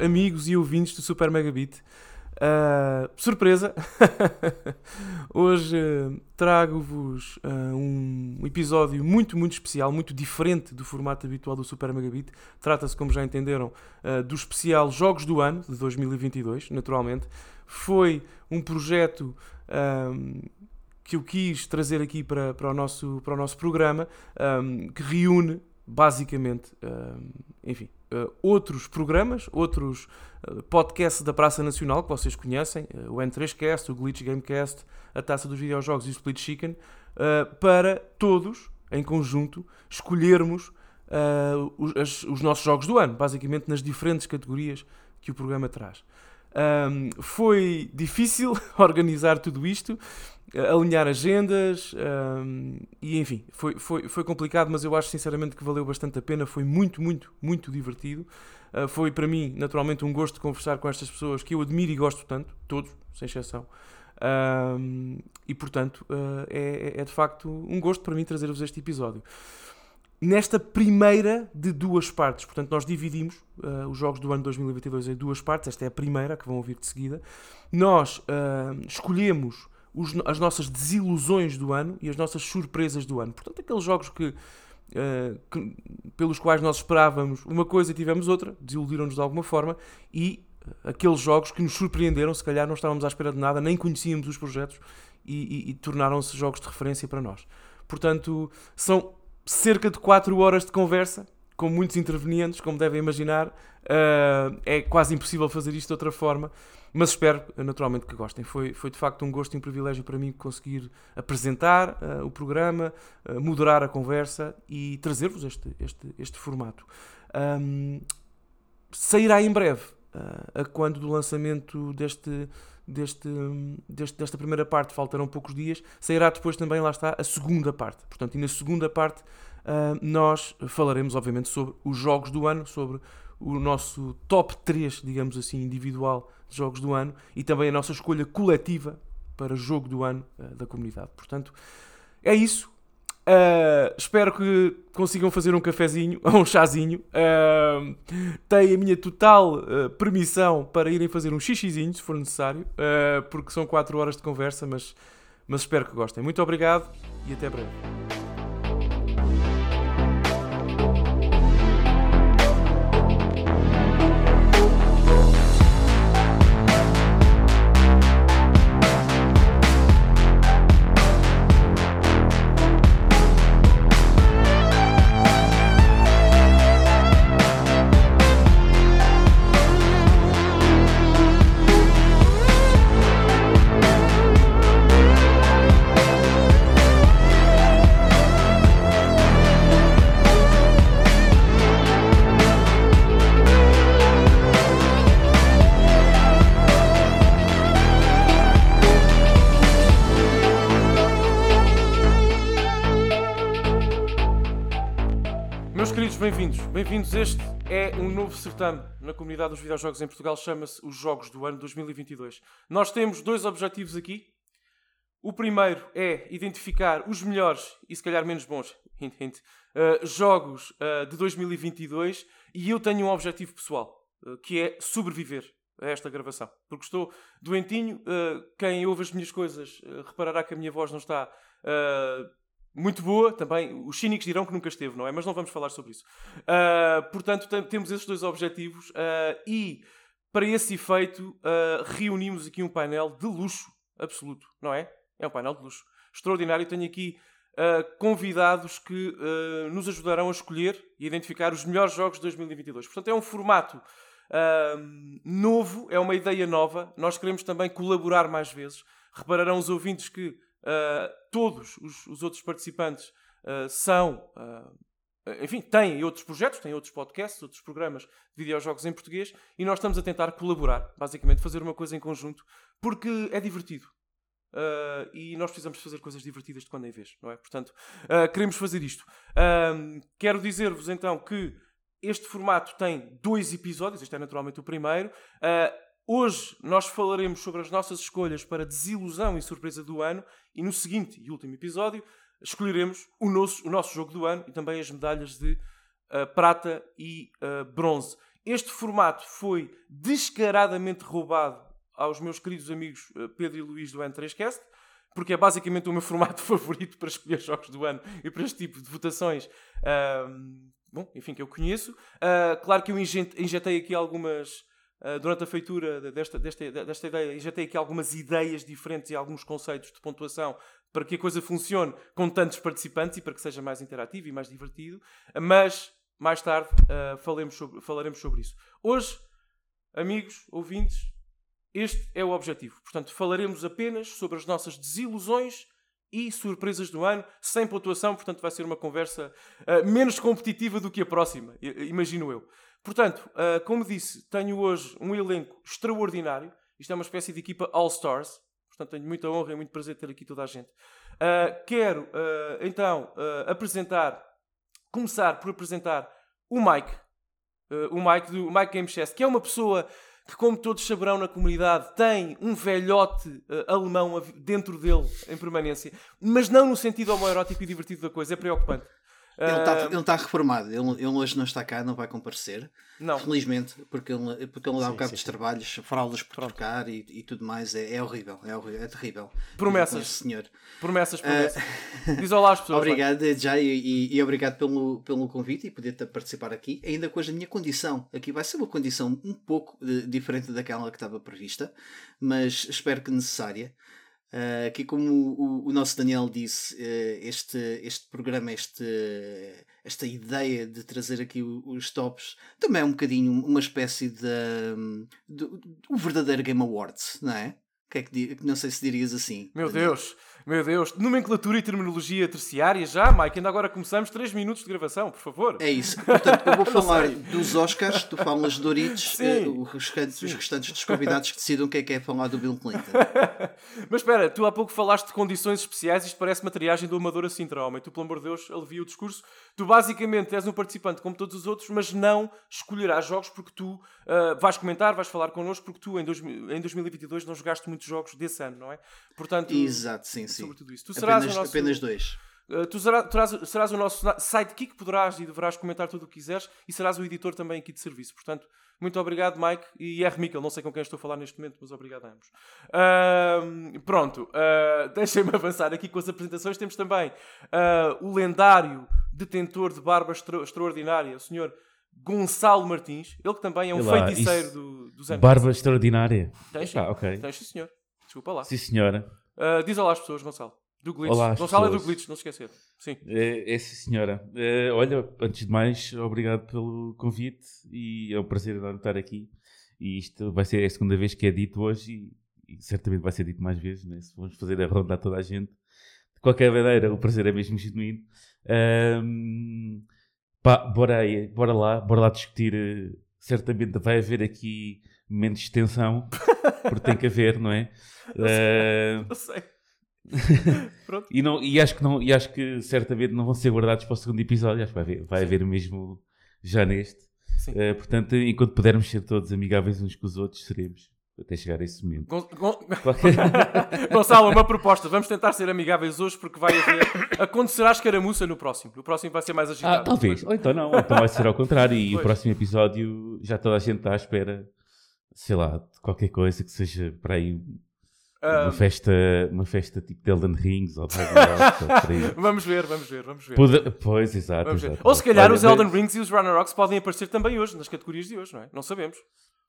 amigos e ouvintes do Super Megabit. Uh, surpresa! Hoje uh, trago-vos uh, um episódio muito, muito especial, muito diferente do formato habitual do Super Megabit. Trata-se, como já entenderam, do especial Jogos do Ano de 2022, naturalmente. Foi um projeto que eu quis trazer aqui para, para, o, nosso, para o nosso programa, um, que reúne basicamente, enfim, uh, outros programas, outros uh, podcasts da Praça Nacional que vocês conhecem, uh, o N3Cast, o Glitch Gamecast, a Taça dos Videojogos e o Split Chicken, para todos, em conjunto, escolhermos os, as, os, nossos jogos do ano, basicamente nas diferentes categorias que o programa traz. Um, foi difícil organizar tudo isto, alinhar agendas um, e enfim, foi, foi, foi complicado, mas eu acho sinceramente que valeu bastante a pena. Foi muito, muito, muito divertido. Uh, foi para mim, naturalmente, um gosto conversar com estas pessoas que eu admiro e gosto tanto, todos, sem exceção. Um, e portanto, uh, é, é de facto um gosto para mim trazer-vos este episódio. Nesta primeira de duas partes, portanto, nós dividimos uh, os jogos do ano 2022 em duas partes. Esta é a primeira, que vão ouvir de seguida. Nós escolhemos os, as nossas desilusões do ano e as nossas surpresas do ano. Portanto, aqueles jogos que, uh, que pelos quais nós esperávamos uma coisa e tivemos outra, desiludiram-nos de alguma forma, e aqueles jogos que nos surpreenderam, se calhar não estávamos à espera de nada, nem conhecíamos os projetos e, e, e tornaram-se jogos de referência para nós. Portanto, são cerca de 4 horas de conversa, com muitos intervenientes, como devem imaginar. Uh, é quase impossível fazer isto de outra forma. Mas espero, naturalmente, que gostem. Foi, foi de facto um gosto e um privilégio para mim conseguir apresentar uh, o programa, uh, moderar a conversa e trazer-vos este, este, este formato. Um, sairá em breve, uh, a quando do lançamento deste, deste, deste, desta primeira parte, faltarão poucos dias, sairá depois também, lá está, a segunda parte. Portanto, e na segunda parte nós falaremos, obviamente, sobre os jogos do ano, sobre o nosso top 3, digamos assim, individual de jogos do ano e também a nossa escolha coletiva para jogo do ano uh, da comunidade. Portanto, é isso. Uh, espero que consigam fazer um cafezinho ou um chazinho. Uh, têm a minha total uh, permissão para irem fazer um xixizinho, se for necessário, porque são 4 horas de conversa, mas, mas espero que gostem. Muito obrigado e até breve. Bem-vindos. Este é um novo certame na comunidade dos videojogos em Portugal, chama-se os Jogos do Ano 2022. Nós temos dois objetivos aqui. O primeiro é identificar os melhores e se calhar menos bons hint, hint, uh, jogos uh, de 2022 e eu tenho um objetivo pessoal, uh, que é sobreviver a esta gravação. Porque estou doentinho, quem ouve as minhas coisas reparará que a minha voz não está muito boa também. Os cínicos dirão que nunca esteve, não é? Mas não vamos falar sobre isso. Uh, portanto, temos esses dois objetivos uh, e, para esse efeito, uh, reunimos aqui um painel de luxo absoluto, não é? É um painel de luxo extraordinário. Tenho aqui convidados que nos ajudarão a escolher e identificar os melhores jogos de 2022. Portanto, é um formato novo, é uma ideia nova. Nós queremos também colaborar mais vezes. Repararão os ouvintes que Uh, todos os, os, outros participantes uh, são. Uh, enfim, têm outros projetos, têm outros podcasts, outros programas de videojogos em português e nós estamos a tentar colaborar, basicamente, fazer uma coisa em conjunto, porque é divertido. e nós precisamos fazer coisas divertidas de quando em vez, não é? Portanto, queremos fazer isto. quero dizer-vos então que este formato tem dois episódios, este é naturalmente o primeiro. Hoje nós falaremos sobre as nossas escolhas para desilusão e surpresa do ano e no seguinte e último episódio escolheremos o nosso, o nosso jogo do ano e também as medalhas de uh, prata e uh, bronze. Este formato foi descaradamente roubado aos meus queridos amigos eh, Pedro e Luís do N3Cast, porque é basicamente o meu formato favorito para escolher jogos do ano e para este tipo de votações. Uh, bom, enfim, que eu conheço. Uh, claro que eu injetei aqui algumas. Uh, durante a feitura desta, desta, desta ideia, injetei aqui algumas ideias diferentes e alguns conceitos de pontuação para que a coisa funcione com tantos participantes e para que seja mais interativo e mais divertido. Mas mais tarde uh, falemos sobre, falaremos sobre isso. Hoje, amigos, ouvintes, este é o objetivo. Portanto, falaremos apenas sobre as nossas desilusões e surpresas do ano, sem pontuação, portanto, vai ser uma conversa uh, menos competitiva do que a próxima, imagino eu. Portanto, uh, como disse, tenho hoje um elenco extraordinário. Isto é uma espécie de equipa All-Stars. Portanto, tenho muita honra e muito prazer ter aqui toda a gente. Uh, quero, então, apresentar, começar por apresentar o Mike. o Mike do Mike Game que é uma pessoa que, como todos saberão na comunidade, tem um velhote uh, alemão dentro dele em permanência, mas não no sentido homoerótico e divertido da coisa, é preocupante. Ele está ele tá reformado, ele, ele, hoje não está cá, não vai comparecer. Não. Felizmente, porque ele, porque ele dá um bocado de trabalhos, fraldas por Pronto. trocar e, e, tudo mais. É, é horrível, é horrível, é terrível. Promessas. Senhor. Promessas, promessas. Uh... Diz olá às pessoas. obrigado, já e, e, e, obrigado pelo, pelo convite e poder participar aqui, ainda com a minha condição. Aqui vai ser uma condição um pouco de, diferente daquela que estava prevista, mas espero que necessária. Uh, aqui, como o, o, nosso Daniel disse, uh, este, este programa, este, esta ideia de trazer aqui os tops, também é um bocadinho uma espécie de, de um verdadeiro Game Awards, não é? Que é que, não sei se dirias assim. Meu Deus, meu Deus. Nomenclatura e terminologia terciária já, Mike. Ainda agora começamos 3 minutos de gravação, por favor. É isso. Portanto, eu vou falar dos Oscars, tu falas de Doritos, uh, os, restantes, os restantes dos convidados que decidam o que é que é falar do Bill Clinton. Mas espera, tu há pouco falaste de condições especiais, isto parece uma triagem do Amador Sintra, homem. Tu, pelo amor de Deus, alivia o discurso. Tu basicamente és um participante como todos os outros, mas não escolherás jogos porque tu uh, vais comentar, vais falar connosco, porque tu em, dois, em 2022 não jogaste muitos jogos desse ano, não é? Portanto, Exato, sim, sim. Sobre tudo isso. Tu serás apenas, o nosso, apenas dois. Uh, tu serás, serás, o nosso sidekick, poderás e deverás comentar tudo o que quiseres e serás o editor também aqui de serviço. Portanto, muito obrigado, Mike e R. Mikkel. Não sei com quem estou a falar neste momento, mas obrigado a ambos. Uh, pronto, uh, deixem-me avançar aqui com as apresentações. Temos também uh, o lendário detentor de barba extra extraordinária, o senhor Gonçalo Martins. Ele que também é um Olá, feiticeiro do, dos anos. Barba extraordinária. Tens. Ah, ok. Tens, sim, senhor. Desculpa lá. Sim, senhora. Uh, diz olá às pessoas, Gonçalo. Do Glitch. Olá, Gonçalo pessoas. é do Glitch, não se esquecer. Sim. É, é sim, senhora. É, olha, antes de mais, obrigado pelo convite e é um prazer estar aqui. E isto vai ser a segunda vez que é dito hoje e, e certamente vai ser dito mais vezes, né? se vamos fazer a ronda a toda a gente. De qualquer maneira, o prazer é mesmo genuíno. Um, pá, bora aí, bora lá, bora lá discutir. Eh, certamente vai haver aqui menos extensão, porque tem que haver, não é? Não sei. Uh, não sei. e, não, e, acho que não, e acho que certamente não vão ser guardados para o segundo episódio. Acho que vai haver, vai haver mesmo já neste. Uh, portanto, enquanto pudermos ser todos amigáveis uns com os outros, seremos. Até chegar a esse momento. Gon Gon Gonçalo, uma proposta. Vamos tentar ser amigáveis hoje porque vai haver. Acontecerá escaramuça no próximo. O próximo vai ser mais agitado. Ah, talvez. Ou então não. Ou então vai ser ao contrário. E pois. o próximo episódio já toda a gente está à espera, sei lá, de qualquer coisa que seja para aí uma, festa, uma festa tipo de Elden Rings ou Dragon Vamos ver, vamos ver, vamos ver. Pois, exato, exato. Ou se calhar Olha, os Elden Rings e os Rocks podem aparecer também hoje, nas categorias de hoje, não é? Não sabemos.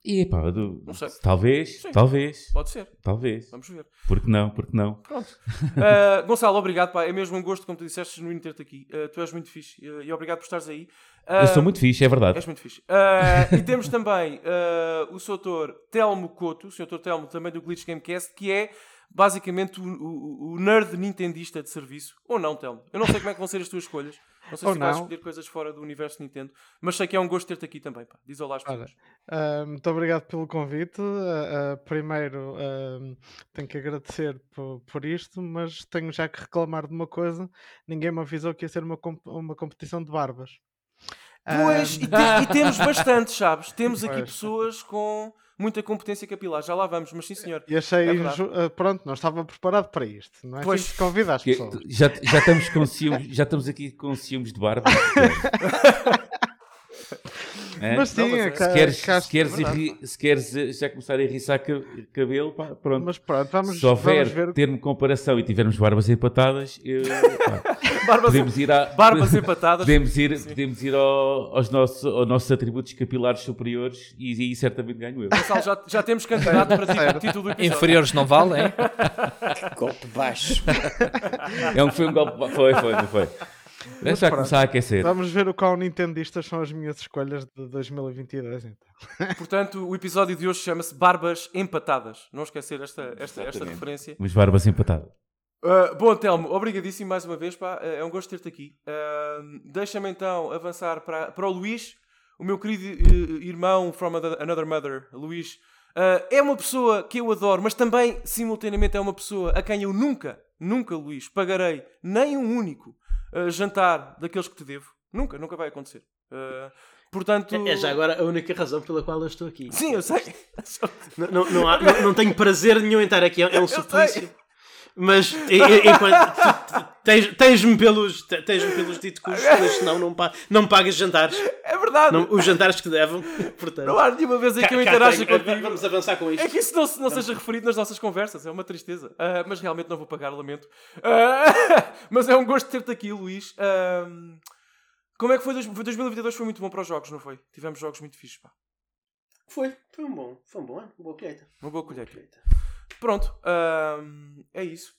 E pá, do... não sei. talvez, Sim. talvez. Pode ser. Talvez. Vamos ver. Porque não, porque não. Pronto. Uh, Gonçalo, obrigado, pá. É mesmo um gosto, como tu disseste, no ter-te aqui. Uh, tu és muito fixe uh, e obrigado por estares aí. Eu sou muito fixe, é verdade. És muito fixe. e temos também o Sr. Telmo Couto, o Sr. Telmo, também do Glitch Gamecast, que é basicamente o, o, o, nerd nintendista de serviço. Ou não, Telmo. Eu não sei como é que vão ser as tuas escolhas. Não sei Ou se não. vais escolher coisas fora do universo Nintendo. Mas sei que é um gosto ter-te aqui também. Pá. Diz olá às pessoas. Uh, muito obrigado pelo convite. Uh, uh, primeiro, tenho que agradecer por, por, isto, mas tenho já que reclamar de uma coisa. Ninguém me avisou que ia ser uma, comp uma competição de barbas. Pois, e, te, e, temos bastante, sabes? Temos aqui pessoas com muita competência capilar. Já lá vamos, mas sim, senhor. E achei, é pronto, não estava preparado para isto. Não é pois. assim convida as pessoas. Já, já, estamos com ciúmes, já estamos aqui com ciúmes de barba. É? Mas sim, Não, mas é é- Se queres, se, queres irri- se queres eh, já começar a enriçar ca- cabelo, pá, pronto. Mas pronto, vamos, se houver vamos ver. termo de comparação e tivermos barbas empatadas, eu, pá, Barbas, podemos ir, à, barbas empatadas. podemos ir, podemos ir ao- aos, nossos, aos nossos atributos capilares superiores e aí certamente ganho eu. Já, já temos candidato para Certo. ti- título do episódio. Inferiores não valem? Golpe baixo. É um, foi um golpe. Foi, foi, não foi. Deixa pronto. começar a aquecer. Vamos ver o qual nintendistas são as minhas escolhas de 2022. Então. Portanto, o episódio de hoje chama-se Barbas Empatadas. Não esquecer esta, esta, esta referência. Mas barbas empatadas. Uh, bom, Telmo, obrigadíssimo mais uma vez. Pá. Uh, É um gosto ter-te aqui. Uh, Deixa-me então avançar para, para o Luís, o meu querido uh, irmão from another- Another Mother, Luís. Uh, é uma pessoa que eu adoro, mas também, simultaneamente, é uma pessoa a quem eu nunca, nunca, Luís, pagarei nem um único uh, jantar daqueles que te devo. Nunca, nunca vai acontecer. Uh, portanto. É já agora a única razão pela qual eu estou aqui. Sim, eu sei. Não, não, não, há- não- não tenho prazer nenhum em estar aqui, é um suplício. Mas enquanto tu- tens- tens-me pelos, te- tens-me pelos dito cujos, pois senão não, pa, não pagas jantares. É verdade. Não, os jantares que devam. Portanto, Não há nenhuma vez em que eu interaja contigo. Vamos avançar com isto. É que isso não, se- não seja referido nas nossas conversas, é uma tristeza. Ah, mas realmente não vou pagar, lamento. Ah, mas é um gosto ter-te aqui, Luís. Ahm, como é que foi? dois- foi 2022 foi muito bom para os jogos, não foi? Tivemos jogos muito fixos, pá. Foi, foi um bom, foi um bom ano, uma boa colheita. Uma boa colheita. Pronto, é isso.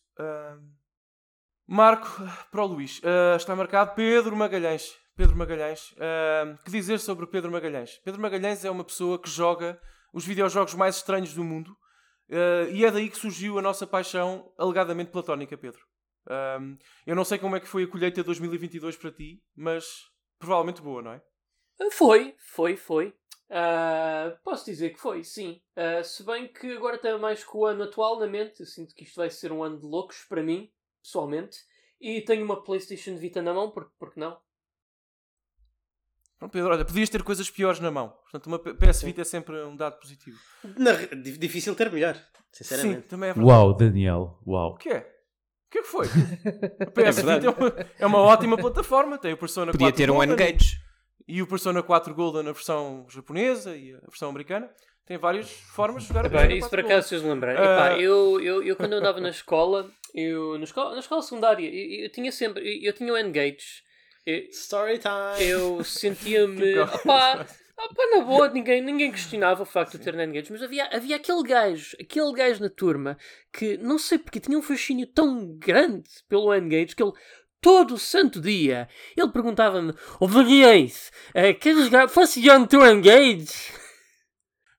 Marco, para o Luís. Ah, está marcado Pedro Magalhães. Pedro Magalhães. Ahm, que dizer sobre Pedro Magalhães? Pedro Magalhães é uma pessoa que joga os videojogos mais estranhos do mundo ah, e é daí que surgiu a nossa paixão alegadamente platónica, Pedro. Eu não sei como é que foi a colheita de 2022 para ti, mas provavelmente boa, não é? Foi, foi, foi. Ah, posso dizer que foi, sim. Ah, se bem que agora tenho mais com o ano atual na mente, eu sinto que isto vai ser um ano de loucos para mim, pessoalmente. E tenho uma PlayStation Vita na mão, porque, porque não? Pronto, Pedro, olha, podias ter coisas piores na mão. Portanto, uma PS Vita é sempre um dado positivo. Na- di- difícil ter melhor, Sim, sinceramente. também é verdade. Uau, Daniel, O uau. que é? O que é que foi? A PS Vita verdade. é uma, é uma ótima plataforma. Tem o Persona Podia 4 ter um Golden N-Gage. E o Persona 4 Golden na versão japonesa e a versão americana. Tem várias formas de jogar a Epá, isso 4 por acaso vocês lembrarem. Ah. Epá, eu, eu, eu quando eu andava na escola, eu, na, escola na escola secundária, eu, eu tinha sempre, eu, eu tinha o N-Gage. Eu, Story time! eu sentia-me. Opá, opá, na boa, ninguém, ninguém questionava o facto de ter N-Gage, mas havia, havia aquele gajo, aquele gajo na turma que não sei porque tinha um fascínio tão grande pelo N-Gage que ele. Todo o santo dia ele perguntava-me: Ô Variante, queres jogar? Posso jogar no teu N-Gage?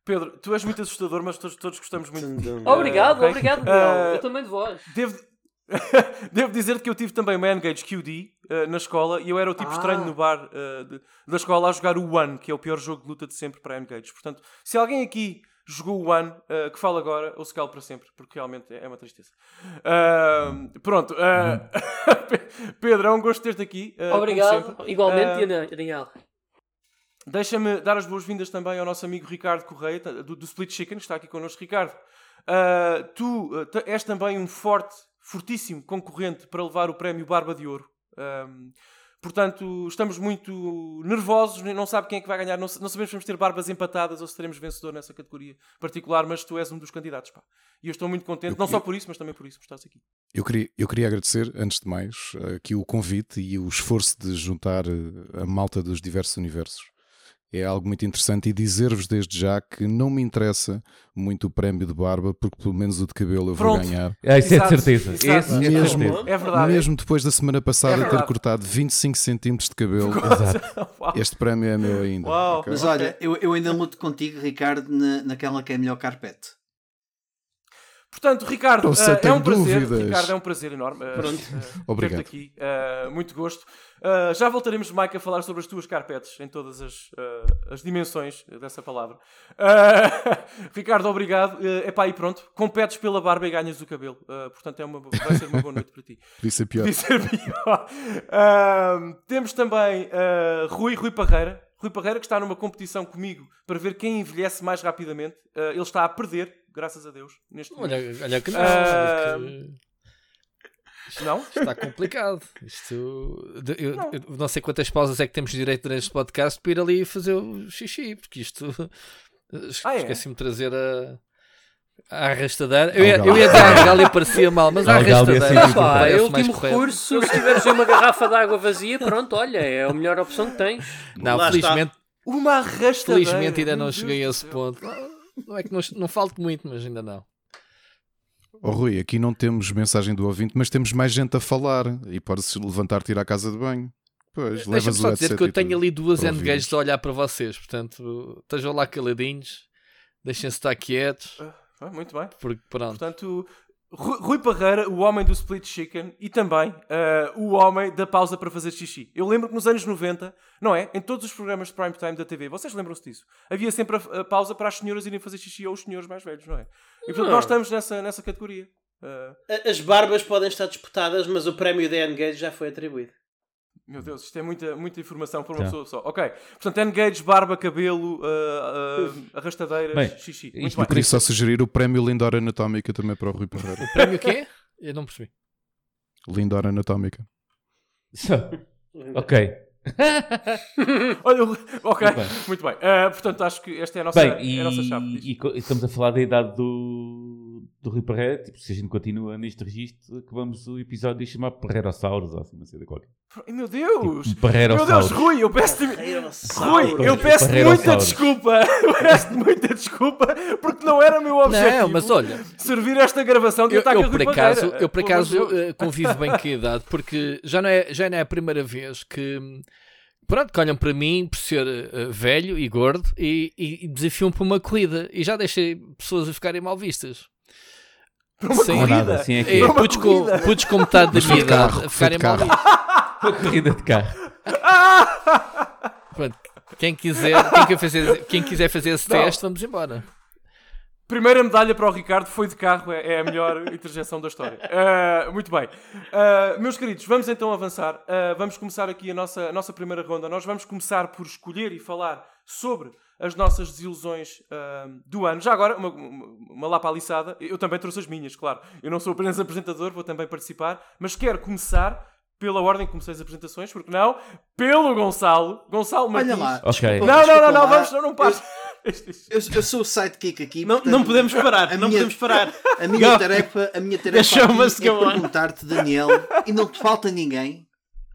Pedro, tu és muito assustador, mas todos, todos gostamos muito de ti. Obrigado, ok. obrigado, Miguel. Eu também de vós. Devo, Devo dizer que eu tive também uma N-Gage QD eh, na escola e eu era o tipo Ah. estranho no bar eh, de- da escola a jogar o One, que é o pior jogo de luta de sempre para N-Gage. Portanto, se alguém aqui jogou o One, eh, que fala agora, ou se cala para sempre, porque realmente é uma tristeza. Ah, pronto. ah, Pedro, é um gosto ter-te aqui. Obrigado, igualmente, Daniel. Deixa-me dar as boas-vindas também ao nosso amigo Ricardo Correia, ta- do, do Split Chicken, que está aqui connosco. Ricardo, ah, tu ah, ta- és também um forte, fortíssimo concorrente para levar o prémio Barba de Ouro. Ahm, portanto, estamos muito nervosos, não sabe quem é que vai ganhar, não, não sabemos se vamos ter barbas empatadas ou se teremos vencedor nessa categoria particular, mas tu és um dos candidatos, pá. E eu estou muito contente, Eu- não só eu- por isso, mas também por isso, por estares aqui. Eu queria, eu queria agradecer, antes de mais, aqui o convite e o esforço de juntar a malta dos diversos universos. É algo muito interessante e dizer-vos desde já que não me interessa muito o prémio de barba, porque pelo menos o de cabelo eu Pronto. vou ganhar. Ah, isso é de certeza. Esse é de Mesmo- certeza. É verdade. Mesmo depois da semana passada É ter cortado 25 centímetros de cabelo, Exato. Uau. este prémio é meu ainda. Uau. ok? Mas olha, eu, eu ainda luto contigo, Ricardo, na, naquela que é melhor carpete. Portanto, Ricardo, eh, é um prazer. dúvidas. Ricardo, é um prazer enorme. eh, Pronto. eh, Obrigado. aqui. eh, muito gosto. Já voltaremos, Mike, a falar sobre as tuas carpetes em todas as, as dimensões dessa palavra. Ricardo, obrigado. É epá, e pronto. Competes pela barba e ganhas o cabelo. Portanto, é uma, vai ser uma boa noite para ti. Podia ser pior. Podia ser pior. Temos também Rui, Rui Parreira. Rui Parreira que está numa competição comigo para ver quem envelhece mais rapidamente. Ele está a perder, graças a Deus, neste momento. Olha, olha que não. Ah, olha que- Não? Está complicado. Isto, eu, eu não sei quantas pausas é que temos direito neste podcast para ir ali fazer o xixi, porque isto Ah, é? esqueci-me de trazer a, a arrastadeira. Eu ia, eu ia dizer a regália parecia mal, mas a arrastadeira sempre Pá, é o último recurso. Se tiveres uma garrafa de água vazia, pronto, olha, é a melhor opção que tens. Não, Lá felizmente, Uma arrastadeira. felizmente ainda não cheguei a esse ponto. Não é que não, não falte muito, mas ainda não. Oh, Rui, aqui não temos mensagem do ouvinte, mas temos mais gente a falar e pode-se levantar-te e ir à casa de banho. Pois, Deixa-me só dizer que eu tenho ali duas endgames a olhar para vocês, portanto, estejam lá caladinhos, deixem-se estar quietos, Ah, muito bem. porque pronto. Portanto, Rui Parreira, o homem do split chicken e também ah, o homem da pausa para fazer xixi. Eu lembro que nos anos 90, não é? Em todos os programas de prime time da TV, vocês lembram-se disso? Havia sempre a, a pausa para as senhoras irem fazer xixi ou os senhores mais velhos, não é? E portanto, Não. nós estamos nessa, nessa categoria. Ah, A- As barbas podem estar disputadas, mas o prémio da Engage já foi atribuído. Meu Deus, isto é muita, muita informação para uma Tá. pessoa só. Ok. Portanto, engage, barba, cabelo, ah, ah, arrastadeiras, Bem, xixi. isto Muito não bem. Queria só sugerir o prémio Lindor Anatómica também para o Rui Parreira. O prémio o quê? Eu não percebi. Lindor Anatómica. Ok. Olha, eu- ok, Muito bem. muito bem. Ah, portanto, acho que esta é a nossa, Bem, é a nossa chave. e, e estamos a falar da idade do, do Rui Parreira. Tipo, se a gente continua neste registro, acabamos o episódio de chamar Parreirossauros ou assim, não sei de qualquer. Ai, Meu Deus! Um Meu. Deus, Rui, eu peço-te. Rui, eu peço muita desculpa. Eu peço muita desculpa porque não era meu objetivo. Não, mas olha, Servir esta gravação de eu, ataque eu por acaso, eu por acaso eh, convivo bem com a idade, porque já não é, já não é a primeira vez que pronto, que olham para mim por ser eh, velho e gordo e, e, e desafiam para uma corrida e já deixei pessoas a ficarem mal vistas. Para uma Sim. corrida. Nada, assim é. uma putos, com, putos com metade da minha idade carro, a ficarem mal carro. Uma corrida de carro. Pronto, quem quiser, quem, quer fazer, quem quiser fazer esse Não. teste, vamos embora. Primeira medalha para o Ricardo foi de carro, é, é a melhor interjeição da história. Ah, muito bem. Ah, meus queridos, vamos então avançar. Ah, vamos começar aqui a nossa, a nossa primeira ronda. Nós vamos começar por escolher e falar sobre as nossas desilusões ah, do ano. Já agora, uma, uma, uma lá para a liçada. Eu também trouxe as minhas, claro. Eu não sou apenas apresentador, vou também participar, mas quero começar pela ordem que comecei as apresentações, porque não? Pelo Gonçalo. Gonçalo Olha Martins. lá. Ok. desculpa- Não, não, não, não, lá. vamos, não, não pares. Eu, eu sou o sidekick aqui. Não, portanto, não podemos parar, não minha- podemos parar. A minha Go. tarefa, a minha tarefa aqui é perguntar-te, Daniel, e não te falta ninguém.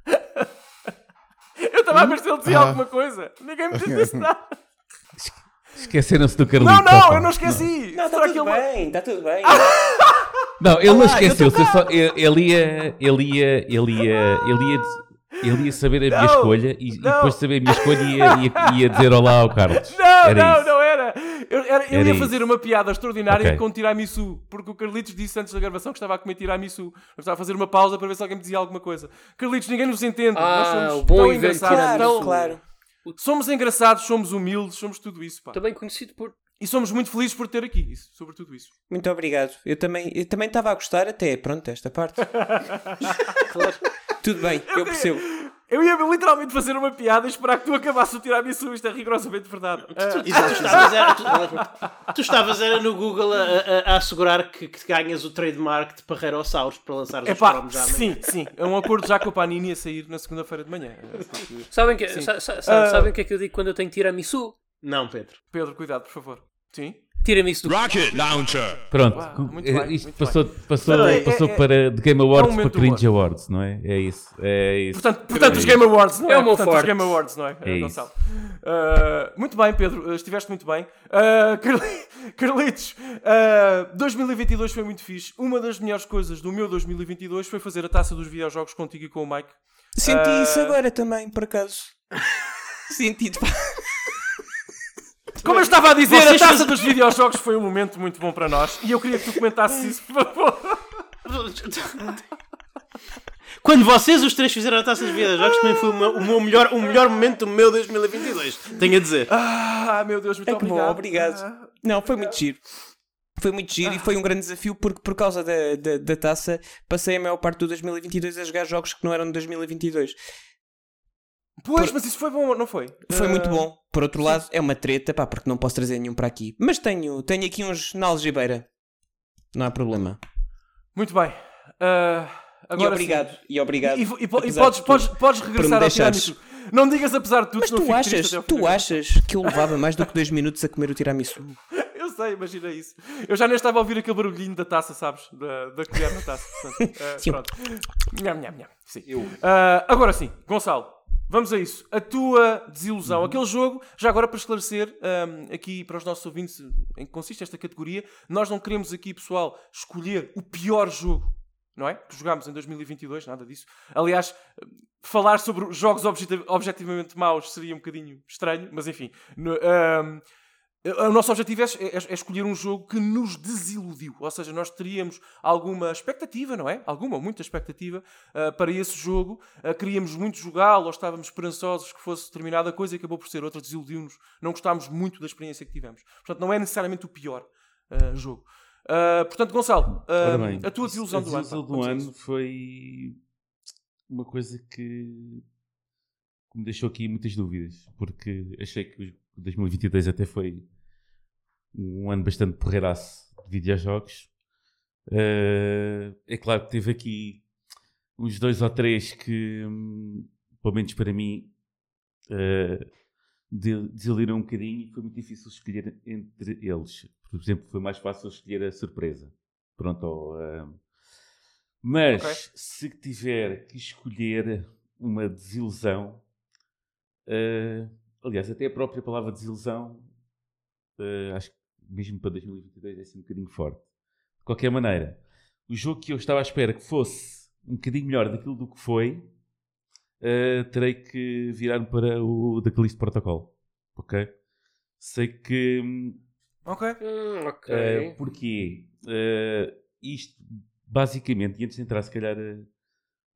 Eu estava a ver se ele dizia Ah. alguma coisa. Ninguém me disse nada. Esqueceram-se do Carlito. Não, não, opa. eu não esqueci. Não, está Será tudo ele- bem, está tudo bem. Não, ele não Olá, esqueceu-se. eu só- Ele ele ia. Ele ia. Ele ia. Ele ia. Ele ia saber a minha Não, escolha e, e não. depois de saber a minha escolha ia, ia, ia dizer olá ao Carlos. Não, Era não, isso. não era. Eu, era- eu Era ia isso. fazer uma piada extraordinária Ok. com tiramisu, porque o Carlitos disse antes da gravação que estava a comer tiramisu. Eu estava a fazer uma pausa para ver se alguém me dizia alguma coisa. Carlitos, ninguém nos entende. Ah, Nós somos o bom tão engraçados. Claro, tão- claro. Somos engraçados, somos humildes, somos tudo isso. Pá. Também conhecido por. E somos muito felizes por ter aqui, isso, sobretudo isso. Muito obrigado. Eu também eu também estava a gostar até, pronto, esta parte. Tudo bem, eu percebo. Eu ia literalmente fazer uma piada e esperar que tu acabasses o tiramisu. Isto é rigorosamente verdade. Ah, Tu, tu estavas, era, tu, tu estavas era no Google a, a- a assegurar que, que ganhas o trademark de Parreirossauros para lançar os Epá, já amanhã. sim, sim. É um acordo já com a Panini a sair na segunda-feira de manhã. Porque- Sabem que, sa- sa- sa- Ah. sabem o que é que eu digo quando eu tenho tiramisu? Não, Pedro. Pedro, cuidado, por favor. Sim? Tiramisu do. Rocket Launcher. Pronto, Uau, cu- muito bem, isto muito passou, passou, Espera aí, passou é- é- para de Game é um Awards para Cringe humor. Awards, não é? É isso. É isso. Portanto, portanto os Game Awards, não é? É o meu portanto, os forte. Game Awards, não é? É isso. Gonçalo. Ah, muito bem, Pedro, ah, estiveste muito bem. Carli- Carlitos, ah, 2022 foi muito fixe. Uma das melhores coisas do meu 2022 foi fazer a taça dos videojogos contigo e com o Mike. Senti isso agora também, por acaso. Senti. Como eu estava a dizer, a Vocês taça faz- dos videojogos foi um momento muito bom para nós e eu queria que tu comentasses isso, por favor. Quando vocês os três fizeram a taça de videojogos, também foi o meu, o meu melhor, o melhor momento do meu 2022. Tenho a dizer. Ah, meu Deus, muito É que bom, obrigado. obrigado. Ah, Não, foi muito giro. Foi muito giro e foi um grande desafio porque por causa da, da, da taça passei a maior parte do 2022 a jogar jogos que não eram de 2022. Pois, mas isso foi bom, não foi? Foi Ah, muito bom. Por outro lado, é uma treta, pá, porque não posso trazer nenhum para aqui. Mas tenho, tenho aqui uns na algibeira. Não há problema. Muito bem. Ah, e obrigado, sim. e obrigado. E, e- e podes, podes, podes por regressar ao tiramisu. Não digas apesar de tudo, Mas tu achas, tu achas que eu levava mais do que dois minutos a comer o tiramisu? Eu sei, imagina isso. Eu já nem estava a ouvir aquele barulhinho da taça, sabes? Da, da colher na taça. Portanto, eh, Sim. pronto. Nham, nham, nham. Sim. Ah, agora sim, Gonçalo, vamos a isso. A tua desilusão. Aquele jogo, já agora para esclarecer ahm, aqui para os nossos ouvintes em que consiste esta categoria, nós não queremos aqui, pessoal, escolher o pior jogo. Não é? Que jogámos em 2022, nada disso. Aliás, falar sobre jogos objeti- objetivamente maus seria um bocadinho estranho, mas enfim. No- ahm, o nosso objetivo é, é- é escolher um jogo que nos desiludiu. Ou seja, nós teríamos alguma expectativa, não é? Alguma, muita expectativa ah, para esse jogo. Ah, queríamos muito jogá-lo ou estávamos esperançosos que fosse determinada coisa e acabou por ser outra, desiludiu-nos. Não gostámos muito da experiência que tivemos. Portanto, não é necessariamente o pior ah, jogo. Portanto, Gonçalo, bem, a tua desilusão a do ano. desilusão do ano foi uma coisa que, que me deixou aqui muitas dúvidas, porque achei que 2022 até foi um ano bastante porreiraço de videojogos. Eh, é claro que teve aqui uns dois ou três que, hum, pelo menos para mim, desiludiram um bocadinho e foi muito difícil escolher entre eles. Por exemplo, foi mais fácil escolher a surpresa. Pronto, ah, mas Ok. se tiver que escolher uma desilusão, ah, aliás, até a própria palavra desilusão, ah, acho que mesmo para 2022 é assim um bocadinho forte. De qualquer maneira, o jogo que eu estava à espera que fosse um bocadinho melhor daquilo do que foi, ah, terei que virar-me para o da Callisto Protocol. Ok? Sei que. hum, Ok. Ok. Uh, porquê? Uh, isto, basicamente, e antes de entrar, se calhar, uh,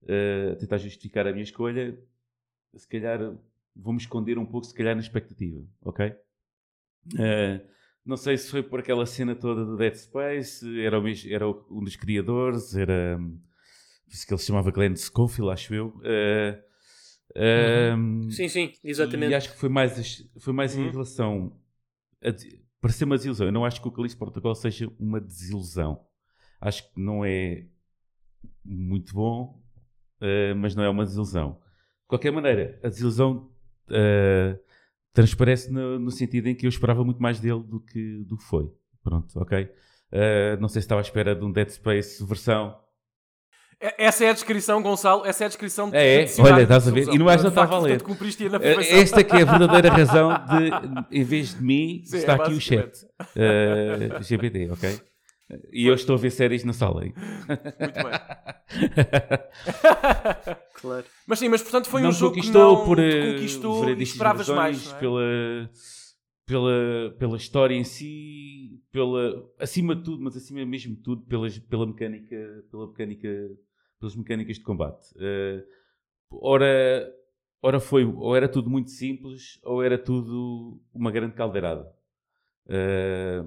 uh, a tentar justificar a minha escolha, se calhar vou-me esconder um pouco, se calhar, na expectativa, ok? Uh, não sei se foi por aquela cena toda do Dead Space, era, o era um dos criadores, era. hum, Isso que ele se chamava Glenn Schofield, acho eu. Uh, um, Sim, sim, exatamente. e acho que foi mais, foi mais em Uhum. relação a, de- para ser uma desilusão. Eu não acho que o Calixto Protocol seja uma desilusão. Acho que não é muito bom, eh, mas não é uma desilusão. De qualquer maneira, a desilusão eh, transparece no, no sentido em que eu esperava muito mais dele do que, do que foi. Pronto, ok? Eh, não sei se estava à espera de um Dead Space versão. E- Essa é a descrição, Gonçalo. Essa é a descrição de É, é. dicionário Olha, de estás a ver? E mais De não estava a ler. Eh. Esta que é a verdadeira razão de, em vez de mim, Sim, está é aqui o chat. eh, GPT, ok? E eu estou a ver séries na sala. hein? Muito bem. Claro. Mas sim, mas portanto foi não um jogo que conquistou não por eh, conquistou e esperavas mais. é? pela, pela, pela história em si, pela, acima de tudo, mas acima mesmo de tudo, pelas, pela mecânica, pela mecânica, pelas mecânicas de combate. Eh, ora, ora foi, ou era tudo muito simples, ou era tudo uma grande caldeirada. Eh,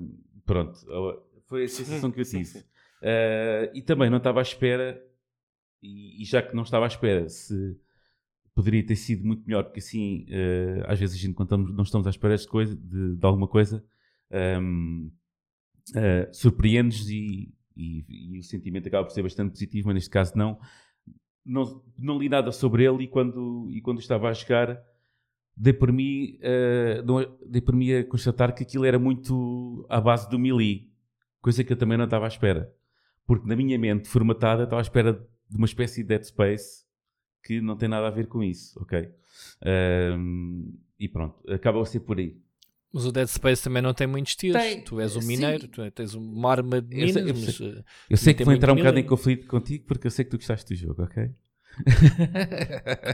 pronto, ou- foi a sensação que eu tive. sim. Eh, e também não estava à espera, e, e já que não estava à espera, se poderia ter sido muito melhor, porque assim, eh, às vezes a gente, quando estamos- não estamos à espera de, coisa, de, de alguma coisa, ehm, eh, surpreende-nos e, e- e o sentimento acaba por ser bastante positivo, mas neste caso não. Não, não li nada sobre ele e quando, e quando estava a jogar, dei por, mim, não- dei por mim a constatar que aquilo era muito à base do melee, coisa que eu também não estava à espera. Porque na minha mente formatada estava à espera de uma espécie de Dead Space que não tem nada a ver com isso, ok? Ahm, e pronto, acaba a ser por aí. Mas o Dead Space também não tem muitos tiros. Tem, tu és um sim. mineiro, tu tens uma arma de Eu sei- minas, eu sei. eh, Eu sei Tem que vou entrar um bocado em conflito contigo porque eu sei que tu gostaste do jogo, ok?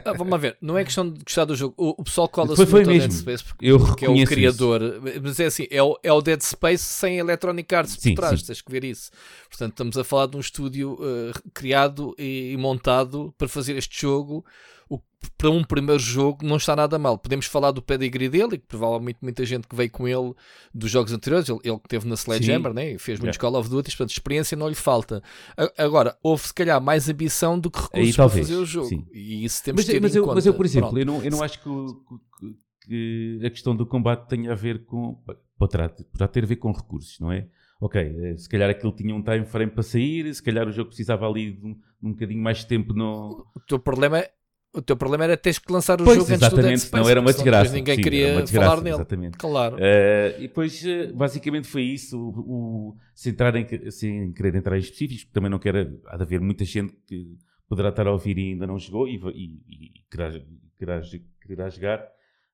Ah, vamos lá ver. Não é questão de gostar do jogo. O, o pessoal cola-se Foi- ao Dead mesmo. Space porque, Eu porque é o criador. Mas é assim, é o, é o Dead Space sem Electronic Arts Sim, por trás. sim. Tens que ver isso. Portanto, estamos a falar de um estúdio eh, criado e, e montado para fazer este jogo. O, para um primeiro jogo não está nada mal. Podemos falar do pedigree dele, e que provavelmente muita gente que veio com ele dos jogos anteriores, ele, ele que teve na Sledgehammer, né? e fez muitos Yeah. Call of Duty, portanto, experiência não lhe falta. A- Agora, houve se calhar mais ambição do que recursos Aí para talvez, fazer o jogo. sim. E isso temos Mas, que ter mas em eu, conta. mas eu, por exemplo, Pronto. eu não, eu não acho que, que- que a questão do combate tenha a ver com. Poderá, poderá ter a ver com recursos, não é? ok, eh, se calhar aquilo tinha um time frame para sair, se calhar o jogo precisava ali de um, de um bocadinho mais de tempo no. O teu problema é. O teu problema era teres que lançar o Pois, jogo antes do Dead exatamente, Space, senão era uma depois desgraça. Ninguém Sim, queria desgraça, falar nele. Exatamente. Claro. Eh, e depois, eh, basicamente, foi isso. O, o- entrar em, sem querer entrar em específicos, porque também não quero. Há de haver muita gente que poderá estar a ouvir e ainda não jogou e, e, e querá, querá, querá jogar.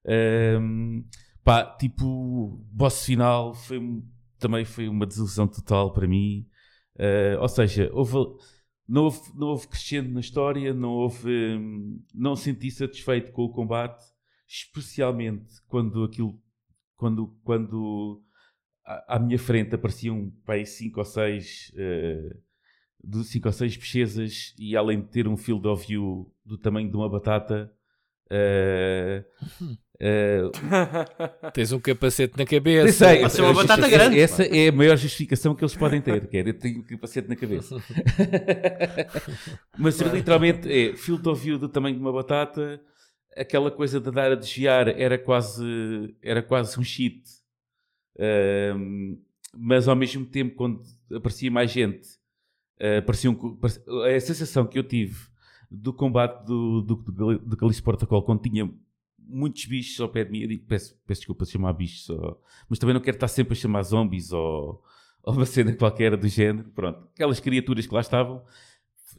Ehm, pá, tipo, boss final foi, um- também foi uma desilusão total para mim. Eh, ou seja, houve, não, houve, não houve crescendo na história, não houve. hum, não senti satisfeito com o combate, especialmente quando aquilo. Quando, quando à, minha frente apareciam pai, cinco ou seis. de cinco ou seis pesquisas e além de ter um field of view do tamanho de uma batata. eh, eh, Tens um capacete na cabeça. sei, Pode ser uma essa- batata grande, Essa é a maior justificação que eles podem ter, que é eu tenho um capacete na cabeça. Mas literalmente é field of view do tamanho de uma batata, aquela coisa de dar a desviar era quase, era quase um cheat. Mas ao mesmo tempo, quando aparecia mais gente, parecia um parecia- a sensação que eu tive do combate do, do, do, do Calixto Protocol, quando tinha muitos bichos ao pé de mim, eu digo, peço, peço desculpa de chamar bichos, só, mas também não quero estar sempre a chamar zombies ou, ou uma cena qualquer do género. Pronto, aquelas criaturas que lá estavam,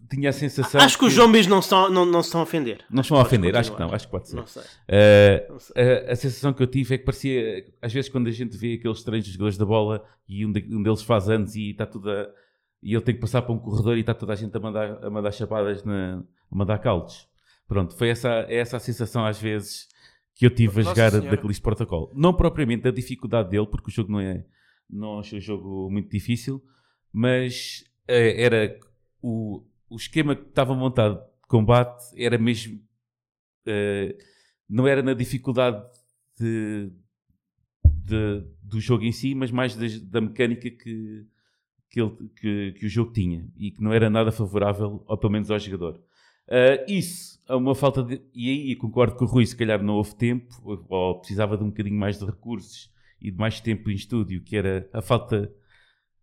tinha a sensação. Acho que os zombies não estão, não, não se estão a ofender. Não estão a ofender, acho que não, acho que pode ser. Não sei. Uh, Não sei. a, a sensação que eu tive é que parecia, às vezes, quando a gente vê aqueles treinos dos jogadores da bola e um, de- um deles faz anos e está tudo a- e ele tem que passar para um corredor e está toda a gente a mandar, a mandar chapadas, na, a mandar caldos. Pronto, foi essa, é essa a sensação às vezes que eu tive a Nossa jogar Senhora. daquele protocolo. Não propriamente a dificuldade dele, porque o jogo não é não achei o jogo muito difícil, mas eh, era o, o esquema que estava montado de combate era mesmo eh, não era na dificuldade de, de- do jogo em si, mas mais da, mecânica que, que, ele- que- que o jogo tinha e que não era nada favorável, ou pelo menos ao jogador. Ah, isso, é uma falta de. E aí concordo com o Rui, se calhar não houve tempo, ou, ou precisava de um bocadinho mais de recursos e de mais tempo em estúdio, que era a falta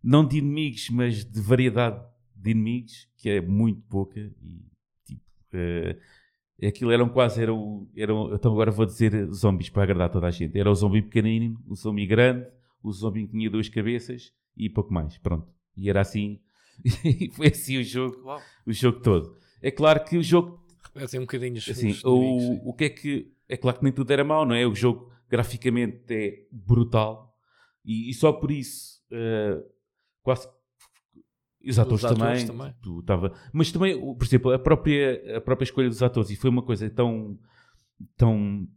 não de inimigos, mas de variedade de inimigos, que é muito pouca. E tipo, eh, aquilo eram quase, eram, eram, então agora vou dizer zombies para agradar toda a gente. Era o zombie pequenino, o zombie grande, o zombie que tinha duas cabeças e pouco mais. Pronto. E era assim, e foi assim o jogo, Uau. o jogo todo. É claro que o jogo Assim, um bocadinho os- assim, os sim. o, o que é que é claro que nem tudo era mau, não é? O jogo graficamente é brutal e, e só por isso eh, quase os atores, atores também, também. tava, mas também, por exemplo, a própria, a própria escolha dos atores e foi uma coisa tão tão,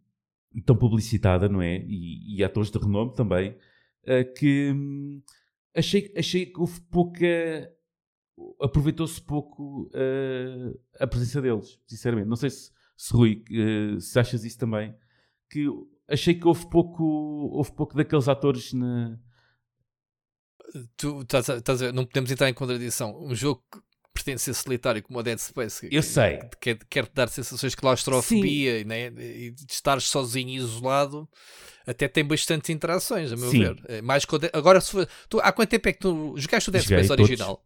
tão publicitada, não é? E, e atores de renome também, eh, que hum, achei, achei que houve pouca aproveitou-se pouco eh, a presença deles, sinceramente. Não sei se, se Rui, eh, se achas isso também, que achei que houve pouco, houve pouco daqueles atores na. Tu estás a, estás a ver, não podemos entrar em contradição. Um jogo que pretende ser solitário como o Dead Space, que- Eu sei. que quer, quer te dar sensações de claustrofobia né, e de estar sozinho e isolado, até tem bastantes interações, a meu Sim. ver. É Mais que o Dead- Agora, se for- tu, há quanto tempo é que tu jogaste o Dead Space original?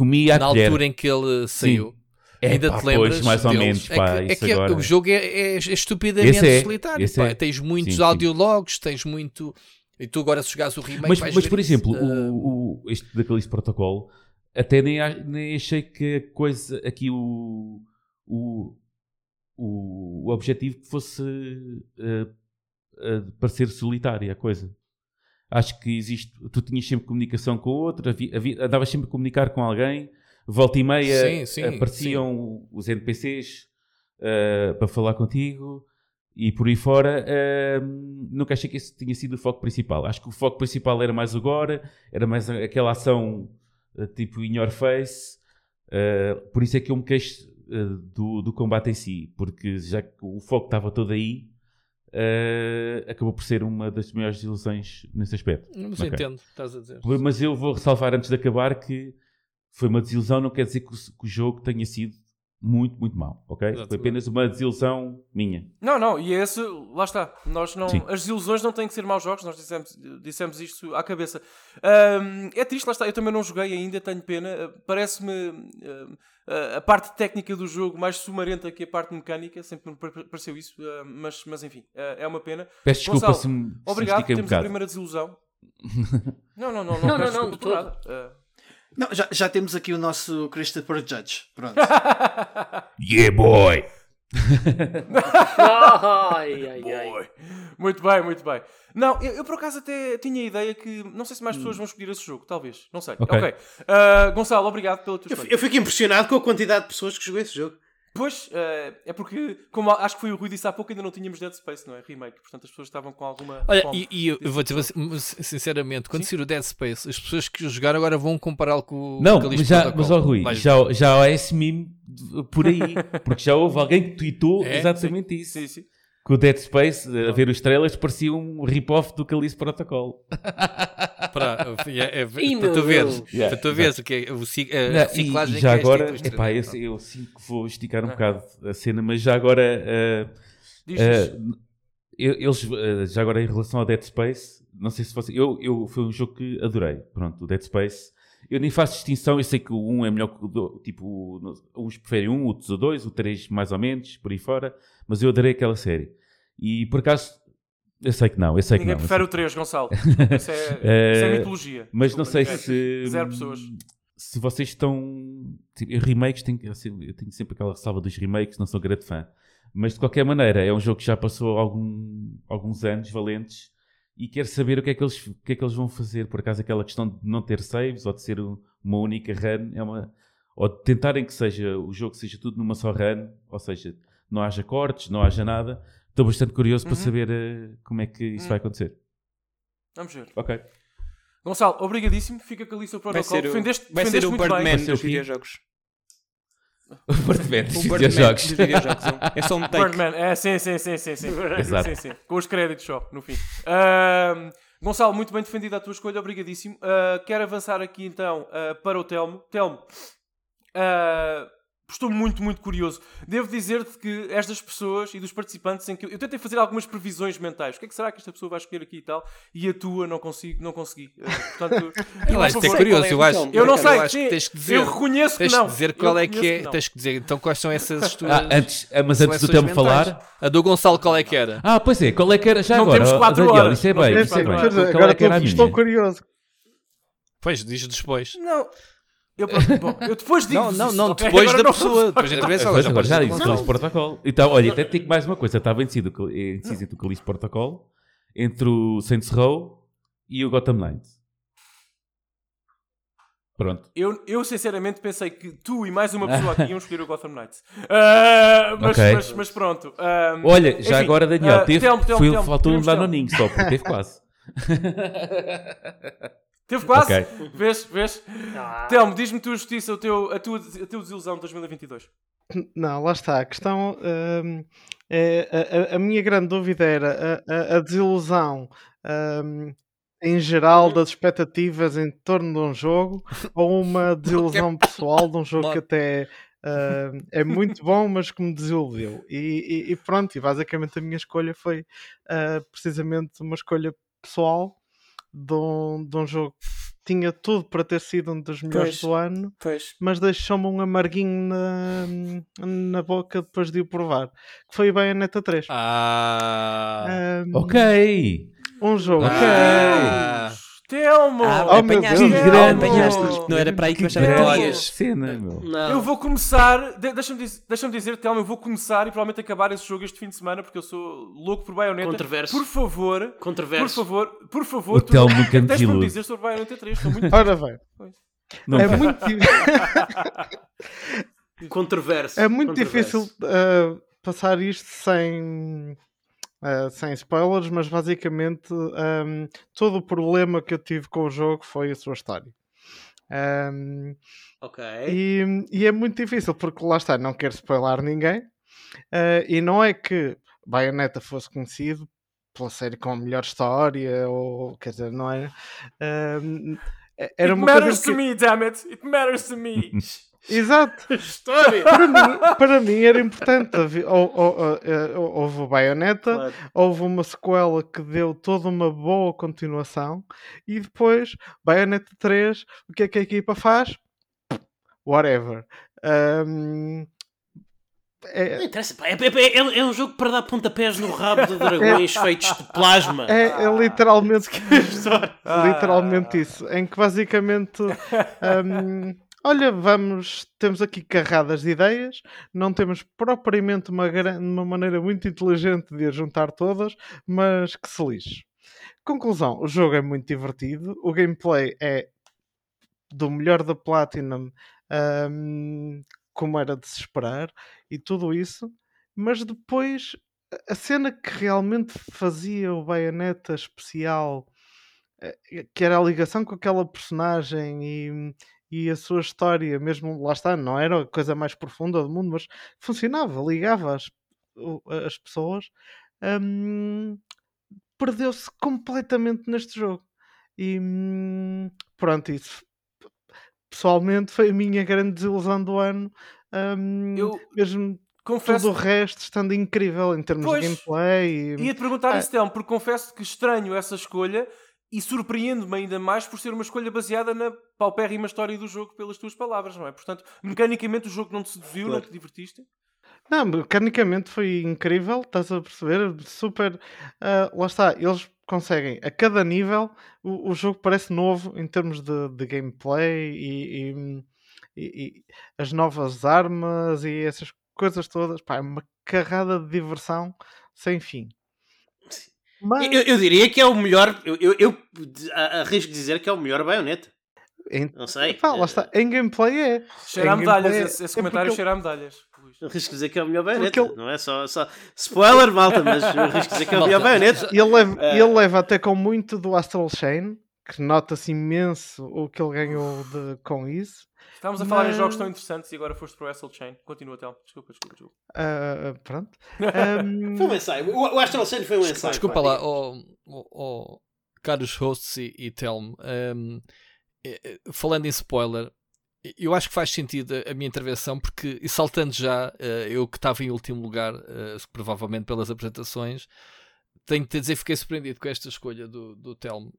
Comi à Na colher. altura em que ele saiu. É, Ainda pá, te lembras? Pois, mais ou deles? menos, É pá, que- é que agora. o jogo é, é- é estupidamente é, solitário. é. Tens muitos Sim, sim. audiologos, tens muito. E tu agora, se jogares o remake, mas, mas por isso. exemplo, Ah, o, o, este daquele protocolo, até nem, nem achei que a coisa aqui o, o, o, o objetivo fosse eh, eh, parecer solitária a coisa. Acho que existe, tu tinhas sempre comunicação com o outro, andavas sempre a comunicar com alguém, volta e meia Sim, sim, apareciam os NPCs eh, para falar contigo e por aí fora. eh, nunca achei que esse tinha sido o foco principal. Acho que o foco principal era mais agora, era mais aquela ação eh, tipo in your face. eh, por isso é que eu me queixo do, do combate em si, porque já que o foco estava todo aí, eh, acabou por ser uma das maiores ilusões nesse aspecto. Mas Ok. entendo, o que estás a dizer. Mas eu vou ressalvar antes de acabar que foi uma desilusão, não quer dizer que o, que o jogo tenha sido muito, muito mal, ok? Foi Exatamente. apenas uma desilusão minha. Não, não, e é esse, lá está. Nós não, Sim. as desilusões não têm que ser maus jogos, nós dissemos, dissemos isto à cabeça. Ahm, é triste, lá está. Eu também não joguei ainda, tenho pena. Ah, Parece-me ahm, a- a parte técnica do jogo mais sumarenta que a parte mecânica, sempre me par- pareceu isso, ah, mas, mas enfim, ah, é uma pena. Peço desculpa Gonçalo, se me, se me Obrigado, estiquei um temos a primeira desilusão. Não, não, não, não, Não, peço não, não, desculpa de por nada. Ah, Não, já, já temos aqui o nosso Christopher Judge. Pronto. Yeah, boy! Ai, ai, ai. Boy. Muito bem, muito bem. Não, eu, eu por acaso até tinha a ideia que não sei se mais pessoas vão escolher esse jogo, talvez, não sei. Ok. Ok. Ah, Gonçalo, obrigado pela tua Eu, eu fico impressionado com a quantidade de pessoas que jogou esse jogo. Pois, ah, é porque, como acho que foi o Rui disse há pouco, ainda não tínhamos Dead Space, não é? Remake, portanto as pessoas estavam com alguma. Olha, e, e eu, eu vou dizer sinceramente, quando sair o Dead Space, as pessoas que o jogaram agora vão compará-lo com o Não, mas, já, mas ó Rui, já, já há esse meme por aí, porque já houve alguém que tweetou É? exatamente isso. Sim, sim. Que o Dead Space, a ver os trailers, parecia um rip-off do Callisto Protocol. Para, é, é, para tu veres. Yeah, para tu veres o que é o, a Não, reciclagem e já que é agora, indústria. epá, eu, eu sinto que vou esticar um bocado a cena, mas já agora, isso. eu- eles, eh, já agora em relação ao Dead Space, não sei se você, eu, eu, foi um jogo que adorei, pronto, o Dead Space. Eu nem faço distinção, eu sei que o 1 é melhor que o 2, tipo, uns preferem um, outros o 2, o 3 mais ou menos, por aí fora, mas eu adorei aquela série. E por acaso, eu sei que não, eu sei que Ninguém não. eu prefere o 3, Gonçalo. Isso é, Eh, isso é mitologia. mas não sei se. Zero pessoas. Se vocês estão. tipo, remakes, tenho, eu tenho sempre aquela ressalva dos remakes, não sou grande fã. Mas de qualquer maneira, é um jogo que já passou algum- alguns anos valentes e quero saber o que, é que eles, o que é que eles vão fazer. Por acaso, aquela questão de não ter saves ou de ser um- uma única run, é uma. Ou de tentarem que seja o jogo seja tudo numa só run, ou seja, não haja cortes, não haja nada. Estou bastante curioso para Uhum. saber eh, como é que isso Uhum. vai acontecer. Vamos ver. Ok. Gonçalo, obrigadíssimo. Fica com a lista do Vai protocolo. ser o, vai ser o. Birdman ser o dos videojogos. O Birdman dos videojogos. dos videojogos. É só um take. Birdman, é, sim, sim, sim, sim, sim. Exato. sim, sim. Com os créditos só, no fim. Ahm, Gonçalo, muito bem defendida a tua escolha, obrigadíssimo. Ah, quero avançar aqui então ah, para o Telmo. Telmo, ah, estou muito, muito curioso. Devo dizer-te que estas pessoas e dos participantes em que eu, eu tentei fazer algumas previsões mentais. O que é que será que esta pessoa vai escolher aqui e tal? E a tua não consigo, não consegui. Ah, portanto, Eu por acho que é curioso, é eu acho? Eu não sei, acho sim, que tens que dizer. eu reconheço que não. dizer qual Eu é que é. Tens que dizer então quais são essas as tuas. Ah, antes, ah, mas antes do tempo falar. A do Gonçalo qual é que era? Ah, pois é, qual é que era? Já Não agora, temos quatro Daniel, horas. isso é Não bem, isso é bem. é, agora é que era a estou, curioso. Pois, diz depois. Não. Eu, bom, eu depois digo Não, não, não, depois da pessoa. Depois da intervenção. Já agora podes já disse, Gonçalo. Calixto Protocol. Então, olha, até digo mais uma coisa. Estava indeciso, indeciso entre o Calixto Protocol, entre o Saints Row e o Gotham Knights. Pronto. Eu, eu sinceramente pensei que tu e mais uma pessoa aqui iam escolher o Gotham Knights. Ah, mas, Ok. mas, mas pronto. Ah, Olha, já enfim, agora, Daniel, ah, teve, Telmo, Telmo, foi, Telmo, faltou um danoninho só, porque teve quase. Teve quase? Ok. Vês? Vês? Ah. Telmo, diz-me tua justiça, o teu, a, tua, a tua desilusão de 2022. Não, lá está. A questão. hum, é, a- a, a minha grande dúvida era a, a- a desilusão hum, em geral das expectativas em torno de um jogo ou uma desilusão pessoal de um jogo que até hum, é muito bom, mas que me desiludiu. E, e- e pronto, e basicamente a minha escolha foi ah, precisamente uma escolha pessoal de um, de um jogo que tinha tudo para ter sido um dos melhores Pois. do ano Pois. mas deixou-me um amarguinho na, na boca depois de o provar. Que foi o Bayonetta 3. Ah. Ahm, Ok. Um jogo. Ok. Ah. Telmo! Ah, Oh, meu apanhaste, Deus. grande. apanhaste. Não era para aí que eu achava que tu cena, meu. Não. Eu vou começar, de- deixa-me dizer, deixa dizer, Telmo, eu vou começar e provavelmente acabar esse jogo este fim de semana porque eu sou louco por Bayonetta. Controverso. Por favor, por Controverso. favor, por favor, O Telmo me deixa-me dizer sobre Bayonetta 3. Estou muito Ora bem, Não é vai. muito, Controverso. é muito Controverso. difícil ah, passar isto sem, ah, sem spoilers, mas basicamente ahm, todo o problema que eu tive com o jogo foi a sua história. Ahm, Ok. E, e é muito difícil, porque lá está, não quero spoiler ninguém. eh, e não é que Bayonetta fosse conhecido pela série com a melhor história, ou quer dizer, não era. ehm, era It uma coisa matters que, to me, damn it! It matters to me! Exato. História! Para mim, para mim era importante. Havi- ou- ou- ou- eh, Houve o Bayonetta, Claro. houve uma sequela que deu toda uma boa continuação e depois, Bayonetta 3, o que é que a equipa faz? Whatever. Não é, interessa, pá. É, é- é- é um jogo para dar pontapés no rabo de dragões feitos de plasma. é, é literalmente, História. literalmente isso. Em que basicamente, ahm, olha, vamos, temos aqui carradas de ideias, não temos propriamente uma, uma maneira muito inteligente de as juntar todas, mas que se lixe. Conclusão, o jogo é muito divertido, o gameplay é do melhor da Platinum, ahm, como era de se esperar, e tudo isso, mas depois a- a cena que realmente fazia o Bayonetta especial, eh, que era a ligação com aquela personagem e, e a sua história, mesmo lá está, não era a coisa mais profunda do mundo, mas funcionava, ligava as, as pessoas, hum, perdeu-se completamente neste jogo. E hum, pronto, isso pessoalmente foi a minha grande desilusão do ano. hum, Eu mesmo confesso. tudo o resto estando incrível em termos Pois, de gameplay. E... Ia-te perguntar Ah. isso, Telmo, porque confesso que estranho essa escolha e surpreendo-me ainda mais por ser uma escolha baseada na paupérrima história do jogo, pelas tuas palavras, não é? Portanto, mecanicamente o jogo não te seduziu, não Claro. te divertiste? Não, mecanicamente foi incrível, estás a perceber? Super. ah, lá está, eles conseguem a cada nível, o, o jogo parece novo em termos de, de gameplay e, e- e- e as novas armas e essas coisas todas. Pá, é uma carrada de diversão sem fim. Mas Eu, eu diria que é o melhor. Eu, eu, eu arrisco dizer que é o melhor baioneta. em, Não sei. pá, lá está, em gameplay é. Cheira a medalhas, é- esse, esse é comentário cheira a medalhas. Arrisco dizer que é o melhor baioneta. ele- Não é só, só. Spoiler, malta, mas arrisco dizer que é o melhor baioneta. E ele leva, Eh, ele leva até com muito do Astral Chain, que nota-se imenso o que ele ganhou de- com isso. Estávamos a falar em Mas- jogos tão interessantes e agora foste para o Wrestle Chain. Continua, Telmo. Desculpa, desculpa, desculpa. Ah, pronto. Ahm, Foi um ensaio. O, o Astral Chain foi um ensaio. Desculpa pá. lá, ó- ó, caros hosts e, e Telmo, ehm, eh, eh, falando em spoiler, eu acho que faz sentido a, minha intervenção, porque, e saltando já, eh, eu que estava em último lugar, provavelmente pelas apresentações, tenho que te dizer que fiquei surpreendido com esta escolha do, do Telmo.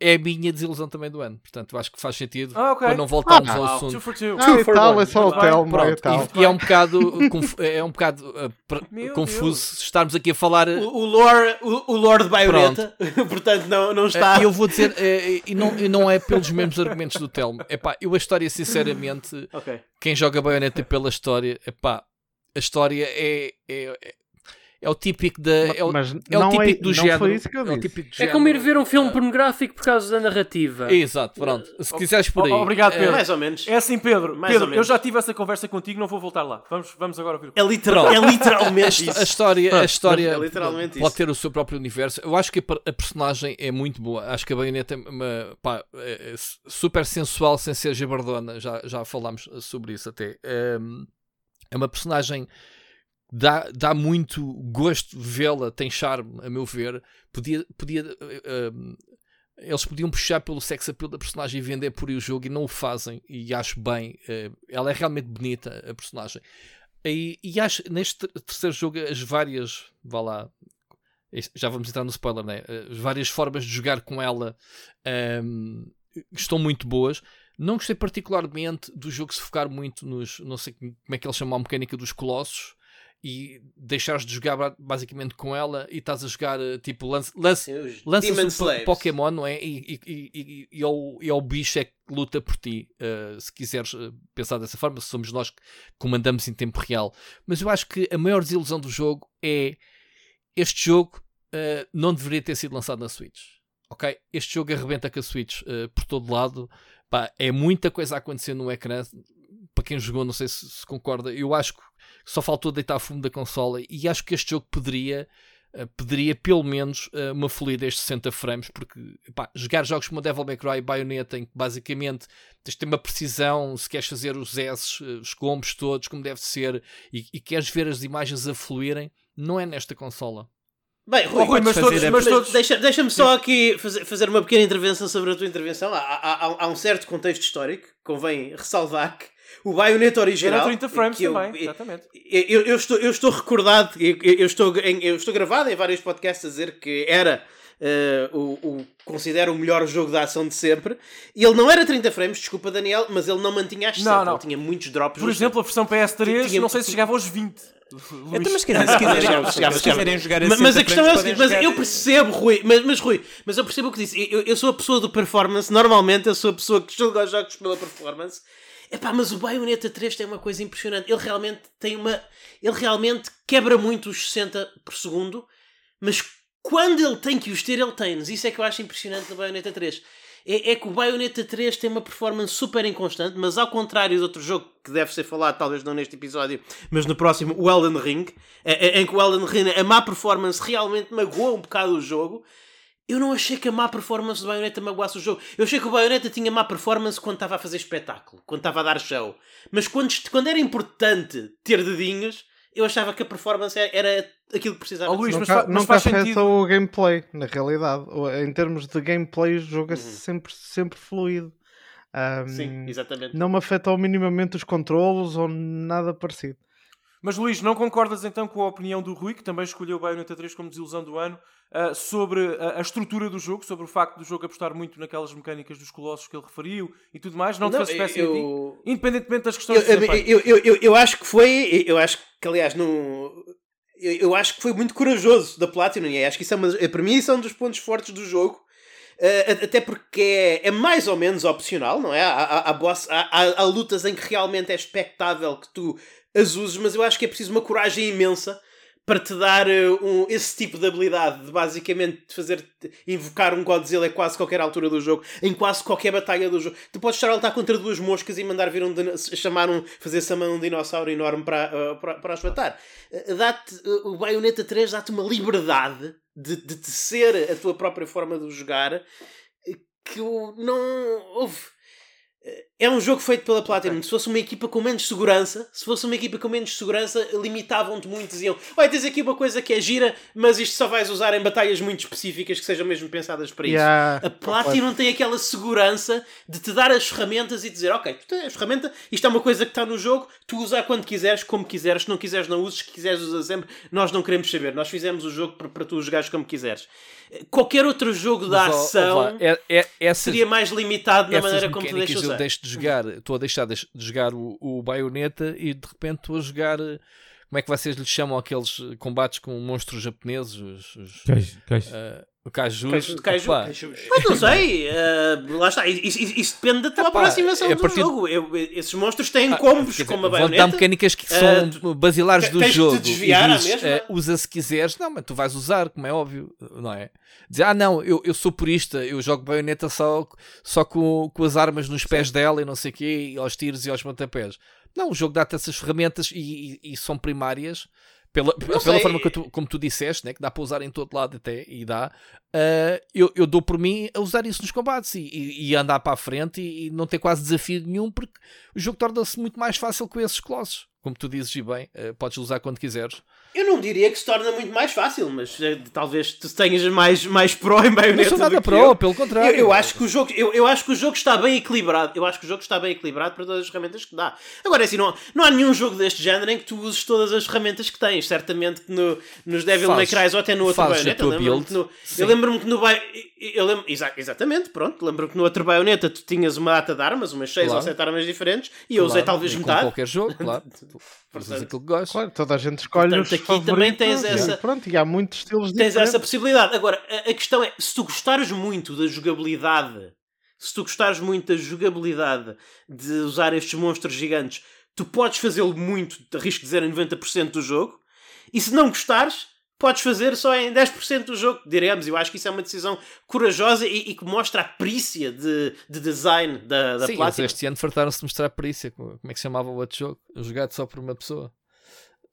É a minha desilusão também do ano, portanto, acho que faz sentido Ah, ok. para não voltarmos Ah, ao Two assunto. for two. ah, e for tal, é só o Telmo e tal. e, e é um bocado, é um bocado uh, confuso Deus. estarmos aqui a falar. O, o lore, o, o lore de baioneta, portanto, não, não está. Eh, Eu vou dizer, eh, e não, e não é pelos mesmos argumentos do Telmo. Epá, eu a história, sinceramente, Ok. quem joga baioneta pela história, epá, a história é, é, é, é o típico da. É o, Mas é o não, típico é, do não género. foi isso que eu é o disse. típico É como ir ver um filme pornográfico por causa da narrativa. Exato, pronto. Se quiseres por aí. Obrigado, eh, Pedro. Mais ou menos. É assim, Pedro. Mais Pedro, ou eu já tive essa conversa contigo, não vou voltar lá. Vamos, vamos agora ouvir. É, literal, é literalmente a, isso. a história, a história é literalmente pode isso. ter o seu próprio universo. Eu acho que a, per- a personagem é muito boa. Acho que a baioneta é, uma, pá, é- é su- super sensual sem ser jabardona. Já, já falámos sobre isso até. Ehm, É uma personagem dá, dá muito gosto vê-la, tem charme, a meu ver. Podia, podia, ehm, eles podiam puxar pelo sex appeal da personagem e vender por aí o jogo e não o fazem. E acho bem. eh, ela é realmente bonita, a personagem. E, e acho neste ter- terceiro jogo as várias, vá lá, já vamos entrar no spoiler, né? As várias formas de jogar com ela ahm, estão muito boas. Não gostei particularmente do jogo se focar muito nos, não sei como é que ele chama a mecânica dos colossos e deixares de jogar ba- basicamente com ela e estás a jogar eh, tipo lance, lance, Demon um. Pokémon, não é? E, e, e, e, e, é o, e é o bicho é que luta por ti, uh, se quiseres uh, pensar dessa forma, se somos nós que comandamos em tempo real. Mas eu acho que a maior desilusão do jogo é este jogo uh, não deveria ter sido lançado na Switch. Ok? Este jogo arrebenta com a Switch uh, por todo lado. Pá, é muita coisa a acontecer no ecrã. Para quem jogou, não sei se, se concorda. Eu acho que só faltou deitar fumo da consola e acho que este jogo poderia Uh, pediria pelo menos uh, uma fluidez de 60 frames, porque pá, jogar jogos como Devil May Cry e Bayonetta, em que basicamente tens de ter uma precisão, se queres fazer os S, uh, os combos todos como deve ser, e, e queres ver as imagens a fluírem, não é nesta consola. Bem, Rui, Oh, Rui, mas todos, mas todos- deixa- Deixa-me só aqui fazer, fazer uma pequena intervenção sobre a tua intervenção. Há, há- há- há um certo contexto histórico, convém ressalvar que O Bayonetta original. Era 30 frames que eu- também, eu- exatamente. eu, eu estou, eu estou recordado, eu, eu estou, em- eu estou gravado em vários podcasts a dizer que era eh, o, o considero o melhor jogo de ação de sempre. E ele não era 30 frames, desculpa Daniel, mas ele não mantinha as Não, 60, não. ele tinha muitos drops. Por exemplo, a versão PS3, Tinha- não sei se chegava aos 20. Então, mas quer dizer, se quiserem, Chegava, chegava, se quiserem jogar a Ma- mas, 60 a questão é o seguinte, mas eu jogar- percebo, Rui, mas, mas Rui, mas eu percebo o que disse. Eu, eu sou a pessoa do performance, normalmente eu sou a pessoa que julga os jogos pela performance. Epá, mas o Bayonetta 3 tem uma coisa impressionante. Ele realmente tem uma. Ele realmente quebra muito os 60 por segundo, mas quando ele tem que os ter, ele tem-nos. Isso é que eu acho impressionante no Bayonetta 3. É, é que o Bayonetta 3 tem uma performance super inconstante, mas ao contrário de outro jogo que deve ser falado, talvez não neste episódio, mas no próximo, o Elden Ring, é- é- em que o Elden Ring, a má performance realmente magoa um bocado o jogo. Eu não achei que a má performance do Bayonetta magoasse o jogo. Eu achei que o Bayonetta tinha má performance quando estava a fazer espetáculo, quando estava a dar show. Mas quando, quando era importante ter dedinhos, eu achava que a performance era aquilo que precisava. De Luís, mas mas faz afeta sentido. o gameplay, na realidade. Em termos de gameplay, o jogo é Uhum. sempre, sempre fluido. Ahm, Sim, exatamente. não me afetou minimamente os controlos ou nada parecido. Mas Luís, não concordas então com a opinião do Rui, que também escolheu o Bayonetta 3 como desilusão do ano, ah, sobre a, a estrutura do jogo, sobre o facto do jogo apostar muito naquelas mecânicas dos colossos que ele referiu e tudo mais? Não te Não, fez espécie eu, Independentemente das questões eu, eu, eu, eu, eu acho que foi. Eu acho que, aliás, no. Eu, eu acho que foi muito corajoso da Platinum e acho que isso é uma, para mim isso é um dos pontos fortes do jogo. Eh, até porque é, é mais ou menos opcional, não é? Há, há, há, boss- há lutas em que realmente é expectável que tu as uses, mas eu acho que é preciso uma coragem imensa para te dar eh, um, esse tipo de habilidade de basicamente te fazer invocar um Godzilla a quase qualquer altura do jogo, em quase qualquer batalha do jogo. Tu podes estar a lutar contra duas moscas e mandar vir um chamar um, fazer summon um dinossauro enorme para, eh, para, para matar. Eh, Dá-te, eh, o Bayonetta 3 dá-te uma liberdade de, de te ser a tua própria forma de jogar que eu não houve. É um jogo feito pela Platinum. Se fosse uma equipa com menos segurança, se fosse uma equipa com menos segurança, limitavam-te muito. Diziam: Olha, tens aqui uma coisa que é gira, mas isto só vais usar em batalhas muito específicas que sejam mesmo pensadas para isso. Yeah, A Platinum tem aquela segurança de te dar as ferramentas e dizer: Ok, tu tens a ferramenta, isto é uma coisa que está no jogo, tu usa quando quiseres, como quiseres. Se não quiseres, não uses. Se quiseres, usa sempre. Nós não queremos saber. Nós fizemos o jogo para, para tu jogares como quiseres. Qualquer outro jogo de Mas, ó, ó, ação é, é, essas- seria mais limitado na maneira como tu deixas usar. Jogar, estou a deixar de de jogar o, o Bayonetta e de repente estou a jogar eh, como é que vocês lhe chamam aqueles combates com monstros japoneses, os, os, eh, o Kaijus. Kaiju- Kaiju- Opa, Mas não sei, eh, lá está, isso, isso- isso depende da tua Epá, aproximação é do partir- jogo. Eu- esses monstros têm combos Quer dizer, como a vão baioneta. mecânicas que são basilares do tens de jogo desviar e dizes, mesma. eh, usa se quiseres, não, mas tu vais usar, como é óbvio, não é? Dizer, ah não, eu, eu sou purista, eu jogo baioneta só, só com, com as armas nos pés dela e não sei o quê, e aos tiros e aos pontapés. Não, o jogo dá-te essas ferramentas e, e- e são primárias. Pela, pela sei. forma que tu- como tu disseste, né, que dá para usar em todo lado até, e dá, ah, eu, eu dou por mim a usar isso nos combates e, e- e andar para a frente e, e não ter quase desafio nenhum, porque o jogo torna-se muito mais fácil com esses colossos. Como tu dizes, e bem, ah, podes usar quando quiseres. Eu não diria que se torna muito mais fácil, mas eh, talvez tu tenhas mais, mais pró em Não baioneta sou do nada pro, pelo contrário. Eu, eu acho que o jogo, eu, eu acho que o jogo está bem equilibrado. Eu acho que o jogo está bem equilibrado para todas as ferramentas que dá. Agora, é assim, não, não há nenhum jogo deste género em que tu uses todas as ferramentas que tens. Certamente que no, nos Devil May Cry ou até no outro baioneta. Eu lembro-me que no, eu lembro-me que no eu lembro, exa- exatamente, pronto. Lembro-me que no outro baioneta tu tinhas uma data de armas, umas 6 Claro. ou 7 armas diferentes, e eu usei Claro, talvez e com metade. qualquer jogo, claro. Portanto, aquilo que gostas. Claro, toda a gente escolhe Portanto, os aqui também tens e essa- pronto, e há muitos estilos Tens diferentes. essa possibilidade. Agora, a, a questão é, se tu gostares muito da jogabilidade, se tu gostares muito da jogabilidade de usar estes monstros gigantes, tu podes fazê-lo muito, arrisco dizer em 90% do jogo, e se não gostares, podes fazer só em 10% do jogo, diremos. Eu acho que isso é uma decisão corajosa e, e que mostra a perícia de, de design da, da Sim, Platinum. este ano fartaram-se de mostrar perícia. Como como é que se chamava o outro jogo? Jogado só por uma pessoa.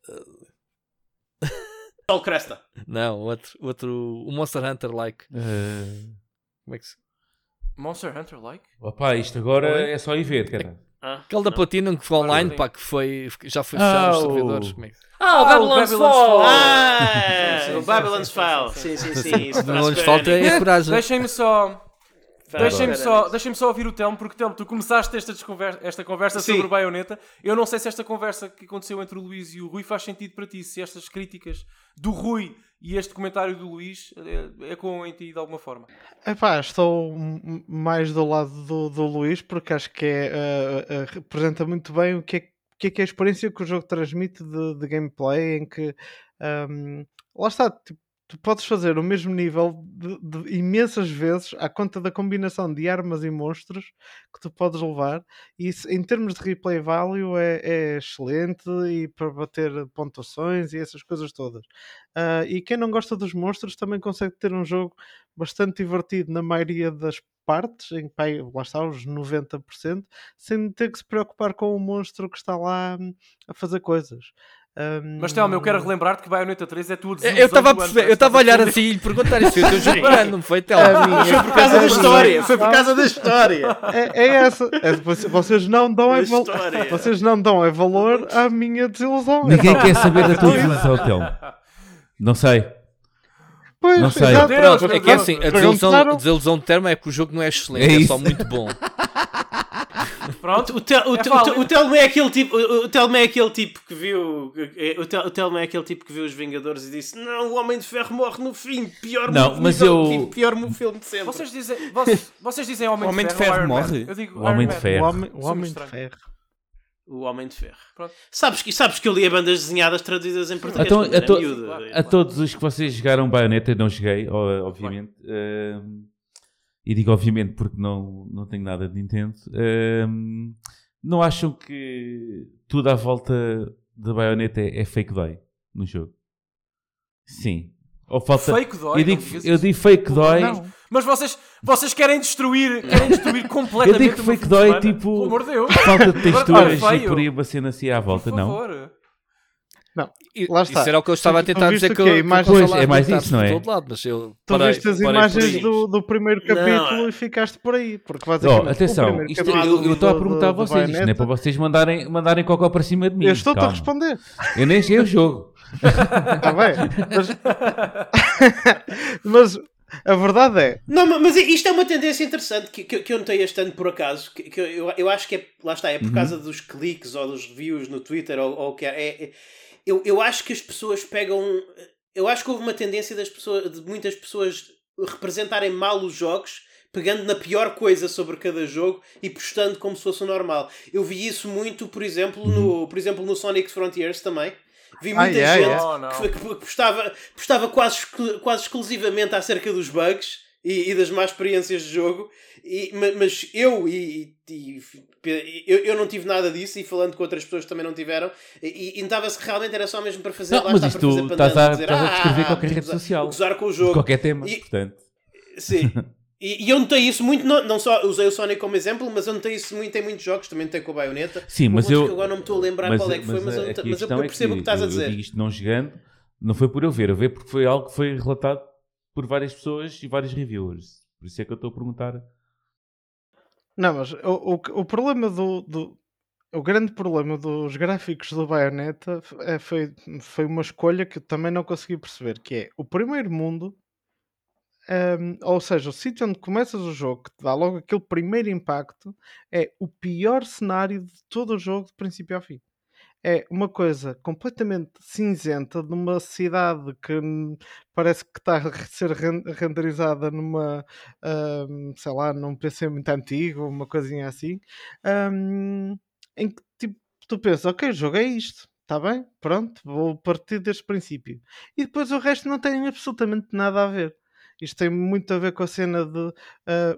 Sol Cresta. Não, outro, o outro o Monster Hunter like. Eh, Como é que se... Monster Hunter like? opá, isto agora Oi? é só ir ver, cara. Ah, Aquele da não. Platinum que foi online, pá, que foi, já foi fechado Ah, os o- servidores. Como é que... Ah, o Babylon's Babylon's Fall! Fall. Ah, Sim, sim, o Babylon's sim, Fall. sim, Sim, sim, Sim, sim. isso não para a é coragem. Deixem-me só Deixem-me Adoro. só, deixem só ouvir o Telmo, porque Telmo, tu começaste esta, desconver- esta conversa Sim. sobre o Bayonetta. Eu não sei se esta conversa que aconteceu entre o Luís e o Rui faz sentido para ti, se estas críticas do Rui e este comentário do Luís é, ecoam em ti de alguma forma. Epá, estou mais do lado do, do Luís porque acho que é, eh, eh, representa muito bem o que é, que é que é a experiência que o jogo transmite de, de gameplay em que ahm, lá está, tipo, tu podes fazer o mesmo nível de, de imensas vezes à conta da combinação de armas e monstros que tu podes levar e isso, em termos de replay value é, é excelente e para bater pontuações e essas coisas todas. Ah, e quem não gosta dos monstros também consegue ter um jogo bastante divertido na maioria das partes, em vai, lá está, os 90%, sem ter que se preocupar com o monstro que está lá hum, a fazer coisas. Hum, Mas Telmo, eu quero relembrar-te que Bayonetta 3 é tua desilusão Eu estava a perceber, eu estava a olhar assim e lhe perguntar isso. Eu estou jogando, não foi? Telmo? Minha Foi por causa da história. Foi por causa da história. É, é essa. É, vocês- não dão é val- vocês não dão é valor à minha desilusão. Ninguém Epá, quer saber da tua desilusão, Telmo. Não sei. pois, não sei. Deus, Pronto, é que é assim, a desilusão, a desilusão de termo é que o jogo não é excelente, É é, só muito bom. Pronto, O, Tel, o, É Tel- o Telmo é aquele tipo, o, o Telmo é aquele tipo que viu, o, Tel, o Telmo é aquele tipo que viu os Vingadores e disse: "Não, o Homem de Ferro morre no fim, pior Não, mas eu- pior mo- filme de sempre". vocês dizem, vocês, vocês dizem Homem, O Homem de de Ferro, Ferro morre? Eu digo O Homem de. Ferro. O homem, o homem de ferro. O Homem de Ferro. Pronto. Sabes, que- sabes que eu li a bandas desenhadas traduzidas em português. Então, a to- miúdo. A todos os que vocês jogaram Bayonetta, eu não joguei, obviamente. Ahm, e digo obviamente porque não, não tenho nada de Nintendo. Ahm, não acham que tudo à volta da Bayonetta é, é fake dói no jogo? Sim. Ou falta. Fake dói. eu, digo, eu digo fake dói. Não. Mas vocês, vocês querem destruir, querem destruir completamente Eu digo meu fake dói, tipo, Pelo amor de Deus. Falta de texturas e por aí uma cena assim à volta, Por não. E- Lá está. Isso era o que eu estava a tentar dizer que que eu Pois, é mais isso, não é? todo lado, mas eu Tu parei- viste as imagens do, do primeiro Não, capítulo é- e ficaste por aí. Porque basicamente. Oh, o atenção, primeiro isto- capítulo eu eu estou a perguntar a vocês, isto não é para vocês mandarem, mandarem cocó para cima de mim. Eu estou-te a responder. Eu nem sei o jogo. Está bem. Mas, mas a verdade é. Não, ma- mas isto é uma tendência interessante que, que, que eu notei este ano por acaso. Que, que eu, eu acho que é, lá está, é por causa dos cliques ou dos reviews no Twitter ou, ou o que é. é- é- eu, eu acho que as pessoas pegam. Eu acho que houve uma tendência das pessoas, de muitas pessoas representarem mal os jogos, pegando na pior coisa sobre cada jogo e postando como se fosse o normal. Eu vi isso muito, por exemplo, no, por exemplo, no Sonic Frontiers também. Vi Ah, muita yeah, gente yeah. Oh, que, que postava, postava quase, quase exclusivamente acerca dos bugs e, e das más experiências de jogo, e, ma- mas eu e, e- eu, eu não tive nada disso, e falando com outras pessoas que também não tiveram, e, e notava-se que realmente era só mesmo para fazer Não, lá mas isto para fazer estás a- dizer, estás a descrever "Ah, qualquer rede gozar- social." gozar com o jogo. qualquer tema, E- portanto. Sim. E, e eu notei isso muito, não, não só usei o Sonic como exemplo, mas eu notei isso muito em muitos jogos, também notei com a Baioneta. Sim, mas eu- que agora não me estou a lembrar qual é que foi, mas, eu, mas eu é percebo o que estás a dizer. Eu isto não jogando, não foi por eu ver, eu ver porque foi algo que foi relatado por várias pessoas e vários reviewers. Por isso é que eu estou a perguntar. Não, mas o, o, o problema do, do- O grande problema dos gráficos do Bayonetta é, foi, foi uma escolha que eu também não consegui perceber, que é o primeiro mundo, hum, ou seja, o sítio onde começas o jogo, que te dá logo aquele primeiro impacto, é o pior cenário de todo o jogo, de princípio ao fim. É uma coisa completamente cinzenta de uma cidade que parece que está a ser ren- renderizada numa, hum, sei lá, num PC muito antigo, uma coisinha assim, hum, em que tipo, tu pensas, ok, é isto, está bem, pronto, vou partir deste princípio. E depois o resto não tem absolutamente nada a ver. Isto tem muito a ver com a cena de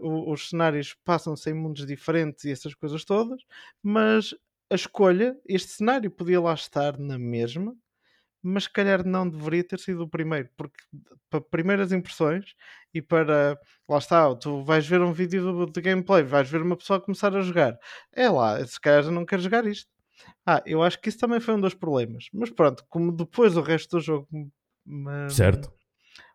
o- os cenários passam-se em mundos diferentes e essas coisas todas, mas a escolha, este cenário podia lá estar na mesma, mas se calhar não deveria ter sido o primeiro, porque para primeiras impressões e para lá está, tu vais ver um vídeo de gameplay, vais ver uma pessoa começar a jogar, é lá, se calhar não quero jogar isto. Ah, eu acho que isso também foi um dos problemas, mas pronto, como depois o resto do jogo Certo.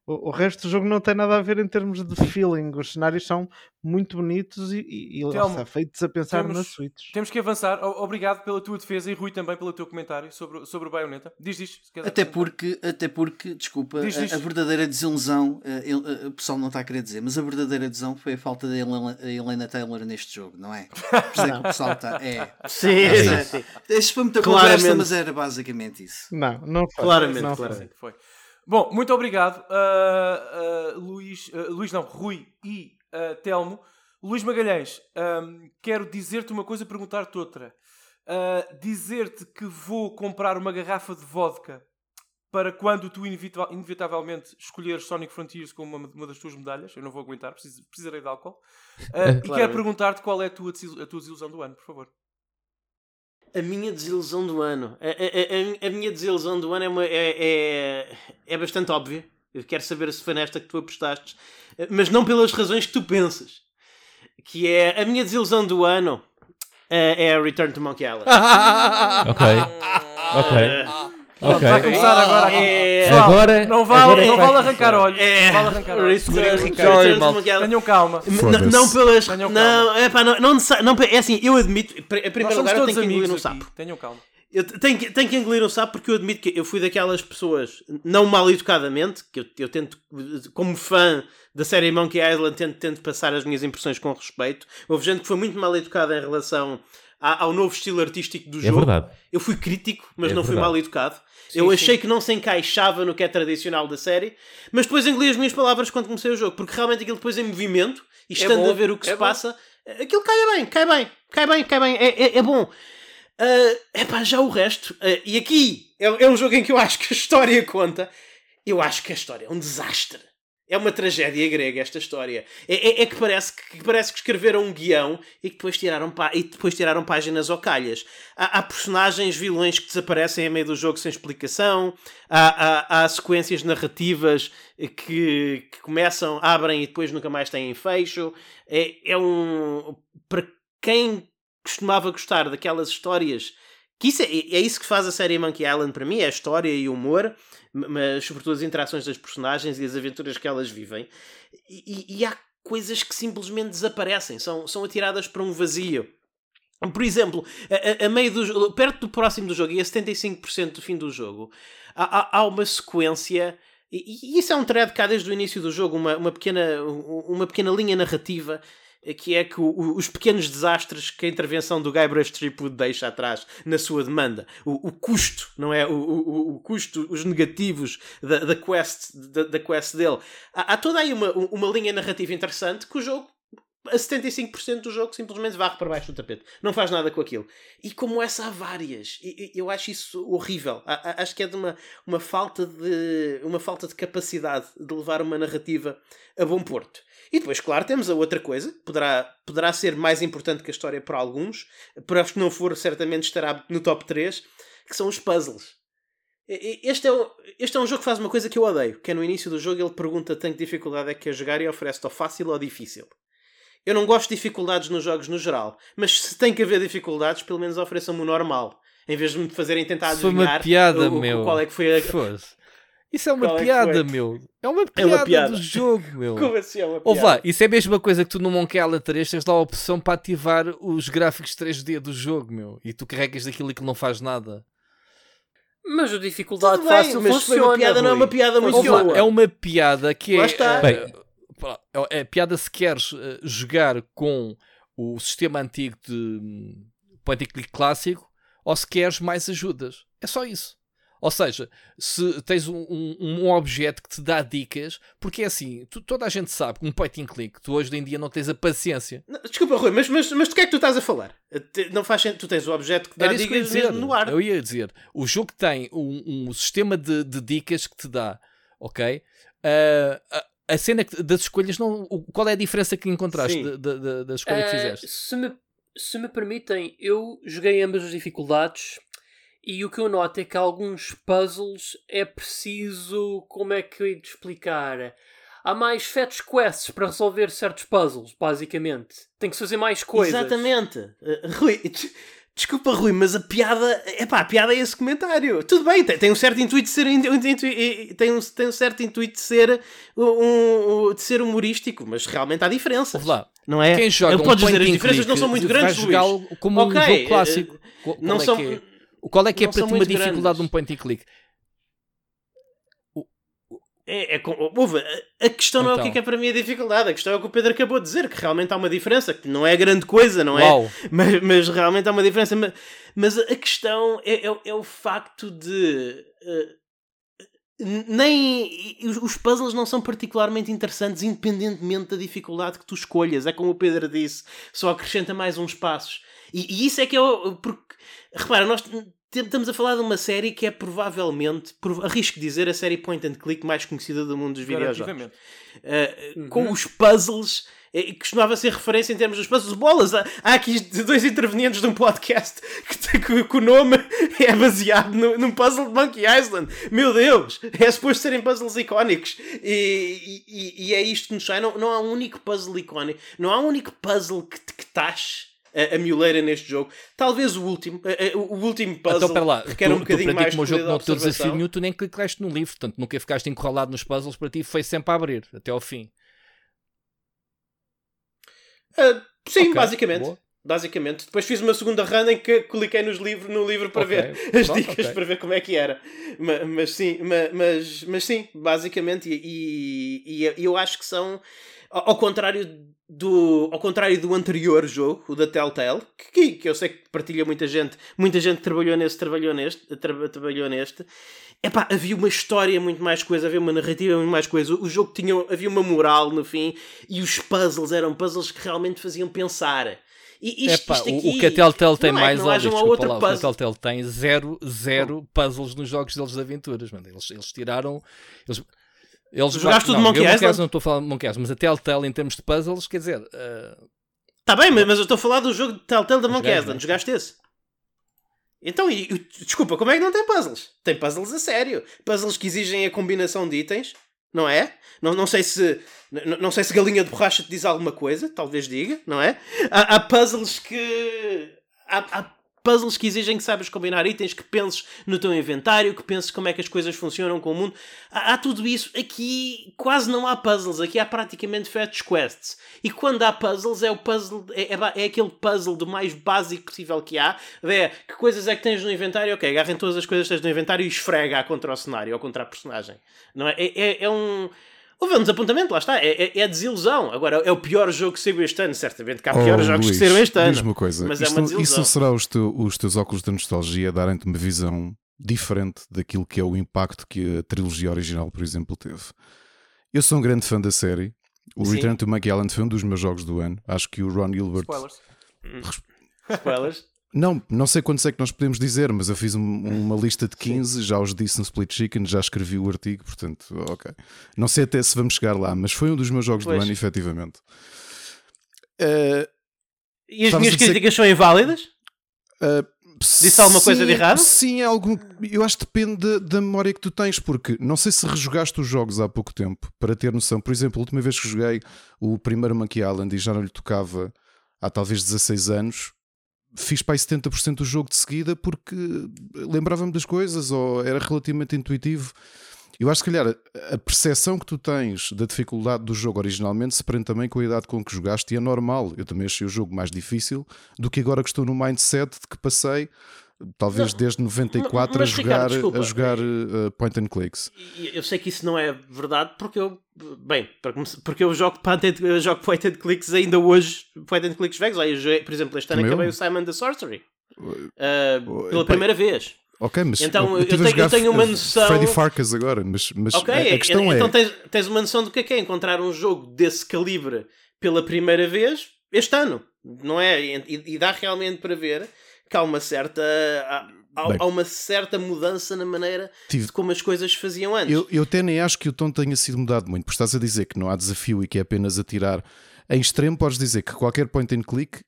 O, o resto do jogo não tem nada a ver em termos de feeling. Os cenários são muito bonitos e, e, e Telmo, feitos a pensar temos- nas suítes. Temos que avançar. O- Obrigado pela tua defesa e Rui também pelo teu comentário sobre, sobre o Bayonetta. Diz isto. Até porque, até porque, desculpa, Diz, diz. A, a verdadeira desilusão, eh, eh, o pessoal não está a querer dizer, mas a verdadeira desilusão foi a falta da Helena, Helena Taylor neste jogo, não é? Por isso é que o pessoal está. É. Sim, É. sim, sim. Isto foi muita Claramente. conversa, mas era basicamente isso. Não, não foi. Claramente, não foi. claramente. Foi. Bom, muito obrigado, ah, ah, Luís, ah, Luís não, Rui e Telmo. Luís Magalhães, ahm, quero dizer-te uma coisa e perguntar-te outra. Dizer-te que vou comprar uma garrafa de vodka para quando tu inevita- inevitavelmente escolheres Sonic Frontiers como uma, uma das tuas medalhas. Eu não vou aguentar, preciso- precisarei de álcool. Ah, e quero perguntar-te qual é a tua, a tua desilusão do ano, por favor. A minha desilusão do ano. A, a- a- a minha desilusão do ano é, uma- é, é, é bastante óbvia. Eu quero saber se foi nesta que tu apostaste, mas não pelas razões que tu pensas. Que é a minha desilusão do ano é, é a Return to Monkey Island. Ok. Ok. Ok. Vai começar agora aqui. É, Pessoal, Agora- não vale, agora é não vale arrancar olhos. é, Não vale arrancar olhos. Tenham calma. Não pelas. Não, é pá, não, não, não, é assim, eu admito. Em primeiro lugar, eu tenho que engolir um sapo. Tenham calma. Eu tenho que, tenho que engolir um sapo porque eu admito que eu fui daquelas pessoas, não mal educadamente, que eu, eu tento, como fã da série Monkey Island, tento, tento passar as minhas impressões com respeito. Houve gente que foi muito mal educada em relação ao novo estilo artístico do É jogo. verdade. Eu fui crítico, mas É não fui verdade. mal educado. eu achei que não se encaixava no que é tradicional da série, mas depois engoli as minhas palavras quando comecei o jogo, porque realmente aquilo depois em movimento e estando bom, a ver o que é se bom. passa, aquilo cai bem, cai bem, cai bem, cai bem, é, é, é bom. É epá, já o resto, ah, e aqui é, é um jogo em que eu acho que a história conta. Eu acho que a história é um desastre. É uma tragédia grega esta história. É, é- é que, parece que, que parece que escreveram um guião e que depois tiraram, e depois tiraram páginas ao calhas. Há, há personagens vilões que desaparecem a meio do jogo sem explicação. Há, há- há sequências narrativas que, que começam, abrem e depois nunca mais têm fecho. É, é um. Para quem costumava gostar daquelas histórias. Que isso é, é isso que faz a série Monkey Island para mim, é a história e o humor, mas sobretudo as interações das personagens e as aventuras que elas vivem. E, e- há coisas que simplesmente desaparecem, são, são atiradas para um vazio. Por exemplo, a, a- meio do, perto do próximo do jogo e a 75% do fim do jogo, há, há- uma sequência, e, e isso é um thread cá desde o início do jogo, uma, uma, pequena, uma pequena linha narrativa que é que o- os pequenos desastres que a intervenção do Guybrush Threepwood deixa atrás na sua demanda, o, o custo, não é? O, o, custo, os negativos da, da, quest, da, da quest dele. Há, há toda aí uma, uma linha narrativa interessante que o jogo, a 75% do jogo, simplesmente varre para baixo do tapete. Não faz nada com aquilo. E como essa há várias. E- Eu acho isso horrível. Acho que é de uma, uma, falta de, uma falta de capacidade de levar uma narrativa a bom porto. E depois, claro, temos a outra coisa, que poderá, poderá ser mais importante que a história para alguns, para os que não for, certamente estará no top 3, que são os puzzles. Este é, um, este é um jogo que faz uma coisa que eu odeio, que é no início do jogo ele pergunta tem que dificuldade é que quer jogar e oferece-te ou fácil ou difícil. Eu não gosto de dificuldades nos jogos no geral, mas se tem que haver dificuldades, pelo menos ofereçam-me o normal, em vez de me fazerem tentar Isso foi uma adivinhar piada, o- meu. qual é que foi a... Foda-se. Isso é uma Qual é piada, foi? meu. É uma É piada, uma piada. do jogo, meu. Como assim é uma piada? lá, isso é a mesma coisa que tu no Monkey Island 3 tens lá a opção para ativar os gráficos 3D do jogo, meu. E tu carregas daquilo e que não faz nada. Mas a dificuldade Tudo bem, fácil mas funciona. uma piada, não é Rui. uma piada muito lá, é uma piada que Lá é. está. eh, Bem, é é piada se queres eh, jogar com o sistema antigo de hum, point and click clássico ou se queres mais ajudas. É só isso. Ou seja, se tens um, um- um objeto que te dá dicas, porque é assim, tu- toda a gente sabe que um point and click, tu hoje em dia não tens a paciência. Não, Desculpa, Rui, mas, mas, mas do que é que tu estás a falar? Te- Não faz sentido. Tu tens o objeto que dá Era que dicas dizer. no ar. Eu ia dizer, o jogo tem um, um sistema de, de dicas que te dá, ok? Ah, a, a cena das escolhas, não, qual é a diferença que encontraste de- de- da escolha que Eh, fizeste? se, me, se me permitem, eu joguei ambas as dificuldades e o que eu noto é que alguns puzzles é preciso. Como é que eu ia te explicar? Há mais fetch quests para resolver certos puzzles, basicamente. Tem que se fazer mais coisas. Exatamente. Uh, Rui, Desculpa, Rui, mas a piada. É pá, a piada é esse comentário. Tudo bem, tem, tem um certo intuito de ser. intu- tem, um, tem um certo intuito de ser, um, de ser humorístico, mas realmente há diferenças. Ouve lá. Não é? Quem joga Ele um pode dizer, as diferenças não são muito grandes, Luís. como Ok, um eh, jogo clássico. Qual- não é são- que é? Qual é que é para ti uma dificuldade grandes. de um point and click? É, é ouve, a- questão não é o que é Então. que é para mim a dificuldade, a questão é o que o Pedro acabou de dizer, que realmente há uma diferença, que não é grande coisa, não é? Uau. Mas, mas realmente há uma diferença. Mas, mas a questão é, é, é o facto de. n- nem os- os puzzles não são particularmente interessantes independentemente da dificuldade que tu escolhas é como o Pedro disse só acrescenta mais uns passos e, e isso é que é o, porque repara nós estamos a falar de uma série que é provavelmente por, arrisco dizer a série point and click mais conhecida do mundo dos videojogos. Uh, com os puzzles. eh, Costumava ser referência em termos dos puzzles. Bolas! Há, há aqui dois intervenientes de um podcast que, que- que o nome é baseado no, num puzzle de Monkey Island. Meu Deus! É suposto serem puzzles icónicos. E, e- e é isto que nos sai. Não, não há um único puzzle icónico. Não há um único puzzle que, que taxe a, a mioleira neste jogo. Talvez o último. O último puzzle Então, pera lá, requer tu, um bocadinho tu para ti, mais como o de jogo não de te deu desafio nenhum, tu nem clicaste no livro, portanto nunca ficaste encurralado nos puzzles, para ti foi sempre a abrir, até ao fim. Ah, sim, Ok, basicamente. boa. Basicamente. Depois fiz uma segunda run em que cliquei nos livros, no livro para Ok, ver as pronto, dicas ok. para ver como é que era. Ma- Mas, sim, ma- mas, mas, sim, basicamente. E, e- e eu acho que são. Ao ao contrário do, ao contrário do anterior jogo, o da Telltale, que, que eu sei que partilha muita gente, muita gente trabalhou nesse, trabalhou neste, tra- trabalhou neste. Epá, havia uma história muito mais coisa, havia uma narrativa muito mais coisa. O jogo tinha, havia uma moral no fim e os puzzles eram puzzles que realmente faziam pensar. E isto, Epá, isto o- aqui, o que a Telltale tem é que mais um desculpa lá, o que a. Telltale tem zero, zero puzzles nos jogos deles de aventuras, mano. Eles, eles tiraram. Eles, eles Jogaste tudo não, Monkey Island? Não estou a falar de Monkey Island, mas a Telltale em termos de puzzles, quer dizer, eh, Tá bem, mas mas eu estou a falar do jogo de Telltale da Monkey Island. não é? Jogaste esse? Então, e, e- desculpa, como é que não tem puzzles? Tem puzzles a sério. Puzzles que exigem a combinação de itens, não é? Não, não sei se n- não sei se galinha de borracha te diz alguma coisa, talvez diga, não é? Há, há puzzles que. Há, há puzzles que exigem que saibas combinar itens, que penses no teu inventário, que penses como é que as coisas funcionam com o mundo. Há, há tudo isso. Aqui quase não há puzzles, aqui há praticamente fetch quests. E quando há puzzles, é o puzzle, é, é, é aquele puzzle do mais básico possível que há. É que coisas é que tens no inventário? Ok, agarrem todas as coisas que tens no inventário e esfrega contra o cenário ou contra a personagem. Não é? É, é, é um. Houve um desapontamento, lá está. É, é, é desilusão. Agora, é o pior jogo que saiu este ano. Certamente que há piores Oh, jogos Luís, que saíram este ano. Diz-me uma coisa, Mas é isto, uma desilusão. isso será os, teu- os teus óculos de nostalgia darem-te uma visão diferente daquilo que é o impacto que a trilogia original, por exemplo, teve. Eu sou um grande fã da série. O Sim. Return to Monkey Island foi um dos meus jogos do ano. Acho que o Ron Gilbert. Spoilers. Spoilers. Não, não sei quantos é que nós podemos dizer, mas eu fiz um- uma lista de 15, já os disse no Split Chicken, já escrevi o artigo, portanto, ok. Não sei até se vamos chegar lá, mas foi um dos meus jogos Pois. do ano, efetivamente. Eh, E as minhas críticas são inválidas? Uh, Disse alguma coisa de sim, errado? Sim, algum. Eu acho que depende da, da memória que tu tens, porque não sei se rejogaste os jogos há pouco tempo para ter noção. Por exemplo, a última vez que joguei o primeiro Monkey Island e já não lhe tocava há talvez 16 anos, fiz para aí 70% do jogo de seguida porque lembrava-me das coisas ou era relativamente intuitivo. Eu acho que, se calhar, a percepção que tu tens da dificuldade do jogo originalmente se prende também com a idade com que jogaste e é normal. Eu também achei o jogo mais difícil do que agora que estou no mindset de que passei, talvez Não, desde 94, mas, a Ricardo, jogar, desculpa. a jogar uh, point and clicks. Eu sei que isso não é verdade porque eu. Bem, porque eu jogo point and, eu jogo point and clicks ainda hoje. Point and clicks velhos. Por exemplo, este ano Também acabei o Simon the Sorcery. Uh, pela primeira vez. Ok, mas Então, eu tenho- eu tenho uma noção- Freddy Farkas agora, mas, mas Ok, a, a questão é. então tens, tens uma noção do que é que é encontrar um jogo desse calibre pela primeira vez este ano, não é? E, e dá realmente para ver que há uma certa. Há, há- Bem. há uma certa mudança na maneira Tive- de como as coisas se faziam antes. Eu, eu até nem acho que o tom tenha sido mudado muito, porque estás a dizer que não há desafio e que é apenas atirar. Em extremo, podes dizer que qualquer point and click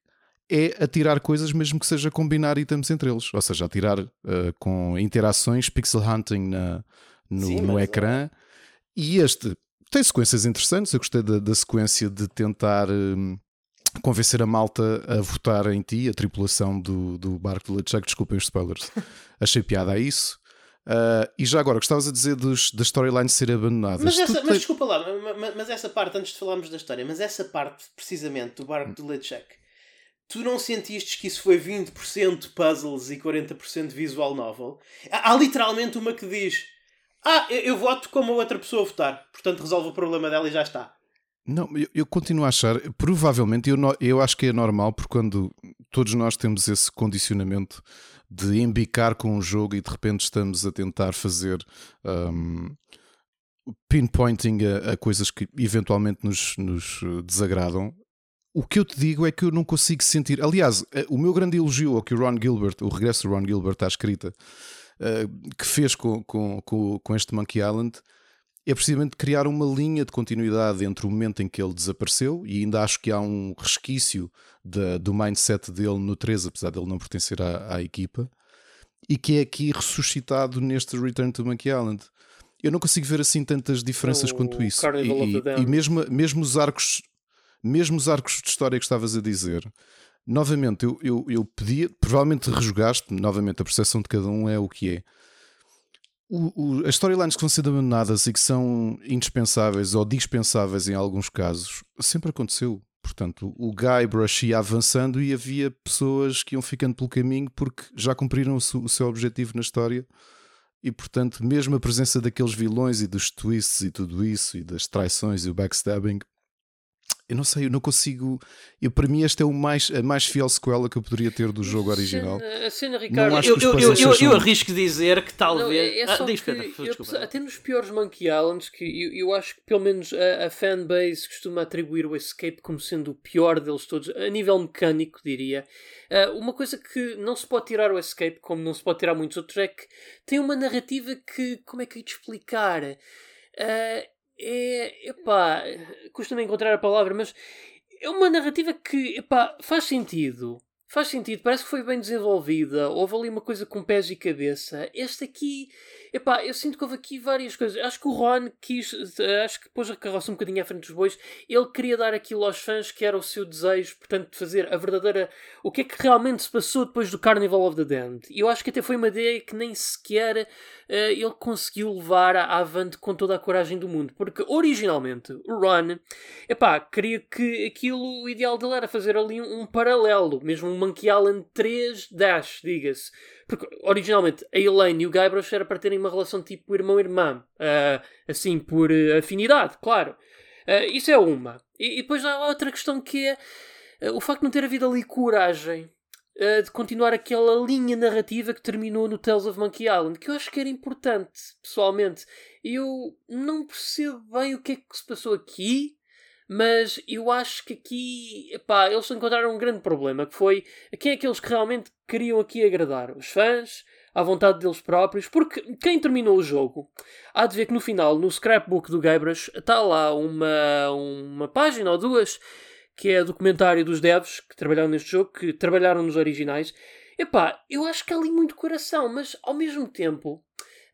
é atirar coisas, mesmo que seja combinar itens entre eles, ou seja, atirar uh, com interações, pixel hunting na, no, Sim, no ecrã. E este tem sequências interessantes. Eu gostei da, da sequência de tentar. hum, convencer a malta a votar em ti, a tripulação do, do barco do LeChuck. Desculpem os spoilers. Achei piada a isso. Uh, e já agora, gostavas a dizer dos, das storylines serem abandonadas. Mas, essa, mas te- desculpa lá, mas, mas essa parte, antes de falarmos da história, mas essa parte precisamente do barco do LeChuck, tu não sentiste que isso foi 20% puzzles e 40% visual novel? Há, há literalmente uma que diz: Ah, eu, eu voto como a outra pessoa votar, portanto resolve o problema dela e já está. Não, eu, eu continuo a achar, provavelmente, eu, eu acho que é normal, porque quando todos nós temos esse condicionamento de embicar com um jogo e de repente estamos a tentar fazer um, pinpointing a, a coisas que eventualmente nos, nos desagradam. O que eu te digo é que eu não consigo sentir. Aliás, eh, o meu grande elogio ao que o Ron Gilbert, o regresso do Ron Gilbert à escrita, eh, que fez com, com, com, com este Monkey Island, é precisamente criar uma linha de continuidade entre o momento em que ele desapareceu, e ainda acho que há um resquício da- do mindset dele no 3, apesar dele não pertencer à, à equipa, e que é aqui ressuscitado neste Return to Monkey Island. Eu não consigo ver assim tantas diferenças O quanto isso. E, e- e mesmo, mesmo os arcos, mesmo os arcos de história que estavas a dizer, novamente, eu, eu, eu pedia, provavelmente rejogaste, novamente, a percepção de cada um é o que é. O- o- as storylines que vão sendo abandonadas e que são indispensáveis ou dispensáveis em alguns casos, sempre aconteceu. Portanto, o Guybrush ia avançando e havia pessoas que iam ficando pelo caminho porque já cumpriram o seu, o seu objetivo na história. E, portanto, mesmo a presença daqueles vilões e dos twists e tudo isso, e das traições e o backstabbing, eu não sei, eu não consigo. Eu, para mim, esta é o mais, a mais fiel sequela que eu poderia ter do jogo original. cena- A cena, Ricardo, acho Eu, eu, eu, eu, sejam- eu arrisco dizer que Não, talvez. é, é ah, diz, que Pedro, eu- até nos piores Monkey Islands, que eu, eu acho que pelo menos a, a fanbase costuma atribuir o Escape como sendo o pior deles todos, a nível mecânico, diria. Ah, uma coisa que não se pode tirar o Escape, como não se pode tirar muitos outros, é que tem uma narrativa que. Como é que eu ia te explicar? Ah, é. Epá, custa-me encontrar a palavra, mas é uma narrativa que epá, faz sentido. Faz sentido, parece que foi bem desenvolvida. Houve ali uma coisa com pés e cabeça. Este aqui, epá, eu sinto que houve aqui várias coisas. Acho que o Ron quis, acho que pôs a carroça um bocadinho à frente dos bois. Ele queria dar aquilo aos fãs que era o seu desejo, portanto, de fazer a verdadeira. O que é que realmente se passou depois do Carnival of the Damned. E eu acho que até foi uma ideia que nem sequer eh, ele conseguiu levar à avante com toda a coragem do mundo. Porque originalmente o Ron, epá, queria que aquilo, o ideal dele era fazer ali um, um paralelo, mesmo um Monkey Island 3 Dash, diga-se. Porque originalmente a Elaine e o Guybrush era para terem uma relação tipo irmão-irmã, ah, assim, por eh, afinidade, claro. Ah, isso é uma. E, e depois há outra questão que é ah, o facto de não ter havido ali coragem uh, de continuar aquela linha narrativa que terminou no Tales of Monkey Island, que eu acho que era importante, pessoalmente. Eu não percebo bem o que é que se passou aqui, mas eu acho que aqui epá, eles encontraram um grande problema, que foi quem é aqueles que realmente queriam aqui agradar? Os fãs, à vontade deles próprios, porque quem terminou o jogo há de ver que no final, no scrapbook do Guybrush, está lá uma, uma página ou duas que é documentário dos devs que trabalharam neste jogo, que trabalharam nos originais. Epá, eu acho que há ali muito coração, mas ao mesmo tempo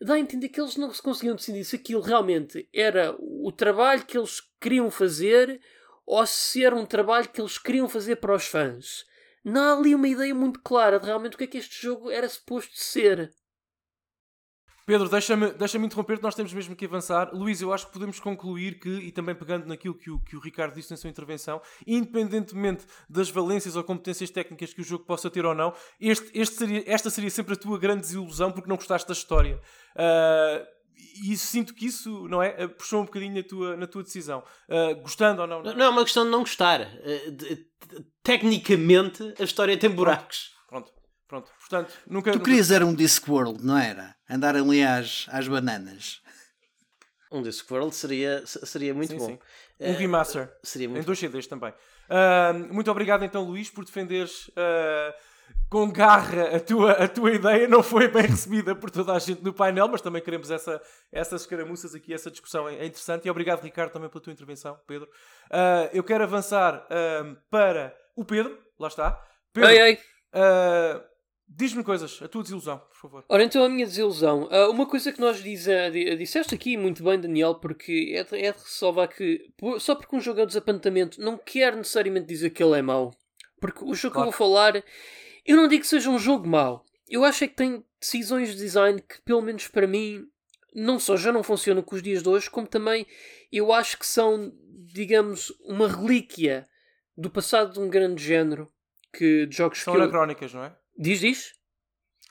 dá a entender que eles não se conseguiam decidir se aquilo realmente era o trabalho que eles queriam fazer ou se era um trabalho que eles queriam fazer para os fãs. Não há ali uma ideia muito clara de realmente o que é que este jogo era suposto ser. Pedro, deixa-me deixa interromper, nós temos mesmo que avançar. Luís, eu acho que podemos concluir que, e também pegando naquilo que o, que o Ricardo disse na sua intervenção, independentemente das valências ou competências técnicas que o jogo possa ter ou não, este, este seria, esta seria sempre a tua grande desilusão porque não gostaste da história. Ah, e sinto que isso, não é? Ah, Puxou um bocadinho na tua, na tua decisão. Ah, gostando ou não? Não é uma questão de não gostar. Eh, de- de- Tecnicamente, a história tem buracos. Pronto, pronto. Portanto, nunca. Tu nunca- querias era um Discworld, não era? Andar ali às, às bananas. Um Discworld seria, seria muito Sim, bom. sim. Eh, Um remaster. Seria Em muito dois CDs também. Ah, muito obrigado então, Luís, por defenderes ah, com garra a tua, a tua ideia. Não foi bem recebida por toda a gente no painel, mas também queremos essa, essas escaramuças aqui, essa discussão é, é interessante. E obrigado, Ricardo, também pela tua intervenção, Pedro. Ah, eu quero avançar ah, para o Pedro, lá está. Pedro, Ei, ei. Diz-me coisas, a tua desilusão, por favor. Ora, então a minha desilusão. Ah, uma coisa que nós diz, di- disseste aqui muito bem, Daniel, porque é de, é de ressalvar que por- só porque um jogo é um desapontamento não quer necessariamente dizer que ele é mau. Porque o jogo que eu vou falar, eu não digo que seja um jogo mau. Eu acho é que tem decisões de design que, pelo menos para mim, não só já não funcionam com os dias de hoje, como também eu acho que são, digamos, uma relíquia do passado de um grande género que de jogos São que eu... anacrónicas, não é? Diz, diz?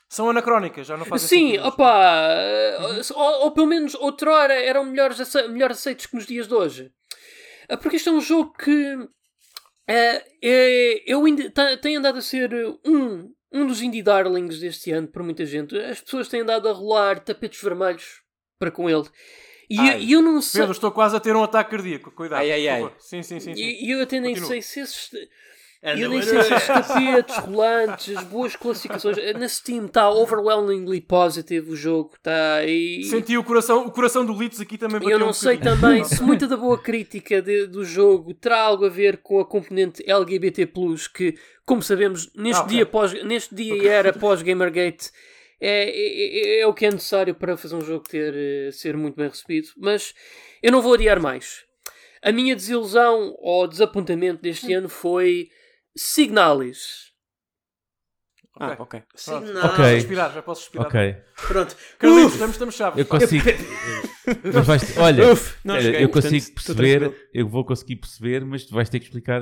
São anacrónicas, já não fazem Sim, sentido opa, eh, ou, ou pelo menos outrora eram melhores, ace- melhor aceitos que nos dias de hoje. Ah, Porque este é um jogo que eh, é, eu ainda, tem andado a ser um, um dos indie darlings deste ano por muita gente. As pessoas têm andado a rolar tapetes vermelhos para com ele. E eu, Ai, e eu não sei. Pedro, estou quase a ter um ataque cardíaco. Cuidado. Ai, ai, ai. Sim, sim, sim. sim. E e eu até nem Continua. sei se esses. Nem mas- sei se esses tapetes rolantes, as boas classificações. Na Steam está overwhelmingly positive o jogo. Está aí. Senti o coração, o coração do Litos aqui também Eu não um sei bocadinho. também se muita da boa crítica de- do jogo terá algo a ver com a componente LGBT, que, como sabemos, neste Ah, dia, pós, neste dia e era pós-Gamergate, é, é, é- é o que é necessário para fazer um jogo ter, eh, ser muito bem recebido. Mas eu não vou adiar mais. A minha desilusão ou desapontamento deste ano foi Signalis. Ah, ok. Sim, Pronto. Ok. respirar, já posso respirar. Ok. Pronto. Carlitos, estamos, estamos chaves. Eu consigo. mas vais, olha, Uf, não eu portanto, consigo perceber, eu vou conseguir perceber, mas tu vais ter que explicar.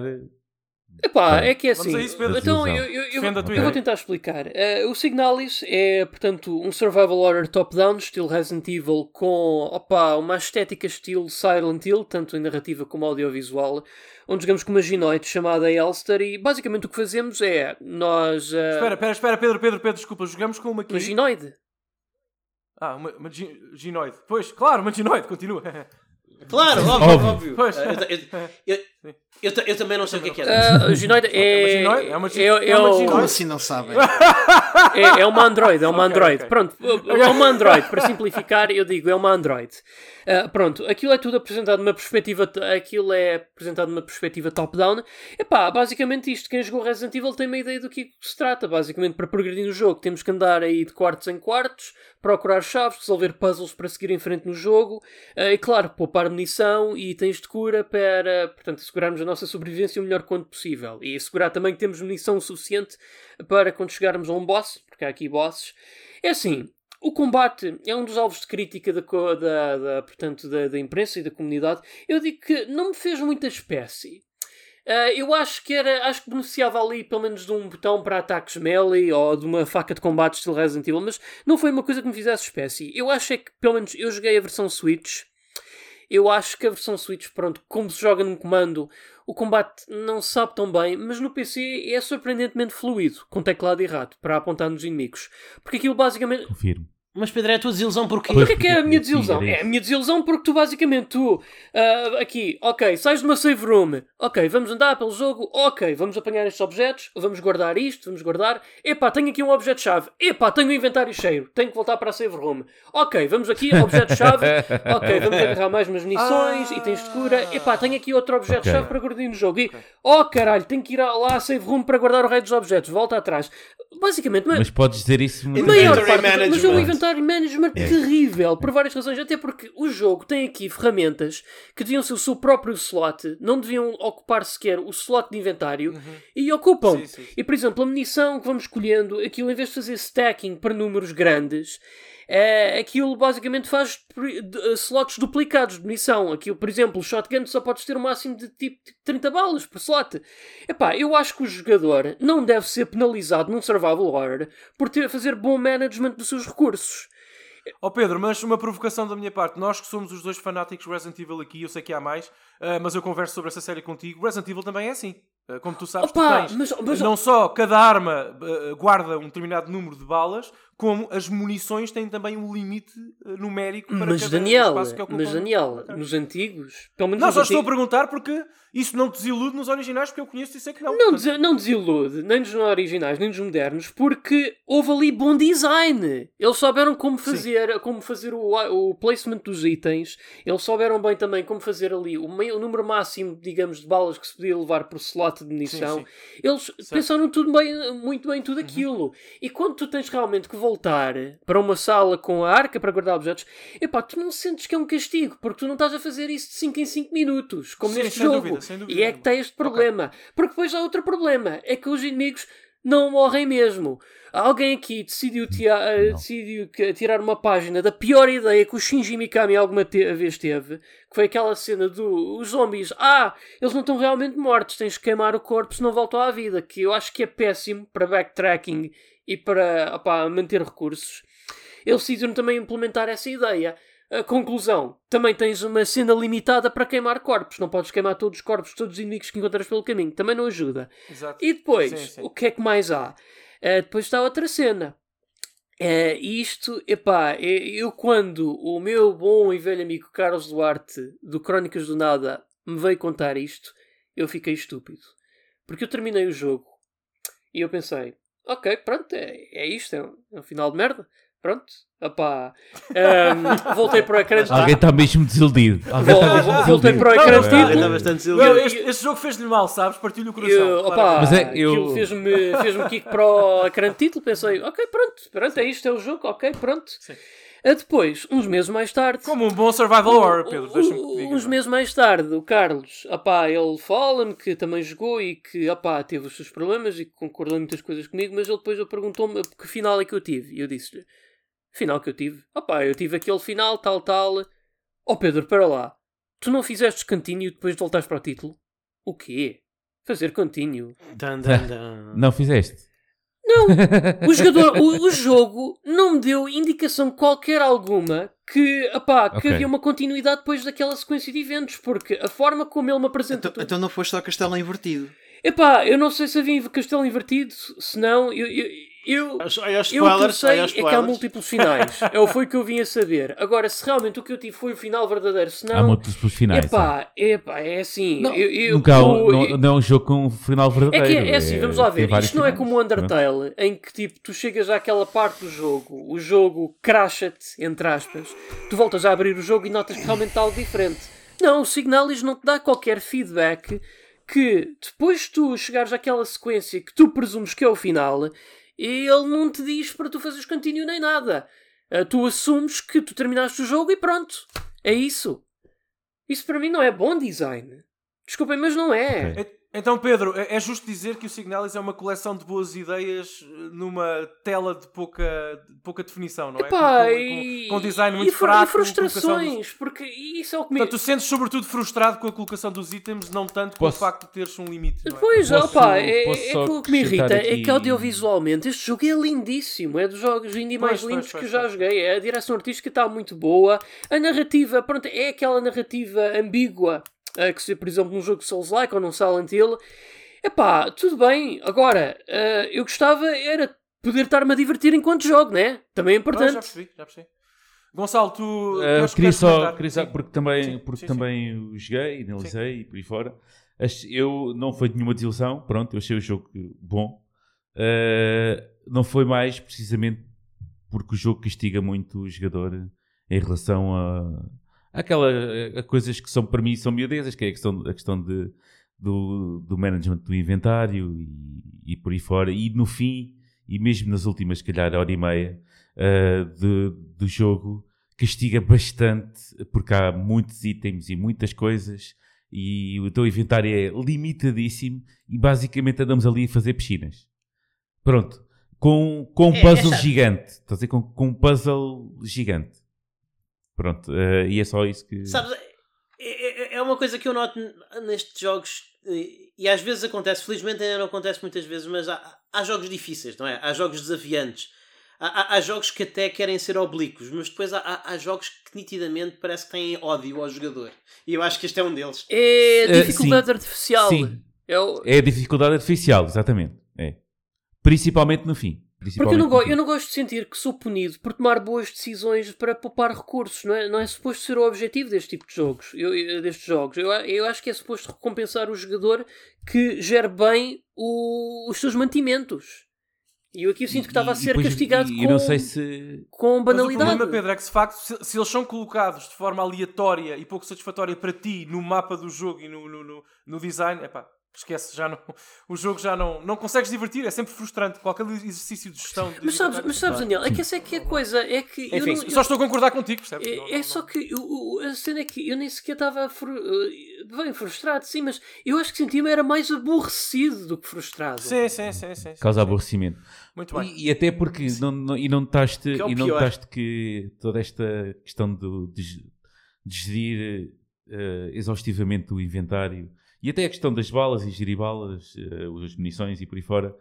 Epá, é que é vamos assim. a isso, Pedro. então, eu, eu, eu, eu vou tentar explicar. Eh, o Signalis é, portanto, um survival horror top-down, estilo Resident Evil, com opa, uma estética estilo Silent Hill, tanto em narrativa como audiovisual, onde jogamos com uma ginoide chamada Elster e basicamente o que fazemos é nós. eh, Espera, espera, espera, Pedro, Pedro, Pedro, desculpa. Jogamos com uma aqui. uma ginoide. Ah, uma, uma gi- ginoide. Pois, claro, uma ginoide, continua. Claro, óbvio, Óbvio. óbvio. Pois. Eu, eu- eu- eu ta- eu também não sei o que é que é. Ah, é. É uma gi- é- é é uma o- ginoide? Como assim não sabem? É, é uma Android, é uma Android. Pronto, é uma Android. Para simplificar, eu digo, é uma Android. Ah, pronto, aquilo é tudo apresentado numa perspectiva. Aquilo é apresentado numa perspectiva top-down. Epá, basicamente isto. Quem jogou Resident Evil tem uma ideia do que se trata. Basicamente, para progredir no jogo, temos que andar aí de quartos em quartos, procurar chaves, resolver puzzles para seguir em frente no jogo. ah, e claro, poupar munição e itens de cura para, portanto, assegurarmos a nossa sobrevivência o melhor quanto possível. E assegurar também que temos munição suficiente para quando chegarmos a um boss, porque há aqui bosses. É assim, o combate é um dos alvos de crítica da, da, da, portanto, da, da imprensa e da comunidade. Eu digo que não me fez muita espécie. Ah, eu acho que era, acho que beneficiava ali pelo menos de um botão para ataques melee ou de uma faca de combate estilo Resident Evil, mas não foi uma coisa que me fizesse espécie. Eu acho é que, pelo menos, eu joguei a versão Switch. Eu acho que a versão Switch, pronto, como se joga num comando, o combate não sabe tão bem, mas no PC é surpreendentemente fluido, com teclado e rato, para apontar nos inimigos. Porque aquilo basicamente. Confirmo. Mas Pedro, é a tua desilusão porquê? Pois. O que é que é a minha desilusão? É a minha desilusão porque tu basicamente tu ah, aqui, ok, sais de uma save room, ok, vamos andar pelo jogo, ok, vamos apanhar estes objetos, vamos guardar isto, vamos guardar, epá, tenho aqui um objeto-chave, epá, tenho o inventário cheio, tenho que voltar para a save room, ok, vamos aqui, objeto-chave, ok, vamos agarrar mais umas munições, itens de cura, epá, tenho aqui outro objeto-chave Ok. para guardar no jogo, e, oh caralho, tenho que ir lá à save room para guardar o rei dos objetos, volta atrás. Basicamente, é- Mas podes dizer isso muitas maior parte, mas é um management. management terrível, por várias razões, até porque o jogo tem aqui ferramentas que deviam ser o seu próprio slot, não deviam ocupar sequer o slot de inventário e ocupam. Sim, sim, sim. E por exemplo, a munição que vamos escolhendo, aquilo em vez de fazer stacking para números grandes, é, aquilo basicamente faz eh, slots duplicados de munição. Aquilo, por exemplo, o shotgun só podes ter um máximo de tipo 30 balas por slot. Epá, eu acho que o jogador não deve ser penalizado num survival horror por ter a fazer bom management dos seus recursos. Ó Pedro, mas uma provocação da minha parte. Nós que somos os dois fanáticos Resident Evil aqui, eu sei que há mais, ah, mas eu converso sobre essa série contigo. Resident Evil também é assim. Ah, como tu sabes, Opa, tu tens mas- mas- não só cada arma guarda um determinado número de balas, como as munições têm também um limite eh, numérico para Mas cada Daniel, espaço que ocupam. mas Daniel, nos antigos, pelo menos Não, só estou a antigos, perguntar porque isso não desilude nos originais, porque eu conheço e sei que não. não, des- não desilude, nem nos originais, nem nos modernos, porque houve ali bom design. Eles souberam como fazer, como fazer o, o placement dos itens, eles souberam bem também como fazer ali o, mei- o número máximo, digamos, de balas que se podia levar por slot de munição. sim. Eles pensaram tudo bem, muito bem tudo aquilo. E quando tu tens realmente que voltar para uma sala com a arca para guardar objetos, epá, tu não sentes que é um castigo, porque tu não estás a fazer isso de 5 em 5 minutos, como Sim, neste jogo. dúvida, dúvida e é que tem este problema. Porque depois há outro problema, é que os inimigos não morrem mesmo. Alguém aqui decidiu, eh, decidiu tirar uma página da pior ideia que o Shinji Mikami alguma te- vez teve, que foi aquela cena dos zombies. Ah, eles não estão realmente mortos, tens que queimar o corpo se não voltam à vida. Que eu acho que é péssimo para backtracking e para opá, manter recursos. Eles decidiram também implementar essa ideia. A conclusão, também tens uma cena limitada para queimar corpos. Não podes queimar todos os corpos, todos os inimigos que encontras pelo caminho. Também não ajuda. Exato. E depois, Sim, sim. o que é que mais há? Eh, depois está outra cena. Eh, isto, epá, eu quando o meu bom e velho amigo Carlos Duarte, do Crónicas do Nada, me veio contar isto, eu fiquei estúpido. Porque eu terminei o jogo e eu pensei, ok, pronto, é, é isto, é um, é um final de merda. Pronto, opá. Ehm, voltei para o ecrã de Alguém está mesmo desiludido. Alguém está mesmo vol- voltei desiludido. para o ecrã de Ele está título. bastante desiludido. este, este jogo fez-lhe mal, sabes? Partiu-lhe o coração. Eu, opá, Mas é, eu- aquilo fez-me fez kick para o ecrã de título. Pensei, ok, pronto, pronto, é isto, é o jogo, ok, pronto. Sim. Ah, Depois, uns meses mais tarde. Como um bom survival horror, Pedro. Deixa-me diga. uns meses mais tarde, o Carlos, opá, ele fala-me que também jogou e que opá, teve os seus problemas e que concordou em muitas coisas comigo, mas ele depois perguntou-me que final é que eu tive. E eu disse-lhe, final que eu tive? Opá, eu tive aquele final, tal, tal. Ó Pedro, para lá. Tu não fizeste continue depois de voltares para o título? O quê? Fazer continue? Dan, dan, dan. Não fizeste? Não! O, jogador, o, o jogo não me deu indicação qualquer alguma que, apá, que Ok. havia uma continuidade depois daquela sequência de eventos, porque a forma como ele me apresentou. Então, então não foste ao castelo invertido. Epá, eu não sei se havia castelo invertido, se não, eu. eu, eu eu o que eu sei é que há múltiplos finais. é o foi que eu vim a saber. Agora, se realmente o que eu tive foi o final verdadeiro, se Há não. múltiplos finais. é. Epá, epá, é assim. Não, eu, eu, Nunca há um, eu- não, não é um jogo com um final É verdadeiro. que é, é assim, vamos lá ver. Isto não é como o Undertale, em que tipo, tu chegas àquela parte do jogo, o jogo crasha-te, entre aspas, tu voltas a abrir o jogo e notas que realmente está algo diferente. Não, o Signalis não te dá qualquer feedback que depois de tu chegares àquela sequência que tu presumes que é o final, ele não te diz para tu fazeres continue nem nada. Ah, Tu assumes que tu terminaste o jogo e pronto. É isso. Isso para mim não é bom design. Desculpem, mas não é. Ok. E- Então, Pedro, é é justo dizer que o Signalis é uma coleção de boas ideias eh, numa tela de pouca, de pouca definição, não é? Epá, com, e, com, com design e muito fru- fraco. E frustrações, porque isso é o que me. Portanto, tu sentes sobretudo frustrado com a colocação dos itens, não tanto com Posso- o facto de teres um limite. Não é? Pois, Posso- opa, é, posso é que o que me irrita acrescentar é que aqui- audiovisualmente este jogo é lindíssimo, é dos jogos indie mais Pois, pois, lindos pois, que eu já pois. joguei. A direção artística está muito boa, a narrativa, pronto, é aquela narrativa ambígua eh, que se, por exemplo, num jogo Souls-like ou num Silent Hill. Epá, tudo bem. Agora, eh, eu gostava era poder estar-me a divertir enquanto jogo, né? Também é Não, já importante. percebi, já percebi. Gonçalo, tu. Uh, queria só, queria só Sim. porque também, Sim, porque sim, também o joguei, analisei e por aí fora. Eu não foi nenhuma desilusão, pronto, eu achei o jogo bom. Uh, não foi mais precisamente porque o jogo castiga muito o jogador em relação a, aquela, a coisas que são para mim são miudezas, que é a questão, a questão de, do, do management do inventário e, e por aí fora. E no fim, e mesmo nas últimas, se calhar, hora e meia uh, de- do jogo, castiga bastante porque há muitos itens e muitas coisas e o teu inventário é limitadíssimo e basicamente andamos ali a fazer piscinas. Pronto. Com, com um É, é puzzle chato. gigante. Estás a dizer? Com, com um puzzle gigante. Pronto. eh, e é só isso que... Sabes, é, é- é uma coisa que eu noto nestes jogos, e e às vezes acontece, felizmente ainda não acontece muitas vezes, mas há, há jogos difíceis, não é? Há jogos desafiantes. Há, há- há jogos que até querem ser oblíquos, mas depois há, há- jogos que nitidamente parece que têm ódio ao jogador. E eu acho que este é um deles. É Eh, dificuldade sim. artificial. Sim. É o- É a dificuldade artificial, exatamente. É. Principalmente no fim. Porque eu não, Principalmente go- no eu não gosto de sentir que sou punido por tomar boas decisões para poupar recursos. Não é, não é suposto ser o objetivo deste tipo de jogos. Eu, eu- destes jogos. Eu, eu acho que é suposto recompensar o jogador que gere bem o- os seus mantimentos. E eu aqui eu sinto que estava a ser depois- castigado e com, eu não sei se com Mas o banalidade. problema, Pedro, é que se, de facto, se, se eles são colocados de forma aleatória e pouco satisfatória para ti no mapa do jogo e no, no, no, no design, epá, esquece, já não, o jogo já não, não consegues divertir, é sempre frustrante. Qualquer exercício de gestão. de Mas sabes, mas sabes Daniel, é que essa é que é a coisa. É que eu Enfim, não- eu- só estou a concordar contigo, percebes? Não- É, não- é só que o- o- a cena é que eu nem sequer estava fru- eh, bem frustrado, sim, mas eu acho que sentia-me era mais aborrecido do que frustrado. Sim, sim, sim, sim. sim, causa sim. aborrecimento. Muito bem. E, e até porque não, não- e não notaste, Que é e não notaste que toda esta questão do, de, de gerir eh, exaustivamente o inventário e até a questão das balas e gerir balas, eh, as munições e por aí fora,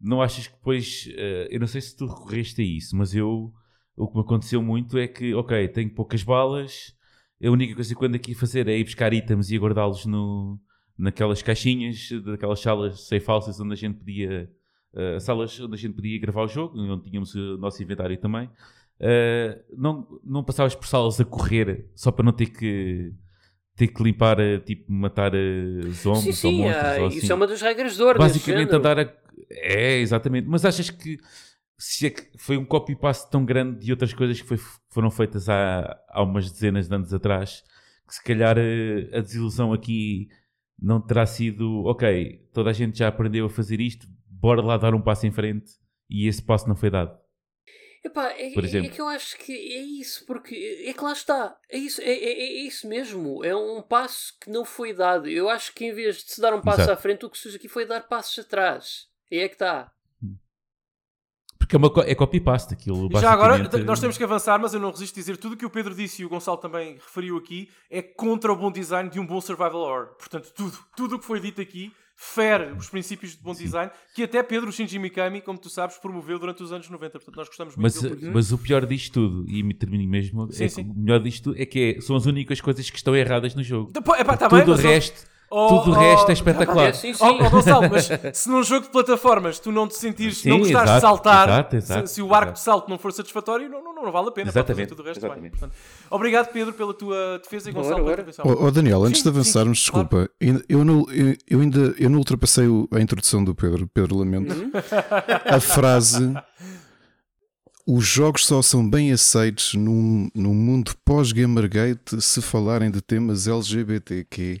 não achas que depois, eh, eu não sei se tu recorreste a isso, mas eu, o que me aconteceu muito é que, ok, tenho poucas balas, a única coisa que eu ando aqui a fazer é ir buscar itens e guardá-los naquelas caixinhas, daquelas salas safe houses onde a gente podia Uh, salas onde a gente podia gravar o jogo, onde tínhamos o nosso inventário também. Uh, não, não passavas por salas a correr só para não ter que ter que limpar, uh, tipo, matar uh, zombies sim, ou sim, monstros. ah, ou isso assim. é uma das regras de ouro. Basicamente andar a. É, exatamente. Mas achas que se é que foi um copy-paste tão grande de outras coisas que foi- foram feitas há, há umas dezenas de anos atrás que se calhar uh, a desilusão aqui não terá sido ok, toda a gente já aprendeu a fazer isto, bora lá dar um passo em frente e esse passo não foi dado. Epá, é, Por é- exemplo. é que eu acho que é isso, porque é que lá está, é isso, é, é, é isso mesmo, é um passo que não foi dado. Eu acho que em vez de se dar um passo Exato. à frente, o que se fez aqui foi dar passos atrás. Aí é que está. Porque é, uma, co- é copy-paste aquilo. E já agora, nós temos que avançar, mas eu não resisto a dizer tudo o que o Pedro disse e o Gonçalo também referiu aqui é contra o bom design de um bom survival horror. Portanto, tudo, tudo o que foi dito aqui fere os princípios de bom design que até Pedro Shinji Mikami, como tu sabes, promoveu durante os anos 90. Portanto, nós gostamos muito Mas, dele mas o pior disto tudo, e me termino mesmo, Sim, é sim. o melhor disto é que é- são as únicas coisas que estão erradas no jogo. Depois, epá, tá bem, tudo o mas- resto, Oh, tudo o oh, resto é tá espetacular. É, sim, sim. Oh, oh, Gonçalo, mas se num jogo de plataformas tu não te sentires, Sim, não gostares de exato, saltar, exato, se- exato, se, o arco exato. de salto não for satisfatório, não, não, não vale a pena. Exatamente, Tudo o resto exatamente. bem. Portanto, obrigado, Pedro, pela tua defesa e Gonçalo pela tua intervenção. Oh, oh, Daniel, antes Sim, de avançarmos, sim, desculpa, ainda- eu, não, eu, eu ainda eu não ultrapassei o- a introdução do Pedro, Pedro Lamento. Uhum. A frase os jogos só são bem aceitos num, num mundo pós-Gamergate se falarem de temas LGBTQ.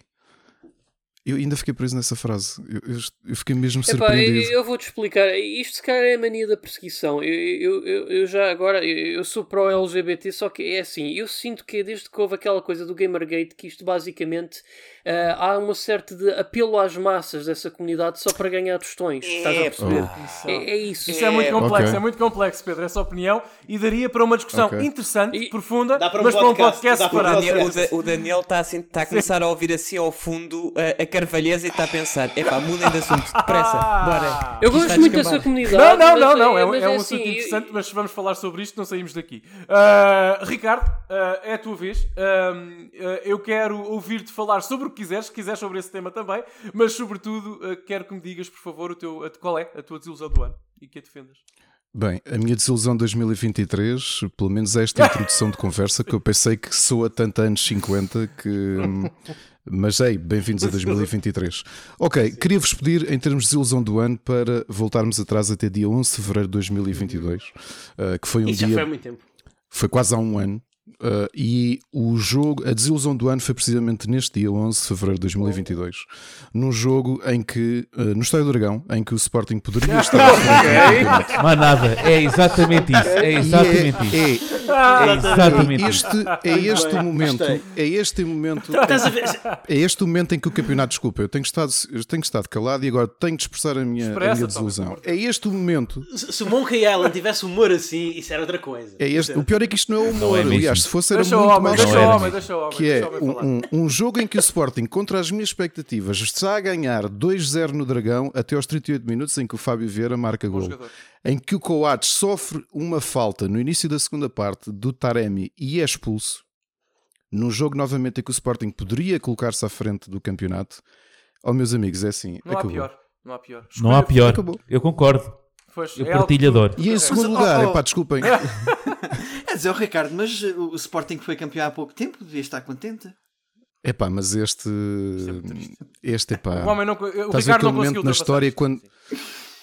Eu ainda fiquei preso nessa frase. Eu, eu- eu fiquei mesmo Epá, surpreendido. eu, eu vou-te explicar. Isto se calhar é a mania da perseguição. Eu, eu, eu, já agora, eu, sou pró-LGBT, só que é assim, eu sinto que desde que houve aquela coisa do Gamergate, que isto basicamente ah, há uma certa de apelo às massas dessa comunidade só para ganhar tostões. Estás a perceber? Isso, É, é isso. Isso é muito complexo, Ok. é muito complexo, Pedro, essa opinião, e daria para uma discussão Ok. interessante, E- profunda, para um mas para um podcast, podcast para um O separado. Daniel, o, Daniel está assim, tá a começar a ouvir assim ao fundo a, a carvalheza e está a pensar: epá, mudem de assunto, depressa, bora. Eu gosto muito descambar. dessa comunidade. Não, não, mas não, não, é, um- mas é um assim, assunto eu- interessante, mas se vamos falar sobre isto, não saímos daqui. Ah, Ricardo, ah, é a tua vez. Ah, eu quero ouvir-te falar sobre o que quiseres, se quiseres sobre esse tema também, mas sobretudo ah, quero que me digas, por favor, o teu, a- qual é a tua desilusão do ano e que a defendas. Bem, a minha desilusão 2023, pelo menos esta introdução de conversa, que eu pensei que soa tanto anos 50 que. Mas ei, bem-vindos a 2023. Ok, queria-vos pedir, em termos de desilusão do ano, para voltarmos atrás até dia 11 de fevereiro de 2022, uh, que foi um Isso já dia. foi há muito tempo. foi quase há um ano. Uh, e o jogo, a desilusão do ano foi precisamente neste dia 11 de fevereiro de 2022, num jogo em que, uh, no Estádio do Dragão, em que o Sporting poderia estar. Mais nada, é exatamente isso. É exatamente isso. E É é, exatamente é isso. este, é este o momento, é este o momento, a ver? é este o momento em que o campeonato, desculpa, eu tenho estado, eu tenho estado calado e agora tenho de expressar a minha, a Expressa, minha Tom, desilusão. É este o momento, Se se o Monkey Island tivesse humor assim, isso era outra coisa. é este, o pior é que isto não é humor, é mesmo. aliás, se fosse era Deixa muito homem, mal deixa homem, deixa homem. que é um, um, um jogo em que o Sporting, contra as minhas expectativas, está a ganhar 2-0 no Dragão até aos 38 minutos em que o Fábio Vieira marca Bom gol. jogador. Em que o Coates sofre uma falta no início da segunda parte do Taremi e é expulso. Num jogo novamente em que o Sporting poderia colocar-se à frente do campeonato. Oh, meus amigos, é assim. Não há acabou. pior. Não há pior. Não há pior. Acabou. Eu concordo. Pois, Eu é algo partilho que. E em Mas, segundo oh, lugar, oh. epá, desculpem. É dizer, o Ricardo, mas o Sporting foi campeão há pouco tempo, devia estar contente. Epá, mas este. Este, epá. O homem não, o Ricardo não momento na história quando.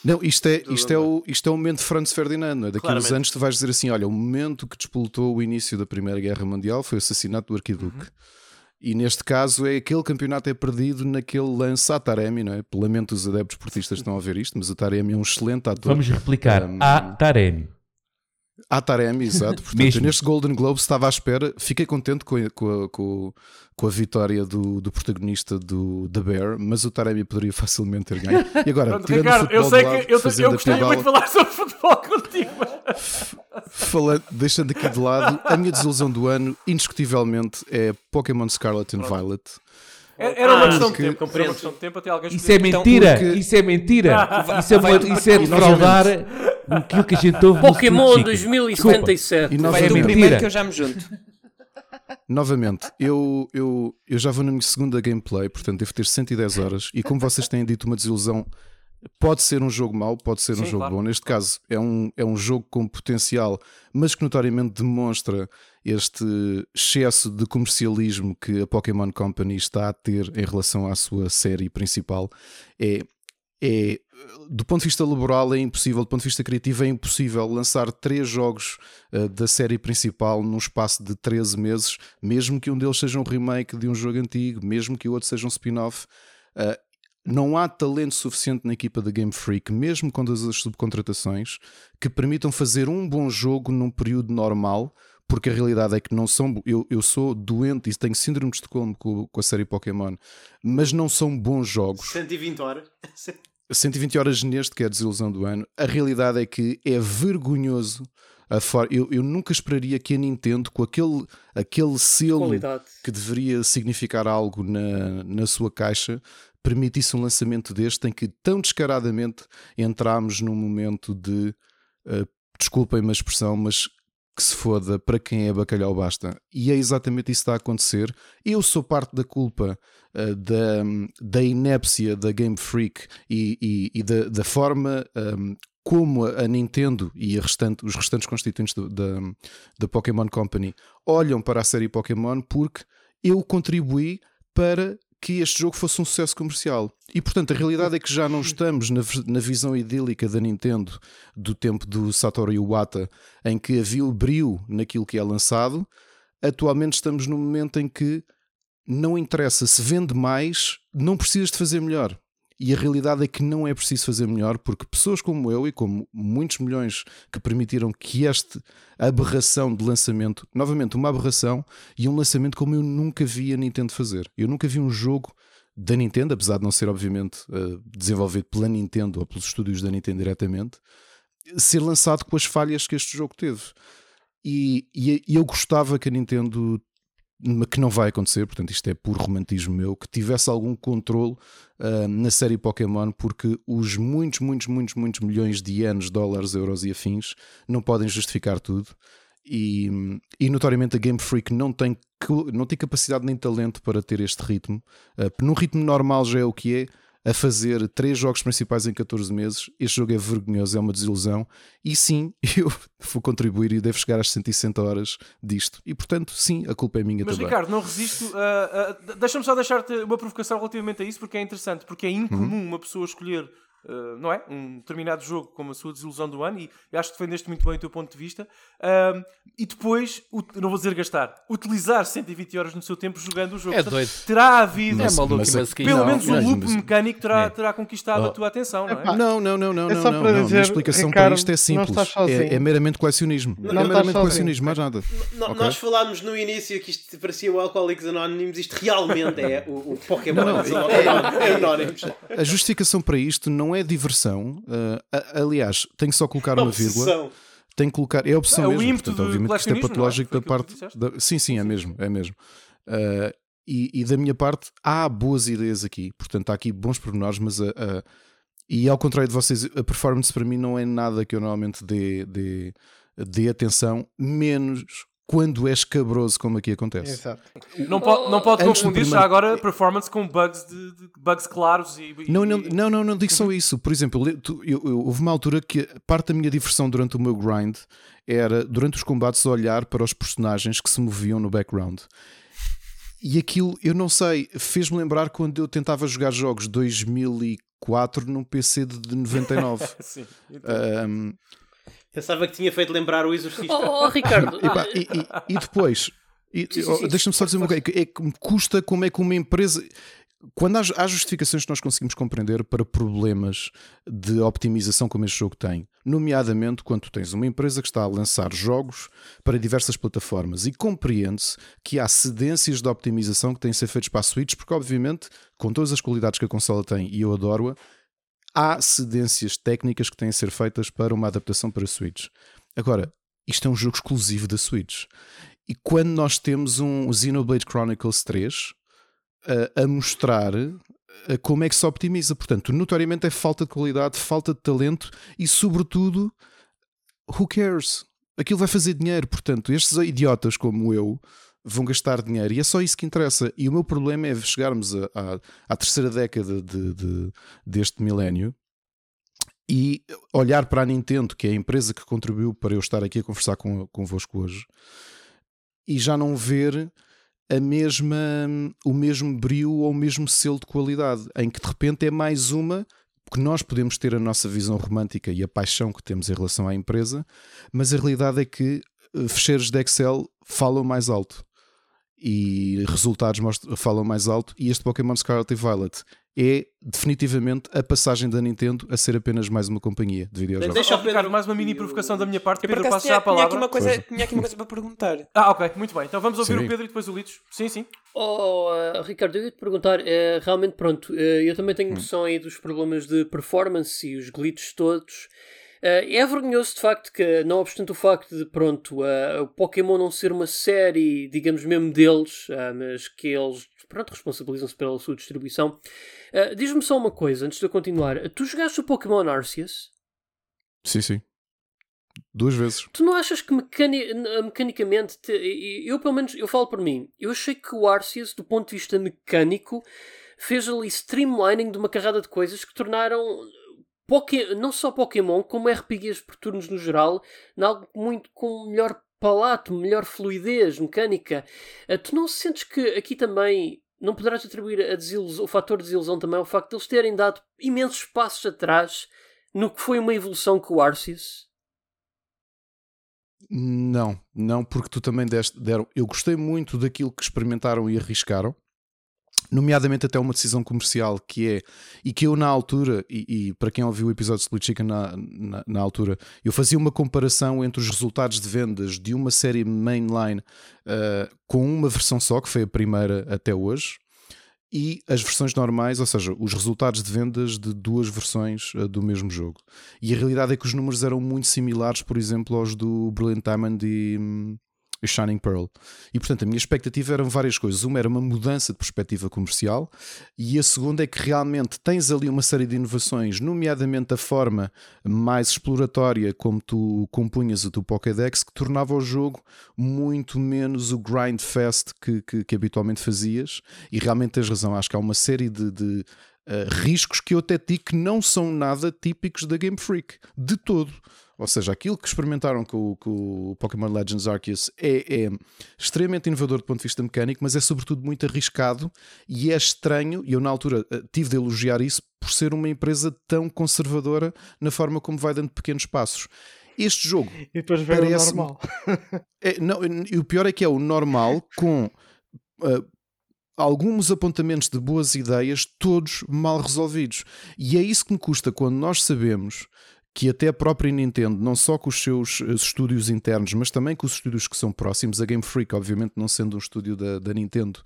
Não, isto é, isto, é o, isto é o momento de Franz Ferdinand. não é? Daqui a uns Claramente. anos tu vais dizer assim: olha, o momento que despoltou o início da Primeira Guerra Mundial foi o assassinato do Arquiduque. Uhum. E neste caso é aquele campeonato é perdido naquele lance a Taremi, não é? Lamento os adeptos portistas estão a ver isto, mas o Taremi é um excelente ator. Vamos replicar. Um, A Taremi. A Taremi, exato. Portanto, Mesmo. neste Golden Globe estava à espera, fiquei contente com a, com a, com a vitória do, do protagonista do The Bear, mas o Taremi poderia facilmente ter ganho. E agora, Pronto, tirando Ricardo, o futebol eu sei lado, que eu, fazendo eu muito de falar sobre futebol contigo, Falando, deixando aqui de lado, a minha desilusão do ano, indiscutivelmente, é Pokémon Scarlet and Violet. É- era uma Ah, questão de tempo. Era uma compreendo. questão de tempo até alguém Isso é mentira. porque- Isso é mentira. Isso é, uma, isso é defraudar aquilo que a gente ouve. Pokémon Chico. 2077. E Vai do mentira. primeiro que eu já me junto. novamente eu, eu, eu já vou na minha segunda gameplay, portanto devo ter 110 horas. E como vocês têm dito, uma desilusão pode ser um jogo mau, pode ser um Sim, jogo claro. bom. Neste caso, é um, é um jogo com potencial, mas que notoriamente demonstra este excesso de comercialismo que a Pokémon Company está a ter em relação à sua série principal. É, é do ponto de vista laboral é impossível, do ponto de vista criativo é impossível lançar três jogos uh, da série principal num espaço de 13 meses, mesmo que um deles seja um remake de um jogo antigo, mesmo que o outro seja um spin-off. Uh, não há talento suficiente na equipa da Game Freak, mesmo com todas as subcontratações, que permitam fazer um bom jogo num período normal, porque a realidade é que não são. Eu, eu sou doente e tenho síndrome de Estocolmo com, com a série Pokémon, mas não são bons jogos. 120 horas. 120 horas neste, que é a desilusão do ano. A realidade é que é vergonhoso. A for... eu, eu nunca esperaria que a Nintendo, com aquele, aquele selo Qualidade. que deveria significar algo na, na sua caixa, permitisse um lançamento deste em que tão descaradamente entramos num momento de uh, desculpem-me a expressão, mas que se foda para quem é bacalhau basta. E é exatamente isso que está a acontecer. Eu sou parte da culpa uh, da, da inépcia da Game Freak e, e, e da, da, forma um, como a Nintendo e a restante, os restantes constituintes da, da Pokémon Company olham para a série Pokémon porque eu contribuí para que este jogo fosse um sucesso comercial. E portanto, a realidade é que já não estamos na, na, visão idílica da Nintendo do tempo do Satoru Iwata, em que havia o brio naquilo que é lançado. Atualmente estamos num momento em que não interessa se vende mais, não precisas de fazer melhor. E a realidade é que não é preciso fazer melhor, porque pessoas como eu e como muitos milhões que permitiram que esta aberração de lançamento, novamente uma aberração e um lançamento como eu nunca vi a Nintendo fazer. Eu nunca vi um jogo da Nintendo, apesar de não ser obviamente desenvolvido pela Nintendo ou pelos estúdios da Nintendo diretamente, ser lançado com as falhas que este jogo teve. E, e, e eu gostava que a Nintendo que não vai acontecer, portanto isto é puro romantismo meu, que tivesse algum controle uh, na série Pokémon, porque os muitos, muitos, muitos, muitos milhões de anos, dólares, euros e afins não podem justificar tudo. E, e notoriamente a Game Freak não tem, não tem capacidade nem talento para ter este ritmo. Uh, num ritmo normal já é o que é, a fazer três jogos principais em 14 meses. Este jogo é vergonhoso, é uma desilusão. E sim, eu vou contribuir e devo chegar às 160 horas disto. E portanto, sim, a culpa é minha Mas, também. Ricardo, não resisto. a- a- Deixa-me só deixar-te uma provocação relativamente a isso, porque é interessante. Porque é incomum uma pessoa escolher. Uh, não é? Um determinado jogo como a sua desilusão do ano, e acho que defendeste muito bem o teu ponto de vista. Um, e depois, não vou dizer gastar, utilizar 120 horas no seu tempo jogando o jogo. É Portanto, doido. Terá havido, É maluco, mas- mas pelo não, menos, um mas- loop mas- mecânico terá, É. terá conquistado a Oh. tua atenção, não é? Epá, Não, não, não, não, É não, só não, para não. dizer, A explicação Ricardo, para isto é não simples. É, é meramente colecionismo. Não é meramente colecionismo, mais nada. No- Ok. Nós falámos no início que isto parecia o Alcoólicos Anónimos, isto realmente é o, o Pokémon Não, não, dos é- Anónimos. A justificação para isto não é diversão. uh, aliás, tenho que só colocar uma vírgula. Tem que colocar. É opção É o mesmo. ímpeto Portanto, obviamente que isto é colecionismo, patológico é? da parte. da- sim, sim, é mesmo. É mesmo. Uh, e, e da minha parte, há boas ideias aqui. Portanto, há aqui bons pormenores, mas a, a- e ao contrário de vocês, a performance para mim não é nada que eu normalmente dê, dê, dê atenção, menos quando é escabroso como aqui acontece. Exato. Não, po não pode Antes confundir já agora performance com bugs, de, de- bugs claros e. e- Não, não, não, não, não digo só isso. Por exemplo, eu eu- eu- houve uma altura que parte da minha diversão durante o meu grind era, durante os combates, olhar para os personagens que se moviam no background. E aquilo, eu não sei, fez-me lembrar quando eu tentava jogar jogos 2004 num PC de de 99. Sim. Ahm, Pensava que tinha feito lembrar o exorcista. Oh, oh, Ricardo, e, e- e depois, e- Sim, sim, oh, deixa-me só dizer uma coisa: é que me custa como é que uma empresa. Quando há, há justificações que nós conseguimos compreender para problemas de optimização como este jogo tem, nomeadamente quando tu tens uma empresa que está a lançar jogos para diversas plataformas e compreende-se que há cedências de optimização que têm de ser feitas para a Switch, porque obviamente, com todas as qualidades que a consola tem e eu adoro-a, há cedências técnicas que têm de ser feitas para uma adaptação para a Switch. Agora, isto é um jogo exclusivo da Switch. E quando nós temos um Xenoblade Chronicles 3 a, a mostrar a como é que se optimiza, portanto, notoriamente é falta de qualidade, falta de talento e, sobretudo, who cares? Aquilo vai fazer dinheiro, portanto, estes idiotas como eu vão gastar dinheiro e é só isso que interessa. E o meu problema é chegarmos a- à- à terceira década de- de- deste milénio e olhar para a Nintendo, que é a empresa que contribuiu para eu estar aqui a conversar com, convosco hoje, e já não ver a mesma, o mesmo brio ou o mesmo selo de qualidade, em que de repente é mais uma que nós podemos ter a nossa visão romântica e a paixão que temos em relação à empresa, mas a realidade é que eh, fecheiros de Excel falam mais alto e resultados mostram- falam mais alto e este Pokémon Scarlet e Violet é definitivamente a passagem da Nintendo a ser apenas mais uma companhia de videojogos. Deixa Ricardo, Pedro- mais uma mini provocação da minha parte. Eu Pedro, passo já a tinha aqui palavra. uma coisa, tinha aqui uma coisa para perguntar. Ah, ok, muito bem. Então vamos ouvir Sim. o Pedro e depois o Litos. Sim, sim. Oh, uh, Ricardo, eu ia te perguntar, eh, realmente, pronto, eh, eu também Hum. tenho noção aí dos problemas de performance e os glitches todos. Eh, é vergonhoso de facto que, não obstante o facto de, pronto, eh, o Pokémon não ser uma série, digamos mesmo deles, ah, mas que eles, pronto, responsabilizam-se pela sua distribuição. Eh, Diz-me só uma coisa, antes de eu continuar. Tu jogaste o Pokémon Arceus? Sim, sim. Duas vezes. Tu não achas que mecani- mecanicamente, te- eu pelo menos, eu falo por mim, eu achei que o Arceus, do ponto de vista mecânico, fez ali streamlining de uma carrada de coisas que tornaram Poké- não só Pokémon, como RPGs por turnos no geral, algo muito com melhor palato, melhor fluidez mecânica. Ah, Tu não sentes que aqui também não poderás atribuir o fator de desilusão também ao facto de eles terem dado imensos passos atrás no que foi uma evolução com o Arceus? Não, não, porque tu também deste, deram. Eu gostei muito daquilo que experimentaram e arriscaram, nomeadamente até uma decisão comercial que é, e que eu na altura, e, e para quem ouviu o episódio de Split Chicken na, na, na altura, eu fazia uma comparação entre os resultados de vendas de uma série mainline uh, com uma versão só, que foi a primeira até hoje. E as versões normais, ou seja, os resultados de vendas de duas versões uh, do mesmo jogo. E a realidade é que os números eram muito similares, por exemplo, aos do Brilliant Diamond e, hum, e Shining Pearl. E portanto, a minha expectativa eram várias coisas. Uma era uma mudança de perspectiva comercial, e a segunda é que realmente tens ali uma série de inovações, nomeadamente a forma mais exploratória como tu compunhas o teu Pokédex, que tornava o jogo muito menos o grind fest que, que, que habitualmente fazias. E realmente tens razão, acho que há uma série de. de uh, riscos que eu até digo que não são nada típicos da Game Freak, de todo. Ou seja, aquilo que experimentaram com, o- com o Pokémon Legends Arceus é, é extremamente inovador do ponto de vista mecânico, mas é sobretudo muito arriscado e é estranho. E eu, na altura, eh, tive de elogiar isso por ser uma empresa tão conservadora na forma como vai dando pequenos passos. Este jogo E depois veio o normal. é, não, e o pior é que é o normal com ah, alguns apontamentos de boas ideias, todos mal resolvidos. E é isso que me custa quando nós sabemos que até a própria Nintendo, não só com os seus eh, estúdios internos, mas também com os estúdios que são próximos, a Game Freak, obviamente não sendo um estúdio da, da Nintendo,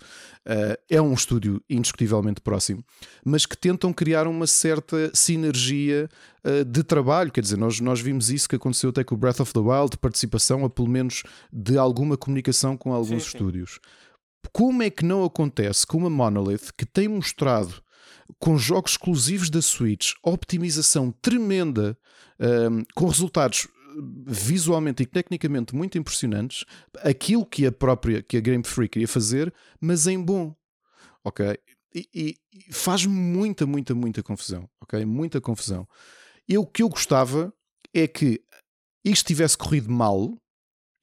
ah, é um estúdio indiscutivelmente próximo, mas que tentam criar uma certa sinergia uh, de trabalho. Quer dizer, nós, nós vimos isso que aconteceu até com o Breath of the Wild, de participação, a pelo menos de alguma comunicação com alguns Sim, sim. estúdios. Como é que não acontece com uma Monolith que tem mostrado com jogos exclusivos da Switch optimização tremenda, um, com resultados visualmente e tecnicamente muito impressionantes, aquilo que a própria que a Game Freak queria fazer, mas em bom. Ok? E, e- e faz muita, muita, muita confusão. Ok? Muita confusão. Eu, o que eu gostava é que isto tivesse corrido mal,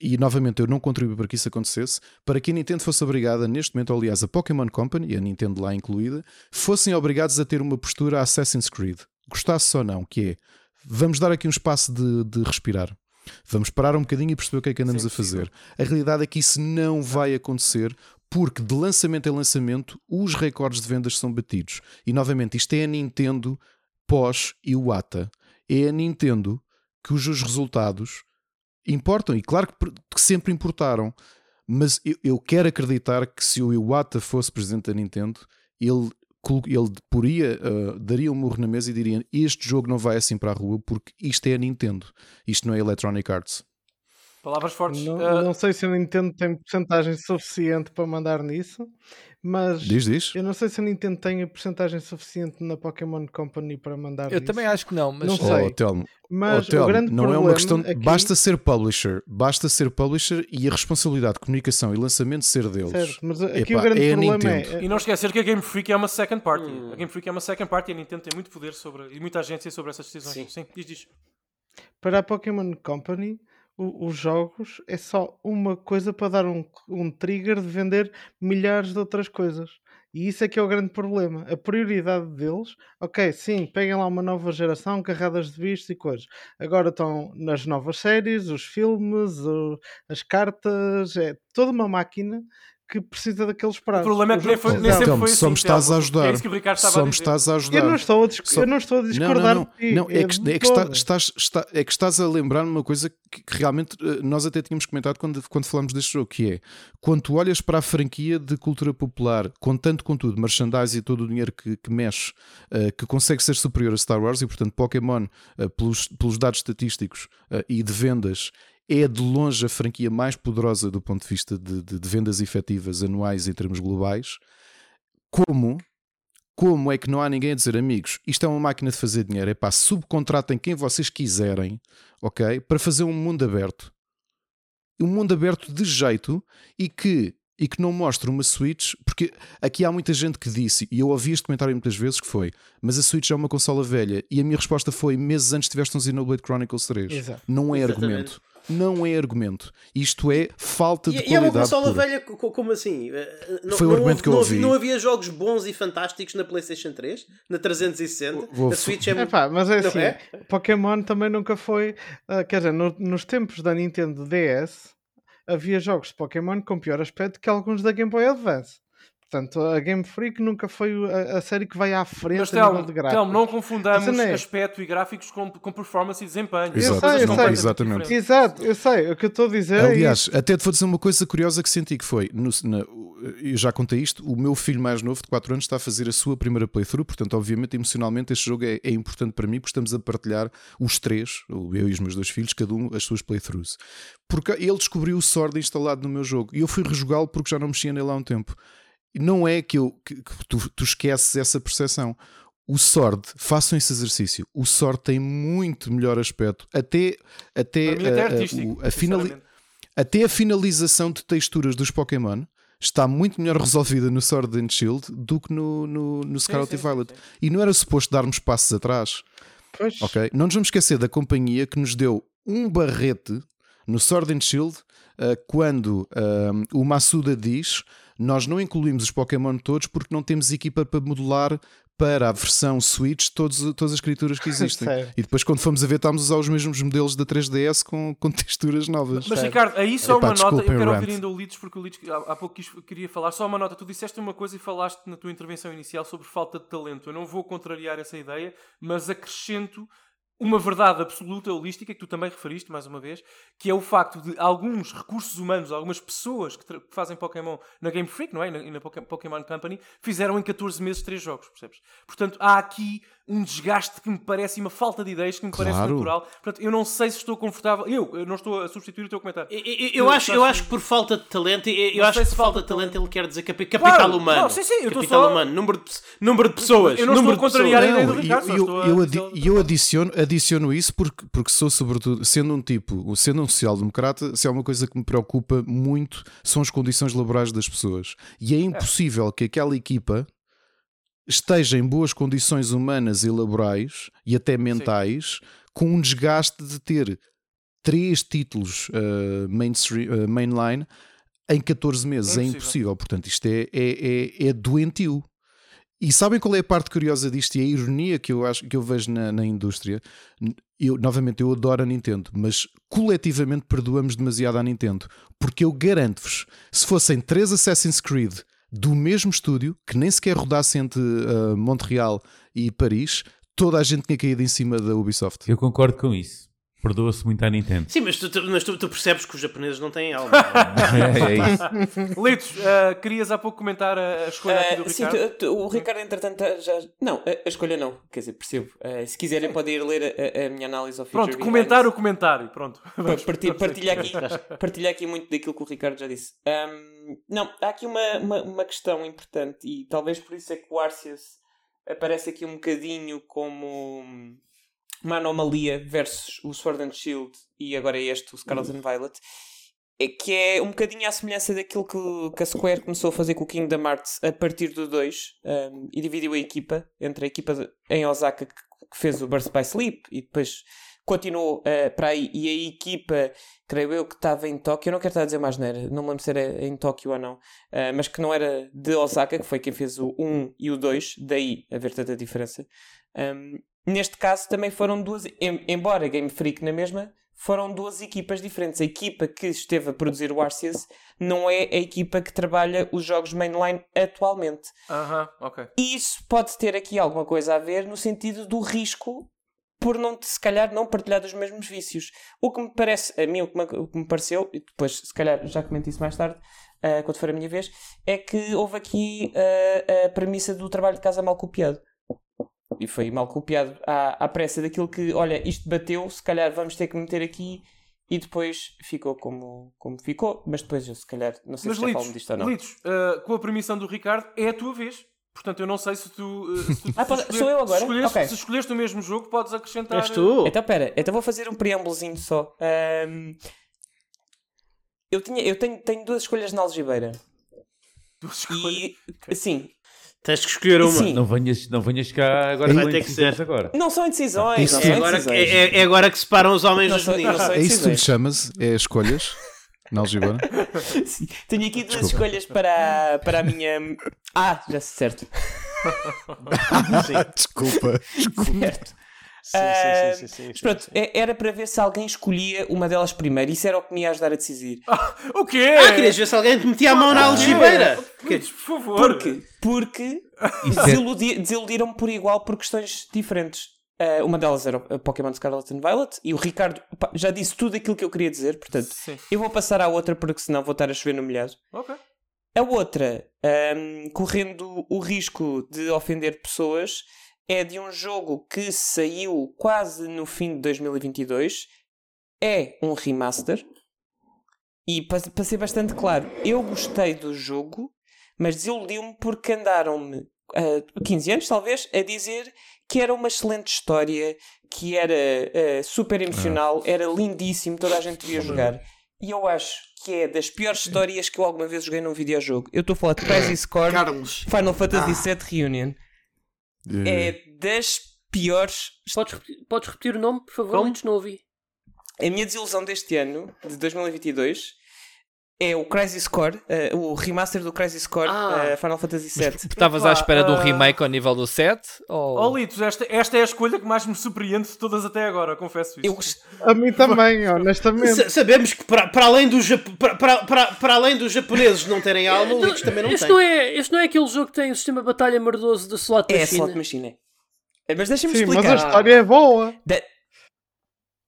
e novamente eu não contribuí para que isso acontecesse, para que a Nintendo fosse obrigada, neste momento, aliás, a Pokémon Company, e a Nintendo lá incluída, fossem obrigados a ter uma postura Assassin's Creed, gostasse ou não, que é vamos dar aqui um espaço de, de respirar. Vamos parar um bocadinho e perceber o que é que andamos Sim, a fazer. A realidade é que isso não vai acontecer porque de lançamento em lançamento os recordes de vendas são batidos. E novamente, isto é a Nintendo pós Iwata. É a Nintendo cujos resultados importam. E claro que, sempre importaram. Mas eu, eu quero acreditar que se o Iwata fosse presidente da Nintendo, ele, ele poria, ah, daria um murro na mesa e diria: Este jogo não vai assim para a rua porque isto é a Nintendo, isto não é Electronic Arts. Palavras fortes. Não, Ah, não sei se a Nintendo tem porcentagem suficiente para mandar nisso, mas Diz, diz. eu não sei se a Nintendo tem a porcentagem suficiente na Pokémon Company para mandar Eu nisso. também acho que não, mas Não Oh, sei. Telmo, Mas oh, Telmo, o grande não é uma questão. aqui, Basta ser publisher, basta ser publisher e a responsabilidade de comunicação e lançamento ser deles. certo, mas aqui Epá, o grande é problema Nintendo. é, E não esquecer que a Game Freak é uma second party. Hum. A Game Freak é uma second party e a Nintendo tem muito poder sobre e muita agência sobre essas decisões. Sim. Sim, diz, diz. para a Pokémon Company, os jogos é só uma coisa para dar um, um trigger de vender milhares de outras coisas. E isso é que é o grande problema. A prioridade deles, ok, sim, peguem lá uma nova geração, carradas de vistos e coisas. Agora estão nas novas séries, os filmes, as cartas, é toda uma máquina que precisa daqueles O prazos. problema é que nem, foi, nem sempre Telmo, foi assim. só me estás a ajudar. É isso que o Ricardo estava Só a me estás a ajudar. Eu não estou a, dis- Só- eu não estou a Não, discordar não, não. de ti, Não, é, que, é, que está- estás, está- é que estás a lembrar uma coisa que, que realmente eh, nós até tínhamos comentado quando, quando falamos deste jogo, que é quando tu olhas para a franquia de cultura popular, com tanto contudo, merchandise e todo o dinheiro que, que mexe, eh, que consegue ser superior a Star Wars e portanto Pokémon, eh, pelos, pelos dados estatísticos eh, e de vendas, é de longe a franquia mais poderosa do ponto de vista de, de- de vendas efetivas anuais em termos globais. Como como é que não há ninguém a dizer, amigos, isto é uma máquina de fazer dinheiro, é pá, subcontratem quem vocês quiserem, ok? Para fazer um mundo aberto. Um mundo aberto de jeito e que, e que não mostre uma Switch, porque aqui há muita gente que disse, e eu ouvi este comentário muitas vezes, que foi, mas a Switch é uma consola velha, e a minha resposta foi, meses antes tiveste um Xenoblade Chronicles 3. Exato. Não é Exatamente. argumento. Não é argumento. Isto é falta de E, e é uma qualidade consola pura. velha, co- como assim? Eh, Não, Foi o não argumento houve- que eu não ouvi. havia- Não havia jogos bons e fantásticos na PlayStation 3? Na 360? Vou- a Switch é muito. pá, mas é Não assim, é? Pokémon também nunca foi. ah, quer dizer, no- nos tempos da Nintendo DS havia jogos de Pokémon com pior aspecto que alguns da Game Boy Advance. Portanto, a Game Freak nunca foi a, a série que vai à frente Mas a nível Telmo, de gráficos. Telmo, não confundamos é. aspecto e gráficos com, com performance e desempenho. Exato, São coisas eu sei. Exatamente. Exato, eu sei. O que eu estou a dizer é Aliás, isso. até te vou dizer uma coisa curiosa que senti que foi, no- na- eu já contei isto, o meu filho mais novo de 4 anos está a fazer a sua primeira playthrough, portanto, obviamente, emocionalmente este jogo é, é importante para mim, porque estamos a partilhar os três, o- eu e os meus dois filhos, cada um as suas playthroughs. Porque ele descobriu o Sword instalado no meu jogo e eu fui rejogá-lo porque já não mexia nele há um tempo. Não é que, eu, que, que tu, tu esqueces essa percepção. O Sword, façam esse exercício. O Sword tem muito melhor aspecto. Até, até, Para mim até a- a- a finali- até a finalização de texturas dos Pokémon está muito melhor resolvida no Sword and Shield do que no, no, no Scarlet sim, e Violet. sim, sim. E não era suposto darmos passos atrás. Pois, Ok? Não nos vamos esquecer da companhia que nos deu um barrete no Sword and Shield ah, quando ah, o Masuda diz nós não incluímos os Pokémon todos porque não temos equipa para modelar para a versão Switch todos, todas as criaturas que existem. Sério. e depois quando fomos a ver estávamos a usar os mesmos modelos da 3DS com, com texturas novas. Mas Certo. Ricardo, aí só Epá, uma nota. Eu quero rant. ouvir ainda o Lides, porque o Lides há, há pouco quis- queria falar. Só uma nota. Tu disseste uma coisa e falaste na tua intervenção inicial sobre falta de talento. Eu não vou contrariar essa ideia, mas acrescento uma verdade absoluta, holística, que tu também referiste mais uma vez, que é o facto de alguns recursos humanos, algumas pessoas que, que fazem Pokémon na Game Freak, não é? E na, e na Poké- Pokémon Company, fizeram em 14 meses 3 jogos, percebes? Portanto, há aqui um desgaste que me parece e uma falta de ideias que me parece Claro. natural. Portanto, eu não sei se estou confortável. Eu, eu não estou a substituir o teu comentário. Eu, eu- eu acho, eu acho que por falta de talento, eu, Não acho que se por falta de talento ele quer dizer capi- capital Claro. humano. Não, sim, sim, eu capital só- humano, número de, número de pessoas. Eu não número estou a de contrariar a pessoas. ideia do Ricardo, eu, a eu, adi- eu adiciono, adiciono isso porque, porque sou, sobretudo, sendo um tipo, sendo um social-democrata, se há uma coisa que me preocupa muito são as condições laborais das pessoas. E é impossível que aquela equipa esteja em boas condições humanas e laborais e até mentais, com um desgaste de ter três títulos uh, mainstream- uh, mainline em 14 meses. É É impossível. impossível. Portanto, isto é, é, é, é doentio. E sabem qual é a parte curiosa disto e a ironia que eu, acho, que eu vejo na, na indústria? Eu, novamente, eu adoro a Nintendo, mas coletivamente perdoamos demasiado à Nintendo. Porque eu garanto-vos, se fossem três Assassin's Creed do mesmo estúdio, que nem sequer rodassem entre uh, Montreal e Paris, toda a gente tinha caído em cima da Ubisoft. Eu concordo com isso. Perdoa-se muito à Nintendo. Sim, mas, tu, tu- mas tu, tu percebes que os japoneses não têm alma. é, isso. Litos, ah, querias há pouco comentar a, a escolha aqui do sim, Ricardo? tu- tu- o Ricardo, entretanto, já. Não, a, a escolha não. Quer dizer, percebo. Ah, se quiserem, podem ir ler a, a- minha análise ao Pronto, comentar o comentário. Pronto. Vamos- Partilha, partilha, aqui. partilha aqui muito daquilo que o Ricardo já disse. Ahm, não, há aqui uma, uma, uma questão importante e talvez por isso é que o Arceus aparece aqui um bocadinho como uma anomalia versus o Sword and Shield e agora este, o Scarlet and Violet. É que é um bocadinho à semelhança daquilo que, que a Square começou a fazer com o Kingdom Hearts a partir do 2 ahm, e dividiu a equipa entre a equipa de- em Osaka que, que fez o Burst by Sleep e depois continuou eh, para aí e a equipa, creio eu, que estava em Tóquio, eu não quero estar a dizer mais neira, não me lembro se era em Tóquio ou não, eh, mas que não era de Osaka, que foi quem fez o 1 e o 2, daí haver tanta diferença. Um, neste caso também foram duas, em- embora Game Freak na mesma, foram duas equipas diferentes. A equipa que esteve a produzir o Arceus não é a equipa que trabalha os jogos mainline atualmente. Aham, ok. E isso pode ter aqui alguma coisa a ver no sentido do risco por não, se calhar, não partilhar dos mesmos vícios. O que me parece, a mim, o que me, o que me pareceu, e depois, se calhar, já comento isso mais tarde, ah, quando for a minha vez, é que houve aqui ah, a premissa do trabalho de casa mal copiado. E foi mal copiado à, à pressa daquilo que, olha, isto bateu, se calhar vamos ter que meter aqui. E depois ficou como, como ficou, mas depois eu se calhar, não sei Mas se já Litos, falam disto ou não. Litos, ah, com a permissão do Ricardo, é a tua vez. Portanto, eu não sei se tu. ah, se tu Ah, se pode- escolher- sou eu agora? Se escolheste, Ok. se escolheste o mesmo jogo, podes acrescentar. És tu? Então, pera, então vou fazer um preâmbulozinho só. Ahm, eu, tinha, eu tenho, tenho duas escolhas na algibeira. duas escolhas. E, sim, Tens que escolher uma. Sim. Não venhas, não venhas cá agora Vai ter que ser. agora. não são indecisões. Isso Não É são agora, que, indecisões. é, é agora que separam os homens dos meninos. É isso que tu lhe chamas? É escolhas? Na algebra? Sim. Tenho aqui duas escolhas para, para a minha. Ah, já sei, certo. Desculpa. certo. Sim, Ah, sim, sim, sim, Mas pronto, sim. é- era para ver se alguém escolhia uma delas primeiro. Isso era o que me ia ajudar a decidir. O quê? Ah, querias ver se alguém te metia a mão na algibeira? Litos, por favor. Porquê? Porque Isso é- desiludi- desiludiram-me por igual por questões diferentes. Ah, uma delas era o Pokémon Scarlet and Violet e o Ricardo pá, já disse tudo aquilo que eu queria dizer, portanto, Sim. eu vou passar à outra porque senão vou estar a chover no molhado. Ok. A outra, ahm, correndo o risco de ofender pessoas, é de um jogo que saiu quase no fim de 2022. É um remaster. E para, ser bastante claro, eu gostei do jogo, mas desiludiu-me porque andaram-me, ah, 15 anos talvez, a dizer que era uma excelente história, que era ah, super emocional, era lindíssimo, toda a gente devia jogar. E eu acho que é das piores histórias que eu alguma vez joguei num videojogo. Eu estou a falar de Crisis Core Carlos. Final Fantasy VII Reunion. Eh, É das piores. Podes repetir, podes repetir o nome, por favor? Como? Litos, não ouvi. A minha desilusão deste ano, de 2022, é o Crisis Core, eh, o remaster do Crisis Core Ah. eh, Final Fantasy VII. Estavas à espera de um ah, remake ao nível do 7? Ou... Oh, Litos, esta, esta é a escolha que mais me surpreende de todas até agora, confesso isso. Eu A mim também, honestamente. Sa- Sabemos que para, para, além para, para, para, além dos japoneses não terem alma, o Litos também não este, tem. não é, este não é aquele jogo que tem o sistema de batalha merdoso da slot É a machine? slot machine. é. Mas deixa-me Sim, mas explicar. a história é boa. De...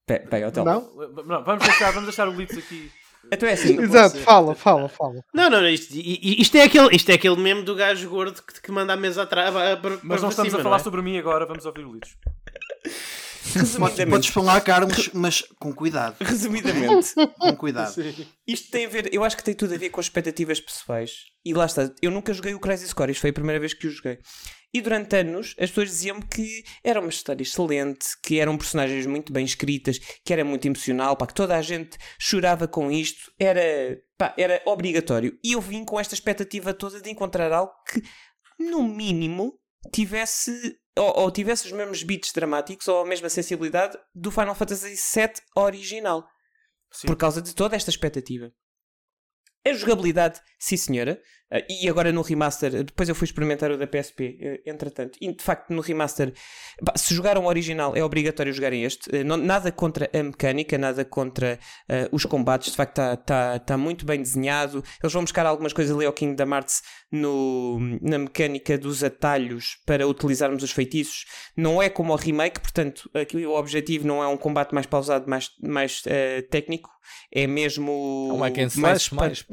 Pe- Pega, Hotel. Não? Não, vamos deixar, vamos deixar o Litos aqui Então é assim. Exato, fala, fala, fala. Não, não, não, isto, isto, é aquele, isto é aquele meme do gajo gordo que, que manda a mesa atrás. Mas para não estamos cima, a falar é? sobre mim agora, vamos ouvir o. Podes, Resumidamente, podes falar, Carlos, mas com cuidado. resumidamente Com cuidado. isto tem a ver, eu acho que tem tudo a ver com expectativas pessoais. E lá está, eu nunca joguei o Crisis Core, isto foi a primeira vez que o joguei. E durante anos as pessoas diziam-me que era uma história excelente, que eram personagens muito bem escritas, que era muito emocional, pá, que toda a gente chorava com isto, era, pá, era obrigatório. E eu vim com esta expectativa toda de encontrar algo que, no mínimo, tivesse ou, ou tivesse os mesmos beats dramáticos ou a mesma sensibilidade do Final Fantasy VII original. Sim. Por causa de toda esta expectativa. A jogabilidade, sim senhora, eh, e agora no remaster, depois eu fui experimentar o da PSP, eh, entretanto, e de facto no remaster, pá, se jogaram o original é obrigatório jogarem este, Eh, não- nada contra a mecânica, nada contra eh, os combates, de facto está tá, tá muito bem desenhado, eles vão buscar algumas coisas ali ao Kingdom Hearts no, na mecânica dos atalhos para utilizarmos os feitiços, não é como o remake, portanto aqui o objetivo não é um combate mais pausado, mais, mais técnico, é mesmo É um hack and mais slash mais.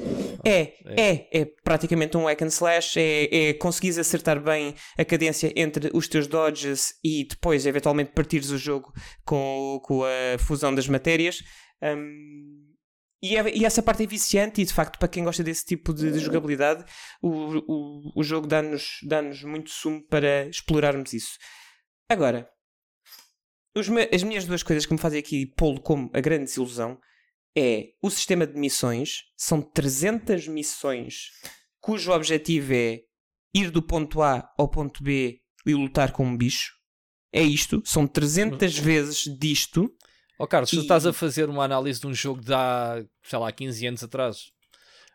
é, é, é praticamente um hack and slash, é, é conseguires acertar bem a cadência entre os teus dodges e depois eventualmente partires o jogo com, com a fusão das matérias. Hum, e, é- e essa parte é viciante e de facto para quem gosta desse tipo de, de jogabilidade o, o, o jogo dá-nos dá muito sumo para explorarmos isso. Agora, me- as minhas duas coisas que me fazem aqui pô-lo como a grande desilusão é o sistema de missões. São 300 missões cujo objetivo é ir do ponto A ao ponto B e lutar com um bicho. É isto. São 300 vezes disto. Ó Carlos, tu E- estás a fazer uma análise de um jogo de há, sei lá, 15 anos atrás.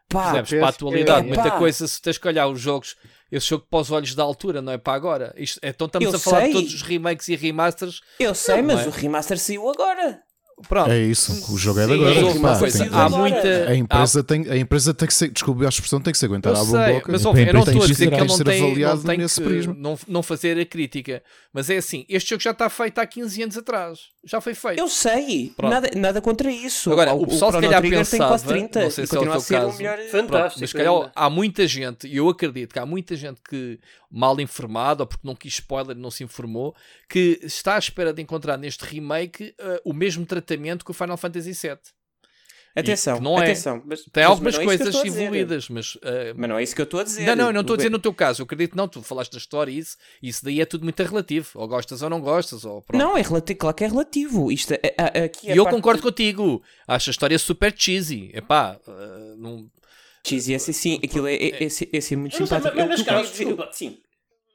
Pá, Percebes? Para a atualidade, é. muita Pá. coisa, se tens que olhar os jogos, esse jogo para os olhos da altura, não é para agora. Isto, então estamos Eu a falar sei. de todos os remakes e remasters. eu sei, Não mas é? o remaster saiu agora. Pronto. É isso, o jogo é de Sim, agora. pá, coisa, tem- há muita. a, empresa tem, a empresa tem que ser, desculpe a expressão, tem que se aguentar Eu à sei, boca. mas ouve, eu não tem estou a dizer que ele não ser tem, não avaliado tem nesse que prisma. não, não fazer a crítica. Mas é assim, este jogo já está feito há 15 anos atrás. Já foi feito. Eu sei. Pronto. Nada, nada contra isso. Agora, o pessoal se Chrono calhar Trigger tem quase pensava, 30 não sei se é o continua a teu ser o caso. melhor. Pronto, Fantástico. mas se calhar ainda. há muita gente, e eu acredito que há muita gente que, mal informada, ou porque não quis spoiler, não se informou, que está à espera de encontrar neste remake eh, o mesmo tratamento que o Final Fantasy VII. Atenção, não é- atenção. Mas, Tem mas algumas é que eu coisas a evoluídas, mas. eh, Mas não é isso que eu estou a dizer. não, não, eu não estou a dizer no teu caso. Eu acredito que não. Tu falaste da história e isso, isso daí é tudo muito relativo. Ou gostas ou não gostas. Ou pronto. Não, é relativo, claro que é relativo. Isto, é- é- aqui a e eu concordo de- contigo. Acho a história super cheesy. Epá, eh, não. Cheesy, esse sim, aquilo é, é, esse, esse é muito Mas, simpático. mas, mas, Carlos, eu- desculpa, sim.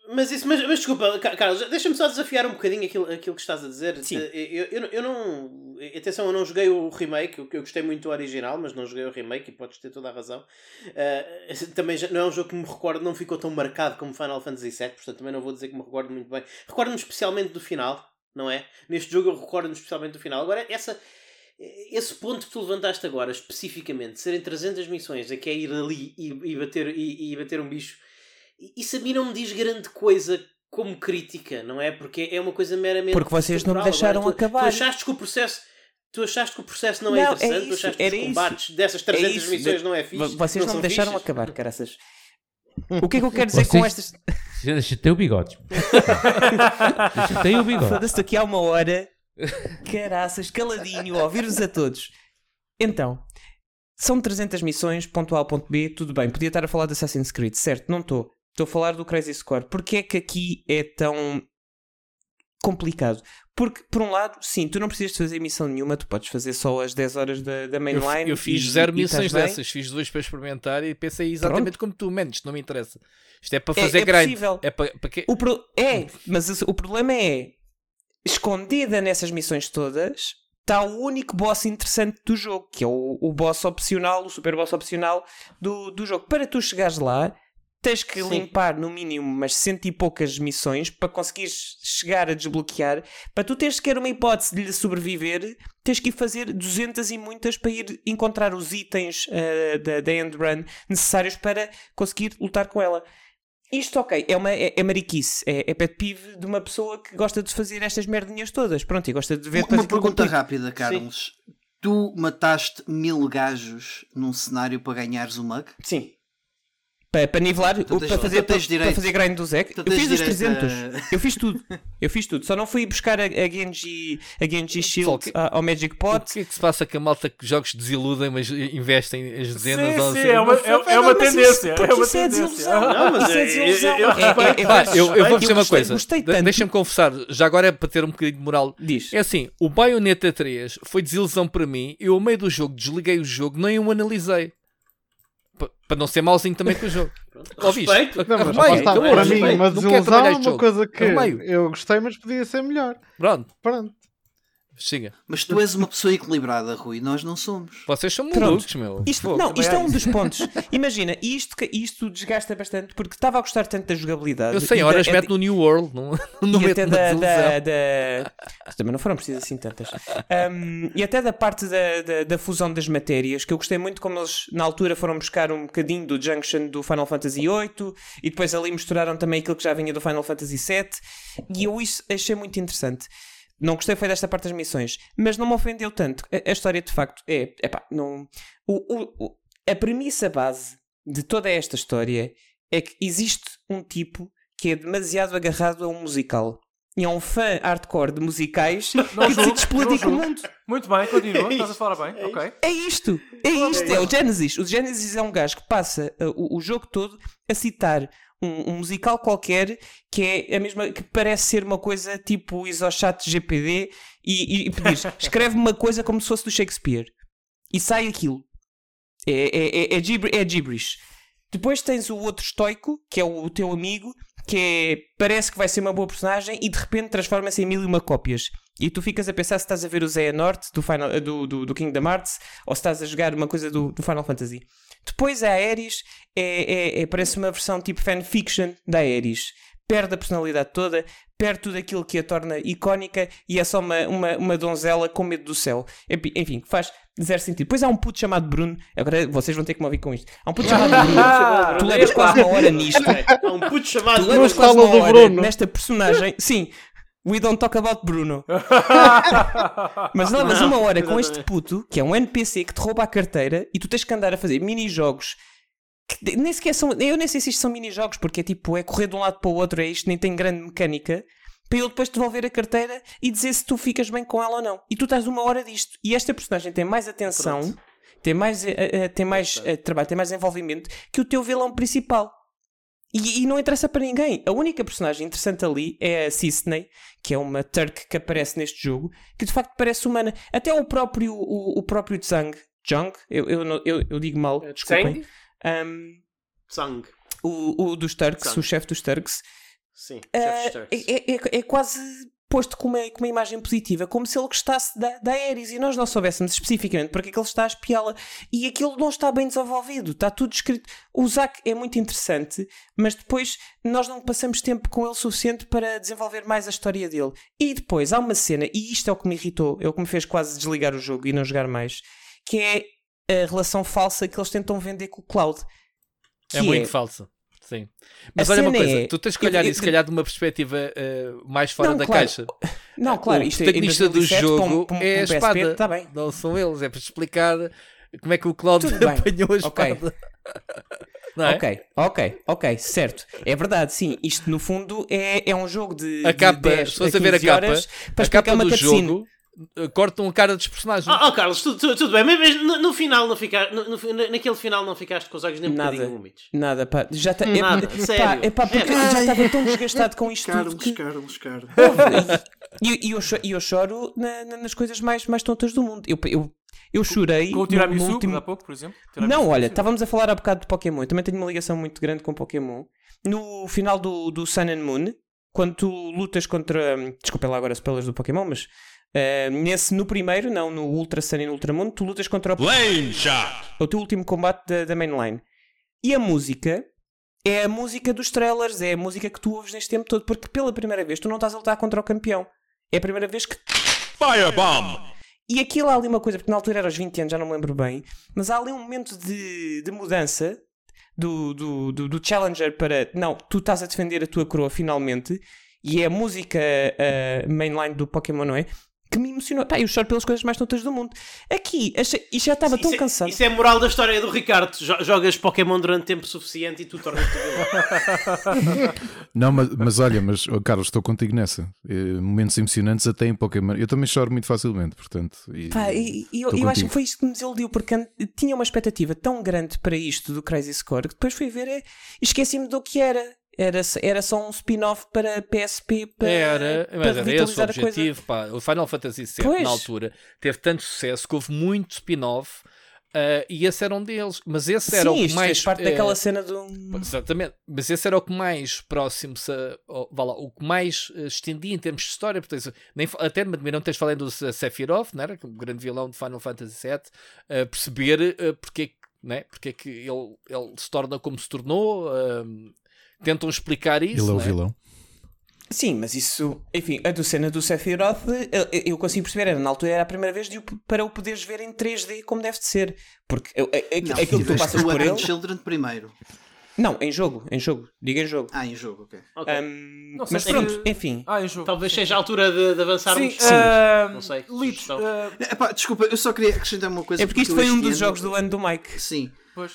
Mas, isso, mas, mas desculpa, Ca- Carlos, deixa-me só desafiar um bocadinho aquilo, aquilo que estás a dizer. Sim. Eh, Eu, eu, eu não. Atenção, eu não joguei o remake, eu, eu gostei muito do original, mas não joguei o remake e podes ter toda a razão. Eh, também já- não é um jogo que me recordo, não ficou tão marcado como Final Fantasy VII, portanto também não vou dizer que me recordo muito bem. Recordo-me especialmente do final, não é? Neste jogo eu recordo-me especialmente do final. Agora, essa. Esse ponto que tu levantaste agora, especificamente, serem 300 missões, é que é ir ali e, e bater, e, e bater um bicho, isso a mim não me diz grande coisa como crítica, não é? Porque é uma coisa meramente. Porque vocês não me deixaram não é? tu, acabar. Tu achaste que o processo. Tu achaste que o processo não é Não, é interessante, tu isso, achaste que os isso. combates dessas 300 isso, missões de- não é fixe. Vocês não, são me deixaram fixes? acabar, caraças. O que é que eu quero dizer com Vocês- estas. Deixa ter o bigode. Deixa ter o bigode. Foda-se aqui há uma hora. Caraças, caladinho, ouvir-vos a todos. Então, são 300 missões, ponto A ao ponto B, tudo bem. Podia estar a falar de Assassin's Creed, certo? Não estou. Estou a falar do Crazy Score. Porquê é que aqui é tão complicado? Porque, por um lado, sim, tu não precisas de fazer missão nenhuma, tu podes fazer só as 10 horas da, da Eu, mainline. eu fiz e- zero e missões bem. dessas, fiz duas para experimentar e pensei exatamente como tu, isto não me interessa. Isto é para É- fazer é grind. possível. É para, para? O pro- É, mas o- o problema é escondida nessas missões todas está o único boss interessante do jogo, que é o, o boss opcional, o super boss opcional do, do jogo. Para tu chegares lá, tens que limpar no mínimo umas cento e poucas missões para conseguires chegar a desbloquear. Para tu teres sequer uma hipótese de lhe sobreviver, tens que ir fazer 200 e muitas para ir encontrar os itens eh, da, da end run necessários para conseguir lutar com ela. Isto, ok, é, uma, é, é mariquice, é, é pet peeve de uma pessoa que gosta de fazer estas merdinhas todas. Pronto, e gosta de ver Uma, uma pergunta concluído. rápida, Carlos. Tu mataste mil gajos num cenário para ganhares o mug? Sim. Para, para nivelar, Tu tens- para, fazer, tu tens para, direito- fazer grind do Zek. tu Eu fiz os direito 300. Eu fiz tudo. Eu fiz tudo. Só não fui buscar a, a Genji, a Genji Shield que- a- ao Magic O Pot. que é que se passa com a malta que jogos desiludem, mas investem as dezenas Sim, ou sim, assim? é uma, é, é uma isso- tendência. porque É uma isso é tendência. desilusão. Não, mas Isso é eu- desilusão. eu- eu É- é- é- eu, vou dizer uma coisa. Deixa-me confessar, já agora é para ter um bocadinho de moral. Diz. É assim, o Bayonetta 3 foi desilusão para mim. Eu, ao meio do jogo, desliguei o jogo, nem o analisei. Pa- Para não ser mauzinho também com o jogo. Ouviste? Respeito. Não, mas Arrumei, está, para mim, uma Não quero desilusão é uma jogo. coisa que Arrumei-o. eu gostei, mas podia ser melhor. Pronto, Pronto. Siga. Mas tu és uma pessoa equilibrada, Rui. Nós não somos. Vocês são malucos, meu. Isto, Fogo. não, isto é um dos pontos. Imagina, isto, isto desgasta bastante porque estava a gostar tanto da jogabilidade. Eu sei horas da- mete no New World, não, não e até da, da, da- Também não foram precisas assim tantas. Um, e até da parte da, da, da fusão das matérias, que eu gostei muito como eles na altura foram buscar um bocadinho do Junction do Final Fantasy VIII e depois ali misturaram também aquilo que já vinha do Final Fantasy VII. E eu isso achei muito interessante. Não gostei foi desta parte das missões, mas não me ofendeu tanto. A, a história de facto é. Epá, não, o, o, o- a premissa base de toda esta história é que existe um tipo que é demasiado agarrado a um musical. E é um fã hardcore de musicais que julgo, decide explodir não com o mundo. Muito bem, continua. Estás a falar bem. Ok. É isto, é isto, é o Genesis. O Genesis é um gajo que passa uh, o, o jogo todo a citar um, um musical qualquer que é a mesma que parece ser uma coisa tipo isochat GPD e, e, e pedir escreve uma coisa como se fosse do Shakespeare e sai aquilo. É, é, é, é, gibber- é gibberish. Depois tens o outro estoico, que é o, o teu amigo, que é, parece que vai ser uma boa personagem e de repente transforma-se em mil e uma cópias. E tu ficas a pensar se estás a ver o Zé Norte do, Final, do, do, do Kingdom Hearts ou se estás a jogar uma coisa do, do Final Fantasy. Depois a Aeris é, é, é- parece uma versão tipo fanfiction da Aeris. Perde a personalidade toda, perde tudo aquilo que a torna icónica e é só uma, uma, uma donzela com medo do céu. Enfim, faz zero sentido. Depois há um puto chamado Bruno. Agora vocês vão ter que me ouvir com isto. Há um puto chamado Bruno. tu levas quase uma hora nisto. Há um puto chamado Tu levas quase uma hora Bruno. nesta personagem. Sim, we don't talk about Bruno. Mas levas uma hora com este puto, que é um NPC que te rouba a carteira e tu tens que andar a fazer mini-jogos. que Nem sequer são. Eu nem sei se isto são mini-jogos, porque é tipo, é correr de um lado para o outro, é isto, nem tem grande mecânica. Para ele depois te devolver a carteira e dizer se tu ficas bem com ela ou não. E tu estás uma hora disto. E esta personagem tem mais atenção, tem mais, eh, eh, tem mais eh, trabalho, tem mais envolvimento que o teu vilão principal. E, e não interessa para ninguém. A única personagem interessante ali é a Cisney, que é uma Turk que aparece neste jogo, que de facto parece humana. Até o próprio, o, o próprio Zhang, Zhang eu, eu, eu, eu digo mal, É desculpem. Um, Sangue. o, o dos Turks, Zhang. o chefe dos Turks, Sim. ah, chefe Starks. é, é- é quase posto com uma, com uma imagem positiva, como se ele gostasse da, da Ares e nós não soubéssemos especificamente porque é que ele está a espiá-la. E aquilo não está bem desenvolvido, está tudo escrito. O Zack é muito interessante, mas depois nós não passamos tempo com ele suficiente para desenvolver mais a história dele. E depois há uma cena, e isto é o que me irritou, é o que me fez quase desligar o jogo e não jogar mais, que é a relação falsa que eles tentam vender com o Cloud. É muito falso. Sim. Mas A olha uma coisa, é- tu tens que eu- olhar eu- isso, se calhar, de uma perspectiva eh, mais fora Não, da claro. caixa. Não, claro, o isto é em protagonista do 2007 para um- jogo para um- é a PSP, espada. tá bem. Não são eles, é para explicar como é que o bem. apanhou a espada. Não é? Ok, ok, ok, certo. É verdade, sim. Isto no fundo é, é um jogo de. A de capa, 10 se a ver a 15 capa, horas a capa do jogo cortam a cara dos personagens. Oh, oh, Carlos, tu- tu- tudo bem, mas, mas no, no final não ficaste. No, no- naquele final não ficaste com os olhos nem um Nada. bocadinho úmidos. Nada, pá. Já tá, Nada, é, sério. Pá, é pá, porque É. eu já estava tão desgastado com isto tudo Carlos, que. Carlos, Carlos. E, e eu, cho- e eu choro na- na- nas coisas mais, mais tontas do mundo. Eu, eu, eu chorei. Com o no- tiramisu, no último... há pouco, por exemplo. Não, olha, estávamos a falar há bocado de Pokémon. Eu também tenho uma ligação muito grande com Pokémon. No final do, do Sun and Moon, quando tu lutas contra. Desculpa lá agora spoilers do Pokémon, mas. Eh, nesse, no primeiro, não, no Ultra Sun e no Ultra Moon, tu lutas contra o. Lane shot. É o teu último combate da, da mainline. E a música é a música dos trailers, é a música que tu ouves neste tempo todo, porque pela primeira vez tu não estás a lutar contra o campeão. É a primeira vez que Firebomb. e aquilo há ali uma coisa, porque na altura era aos 20 anos, já não me lembro bem, mas há ali um momento de, de mudança do, do, do, do Challenger para não, tu estás a defender a tua coroa finalmente, e é a música eh, mainline do Pokémon, não é? Que me emocionou. Pá, eu choro pelas coisas mais tontas do mundo. Aqui, achei, isto já estava Isso tão é- cansado. Isso é a moral da história do Ricardo. Jo- Jogas Pokémon durante tempo suficiente e tu tornas-te. Não, mas, mas olha, mas oh, Carlos, estou contigo nessa. Eh, momentos emocionantes até em Pokémon. Eu também choro muito facilmente, portanto. e- Pá, e, e eu, eu acho que foi isto que me desiludiu, porque tinha uma expectativa tão grande para isto do Crazy Score que depois fui ver e esqueci-me do que era. Era, era só um spin-off para PSP para, Era, para mas era esse o objetivo. Pá. O Final Fantasy VII, Pois. na altura, teve tanto sucesso que houve muito spin-off ah, e esse era um deles. Mas esse era Sim, o que mais. parte eh, daquela cena do. Exatamente, mas esse era o que mais próximo se, vá lá, o que mais eh, estendia em termos de história. Tens- nem, até me admiram teres falado do Se- Sephiroth, não era? Que é o grande vilão de Final Fantasy VII, eh, perceber eh, porque, é que- né? porque é que ele, ele se torna como se tornou. Tentam explicar isso. Ele é o né? vilão. Sim, mas isso, enfim, a do cena do Sephiroth, eu, eu consigo perceber, era, na altura era a primeira vez de, para o poderes ver em 3D como deve de ser. Porque eu- a- a- Não, aquilo que tu passas por ele. Children primeiro. Não, em jogo, em jogo, diga em jogo. Ah, em jogo, ok. Ok. Ahm, Não sei mas pronto, enfim. Ah, em jogo. Talvez seja a altura de, de avançarmos. Sim, ah, Não sei. Sugestão. ah, Epá, desculpa, eu só queria acrescentar uma coisa. É porque isto eu foi um dos ano- jogos do ano do Mike. Sim. pois.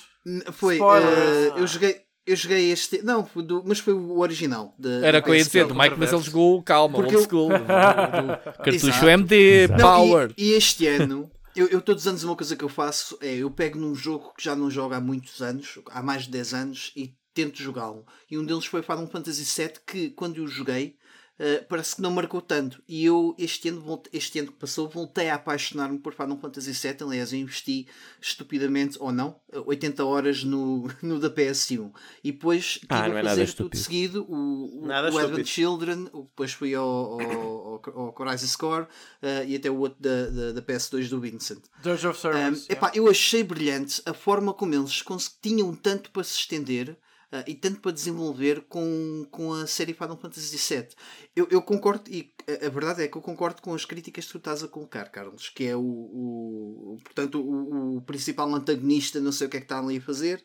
Foi. Eh, eu joguei. Eu joguei este. Não, do- mas foi o original. da- Era da o que eu ia PSP. dizer, do Mike, mas ele jogou calma, Porque old eu- school, do, do cartucho Exato. MD, Não, Power. E, e este ano, eu, eu todos os anos uma coisa que eu faço é eu pego num jogo que já não jogo há muitos anos, há mais de 10 anos, e tento jogá-lo. E um deles foi Final Fantasy VII, que quando eu joguei, eh, parece que não marcou tanto. E eu, este ano, este ano que passou, voltei a apaixonar-me por Final Fantasy VII. Aliás, eu investi estupidamente, ou não, 80 horas no, no da PS1. E depois tive Ah, a é nada fazer tudo estúpido. seguido o, o, Nada o Advent. Children, o- depois fui ao, ao, ao, ao Score eh, e até o outro da, da, da PS2 do Vincent. Dirge of Um, Service. epá, eu achei brilhante a forma como eles tinham tanto para se estender ah, e tanto para desenvolver com, com a série Final Fantasy VII. Eu, eu concordo, e a, a verdade é que eu concordo com as críticas que tu estás a colocar, Carlos, que é o, o- portanto, o, o principal antagonista, não sei o que é que está ali a fazer.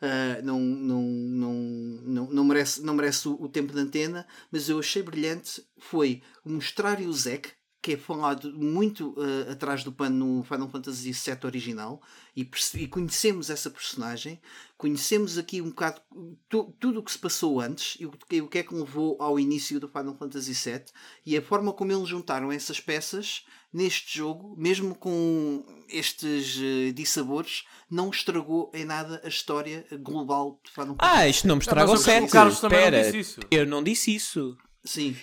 ah, não, não, não, não, não merece, não merece o, o tempo de antena, mas eu achei brilhante foi mostrar o Zack, que é falado muito ah, atrás do pano no Final Fantasy VII original, e, e conhecemos essa personagem, conhecemos aqui um bocado tu- tudo o que se passou antes e o que, o que é que levou ao início do Final Fantasy VII e a forma como eles juntaram essas peças neste jogo, mesmo com estes eh, dissabores, não estragou em nada a história global de Final Fantasy Ah, isto não me estraga o mas o- o 7. Carlos também não Espera, disse isso. eu não disse isso. Sim.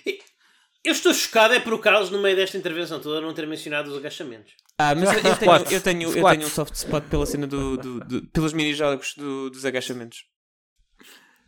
Eu estou chocado é por o Carlos, no meio desta intervenção toda, não ter mencionado os agachamentos. Ah, mas eu, eu tenho, eu, tenho, eu tenho um soft spot pela cena do, do, do- pelos mini-jogos do- dos agachamentos.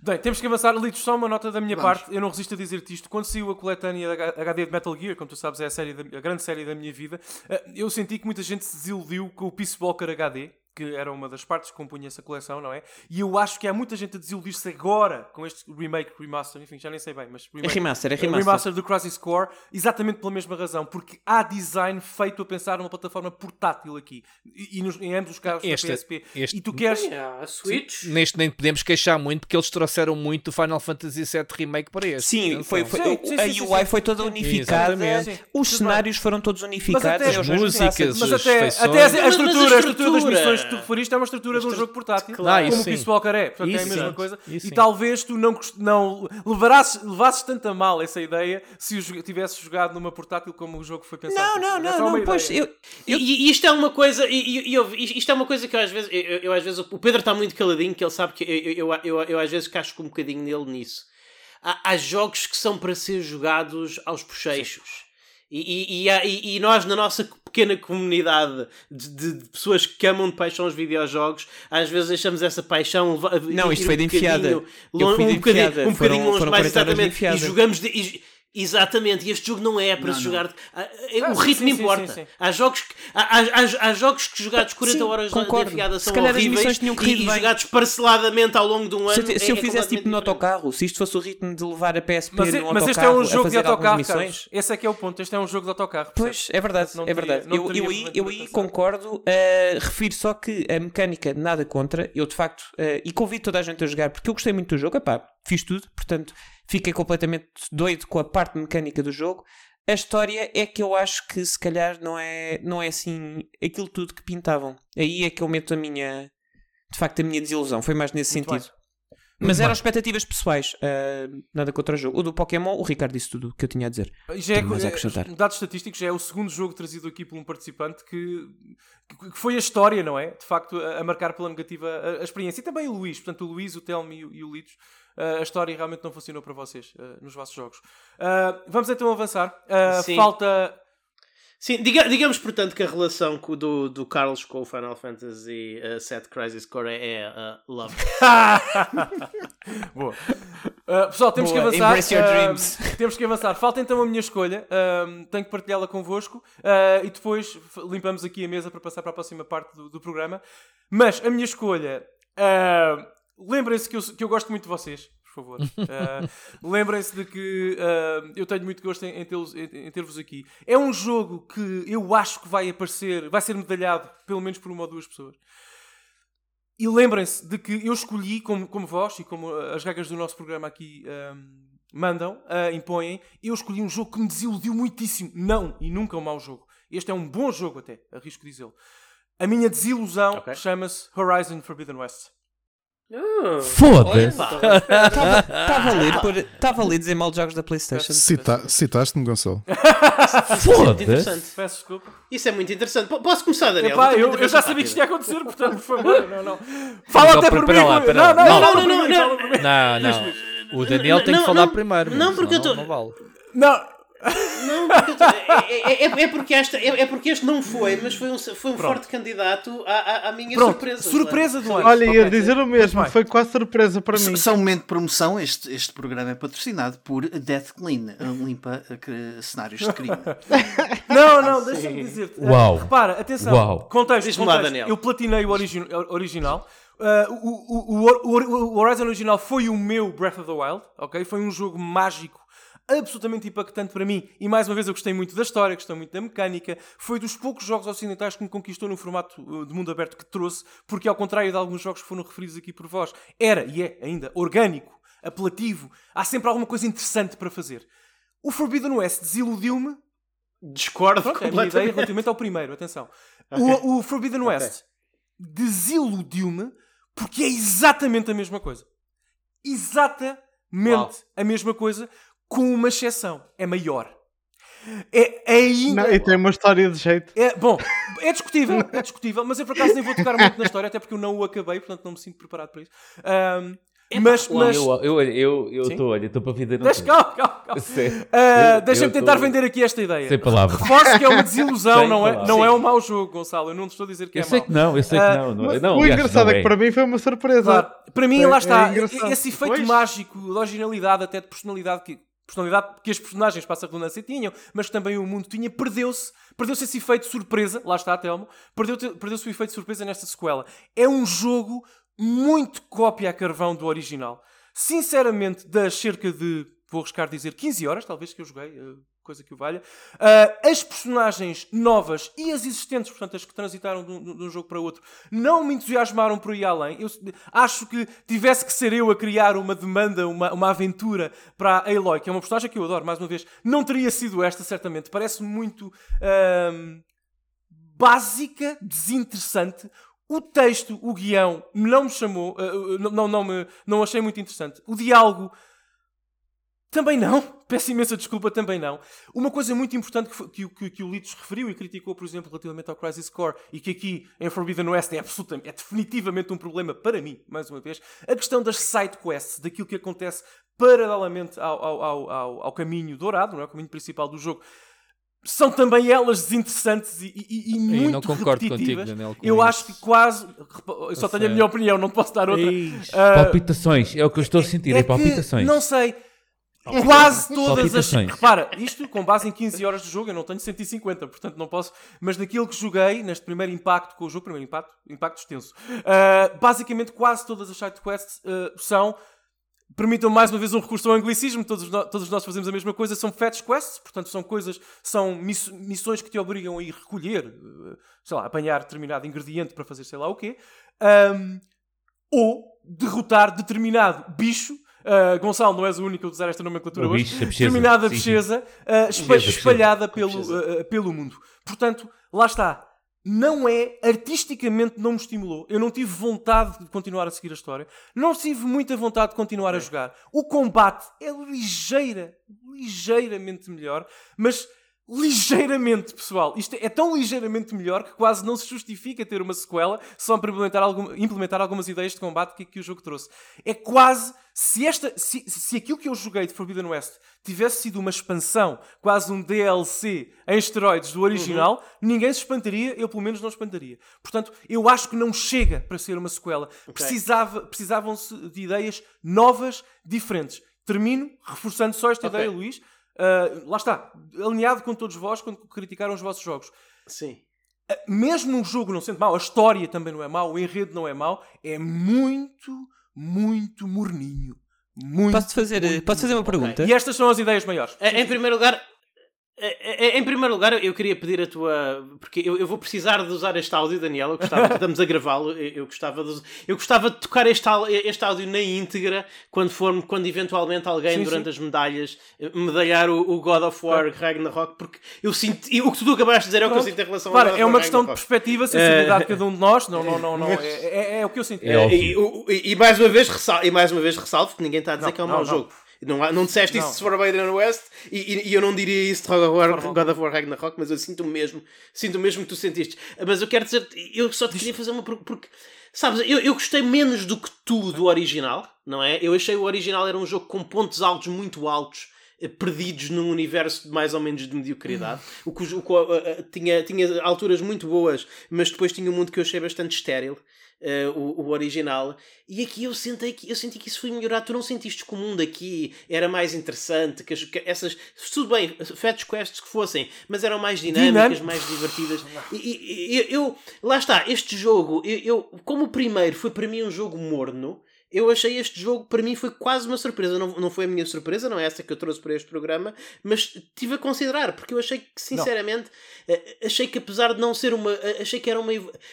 Bem, temos que avançar. Litos, só uma nota da minha Vamos. parte. Eu não resisto a dizer-te isto. Quando saiu a coletânea da HD de Metal Gear, como tu sabes, é a, série da- a grande série da minha vida, eh, eu senti que muita gente se desiludiu com o Peace Walker HD, que era uma das partes que compunha essa coleção, não é? E eu acho que há muita gente a desiludir-se agora com este remake, remaster, enfim, já nem sei bem, mas É remaster, é eh, remaster. remaster do Crisis Core, exatamente pela mesma razão, porque há design feito a pensar numa plataforma portátil aqui, e, e nos- em ambos os casos Este- da PSP. este- E tu queres... Yeah, a Switch. Neste nem podemos queixar muito porque eles trouxeram muito do Final Fantasy VII Remake para este. Sim, foi, foi- Sim, o- sim, a sim, sim, UI sim. foi toda unificada. Sim, os cenários foram todos unificados, até as músicas, Mas as até, feições. até a, a Mas- mas a estrutura, a estrutura das missões que tu referiste é uma estrutura de um jogo portátil, Claro, como o. Peace Walker é. Portanto, é a Isso mesma sim. coisa. Isso e sim. talvez tu não, não levarasses, levasses tanto a mal essa ideia se o tivesses jogado numa portátil como o jogo foi pensado. Não, não, não, uma não, pois, ideia. eu, E, isto é uma coisa, e, eu- isto é uma coisa que eu às vezes, eu, eu- eu às vezes, o Pedro está muito caladinho, que ele sabe que eu, eu, eu, eu às vezes casco um bocadinho nele nisso. Há, há jogos que são para ser jogados aos bochechos. E, e, e- e nós, na nossa pequena comunidade de, de- pessoas que amam de paixão os videojogos, às vezes deixamos essa paixão. Não, isto um foi de enfiada. bocadinho Eu lon- fui de um bocadinho, um longe mais 40 horas de exatamente. E jogamos de. e- Exatamente, e este jogo não é para Não, se não. jogar. ah, ah, Ah, o sim, ritmo sim, sim, importa. sim, sim. Há jogos que, há, há, há- jogos que jogados 40 Sim, horas de concordo. enfiada Se são horríveis missões tinham e, e jogados parceladamente ao longo de um ano. Se, eu- se eu é- é fizesse tipo no autocarro, se isto fosse o ritmo de levar a PSP Mas, no mas autocarro este é um a jogo de autocarro. Esse é que é o ponto. Este é um jogo de autocarro. Pois, é verdade, Não é teria- verdade. não eu, teria eu, aí, eu de aí concordo, eh, refiro só que a mecânica nada contra, eu de facto, eh, e convido toda a gente a jogar, porque eu gostei muito do jogo, epá, fiz tudo, portanto, fiquei completamente doido com a parte mecânica do jogo. a história é que eu acho que se calhar não é, não é assim aquilo tudo que pintavam. Aí é que eu meto a minha, de facto, a minha desilusão. Foi mais nesse Muito sentido. Mas eram expectativas pessoais, ah, nada contra o jogo. O do Pokémon, o Ricardo disse tudo o que eu tinha a dizer. Já é, Tenho mais a é- acrescentar. dados estatísticos, já é o segundo jogo trazido aqui por um participante que, que foi a história, não é? De facto, a, a marcar pela negativa a, a experiência. E também o Luís, portanto, o Luís, o Telmo e, o- e o Litos. A história realmente não funcionou para vocês ah, nos vossos jogos. Ah, vamos então avançar. Ah, falta. Sim, diga- digamos, portanto, que a relação do, do Carlos com o Final Fantasy uh, VII Crisis Core é uh, love. Boa. Uh, pessoal, temos Boa, que avançar. embrace your dreams. temos que avançar. Falta então a minha escolha. Tenho que partilhá-la convosco. E depois limpamos aqui a mesa para passar para a próxima parte do, do programa. Mas a minha escolha. Lembrem-se que eu, que eu gosto muito de vocês. Por favor. Uh, Lembrem-se de que uh, eu tenho muito gosto em, em ter-vos aqui. É um jogo que eu acho que vai aparecer, vai ser medalhado pelo menos por uma ou duas pessoas. E lembrem-se de que eu escolhi, como, como vós e como as regras do nosso programa aqui um, mandam, uh, impõem, eu escolhi um jogo que me desiludiu muitíssimo. Não, e nunca um mau jogo. Este é um bom jogo até, arrisco dizê-lo. A minha desilusão Ok. chama-se Horizon Forbidden West. Foda-se! Estava a ler dizer mal de jogos da PlayStation. Cita- Citaste-me, Gonçalo. Foda-se! Interessante. Peço desculpa. Isso é muito interessante. P- posso começar, Daniel? Epá, eu, eu já sabia que isto ia acontecer, portanto, por favor, não, não. Fala Então, até por mim. não, não, Não, não, não, não. Não, não. O Daniel tem que Não, falar não, primeiro. não, porque eu tô- não vale. Não, eu tô- é, é- é porque esta, é, é porque este não foi, mas foi um, foi um forte candidato à, à, à minha Pronto, surpresa. surpresa do ano. Olha, ia Ok. dizer o mesmo, foi quase surpresa para mim. Só um momento de promoção, este, este programa é patrocinado por Death Clean, a limpa cre- cenários de crime. Não, não, deixa-me dizer-te. Uau. Uh, repara, atenção. Uau. Contexto, contexto. Daniel. Eu platinei o origi- original. Uh, o, o, o, o- o Horizon original foi o meu Breath of the Wild, ok? Foi um jogo mágico, absolutamente impactante para mim. E mais uma vez eu gostei muito da história, gostei muito da mecânica. Foi dos poucos jogos ocidentais que me conquistou no formato uh, de mundo aberto que trouxe, porque ao contrário de alguns jogos que foram referidos aqui por vós, era e é ainda orgânico, apelativo. Há sempre alguma coisa interessante para fazer. O Forbidden West desiludiu-me Discordo Pronto, é a minha completamente. ideia relativamente ao primeiro, atenção. O, o Forbidden West desiludiu-me porque é exatamente a mesma coisa. Exatamente Uau. a mesma coisa, com uma exceção. É maior. É, é ainda. Não, e tem uma história de jeito. É, bom, é discutível, é discutível, mas eu por acaso nem vou tocar muito na história, até porque eu não o acabei, portanto não me sinto preparado para isso. Ahm, mas, mas Eu eu eu eu estou, olha, estou para vender. deixa, calma, calma, calma. Eu- Deixa-me eu tentar tô- vender aqui esta ideia. Sem palavras. Reforço que é uma desilusão, não é, não é um mau jogo, Gonçalo. Eu não te estou a dizer que Eu é sei mau. que não, eu sei que Ah, não. não, Mas não o engraçado não é que para mim foi uma surpresa. Claro. Para mim, É- lá é está. engraçado. esse efeito Pois. mágico de originalidade, até de personalidade que, personalidade que as personagens, passa a redundância, tinham, mas que também o mundo tinha, perdeu-se. Perdeu-se esse efeito de surpresa. Lá está, Telmo. Perdeu- Perdeu-se o efeito de surpresa nesta sequela. É um jogo muito cópia a carvão do original. Sinceramente, das cerca de, vou arriscar dizer, 15 horas, talvez, que eu joguei, eh, coisa que o valha, ah, as personagens novas e as existentes, portanto, as que transitaram de um, de um jogo para outro, não me entusiasmaram por aí além. Eu acho que tivesse que ser eu a criar uma demanda, uma, uma aventura para a Aloy, que é uma personagem que eu adoro, mais uma vez, não teria sido esta, certamente. Parece muito ahm, básica, desinteressante. O texto, o guião, não me chamou, ah, não, não, não, me, não achei muito interessante. O diálogo, também não. Peço imensa desculpa, também não. Uma coisa muito importante que, que, o- que, que o Litos referiu e criticou, por exemplo, relativamente ao Crisis Core, e que aqui em Forbidden West é, absolutamente, é definitivamente um problema para mim, mais uma vez, a questão das side quests, daquilo que acontece paralelamente ao, ao, ao, ao, caminho dourado, não é? o caminho principal do jogo. São também elas desinteressantes e, e, e muito não concordo contigo. Daniel. com Eu isso. acho que quase. Eu só tenho a minha opinião, não posso dar outra. Ah, Palpitações, é o que eu estou a sentir, é, que, palpitações. Não sei. Quase todas as. Repara, isto com base em 15 horas de jogo, eu não tenho 150, portanto não posso. Mas naquilo que joguei, neste primeiro impacto com o jogo, primeiro impacto, impacto extenso, ah, basicamente quase todas as side quests ah, são. Permitam mais uma vez um recurso ao anglicismo, todos, no- todos nós fazemos a mesma coisa, são fetch quests, portanto são coisas, são miss- missões que te obrigam a ir recolher, eh, sei lá, apanhar determinado ingrediente para fazer sei lá o quê, Ahm, ou derrotar determinado bicho ah, Gonçalo, não és o único a usar esta nomenclatura A hoje. a bicheza. Determinada bicheza, ah, espa- Bicheza, espalhada bicheza. pelo, ah, pelo mundo. Portanto, lá está. Não é, artisticamente não me estimulou. Eu não tive vontade de continuar a seguir a história. Não tive muita vontade de continuar a jogar. O combate é ligeira, ligeiramente melhor, mas ligeiramente, pessoal. Isto é tão ligeiramente melhor que quase não se justifica ter uma sequela só para implementar, algum- implementar algumas ideias de combate que, que o jogo trouxe. É quase. Se, esta, se, se aquilo que eu joguei de Forbidden West tivesse sido uma expansão, quase um DLC em esteroides do original, ninguém se espantaria, eu pelo menos não espantaria. Portanto, eu acho que não chega para ser uma sequela. Precisava, precisavam-se de ideias novas, diferentes. Termino reforçando só esta Ok. ideia, Luís. Uh, lá está, alinhado com todos vós quando criticaram os vossos jogos. Sim. Uh, mesmo um jogo não sendo mau, a história também não é mau, o enredo não é mau, é muito, muito morninho. Muito, Posso fazer, muito posso fazer uma pergunta? E estas são as ideias maiores. Em em primeiro lugar, em primeiro lugar, eu queria pedir a tua. Porque eu, eu vou precisar de usar este áudio, Daniel. Eu gostava, estamos a gravá-lo. Eu, eu gostava de, eu gostava de tocar este, áudio na íntegra quando for quando eventualmente alguém Sim, durante sim. as medalhas eh, medalhar o, o God of War Ragnarok. Porque eu sinto. e o que tu acabaste de dizer é o que eu sinto em relação of é uma questão de perspectiva, sensibilidade de cada um de nós. Não, não, não, não. É, é- é o que eu senti. É Eh, e, e- e mais uma vez ressal- e mais uma vez ressalvo que ninguém está a dizer Não, que é um não, mau não. jogo. Não, não disseste Não. isso de Forbidden West e, e- e eu não diria isso de God of War, God of War Ragnarok, mas eu sinto o mesmo, sinto o mesmo que tu sentiste. Mas eu quero dizer, eu só te queria fazer uma pergunta, porque, sabes, eu, eu gostei menos do que tu do original, não é? Eu achei o original era um jogo com pontos altos muito altos, perdidos num universo de mais ou menos de mediocridade. O que, o eh, eh, tinha, tinha alturas muito boas, mas depois tinha um mundo que eu achei bastante estéril. eh, o, o original e aqui eu senti que eu senti que isso foi melhorado tu não sentiste que o mundo aqui era mais interessante que, as- que essas tudo bem fetch quests que fossem mas eram mais dinâmicas Dinâmico. mais divertidas e, e- e- eu lá está este jogo eu, eu- como o primeiro foi para mim um jogo morno eu achei este jogo, para mim, foi quase uma surpresa. Não, não foi a minha surpresa, não é essa que eu trouxe para este programa, mas tive a considerar, porque eu achei que, sinceramente, eh, achei que apesar de não ser uma. eh, Achei que era uma.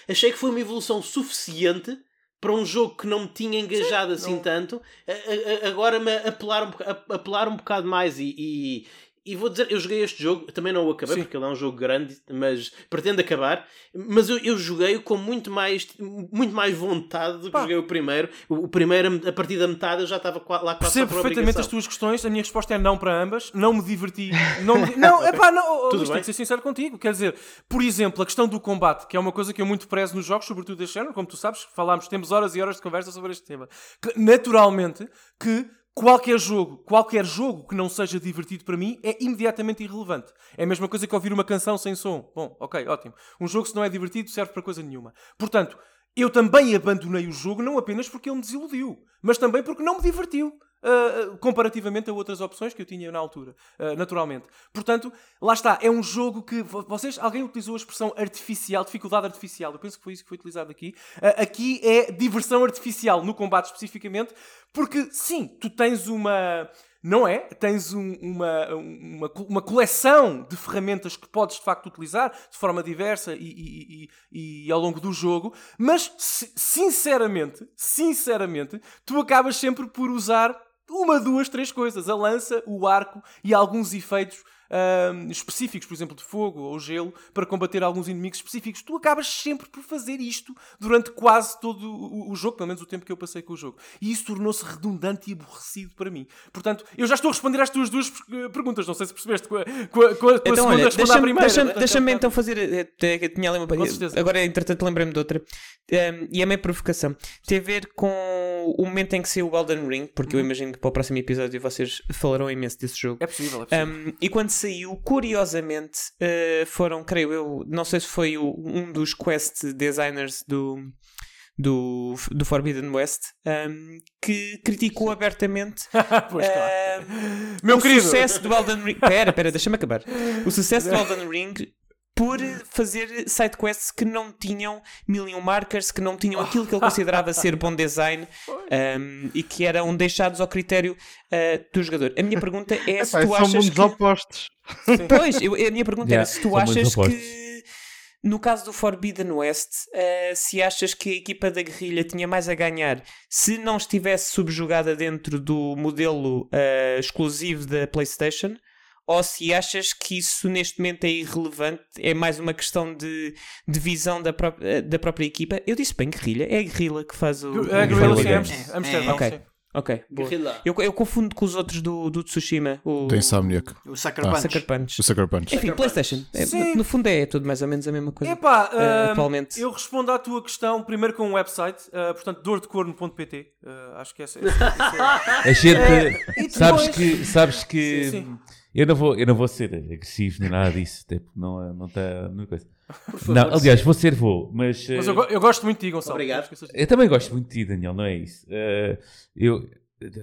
Achei que foi uma evolução suficiente para um jogo que não me tinha engajado assim tanto, a- a- agora me apelar um, boca- a- apelar um bocado mais e. e e vou dizer, eu joguei este jogo, também não o acabei Sim. porque ele é um jogo grande, mas pretendo acabar. Mas eu, eu joguei com muito mais, muito mais vontade do que Pá. joguei o primeiro. O, o primeiro, a partir da metade, eu já estava lá quase Percebo perfeitamente obrigação. as tuas questões. A minha resposta é não para ambas. Não me diverti. Não, me, não é pá, não. oh, Tudo Luís, tenho que ser sincero contigo. Quer dizer, por exemplo, a questão do combate, que é uma coisa que eu muito prezo nos jogos, sobretudo deste género, como tu sabes, falámos, temos horas e horas de conversa sobre este tema. Que, naturalmente, que qualquer jogo, qualquer jogo que não seja divertido para mim é imediatamente irrelevante. É a mesma coisa que ouvir uma canção sem som. Bom, ok, ótimo. Um jogo se não é divertido serve para coisa nenhuma. Portanto, eu também abandonei o jogo não apenas porque ele me desiludiu, mas também porque não me divertiu. Ah, comparativamente a outras opções que eu tinha na altura, ah, naturalmente. Portanto, lá está, é um jogo que vo- vocês, alguém utilizou a expressão artificial, dificuldade artificial, eu penso que foi isso que foi utilizado aqui. Ah, aqui é diversão artificial, no combate especificamente, porque sim, tu tens uma. Não é? Tens um- uma, uma, uma coleção de ferramentas que podes de facto utilizar de forma diversa e, e- e- e ao longo do jogo, mas si- sinceramente, sinceramente, tu acabas sempre por usar uma, duas, três coisas: a lança, o arco e alguns efeitos ahm, específicos, por exemplo, de fogo ou gelo, para combater alguns inimigos específicos. Tu acabas sempre por fazer isto durante quase todo o, o jogo, pelo menos o tempo que eu passei com o jogo. E isso tornou-se redundante e aborrecido para mim. Portanto, eu já estou a responder às tuas duas perguntas. Não sei se percebeste com a, com a, com a, a Então, segunda olha, a responder à deixa-me primeira. deixa deixa então fazer. eh, Tinha ali uma Com certeza. Agora, entretanto, lembrei-me de outra. Um, e é meio provocação. Tem a ver com o momento em que saiu o Elden Ring, porque eu imagino que para o próximo episódio vocês falarão imenso desse jogo. Uhum. É possível, é possível. Um, e quando saiu, curiosamente, eh, foram, creio eu, não sei se foi o- um dos quest designers do, do, do Forbidden West um, que criticou abertamente pois claro. eh, Meu o querido. sucesso do Elden Ring. Pera, pera, deixa-me acabar. O sucesso do Elden Ring por fazer sidequests que não tinham mil um markers, que não tinham aquilo que ele considerava ser bom design um, e que eram deixados ao critério uh, do jogador. A minha pergunta é se tu são achas mundos que... opostos. Pois, eu- a minha pergunta Yeah, era se tu são achas que no caso do Forbidden West, eh, se achas que a equipa da guerrilha tinha mais a ganhar se não estivesse subjugada dentro do modelo eh, exclusivo da PlayStation, ou se achas que isso neste momento é irrelevante, é mais uma questão de, de visão da, pró- da própria equipa. Eu disse bem guerrilha, é a guerrilha que faz o. É, Guerrilla, Guerrilla sim, Amsterdão, Ok, sim. ok. boa. Eu, eu confundo com os outros do, do Tsushima. O, Tem Insomniac. O Sucker Ah. Punch. Sucker Punch. O Sucker Punch. Enfim, PlayStation. É, Sim. no fundo é tudo mais ou menos a mesma coisa. Epá, ahm, atualmente. eu respondo à tua questão primeiro com um website, ah, portanto, dordecorno.pt. ah, acho que essa, essa, essa A gente. É, sabes que. Sabes que Sim, sim. Eu, não vou, eu não vou ser agressivo nem nada disso, até porque não está. Não não é coisa. Por favor, Não, aliás, vou ser, vou, mas. Mas eh, eu, go- eu gosto muito de ti, Gonçalo. Obrigado. Não. Eu também gosto muito de ti, Daniel, não é isso? Eh, eu,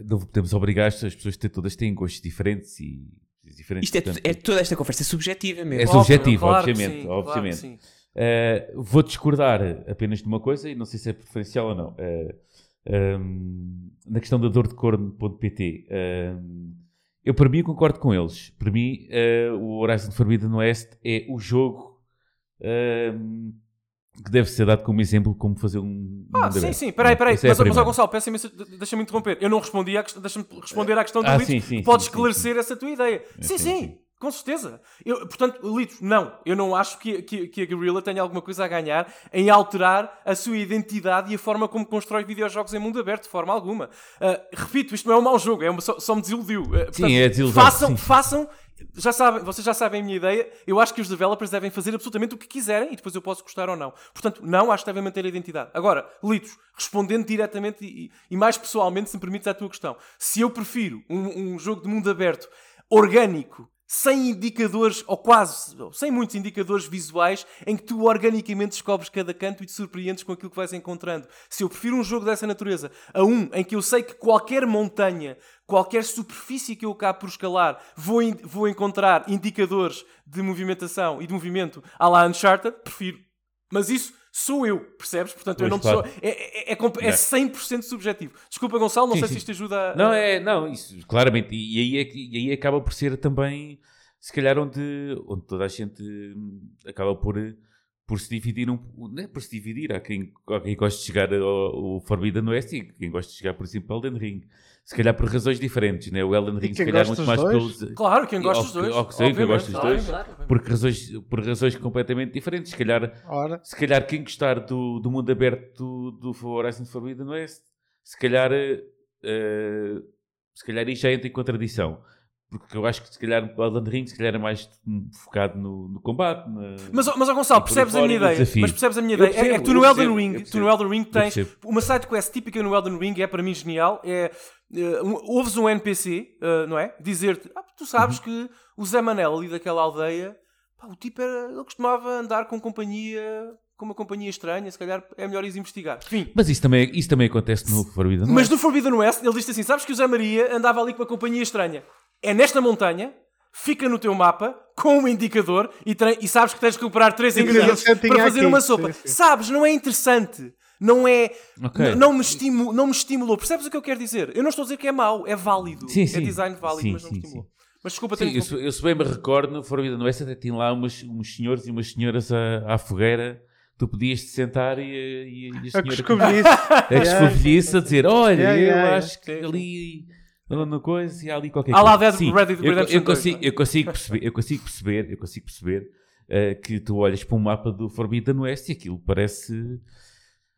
não podemos obrigar as pessoas a ter todas têm gostos diferentes e diferentes. Isto é, portanto, é toda esta conversa é subjetiva é mesmo. subjetivo, claro que obviamente. sim, claro obviamente. sim. Eh, vou discordar apenas de uma coisa e não sei se é preferencial ou não. Eh, ehm, na questão da dor de corno.pt, ehm, eu para mim concordo com eles. Para mim, eh, o Horizon Forbidden West é o jogo ehm, que deve ser dado como exemplo como fazer um. Ah, sim, sim, peraí, peraí. Essa é Mas, mas ó. Gonçalo, peço imenso, de- deixa-me interromper. Eu não respondi à questão, deixa-me responder à questão do Ah, sim, sim, Podes sim, sim, esclarecer essa tua ideia. Sim, sim, sim, sim. Com certeza. Eu, portanto, Litos, não. Eu não acho que, que, que a Guerrilla tenha alguma coisa a ganhar em alterar a sua identidade e a forma como constrói videojogos em mundo aberto, de forma alguma. Ah, repito, isto não é um mau jogo, é uma, só, só me desiludiu. Ah, portanto, Sim, é desilusão, Façam, sim. façam. Já sabem, vocês já sabem a minha ideia. Eu acho que os developers devem fazer absolutamente o que quiserem e depois eu posso gostar ou não. Portanto, não, acho que devem manter a identidade. Agora, Litos, respondendo diretamente e, e mais pessoalmente, se me permites a tua questão. Se eu prefiro um, um jogo de mundo aberto orgânico, sem indicadores, ou quase, sem muitos indicadores visuais, em que tu organicamente descobres cada canto e te surpreendes com aquilo que vais encontrando. Se eu prefiro um jogo dessa natureza a um em que eu sei que qualquer montanha, qualquer superfície que eu acabe por escalar, vou, in- vou encontrar indicadores de movimentação e de movimento à la Uncharted, prefiro. Mas isso sou eu, percebes? Portanto, eu Pois, não claro. sou. É, é, é, é 100% subjetivo. Desculpa, Gonçalo, não Sim, sei sim. se isto ajuda a. Não, é, não, isso, claramente. E, e aí é, e aí acaba por ser também, se calhar, onde, onde toda a gente hum, acaba por, por se dividir, um, não é por se dividir. Há quem, há quem gosta de chegar ao, ao Forbidden West e quem gosta de chegar, por exemplo, ao Elden Ring. Se calhar por razões diferentes, né? O Elden Ring, se calhar, gosta muito mais dois? pelos. Claro, quem gosta dos que- dois. ao que sei, quem gosta dos dois. claro. Por razões, por razões completamente diferentes. Se calhar, Ora, se calhar quem gostar do, do mundo aberto do, do Horizon Forbidden West, se calhar, eh, se calhar aí já entra em contradição. Porque eu acho que se calhar o Elden Ring se calhar é mais focado no, no combate. na- Mas, mas ó, Gonçalo, percebes a minha ideia? desafio. Mas percebes a minha ideia? É- é, que percebo, tu no eu Elden percebo, Ring, tu no percebo. Elden Ring tens percebo. uma side quest típica no Elden Ring, é para mim genial, é um- ouves um NPC, eh, não é? Dizer-te, ah, tu sabes Uhum. que o Zé Manel ali daquela aldeia, pá, o tipo era, ele costumava andar com companhia, com uma companhia estranha, se calhar é melhor ir investigar. Enfim. Mas isso também, isso também acontece no Forbidden Mas West. no Forbidden West, ele diz assim: Sabes que o Zé Maria andava ali com uma companhia estranha? É nesta montanha, fica no teu mapa, com um indicador, e, e sabes que tens de recuperar três que ingredientes para fazer aqui. uma sopa. Sim, sim. Sabes, não é interessante. Não é. Ok. n- Não, me estimu, não me estimulou. Percebes o que eu quero dizer? Eu não estou a dizer que é mau, é válido. Sim, É design válido, Sim, mas não me estimulou. sim. Mas desculpa Sim, eu, se- eu se bem me recordo, no Forbidden West até tinha lá umas, uns senhores e umas senhoras à, à fogueira. Tu podias te sentar e, e, e a a senhora... coscovilhice. a desconfiança a dizer: Olha, Yeah, eu yeah, acho que ali na coisa e há ali qualquer Há lá coisa. Dead- Sim, Red Dead eu, Redemption eu, 2, consigo, não é? eu consigo perceber, eu consigo perceber, eu consigo perceber eh, que tu olhas para um mapa do Forbidden West e aquilo parece.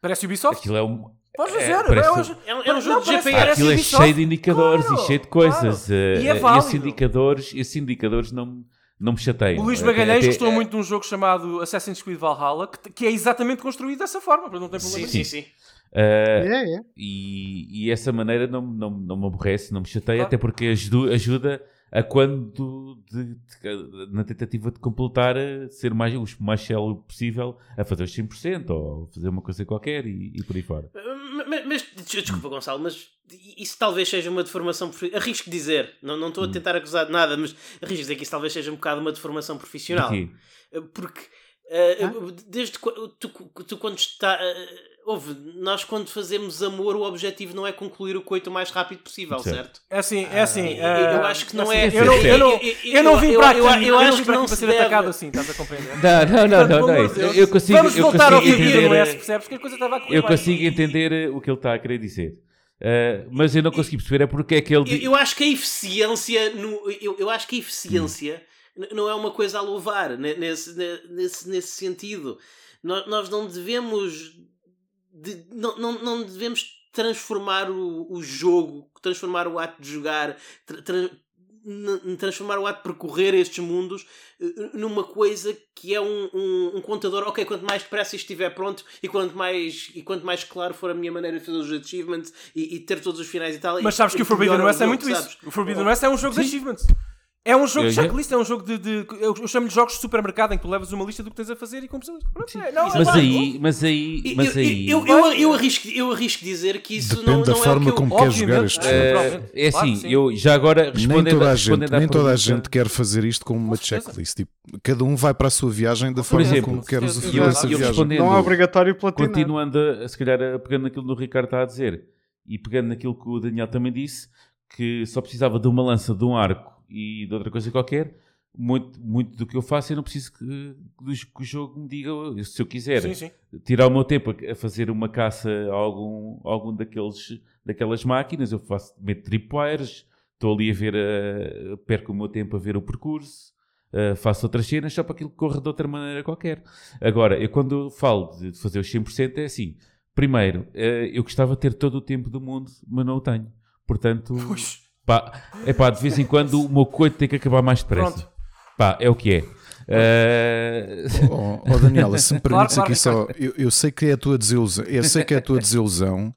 Parece Ubisoft? Aquilo é um. Podes é, dizer, é, um- É um- é um jogo de parece- GPS. Ah, aquilo é Ubisoft. cheio de indicadores Claro, e cheio de coisas. claro. eh, E é eh, válido. esses indicadores, esses indicadores não, não me chateiam. O Luís Até- Magalhães até- gostou muito de um jogo chamado Assassin's Creed Valhalla, que, que é exatamente construído dessa forma, não tem problema Sim, sim, sim. É, é. e, e essa maneira não, não, não me aborrece, não me chateia, Claro. até porque ajuda, ajuda a quando de- de- na tentativa de completar a ser mais, o mais célebre possível a fazer os 100% ou fazer uma coisa qualquer e, e por aí fora. Mas, mas- des- desculpa, Gonçalo, mas isso talvez seja uma deformação. profi- Arrisco dizer, não, não estou a tentar acusar de nada, mas arrisco dizer que isso talvez seja um bocado uma deformação profissional. Aqui. Porque eh, desde qu- tu, tu quando está. eh, Houve, nós quando fazemos amor, o objetivo não é concluir o coito o mais rápido possível, Certo. certo? É assim, é assim. Eu- eh, eu acho que não é é. assim, Eu não, eu não, eu não vim para aqui. eu, Eu, eu acho não vim que para não para se ser deve. atacado assim, estás a compreender? Não, não, não, não, é. Eu consigo, Vamos eu voltar ao consigo entender. do S, percebes que a coisa estava a correr Eu bem. consigo entender o que ele está a querer dizer. Eh, mas eu não consegui perceber é porque é que ele. Eu, eu acho que a eficiência no, eu, eu acho que a eficiência n- não é uma coisa a louvar ne- nesse, ne- nesse, nesse sentido. Nós, nós não devemos de- não, não, não devemos transformar o, o jogo, transformar o ato de jogar, tra- tra- transformar o ato de percorrer estes mundos eh, numa coisa que é um, um, um contador, ok, quanto mais depressa isto estiver pronto e quanto mais, e quanto mais claro for a minha maneira de fazer os achievements e, e ter todos os finais e tal. Mas sabes que o Forbidden West é muito isso. O Forbidden West é um jogo de achievements. É um jogo de Eu- checklist, é um jogo de. de- eu eu chamo-lhe jogos de supermercado em que tu levas uma lista do que tens a fazer e cumpres a lista. Pronto, é, não, Mas vai, aí, mas aí, Eu, mas aí. eu, eu, eu, arrisco, eu arrisco dizer que isso Depende não, da não forma é o que eu... como queres jogar este ah, jogo. É Claro assim, sim. eu já agora Nem respondendo, toda a respondendo gente, nem toda a gente quer fazer isto com uma checklist. Tipo, cada um vai para a sua viagem da forma certeza, como com quer usufruir Eu- essa eu viagem. Não é obrigatório platinar. Continuando, a, se calhar, pegando naquilo que o Ricardo está a dizer e pegando naquilo que o Daniel também disse, que só precisava de uma lança, de um arco e de outra coisa qualquer, muito, muito do que eu faço eu não preciso que, que o jogo me diga se eu quiser Sim, sim. tirar o meu tempo a- fazer uma caça a algum, a algum daqueles, daquelas máquinas, eu faço, meto tripwires, estou ali a ver, a, perco o meu tempo a ver o percurso, a, faço outras cenas só para aquilo que corra de outra maneira qualquer. Agora, eu quando falo de fazer os 100% é assim, primeiro, eh, eu gostava de ter todo o tempo do mundo, mas não o tenho. Portanto, Pois. Pá, é pá, de vez em quando o meu coito tem que acabar mais depressa. Pronto. Pá, é o que é. Eh, Oh, oh, Daniela, se me permites claro, aqui só, eu, eu sei que é a tua desilusão, eu sei que é a tua desilusão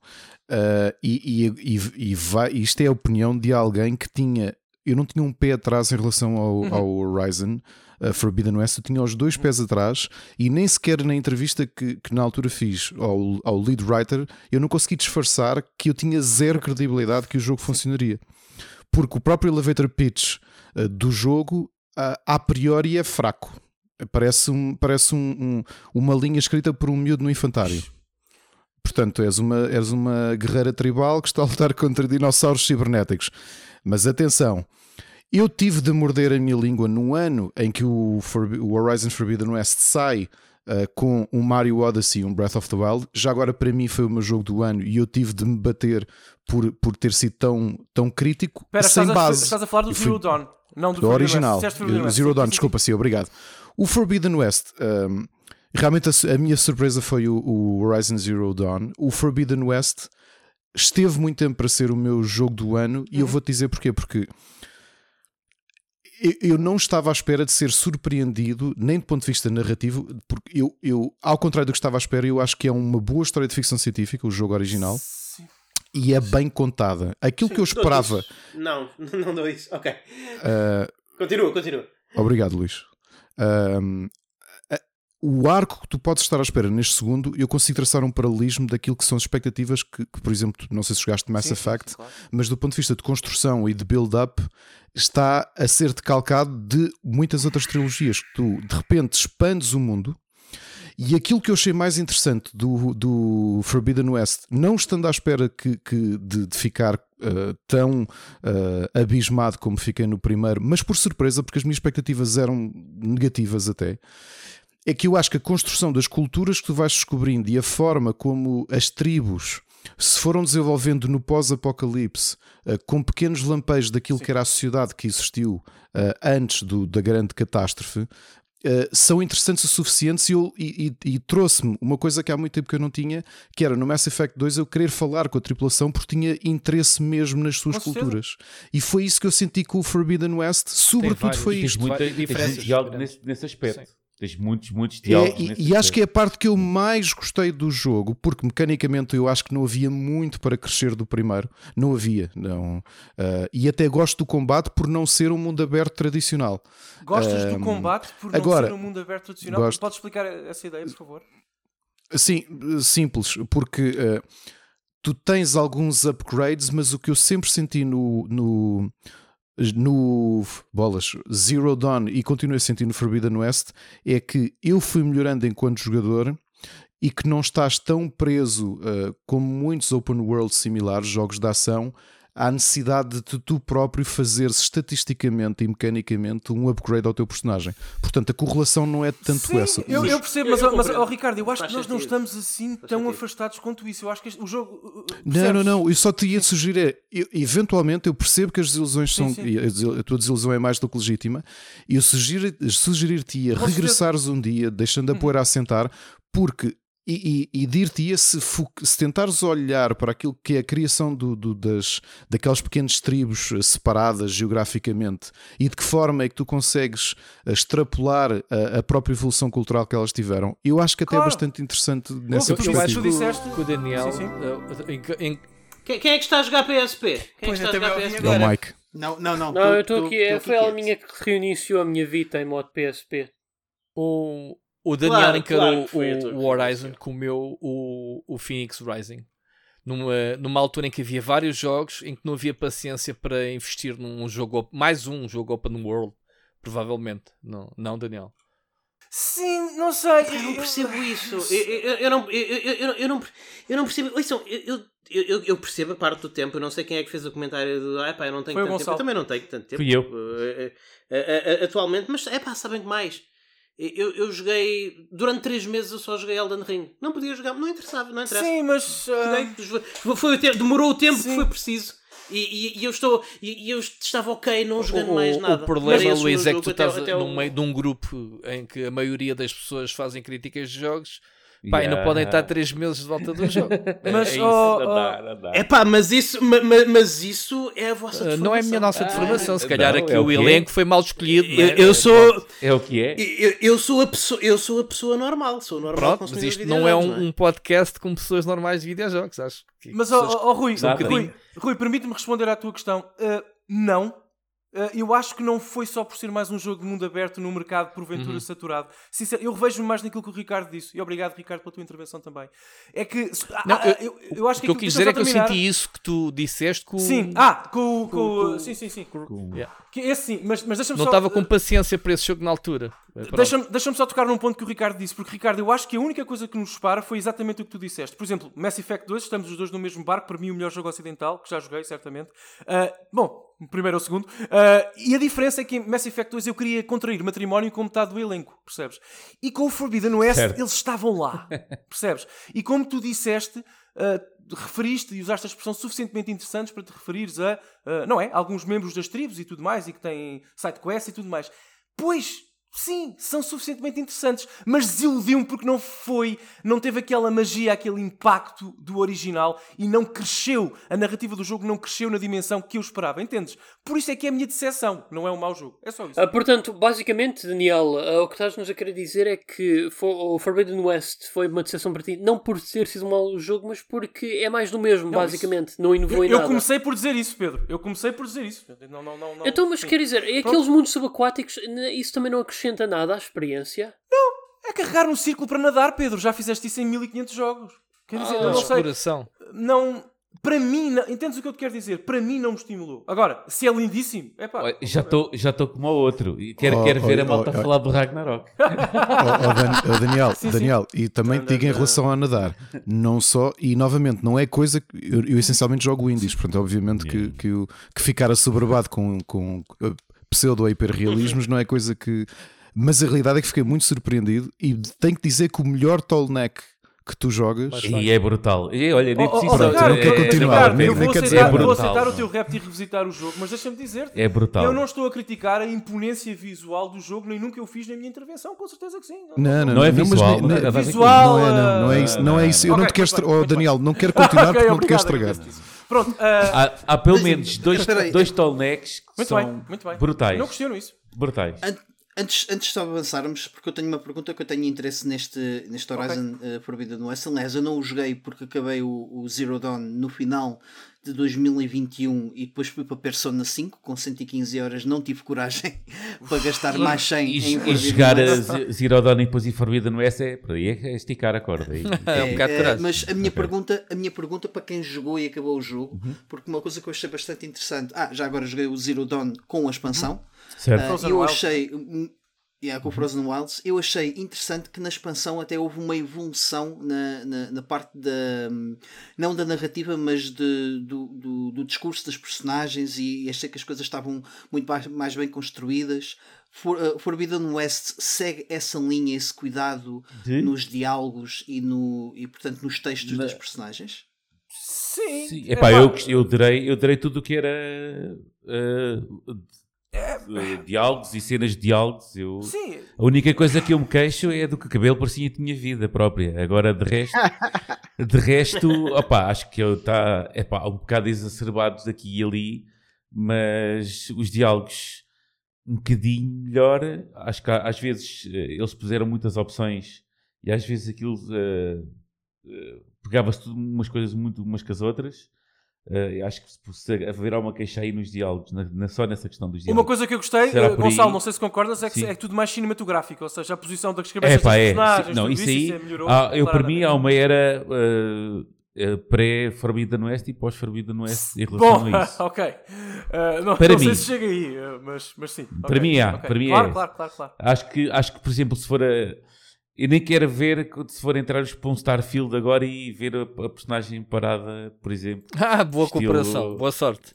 ah, e, e, e, e vai, isto é a opinião de alguém que tinha, eu não tinha um pé atrás em relação ao, ao Horizon uh, Forbidden West, eu tinha os dois pés atrás e nem sequer na entrevista que, que na altura fiz ao, ao lead writer, eu não consegui disfarçar que eu tinha zero credibilidade que o jogo funcionaria. Porque o próprio elevator pitch uh, do jogo uh, a priori é fraco. Parece, um, parece um, um- uma linha escrita por um miúdo no infantário. Portanto, és uma, és uma guerreira tribal que está a lutar contra dinossauros cibernéticos. Mas atenção, eu tive de morder a minha língua no ano em que o, o Horizon Forbidden West sai uh, com um Mario Odyssey e um Breath of the Wild. Já agora, para mim, foi o meu jogo do ano e eu tive de me bater por, por ter sido tão, tão crítico Espera, sem estás, a, base. estás a falar do Zero Dawn, não do do original. West. Zero Dawn, desculpa, sim, obrigado. O Forbidden West, um, realmente a, a minha surpresa foi o, o Horizon Zero Dawn. O Forbidden West esteve muito tempo para ser o meu jogo do ano e eu Uhum. vou-te dizer porquê. Porque eu- não estava à espera de ser surpreendido, nem do ponto de vista narrativo, porque eu, eu, ao contrário do que estava à espera, eu acho que é uma boa história de ficção científica, o jogo original. E é bem contada. Aquilo que eu esperava. Não, não dou isso. Ok. uh, Continua, continua. Obrigado, Luís. A- o arco que tu podes estar à espera neste segundo, eu consigo traçar um paralelismo daquilo que são as expectativas que, que, por exemplo, não sei se jogaste Mass sim, Effect, sim, claro. mas do ponto de vista de construção e de build-up, está a ser decalcado de muitas outras trilogias. Que tu, de repente, expandes o mundo. E aquilo que eu achei mais interessante do, do Forbidden West, não estando à espera que, que de, de ficar uh, tão uh, abismado como fiquei no primeiro, mas por surpresa, porque as minhas expectativas eram negativas até, é que eu acho que a construção das culturas que tu vais descobrindo e a forma como as tribos se foram desenvolvendo no pós-apocalipse, uh, com pequenos lampejos daquilo que era a sociedade que existiu antes do- da grande catástrofe, uh, são interessantes o suficiente e, eu- e- e- e trouxe-me uma coisa que há muito tempo que eu não tinha, que era no Mass Effect 2 eu querer falar com a tripulação porque tinha interesse mesmo nas suas Com certeza. culturas. E foi isso que eu senti com o Forbidden West, sobretudo vários- foi isto. muita, grandes. nesse, nesse aspecto. Sim. Tens muitos, muitos É, diálogos e, nesse e acho que é a parte que eu mais gostei do jogo, porque mecanicamente eu acho que não havia muito para crescer do primeiro. Não havia, não. Ah, e até gosto do combate por não ser um mundo aberto tradicional. Gostas do Ahm, combate por não agora, ser um mundo aberto tradicional? gosto. Podes explicar essa ideia, por favor? Sim, simples, porque ah, tu tens alguns upgrades, mas o que eu sempre senti no. no no bolas Zero Dawn e sentir no Forbidden West é que eu fui melhorando enquanto jogador e que não estás tão preso uh, como muitos open world similares, jogos de ação, à necessidade de tu, próprio fazeres estatisticamente e mecanicamente um upgrade ao teu personagem. Portanto, a correlação não é tanto Sim, essa. Eu, mas- eu percebo, Eu- mas, eu mas compreendo. oh, Ricardo, eu acho Faz que nós não estamos assim Faz tão sentido. afastados quanto isso. Eu acho que este- o jogo. uh, uh, Não, percebes? não, não. Eu só te ia sugerir é, eu- eventualmente eu percebo que as desilusões Sim, são. sim. e A, tua desilusão é mais do que legítima. E eu sugiro- sugerir-te a Com certeza. regressares um dia, deixando a poeira assentar, porque. E, e, e dir-te-ia se, se tentares olhar para aquilo que é a criação do, do- das, daquelas pequenas tribos eh, separadas geograficamente e de que forma é que tu consegues eh, extrapolar a, a própria evolução cultural que elas tiveram, eu acho que até é Claro. bastante interessante nessa tu- tu perspectiva. acho que- disseste- que o Daniel. Sim, sim. uh, em- em- Quem, quem é que está a jogar PSP? Quem é que Pois, está a eu jogar PSP? É o Mike. Não, não, não. Não, tô- eu estou aqui. tô é, Foi ela quieto. minha que reiniciou a minha Vita em modo PSP. O Daniel Claro, encarou claro o, o Horizon comeu o, o Phoenix Rising. Numa, numa altura em que havia vários jogos em que não havia paciência para investir num jogo, mais um jogo open world, provavelmente. Não, não Daniel. Sim, não sei. Eu não percebo isso. Eu, eu, eu não, eu, não, eu não percebo. Ouçam, eu, eu, eu, eu percebo a parte do tempo. Eu não sei quem é que fez o comentário do. Ah, pá, eu não tenho Foi tanto tempo. Eu também não tenho tanto tempo. Fui eu. eh, eh, eh, atualmente, mas é pá, sabem que mais. Eu, eu joguei. Durante 3 meses eu só joguei Elden Ring. Não podia jogar, não interessava, não interessa. Sim, mas. Joguei, foi o tempo, demorou o tempo que Sim. foi preciso. E, e, e eu estou. E, eu estava ok, não jogando o, mais o nada. problema, o Luís, meu é que tu até- estás até no o- meio de um grupo em que a maioria das pessoas fazem críticas de jogos pá, e não Yeah. podem estar 3 meses de volta do jogo. É- Mas, é isso. oh, Não oh, dá, não dá. É pá, mas isso, ma- ma- mas, isso é a vossa Uh, não é a minha nossa deformação, Ah, se calhar não, aqui é o o é. elenco foi mal escolhido. Eu, né? eu sou. É o que é. Eu, eu sou a pessoa, eu sou a pessoa normal, sou normal Pronto, mas isto não é um, um podcast com pessoas normais de videojogos, acho. que Mas, ó pessoas- ó, ó, Rui, Dá Rui, bocadinho. Rui, permite-me responder à tua questão. Uh, não. Uh, eu acho que não foi só por ser mais um jogo de mundo aberto num mercado porventura Uhum. saturado. Sincero, eu revejo-me mais naquilo que o Ricardo disse. E obrigado, Ricardo, pela tua intervenção também. É que. ah, Não, ah, eu- eu, eu acho O que que eu quis dizer é que eu senti isso que tu disseste com. Sim, ah, com, com, com- com- sim, sim, sim. Com- Yeah. Que esse sim, mas, mas deixa-me Não só. estava com paciência para esse jogo na altura. Pronto. Deixa-me deixa só tocar num ponto que o Ricardo disse, porque Ricardo, eu acho que a única coisa que nos separa foi exatamente o que tu disseste. Por exemplo, Mass Effect 2, estamos os dois no mesmo barco, para mim o melhor jogo ocidental, que já joguei, certamente. Ah, bom, primeiro ou segundo. Ah, e a diferença é que em Mass Effect 2 eu queria contrair matrimónio com metade do elenco, percebes? E com o Forbidden West Certo. eles estavam lá, percebes? E como tu disseste, ah, referiste e usaste a expressão suficientemente interessantes para te referires a, ah, não é? Alguns membros das tribos e tudo mais, e que têm sidequests e tudo mais. Pois, sim, são suficientemente interessantes, mas desiludiu-me porque não foi, não teve aquela magia, aquele impacto do original e não cresceu, a narrativa do jogo não cresceu na dimensão que eu esperava, entendes? Por isso é que é a minha decepção, não é um mau jogo, é só isso. Ah, portanto, basicamente, Daniel, ah, o que estás-nos a querer dizer é que o Forbidden West foi uma decepção para ti, não por ter sido um mau jogo, mas porque é mais do mesmo, Não, basicamente. Não inovou eu, em eu nada. comecei por dizer isso, Pedro, eu comecei por dizer isso. Não, não, não, não. Então, mas Sim. quer dizer, é Pronto. aqueles mundos subaquáticos, isso também não acrescenta nada à experiência? É carregar no círculo para nadar, Pedro, já fizeste isso em 1500 jogos. Quer dizer, Ah, não, não sei. Exploração. não. Para mim, não, entendes o que eu te quero dizer? Para mim não me estimulou. Agora, se é lindíssimo, é pá. Já estou já estou como o outro. E quero, Oh, quero ver oh, a malta oh, oh. falar do Ragnarok. Oh, oh, Dan- oh, Daniel, Sim, sim. Daniel, e também te digo em relação a nadar, não só, e novamente, não é coisa que eu, eu essencialmente jogo indies, portanto, obviamente que, que, o- que ficar assoberbado com, com uh, pseudo-hiperrealismos não é coisa que. Mas a realidade é que fiquei muito surpreendido e tenho que dizer que o melhor tall neck que tu jogas. E é brutal. E olha, nem Oh, oh, oh, Ricardo, eu quero mas, continuar, Ricardo, nem- eu vou dizer aceitar, é vou aceitar o teu repto e revisitar o jogo, mas deixa-me dizer-te. É brutal. Eu não estou a criticar a imponência visual do jogo, nem nunca o fiz na minha intervenção, com certeza que sim. Não, não, Não é mas visual, não com Visual, Não é, não, não é isso. Não é isso. Eu Ok, não te quero muito estra... bem, Oh, Daniel, não quero continuar Ok, porque não te quero estragar. Pronto, ah, Há, há pelo menos dois, dois tall necks que muito são bem, muito bem. brutais. Não questiono isso. Brutais. An- Antes, antes de avançarmos, porque eu tenho uma pergunta que eu tenho interesse neste, neste Horizon uh, Forbidden West. Aliás, eu não o joguei porque acabei o, o Zero Dawn no final de 2021 e depois fui para Persona 5 com 115 horas. Não tive coragem para gastar mais 100 E, em e jogar a. Z- Zero Dawn e depois e Forbidden West é, por aí é esticar a corda. aí. É um bocado de É, coragem. mas a minha, pergunta, a minha pergunta para quem jogou e acabou o jogo, Uhum. porque uma coisa que eu achei bastante interessante. Ah, já agora joguei o Zero Dawn com a expansão. Certo? E eu achei. hum, Yeah, com o Frozen Wilds, eu achei interessante que na expansão até houve uma evolução na, na, na parte da. não da narrativa, mas de, do, do, do discurso das personagens e achei que as coisas estavam muito mais, mais bem construídas. For, uh, Forbidden West segue essa linha, esse cuidado De? nos diálogos e, no, e portanto nos textos Na- das personagens. Sim. Sim, epá, eu, eu adorei, eu adorei tudo o que era eh, eh, diálogos e cenas de diálogos. Eu, Sim. A única coisa que eu me queixo é do que o cabelo parecia tinha vida própria. Agora, de resto, de resto opá, acho que está um bocado exacerbados aqui e ali, mas os diálogos um bocadinho melhor. Acho que às vezes eh, eles puseram muitas opções e às vezes aquilo eh, eh, pegava-se tudo umas coisas muito umas com as outras. Eh, acho que se, haverá uma queixa aí nos diálogos, na- na- só nessa questão dos diálogos. Uma coisa que eu gostei, eh, por Gonçalo, não sei se concordas, é que Sim. é tudo mais cinematográfico, ou seja, a posição das cabeças É dos pá, é. personagens, Não, isso aí. é melhorou ah, eu, para mim, há uma era uh, uh, pré-Forbidden West e pós-Forbidden West em relação Bom, a isso. ok. Eh, não Para não sei mim. se chega aí, eh, mas, mas sim. Para ok, mim há, ok. para mim claro, é. Claro, claro, claro. Acho que, acho que, por exemplo, se for a. Eu nem quero ver se for entrar para um Starfield agora e ver a, a personagem parada, por exemplo. Ah, boa Estilo- cooperação, boa sorte.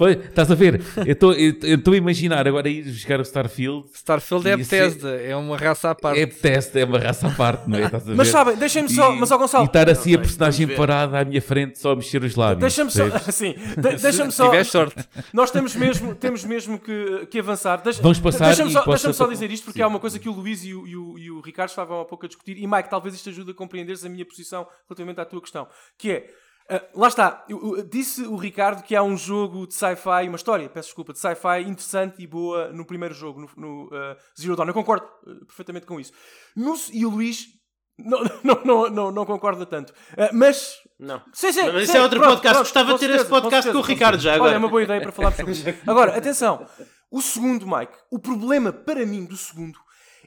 Foi, estás a ver? Eu estou eu estou a imaginar agora ir buscar o Starfield. Starfield é e ser- Bethesda, é uma raça à parte. É Bethesda, é uma raça à parte, não é? Estás a Mas ver? sabem, deixem-me só- mas, ó, Gonçalo- E estar assim a Ok, personagem parada à minha frente só a mexer os lábios. Deixa-me só, assim, de- deixa-me Se só. tiver sorte. Nós temos mesmo, temos mesmo que, que avançar. Deixa, Vamos passar Deixa-me e só, deixa só dizer isto porque há uma coisa que o Luís e o, e o- e o Ricardo estavam há pouco a discutir. E Mike, talvez isto ajude a compreenderes a minha posição relativamente à tua questão. Que é. Ah, lá está, Eu- eu- disse o Ricardo que há um jogo de sci-fi, uma história, peço desculpa, de sci-fi interessante e boa no primeiro jogo, no, no, ah, Zero Dawn. Eu concordo ah, perfeitamente com isso. No- e o Luís não, não, não, não, não concorda tanto. Mas Não. Sim, sim, Mas isso é outro pronto, podcast. pronto, Gostava de ter certeza, esse podcast com com o Ricardo já agora. Olha, é uma boa ideia para falarmos sobre isso. Agora, atenção. O segundo, Mike, o problema para mim do segundo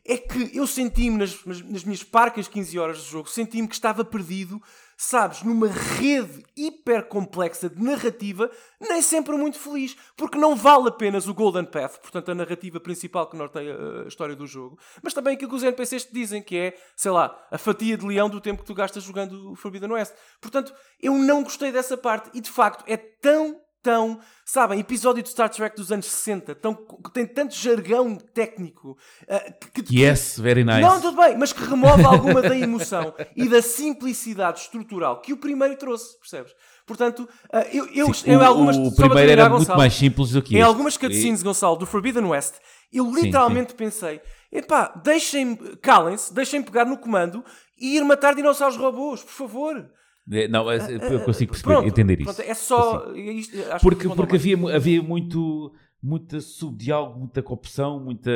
é que eu senti-me nas, nas- nas minhas parcas 15 horas de jogo, senti-me que estava perdido, sabes, numa rede hiper complexa de narrativa, nem sempre muito feliz, porque não vale apenas o Golden Path, portanto a narrativa principal que norteia a história do jogo, mas também aquilo que os NPCs te dizem, que é, sei lá, a fatia de leão do tempo que tu gastas jogando Forbidden West. Portanto, eu não gostei dessa parte e de facto é tão tão, sabem, episódio de Star Trek dos anos 60, tão, que tem tanto jargão técnico uh, que, que- Yes, very nice. não, tudo bem, mas que remove alguma da emoção e da simplicidade estrutural que o primeiro trouxe, percebes? Portanto, uh, eu, eu Sim, em o- algumas o primeiro era muito Gonçalo, mais simples do que Em este. algumas cutscenes, E- Gonçalo, do Forbidden West, eu Sim, literalmente pensei: epá, deixem-me, calem-se, deixem-me pegar no comando e ir matar dinossauros robôs, por favor. É, Não, é- eu consigo perceber, Pronto, entender isso. pronto, é só. é isto, Porque, porque havia, havia muito, muita subdiálogo, muita coopção, muita.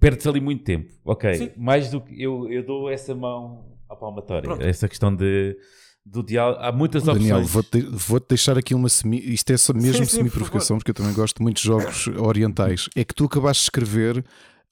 Perde-se ali muito tempo. Ok. Sim. Mais do que. Eu, eu dou essa mão à palmatória. Pronto. Essa questão de, do diálogo. Há muitas Daniel, opções. vou-te vou-te deixar aqui uma semi. Isto é só mesmo semi-provocação, porque eu também gosto muito de jogos orientais. É que tu acabaste de escrever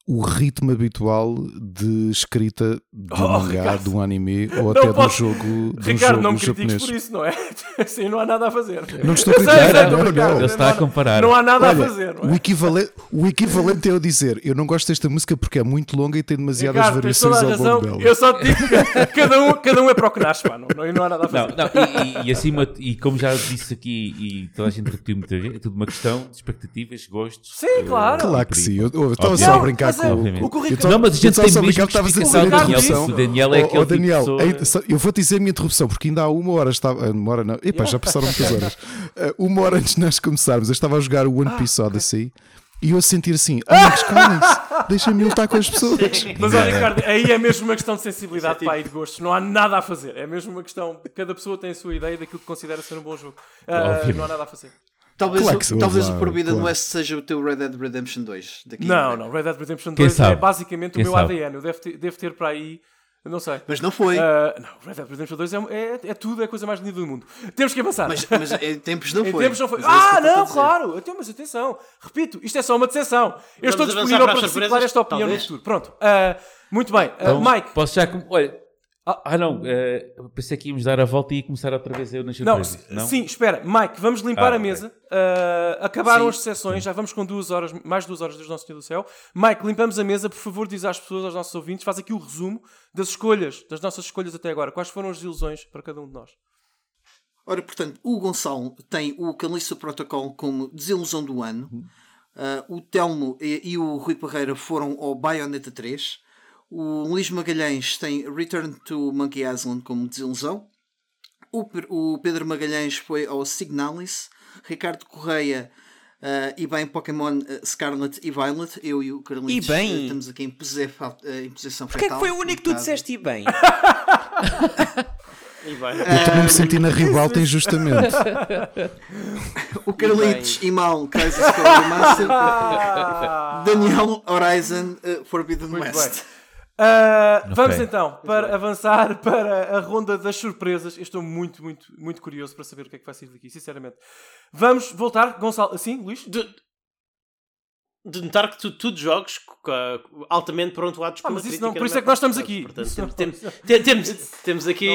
o ritmo habitual de escrita de um Oh, mangá, Ricardo. de um anime ou Não até de um posso- jogo, de um Ricardo, jogo não me critiques japonês. por isso, não é? Assim não há nada a fazer. Não estou a criticar, não, não. Ele está a comparar. Não há nada Olha, a fazer, não é? o, equivalente, o equivalente é eu dizer eu não gosto desta música porque é muito longa e tem demasiadas Ricardo, variações ao razão. longo dela. Eu só te digo que cada um, cada um é para o que nasce, pá. Não, não, não há nada a fazer. não, e, e- e acima, e como já disse aqui, e toda a gente repetiu muitas vezes, é tudo uma questão de expectativas, gostos. Sim, claro. Claro que sim, eu, eu estava só a brincar mas é, o que o Ricardo- Não, mas a gente tem mesmo porque estava a justificação dizer a do Daniel. interrupção. O Daniel é aquele tipo Daniel, só- eu vou dizer a minha interrupção porque ainda há uma hora estava. ah, Uma hora não. Epá, já passaram muitas horas. Ah, uma hora antes de nós começarmos, eu estava a jogar o One Piece Odyssey e eu a sentir assim: ah, mas calem-se, deixem-me lutar com as pessoas. Mas olha, Ricardo, aí é mesmo uma questão de sensibilidade, pá, e de gostos. Não há nada a fazer. É mesmo uma questão. Cada pessoa tem a sua ideia daquilo que considera ser um bom jogo. Ah, Obviamente. não há nada a fazer. Talvez, Claro o- talvez claro, o Forbidden claro. West seja o teu Red Dead Redemption 2. Daqui Não, não. Red Dead Redemption Quem 2 é basicamente Quem o meu sabe? ADN. Eu devo ter, devo ter para aí. Não sei. Mas não foi. Ah, não, Red Dead Redemption 2 é, é, é tudo, é a coisa mais linda do mundo. Temos que avançar. Mas, mas em tempos não Em foi. tempos não foi. É Ah, não, claro. Então, mas atenção. Repito, isto é só uma decepção. Eu Vamos estou disponível para para reciclar esta opinião Talvez. no futuro. Pronto. Ah, muito bem. Então, Mike, Posso já. com- Olha, Ah, ah, não, eh, pensei que íamos dar a volta e ia começar outra vez eu nas Não, surpresas. s- sim, espera, Mike, vamos limpar Ah, a mesa. Ah, acabaram Sim. as sessões, já vamos com duas horas, mais duas horas do Nosso Senhor do Céu. Mike, limpamos a mesa, por favor, diz às pessoas, aos nossos ouvintes, faz aqui o resumo das escolhas, das nossas escolhas até agora. Quais foram as desilusões para cada um de nós? Ora, portanto, o Gonçalo tem o Calista Protocol como desilusão do ano. Ah, o Telmo e, e o Rui Parreira foram ao Bayonetta 3. O Luís Magalhães tem Return to Monkey Island como desilusão. O, Pe- o Pedro Magalhães foi ao Signalis. Ricardo Correia ah, e bem Pokémon ah, Scarlet e Violet. Eu e o Carlitos E bem? estamos aqui em, ah, em posição Porquê é que foi o único que tu disseste e bem? E bem. Eu estou-me a sentir na ribalta injustamente. O Carlitos e Mal Crisis Core Remaster. Daniel Horizon uh, Forbidden Muito West. bem. Ah, Ok. Vamos então para avançar para a ronda das surpresas. Eu estou muito, muito, muito curioso para saber o que é que vai sair daqui, sinceramente. Vamos voltar, Gonçalo. Sim, Luís? De, de notar que tu, tudo jogos uh, altamente prontuados Ah, mas isso não- por isso é que nós estamos aqui. Portanto, temos, temos, temos, temos aqui,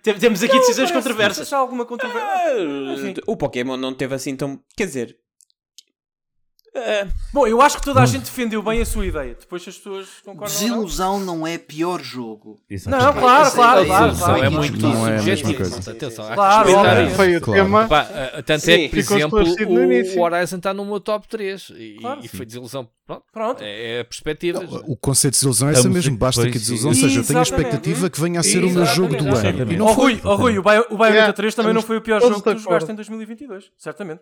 tem- temos aqui decisões Parece- controversas. parece alguma controvérsia? Ah, o Pokémon não teve assim tão. Quer dizer. Ah, Bom, eu acho que toda a gente defendeu bem a sua ideia. Depois as pessoas concordam ou não. Desilusão não é pior jogo. Não, Exatamente. claro, claro, essa- claro. claro. é muito não é a subjetivo. Atenção, Claro. Foi o Claro. tema. Pá, tanto Sim, é que, por ficou exemplo, o, Horizon está no meu top 3 e, Claro. e foi desilusão. Pronto, Pronto. é, é perspectivas. O conceito de desilusão é Estamos mesmo, basta que a desilusão sim. seja, eu tenho a expectativa que venha a ser o meu jogo do ano. E não foi. Rui, o Bayonetta Yeah, 3 também não foi o pior jogo que tu jogaste em 2022. Certamente.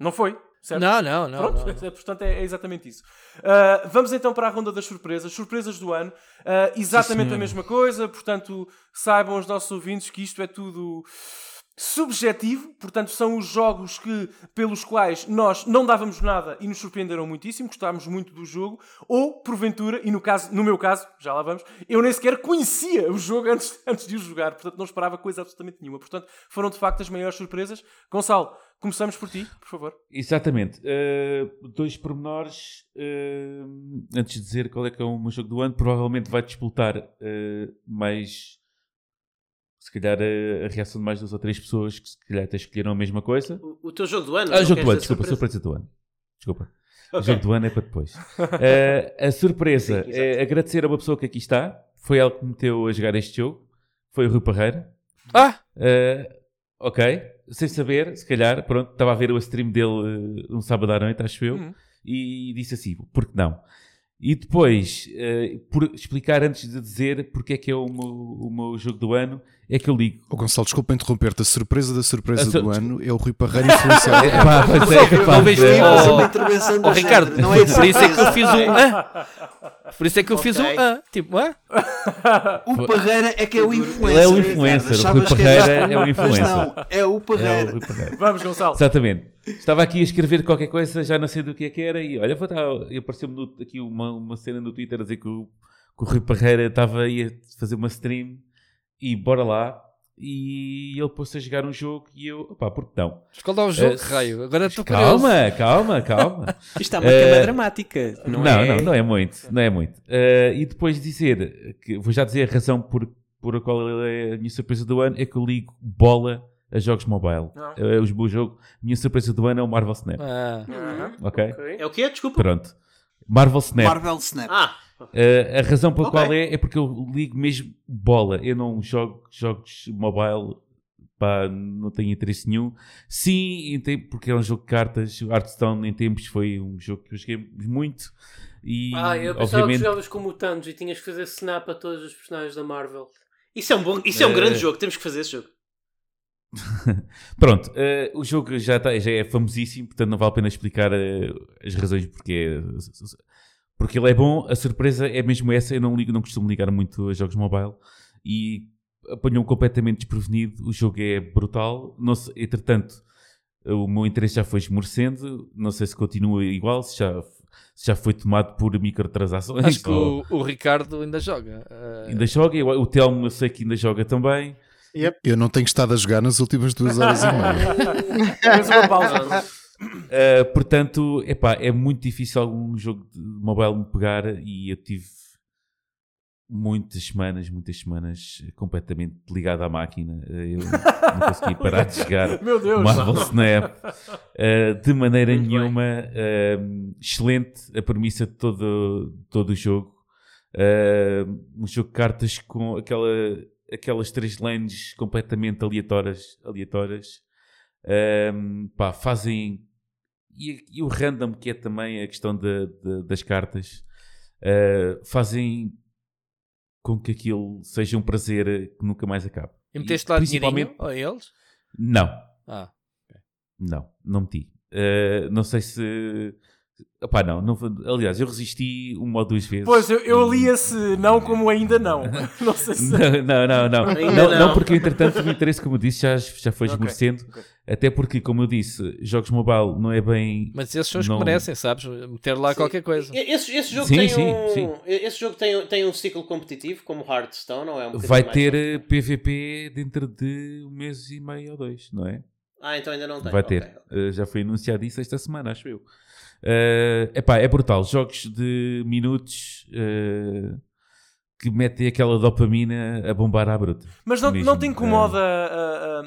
Não foi. Certo? Não, não, não. Pronto, não, é- portanto é, é exatamente isso. Uh, vamos então para a ronda das surpresas. Surpresas do ano. Uh, exatamente a mesma coisa. Portanto, saibam os nossos ouvintes que isto é tudo subjetivo. Portanto, são os jogos que, pelos quais nós não dávamos nada e nos surpreenderam muitíssimo. Gostávamos muito do jogo. Ou, porventura, e no, caso, no meu caso, já lá vamos, eu nem sequer conhecia o jogo antes, antes de o jogar. Portanto, não esperava coisa absolutamente nenhuma. Portanto, foram de facto as maiores surpresas. Gonçalo, começamos por ti, por favor. Exatamente. Uh, dois pormenores. uh, antes de dizer qual é que é o meu jogo do ano, provavelmente vai disputar uh, mais. Se calhar a, a reação de mais duas ou três pessoas que se calhar até escolheram a mesma coisa. O, o teu jogo do ano? Ah, jogo do ano, desculpa, surpresa? surpresa do ano. Desculpa. O Ok. jogo do ano é para depois. Uh, a surpresa Sim, é agradecer a uma pessoa que aqui está. Foi ela que me meteu a jogar este jogo. Foi o Rui Parreira. Ah! Uh, ok. Sem saber, se calhar, pronto, estava a ver o stream dele uh, um sábado à noite, acho eu, Uhum. e disse assim, por que não? E depois, uh, por explicar antes de dizer porque é que é o meu, o meu jogo do ano, é que eu ligo. Ô Gonçalo, desculpa interromper-te. A surpresa da surpresa do ano é o Rui Parreira influenciado. Pá, pois é, capaz Talvez de- sim, Fazer Oh, uma intervenção do Oh, Ricardo, não é por isso é que eu fiz um. Ah, por isso é que eu fiz um. Ah, tipo, ah. O Parreira é que é o influencer. Ele é o Ricardo. influencer, o Rui Parreira é o Mas influencer. não, é o É Parreira. o Rui Parreira. Vamos, Gonçalo. Exatamente. Estava aqui a escrever qualquer coisa, já não sei do que é que era, e olha, vou dar, e apareceu-me aqui uma, uma cena no Twitter a dizer que o, que o Rui Parreira estava aí a fazer uma stream e bora lá. E ele pôs-se a jogar um jogo e eu, opá, por que não? Mas qual é o jogo, Eh, raio? Agora estou curioso. Calma, calma, calma. isto está uma Eh, cama dramática. Não, Não, é... não, não é muito. Não é muito. Eh, e depois dizer, que vou já dizer a razão por, por a qual ele é a minha surpresa do ano, é que eu ligo bola a jogos mobile. Ah. É o meu jogo, minha surpresa do ano é o Marvel Snap. Ah. Uhum. Ok? Ok. É o quê? Desculpa. Pronto. Marvel Snap. Marvel Snap. Ah, Eh, a razão pela Ok. qual é, é porque eu ligo mesmo bola. Eu não jogo jogos mobile, pá, não tenho interesse nenhum. Sim, em tempo, porque é um jogo de cartas. O Hearthstone em tempos foi um jogo que eu joguei muito. E, ah eu pensava obviamente, que jogavas como o Thanos e tinhas que fazer snap a todos os personagens da Marvel. Isso é um, bom, isso é um Eh, grande jogo, temos que fazer esse jogo. Pronto, eh, o jogo já, tá- já é famosíssimo, portanto não vale a pena explicar eh, as razões porque, porque ele é bom. A surpresa é mesmo essa. Eu não, ligo, não costumo ligar muito a jogos mobile e apanhou-me completamente desprevenido. O jogo é brutal. Não sei, entretanto, o meu interesse já foi esmorecendo. Não sei se continua igual, se já, se já foi tomado por microtransações. Acho que o, o Ricardo ainda joga. Ah, Ainda joga, o Telmo eu sei que ainda joga também. Eu não tenho estado a jogar nas últimas duas horas e meia. Temos uma pausa. Uh, portanto, epá, é muito difícil algum jogo de mobile me pegar e eu tive muitas semanas, muitas semanas completamente ligado à máquina. Eh, Eu não consegui parar de jogar Meu Deus! Marvel Snap eh, de maneira Muito nenhuma. eh, excelente a premissa de todo, todo o jogo. Eh, um jogo de cartas com aquela, aquelas três lanes completamente aleatórias. aleatórias. Eh, pá, fazem. E, e o random, que é também a questão da- da- das cartas, eh, fazem com que aquilo seja um prazer que nunca mais acabe. E meteste lá principalmente- a eles? Não, Ah, não, não meti. Eh, não sei se. Opá, não, não. Aliás, eu resisti uma ou duas vezes. Pois, eu, eu li esse não como ainda não. Não sei se... Não, não, não, não. Não, não. não, porque entretanto o interesse, como eu disse, já, já foi esmorecendo. ok. Até porque, como eu disse, jogos mobile não é bem. mas esses são os Não- que merecem, sabes? Meter lá qualquer coisa. Esse, esse jogo Sim, tem sim, um. sim. Esse jogo tem, tem um ciclo competitivo como Hearthstone, não é? Um Vai ter só- eh, PVP dentro de um mês e meio ou dois, não é? Ah, então ainda não tem. Vai ter. ok. Uh, já foi anunciado isso esta semana, acho eu. Uh, epá, é brutal. Jogos de minutos uh, que metem aquela dopamina a bombar à bruta. Mas não, Mesmo, não te incomoda, ah,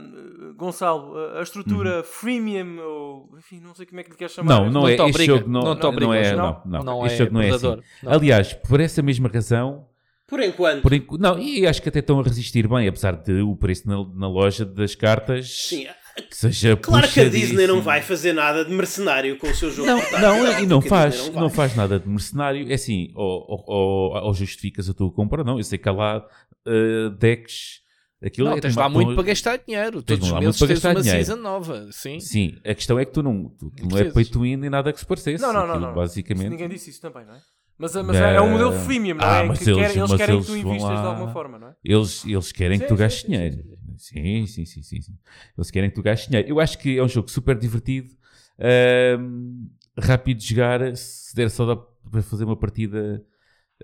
Gonçalo, a, estrutura freemium ou enfim, não sei como é que lhe queres chamar. Uhum. Não, não, Não é. te Este jogo não, não não, é. não? Não, não, Não este é jogo não é assim. Aliás, por essa mesma razão, Por enquanto. por enqu- não, e acho que até estão a resistir bem, apesar de o preço na, na loja das cartas Sim, seja claro que a Disney não vai fazer nada de mercenário com o seu jogo. Não, não, e não que faz, não, vai. faz nada de mercenário. É assim, ou, ou, ou- ou justificas a tua compra, não. Eu sei que há lá eh, decks. Aquilo Não, é tens lá muito para gastar dinheiro. Todos os lá meses tens gastar uma dinheiro. season nova. Sim. Sim, a questão é que tu não, tu, não é pay to win nem nada que se pareça. Não, não, não, Aquilo, não. Basicamente. Ninguém disse isso também, não é? Mas, mas é, é um modelo freemium, não Ah, é? mas Que eles- querem- eles mas querem que tu vão invistas de lá- alguma forma, não é? Eles, eles querem que Sim, tu sim, gastes sim, dinheiro. Sim, Sim, sim, sim, sim. Eles querem que tu gastes dinheiro. Eu acho que é um jogo super divertido, ahm, rápido de jogar. Se der só para fazer uma partida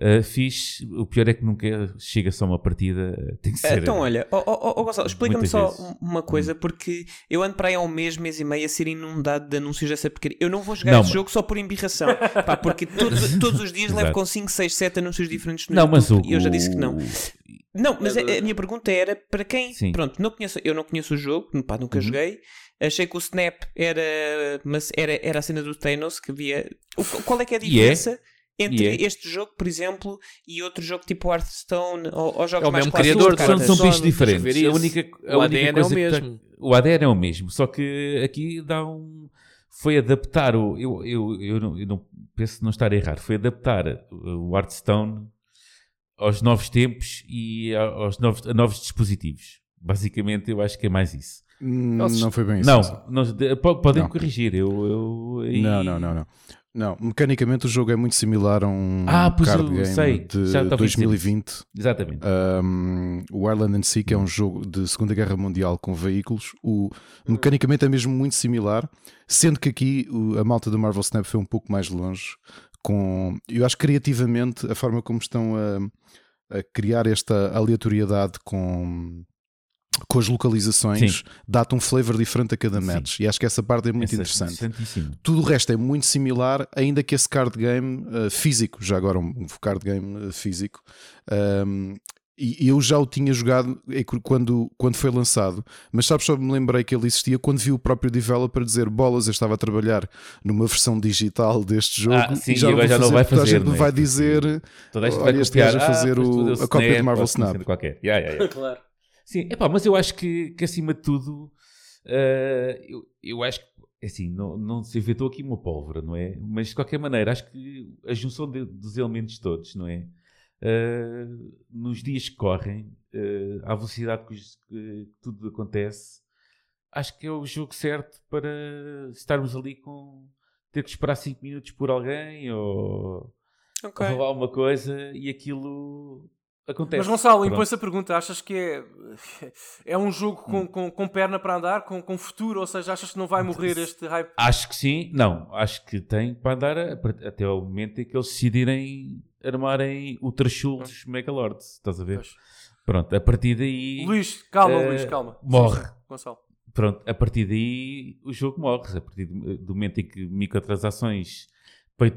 ah, fixe, o pior é que nunca chega só uma partida. Tem que ser. Então, olha, ó ó, ó, Gonçalo, explica-me só vezes. Hum. uma coisa, porque eu ando para aí há um mês, mês e meio a ser inundado de anúncios dessa porcaria. Eu não vou jogar Não, esse mas- jogo só por embirração, pá, porque todos, todos os dias levo com 5, 6, 7 anúncios diferentes no Não, mas o. YouTube e eu já disse que não. Não, mas a, a minha pergunta era para quem, Sim. pronto, não conheço, eu não conheço o jogo, pá, nunca Uhum. joguei. Achei que o Snap era, mas era, era a cena do Thanos que havia. O- qual é que é a é. diferença? Entre E é. este jogo, por exemplo, e outro jogo tipo Hearthstone ou, ou jogos É o mais mesmo clássicos criador de de são, são bichos diferentes. A única, a O única ADN é o coisa mesmo. tá- o ADN é o mesmo, só que aqui dá um. Foi adaptar o. Eu, eu, eu, não, eu não penso não estar a errar. Foi adaptar o Hearthstone aos novos tempos e a- aos novos, a novos dispositivos. Basicamente, eu acho que é mais isso. Hum, Nossa. Não foi bem isso. não, não, de- po- podem Não. corrigir. Eu, eu, aí- Não, não, não, não. Não, mecanicamente o jogo é muito similar a um Ah, pois card eu game sei, de já estava a dizer 2020. Exatamente. Um, o Ireland and Sea, que é um jogo de Segunda Guerra Mundial com veículos, o, mecanicamente é mesmo muito similar, sendo que aqui o- a malta do Marvel Snap foi um pouco mais longe. Com, eu acho que criativamente a forma como estão a, a criar esta aleatoriedade com, com as localizações Sim. dá-te um flavor diferente a cada Sim. match. E acho que essa parte é muito Essa- interessante. Interessantíssimo. Tudo o resto é muito similar, ainda que esse card game uh, físico, já agora um um card game uh, físico, um, e eu já o tinha jogado é quando, quando foi lançado, mas sabes, só me lembrei que ele existia quando vi o próprio developer dizer bolas, eu estava a trabalhar numa versão digital deste jogo Ah, sim, e já e não já não fazer, vai toda a fazer, gente é? vai dizer Toda a gente Olha, vai este gajo a fazer Ah, pois tu o- deu a cópia de Marvel assim, Snap. qualquer. Yeah, yeah, yeah. Claro. Sim, epá, mas eu acho que, que acima de tudo, eh, eu, eu acho que, assim, não, não se inventou aqui uma pólvora, não é? Mas de qualquer maneira, acho que a junção de- dos elementos todos, não é? Eh, nos dias que correm, eh, à velocidade que, que tudo acontece, acho que é o jogo certo para estarmos ali com. ter que esperar 5 minutos por alguém ou Ok. rolar uma coisa e aquilo acontece. Mas Gonçalo, impõe-se a pergunta: achas que é, é um jogo Hum. com, com, com perna para andar, com, com futuro? Ou seja, achas que não vai morrer este hype? Acho que sim, não, acho que tem para andar a- até ao momento em que eles decidirem armarem o Trashul dos Megalords, estás a ver? Pois. Pronto, a partir daí, Luís, calma, eh, Luís, calma. morre. Sim, sim, Gonçalo. pronto, a partir daí o jogo morre, a partir do do momento em que microtransações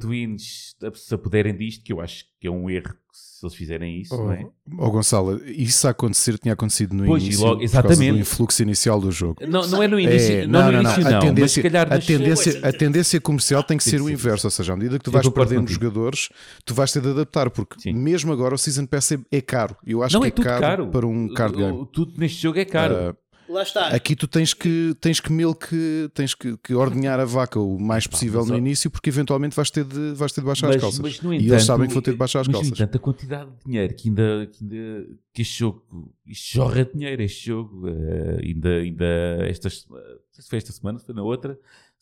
wins se apoderem disto, que eu acho que é um erro se eles fizerem isso, não é? Oh, Gonçalo, isso a acontecer tinha acontecido no Pois, início logo- por causa do exatamente. influxo inicial do jogo. Não, não é no início, É, não, no início não, A tendência, se calhar a, tendência, a tendência comercial tem que Tem ser que o ser inverso, ou seja, à medida que tu vais perdendo jogadores, tu vais ter de adaptar, porque mesmo agora o Season Pass é, é caro. Eu acho não que é é caro, caro, para um card game. Tudo neste jogo é caro. Ah, Lá está. Aqui tu tens que, tens que milk, tens que, que ordenhar a vaca o mais possível mas no início, porque eventualmente vais ter de, vais ter de baixar as Mas- calças. mas, no e entanto, eles sabem que vão ter de baixar as mas, calças. No entanto, a quantidade de dinheiro que ainda, que, ainda, que este jogo isto jorra dinheiro, este jogo, eh, ainda, ainda estas, não sei se foi esta semana, se foi na outra,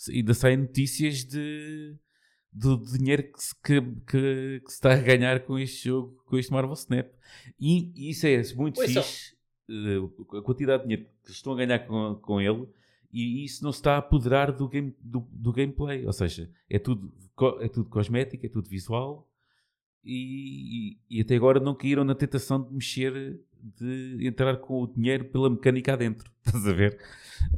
ainda saem notícias de do dinheiro que se, que, que- que se está a ganhar com este jogo, com este Marvel Snap. E, e isso é muito só. fixe, eh, a quantidade de dinheiro que estão a ganhar com, com ele, e isso não se está a apoderar do, game, do, do gameplay. Ou seja, é tudo, é tudo cosmético, é tudo visual, e, e- e até agora não caíram na tentação de mexer, de entrar com o dinheiro pela mecânica adentro. Estás a ver?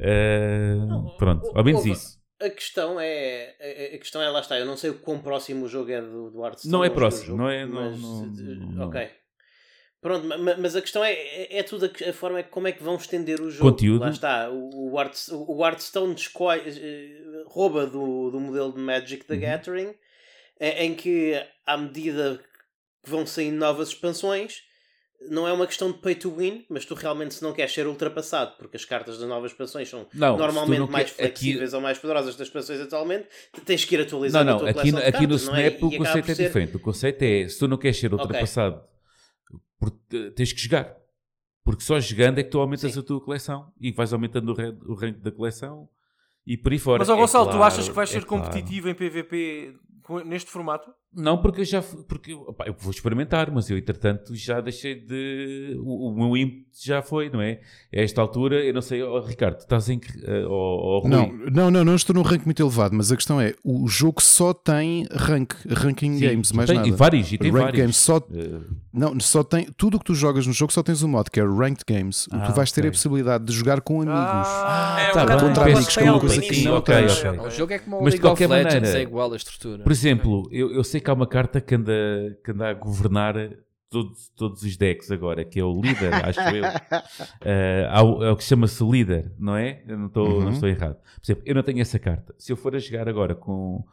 Eh, pronto, ao menos isso. A questão é. A, a questão é, lá está. Eu não sei o quão próximo o jogo é do, do Hearthstone. Não é não próximo, jogo, não é- não- mas, não- não. Ok. Pronto, ma- ma- mas a questão é, é, é tudo a, a forma é como é que vão estender o jogo. Conteúdo. Lá está. O, o, Hearths- o Hearthstone escolhe, eh, rouba do, do modelo de Magic the Uhum. Gathering, em, que, à medida que vão saindo novas expansões, não é uma questão de pay to win, mas tu realmente, se não queres ser ultrapassado, porque as cartas das novas expansões são Não, normalmente não mais quer- aqui- flexíveis ou mais poderosas das expansões atualmente, tens que ir Não, atualizando a não, tua aqui, aqui no cartas, não é? Snap o E acaba conceito é ser- diferente. O conceito é, se tu não queres ser ultrapassado, porque, tens que jogar. Porque só jogando é que tu aumentas a tua coleção e vais aumentando o, re- o rank da coleção e por aí fora. Mas, ó É Gonçalo, tu claro, achas que vais é ser claro. competitivo em PVP neste formato? Não, porque eu já fui- porque opá, eu vou experimentar, mas eu entretanto já deixei de. O, o meu ímpeto já foi, não é? A esta altura, eu não sei, ó, Ricardo, tu estás em. ó, Rui, Não, não, não, não estou num rank muito elevado, mas a questão é, o jogo só tem rank, ranking Sim, games, mais tem- nada. e vários, e tem Rank vários. games só, Eh, não, só tem, tudo o que tu jogas no jogo só tens um modo, que é Ranked Games. Ah, tu vais ter ok. a possibilidade de jogar com amigos. Ah, É, tá bem. Contra amigos, que é uma coisa que não ok, tens. ok. O jogo é como o Mas de League of qualquer Legends, maneira, é igual a estrutura. Por exemplo, eu, eu sei que há uma carta que anda, que anda a governar todos, todos os decks agora, que é o líder, acho eu. Há o- é o que chama-se líder, não é? Eu não estou Uhum. não estou errado. Por exemplo, eu não tenho essa carta. Se eu for a jogar agora com,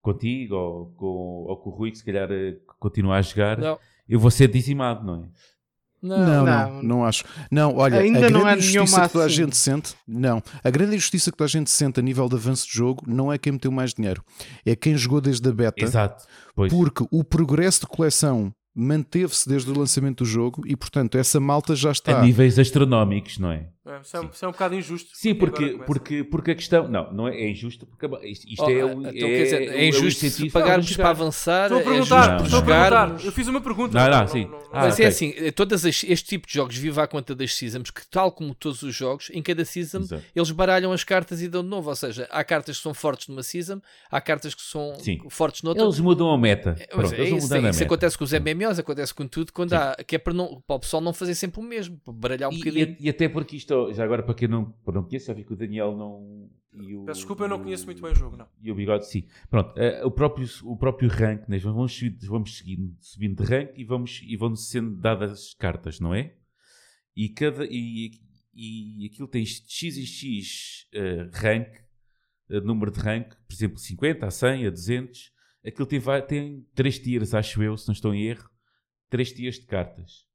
contigo ou com, ou com o Rui, que se calhar eh, continua a jogar, Não. eu vou ser dizimado, não é? Não, não, Não. não, acho. Não, olha, Ainda a grande não injustiça que toda a assim. gente sente, não. A grande injustiça que toda a gente sente a nível de avanço de jogo não é quem meteu mais dinheiro, é quem jogou desde a beta, Exato. Pois. porque o progresso de coleção manteve-se desde o lançamento do jogo e, portanto, essa malta já está. A níveis astronómicos, não é? É, isso, é, um- isso é um bocado injusto. Sim, porque, porque, porque a questão. Não, não é, é injusto, porque isto, isto Oh, é, o- então, é, quer dizer, é injusto se pagarmos para para avançar, Estou a é perguntar, justo estou a perguntar. Eu fiz uma pergunta. Não, não, sim. Ah, Mas ok. é assim, eh, todas as- este tipo de jogos vive à conta das seasons, que tal como todos os jogos, em cada season Exato. eles baralham as cartas e dão de novo. Ou seja, há cartas que são fortes numa season, há cartas que são Sim. fortes noutra. Eles mudam a meta. Pronto, é eles isso, a isso acontece com os MMOs, acontece com tudo, quando há, que é para, não, para o pessoal não fazer sempre o mesmo, para baralhar um E, bocadinho. e até porque isto, já agora para quem não, para não conhece, já vi que o Daniel não. O, Peço desculpa, eu não conheço muito bem o jogo, não. E o bigode, sim. Pronto, eh, o, próprio, o próprio rank, né? vamos, vamos seguindo, subindo de rank e vamos, e vão sendo dadas cartas, não é? E, cada, e, e aquilo tem x e x eh, rank, eh, número de rank, por exemplo, 50 a 100, a 200. Aquilo tem, vai- tem 3 tiers, acho eu, se não estou em erro. 3 tiers de cartas.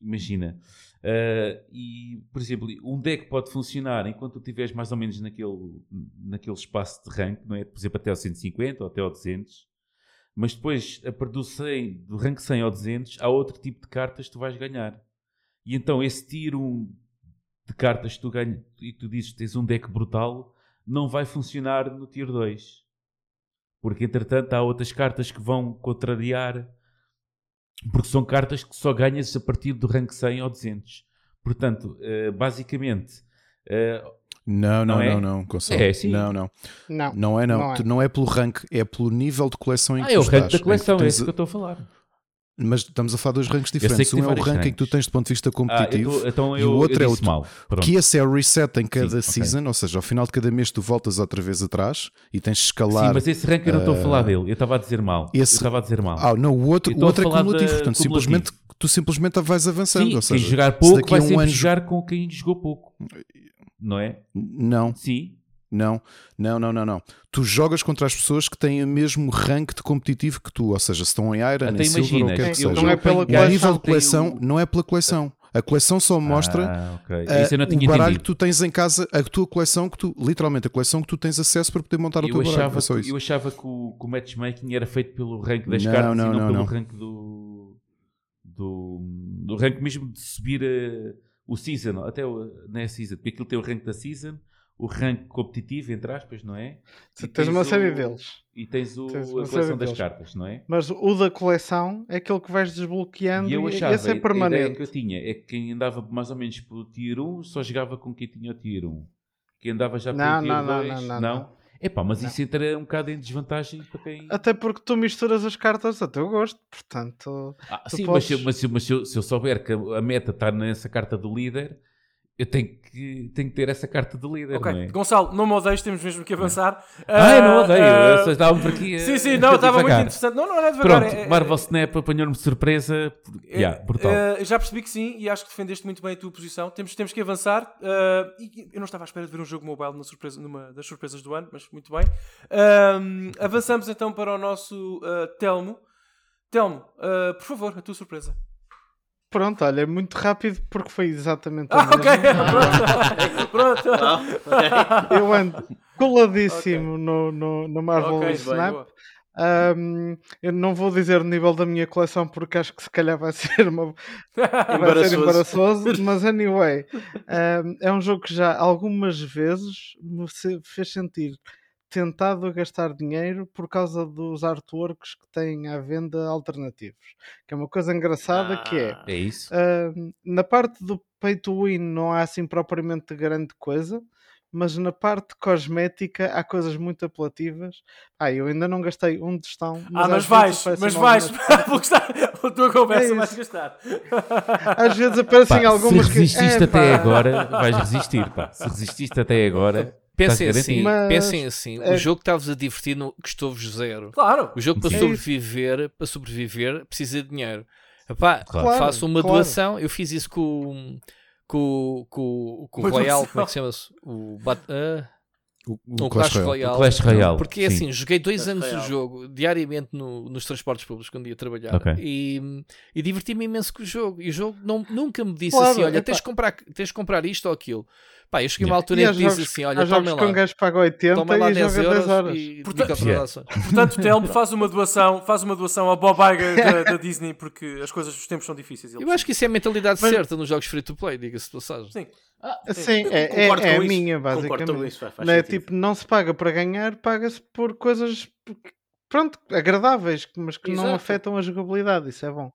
Imagina. Uh, e, por exemplo, um deck pode funcionar enquanto tu estiveres mais ou menos naquele, naquele espaço de rank, não é? Por exemplo, até ao 150 ou até ao 200. Mas depois, a partir do, 100, do rank 100 ao 200, há outro tipo de cartas que tu vais ganhar. E então, esse tier 1 de cartas que tu ganhas e tu dizes que tens um deck brutal, não vai funcionar no tier 2. Porque, entretanto, há outras cartas que vão contrariar porque são cartas que só ganhas a partir do rank 100 ou 200. Portanto, eh, basicamente, eh, Não, não, Não é? não, não, Gonçalo. É, sim. Não, não. Não. Não é, não. Não é. Tu- Não é pelo rank, é pelo nível de coleção em que ah, é o tu rank estás. da coleção, tu é tens isso que eu estou a falar. Mas estamos a falar de dois ranks sei diferentes. Um é o ranking que tu ranks. tens do ponto de vista Ah, eu competitivo então e eu, o outro é o mal. Pronto. que esse é o reset em cada Sim, season, ou seja, ao final de cada mês tu voltas outra vez atrás e tens de escalar. Sim, mas esse rank eu não estou a falar ah, dele. Eu estava a dizer mal. esse- Eu estava a dizer mal. Ah, não, o outro, o outro é cumulativo, portanto, cumulativo. simplesmente tu simplesmente vais avançando. Sim, ou seja, quem jogar pouco vai um sempre ano- jogar com quem jogou pouco. Não é? Não, Sim. Não, não, não, não, não. Tu jogas contra as pessoas que têm o mesmo rank de competitivo que tu, ou seja, se estão em Iron, Até em Silver ou o que é que seja. não é pela apanho O nível de coleção o- não é pela coleção. A coleção só mostra Ah, ok. ah, não tinha o baralho entendido. que tu tens em casa, a tua coleção que tu, literalmente a coleção que tu tens acesso para poder montar o Eu teu baralho. achava, É só que, isso. eu achava que, o, que o matchmaking era feito pelo rank das Não, cartas não, e não, não, pelo não. rank do, do, do rank mesmo de subir eh, o season, até o, não é season, porque aquilo tem o rank da season, o rank competitivo, entre aspas, não é? E tens uma série deles. E tens, o, Tens a coleção das deles. cartas, não é? Mas o da coleção é aquele que vais desbloqueando E eu e achava, esse é a- a ideia permanente. que eu tinha é que quem andava mais ou menos pelo tier 1 só jogava com quem tinha o tier 1. Quem andava já pelo Não, tier não, não, 2, não, não, não. Epá, mas Não. isso entra um bocado em desvantagem para quem... Até porque tu misturas as cartas a teu gosto, portanto. Ah, sim, podes- mas, se, eu- mas, se, mas se eu, se eu souber que a meta está nessa carta do líder, eu tenho que, tenho que ter essa carta do líder, Ok, não é? Gonçalo, não me odeies, temos mesmo que avançar. Ah, eu não odeio, Ah, eu só estava por aqui. Sim, eh, sim, não, estava muito interessante. Não, não era devagar. Pronto, é- é- Marvel Snap apanhou-me de surpresa. é- Yeah, brutal. é, já percebi que sim e acho que defendeste muito bem a tua posição. Temos, temos que avançar. e eu não estava à espera de ver um jogo mobile na surpresa, numa das surpresas do ano, mas muito bem. Ahm, avançamos então para o nosso Telmo. Telmo, por favor, a tua surpresa. Pronto, olha, é muito rápido porque foi exatamente a Ah, ok, mesma. pronto. pronto. Ok. Eu ando coladíssimo no, no, no Marvel Ok, bem, Snap. boa. Ahm, eu não vou dizer o nível da minha coleção porque acho que se calhar vai ser, uma, vai ser Embaraçoso. mas anyway, ahm, é um jogo que já algumas vezes me fez sentir tentado a gastar dinheiro por causa dos artworks que têm à venda alternativos. Que é uma coisa engraçada que é Ah. É isso? Ahm, na parte do pay to win não há assim propriamente grande coisa, mas na parte cosmética há coisas muito apelativas. Ah, eu ainda não gastei um tostão. Ah, mas vais, mas vais, porque está, a tua conversa É vais gastar. Às vezes aparecem Pá, algumas se que. resististe É, até pá, agora, vais resistir. Pá. Se resististe até agora, Pensem Estás assim, garantido. pensem assim. é- O jogo que estavas a divertir no- custou-vos zero. Claro. O jogo para Sim. sobreviver, para sobreviver, precisa de dinheiro. Epá, Claro. faço uma Claro. doação. Eu fiz isso com, com, com, com o Royal, doação. como é que se chama-se? O, Bat, ah, O, o Clash Royale. o Clash Royale. Porque é sim. assim, joguei dois Clash anos Royale. o jogo diariamente no- nos transportes públicos quando ia trabalhar Ok. e, e diverti-me imenso com o jogo. E o jogo não, nunca me disse Claro, assim: olha, tens de, comprar, tens de comprar isto ou aquilo. Pá, eu cheguei a uma altura E em que disse assim: olha, toma que um lá, gajo paga 80 toma lá e 10 joga 10 euros horas. e Portanto- Yeah. Portanto, Telmo faz uma doação, faz uma doação ao Bob Iger da, da Disney porque as coisas, os tempos são difíceis. Eu acho que isso é a mentalidade Mas- certa nos jogos free to play, diga-se de passagem. Sim. Sim, é, é, Concordo é a minha, Concordo com basicamente. isso, faz- faz Não é tipo, não se paga para ganhar, paga-se por coisas pronto, agradáveis, mas que não Exato. afetam a jogabilidade. Isso é bom.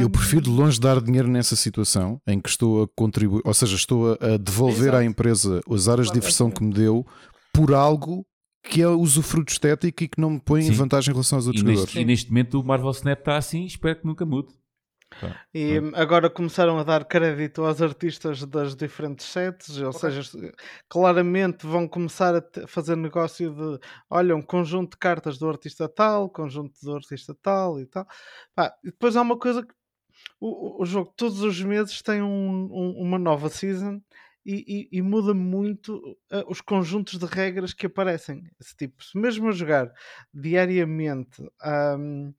Eu Ahm, prefiro de longe dar dinheiro nessa situação em que estou a contribuir, ou seja, estou a- devolver Exato. à empresa as áreas de diversão que me deu por algo que é usufruto estético e que não me põe em Sim. vantagem em relação aos outros E jogadores. neste, e neste momento o Marvel Snap está assim, espero que nunca mude. E hum, agora começaram a dar crédito aos artistas das diferentes sets, ou seja, claramente vão começar a fazer negócio de olha, um conjunto de cartas do artista tal, conjunto do artista tal e tal. Pá, e depois há uma coisa que o, o- jogo todos os meses tem um- um- uma nova season e, e- e muda muito uh, os conjuntos de regras que aparecem. Esse tipo, se mesmo a jogar diariamente. hum,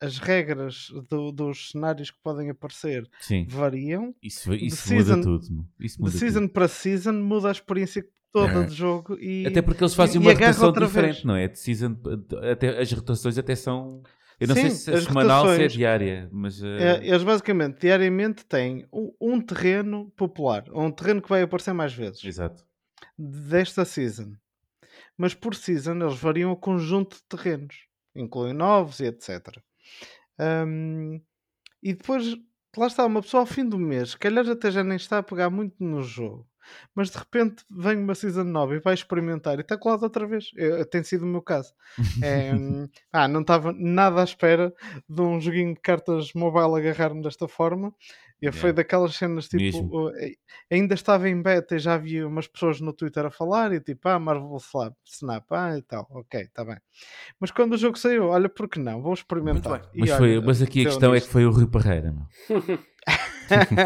as regras do- dos cenários que podem aparecer Sim, variam. isso, isso De muda season- tudo. Isso De muda season tudo. para season muda a experiência toda É. do jogo e Até porque eles fazem e uma agarra rotação diferente, vez. não é? De season, até, as rotações até são. Eu não Sim, sei se é semanal ou se é diária, mas. eh, é, eles basicamente diariamente têm um, um terreno popular, ou um terreno que vai aparecer mais vezes Exato. desta season. Mas por season eles variam o conjunto de terrenos, incluem novos e etc. Hum, e depois, lá está, uma pessoa ao fim do mês, se calhar até já nem está a pegar muito no jogo, mas de repente vem uma season nova e vai experimentar e está colado outra vez. Eu- tem sido o meu caso. É, ah, não estava nada à espera de um joguinho de cartas mobile agarrar-me desta forma. E foi daquelas cenas tipo. Mesmo. eh, ainda estava em beta e já havia umas pessoas no Twitter a falar e tipo, ah, Marvel Snap, Snap ah, e tal, ok, está bem. Mas quando o jogo saiu, olha, por que não? Vou experimentar. bem. E Mas, olha, foi, mas aqui a questão é que foi o Rui Parreira. Meu.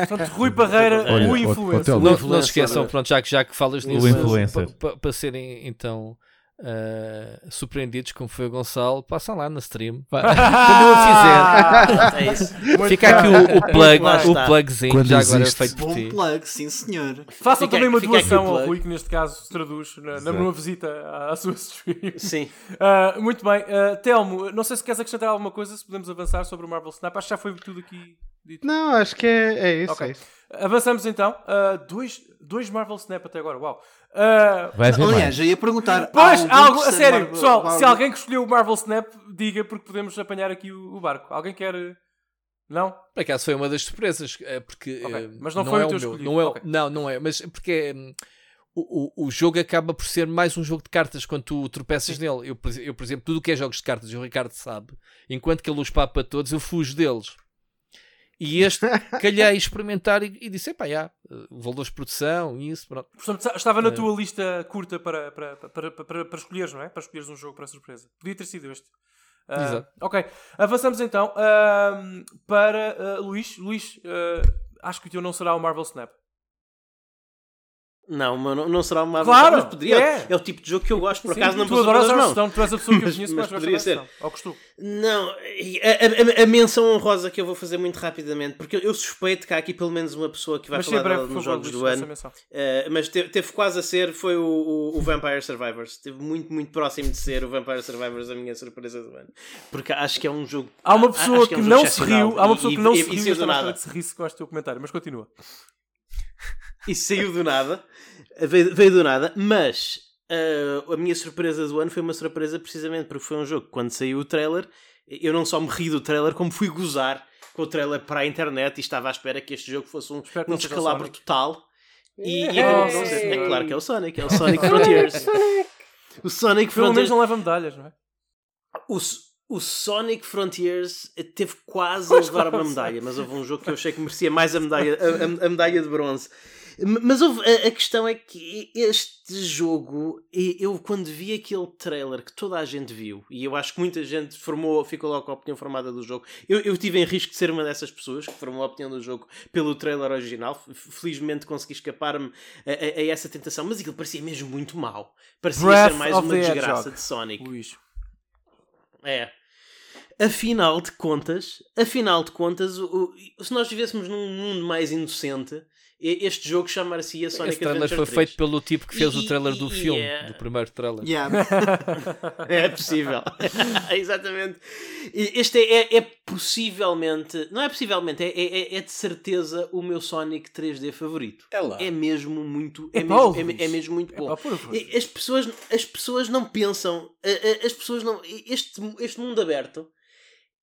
Portanto, Rui Parreira, Olha, o influencer. hotel- Não, não influencer, se esqueçam, pronto, já que, já que falas O nisso, influencer. para serem então ah, surpreendidos como foi o Gonçalo, passam lá na stream. Quando eu fizer, É fica aqui o, o plug, o plugzinho, Quando já agora existe- feito por Bom ti. plug, sim senhor. Façam também uma doação ao. Rui, que neste caso se traduz na, numa visita à, à sua stream. Sim. Ah, muito bem. Ah, Telmo, não sei se queres acrescentar alguma coisa, se podemos avançar sobre o Marvel Snap. Acho que já foi tudo aqui dito. Não, acho que é, é isso. Ok. é isso. Avançamos então. Ah, dois, dois Marvel Snap até agora. Uau. Ah, Vai haver Aliás, mais. eu ia perguntar. Pois, algo, a sério, Marvel- pessoal, Marvel- se alguém que escolheu o Marvel Snap, diga porque podemos apanhar aqui o, o barco. Alguém quer. Não? Por acaso foi uma das surpresas, eh, porque Ok, eh, mas não foi é o teu meu, escolhido. não, é, Ok. não, não é, mas porque hum, o, o, jogo acaba por ser mais um jogo de cartas quando tu tropeças nele. Eu, eu, por exemplo, tudo o que é jogos de cartas, e o Ricardo sabe, enquanto que ele os papa todos, eu fujo deles. E este calhei experimentar e, e disse: epá, já, eh, valores de produção isso, pronto. Portanto, estava na É. tua lista curta para, para, para, para, para, escolheres, não é? Para escolheres um jogo para surpresa. Podia ter sido este. Ah, Exato. Ok, avançamos então ahm, para ah, Luís. Luís, ah, acho que o teu não será o Marvel Snap. Não, mas não, não será uma Claro, mas poderia. é. É. o tipo de jogo que eu gosto, por Sim, acaso não tu adoras mãos. Hearthstone, tu és a pessoa que Mas- conheço que mas gosta poderia de ser. Ou costume. Não, e a, a- a menção honrosa que eu vou fazer muito rapidamente, porque eu, suspeito que há aqui pelo menos uma pessoa que vai Mas falar breve, nos favor, jogos Luís, do ano. Uh, mas teve, teve quase a ser, foi o, o, o Vampire Survivors. Esteve muito, muito próximo de ser o Vampire Survivors a minha surpresa do ano. Porque acho que é um jogo. Há uma pessoa que que, é um não jogo se riu, há uma e- pessoa que e- não e- se e riu e saiu está do na nada. que se com este teu comentário, mas continua. E saiu do nada. Veio, veio do nada. Mas uh, a minha surpresa do ano foi uma surpresa precisamente porque foi um jogo que quando saiu o trailer, eu não só me ri do trailer, como fui gozar com o trailer para a internet e estava à espera que este jogo fosse um, um descalabro total. E, e ser. É claro que é o Sonic, é o Sonic Frontiers. O Sonic Pelo menos Frontiers. não leva medalhas, não é? O, o Sonic Frontiers teve quase a Pois, levar claro, uma medalha, mas houve um jogo que eu achei que merecia mais a medalha, a, a- a medalha de bronze. Mas houve- a, a questão é que este jogo, eu quando vi aquele trailer que toda a gente viu, e eu acho que muita gente formou, ficou logo com a opinião formada do jogo, eu, eu tive em risco de ser uma dessas pessoas que formou a opinião do jogo pelo trailer original. Felizmente consegui escapar-me a, a- a essa tentação, mas aquilo parecia mesmo muito mau. Parecia Breath ser mais uma desgraça Hedgehog. de Sonic. Luís. É. Afinal de contas, afinal de contas, o- o- se nós vivêssemos num mundo mais inocente, e- este jogo chamar-se-ia Sonic Esse trailer Adventure foi 3. feito pelo tipo que fez E- o trailer do e- filme, é- do primeiro trailer. Yeah. É possível. Exatamente. Este é, é, é possivelmente, não é possivelmente, é, é, é de certeza o meu Sonic 3D favorito. É lá. É mesmo muito, é, mesmo, é, Luís. é mesmo muito bom. As pessoas, as pessoas não pensam, as pessoas não. Este, este mundo aberto,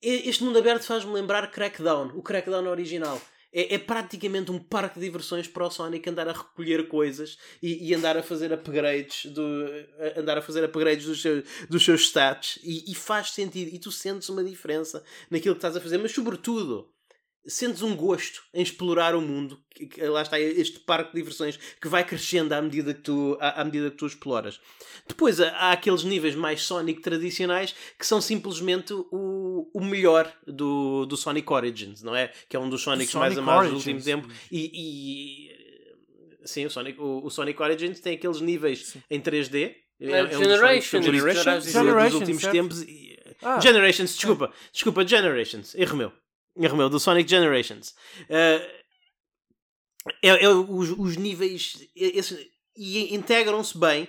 este mundo aberto faz-me lembrar Crackdown, o Crackdown original. É, é praticamente um parque de diversões para o Sonic andar a recolher coisas e, e andar a fazer upgrades do, andar a fazer upgrades dos seus, dos seus stats e, e faz sentido e tu sentes uma diferença naquilo que estás a fazer, mas sobretudo sentes um gosto em explorar o mundo. que- que- Lá está este parque de diversões que vai crescendo à medida que tu, à, à medida que tu exploras. Depois há, há aqueles níveis mais Sonic tradicionais que são simplesmente o, o melhor do, do Sonic Origins, não é? Que é um dos Sonics mais Sonic amados do último tempo. E, e- sim, o Sonic, o, o Sonic Origins tem aqueles níveis em 3D. É, um dos Generations. Dos últimos certo. tempos. E- Ah. Generations, desculpa, desculpa, Generations, erro meu. Erro meu, do Sonic Generations. Uh, é, é os, os níveis é- e integram-se bem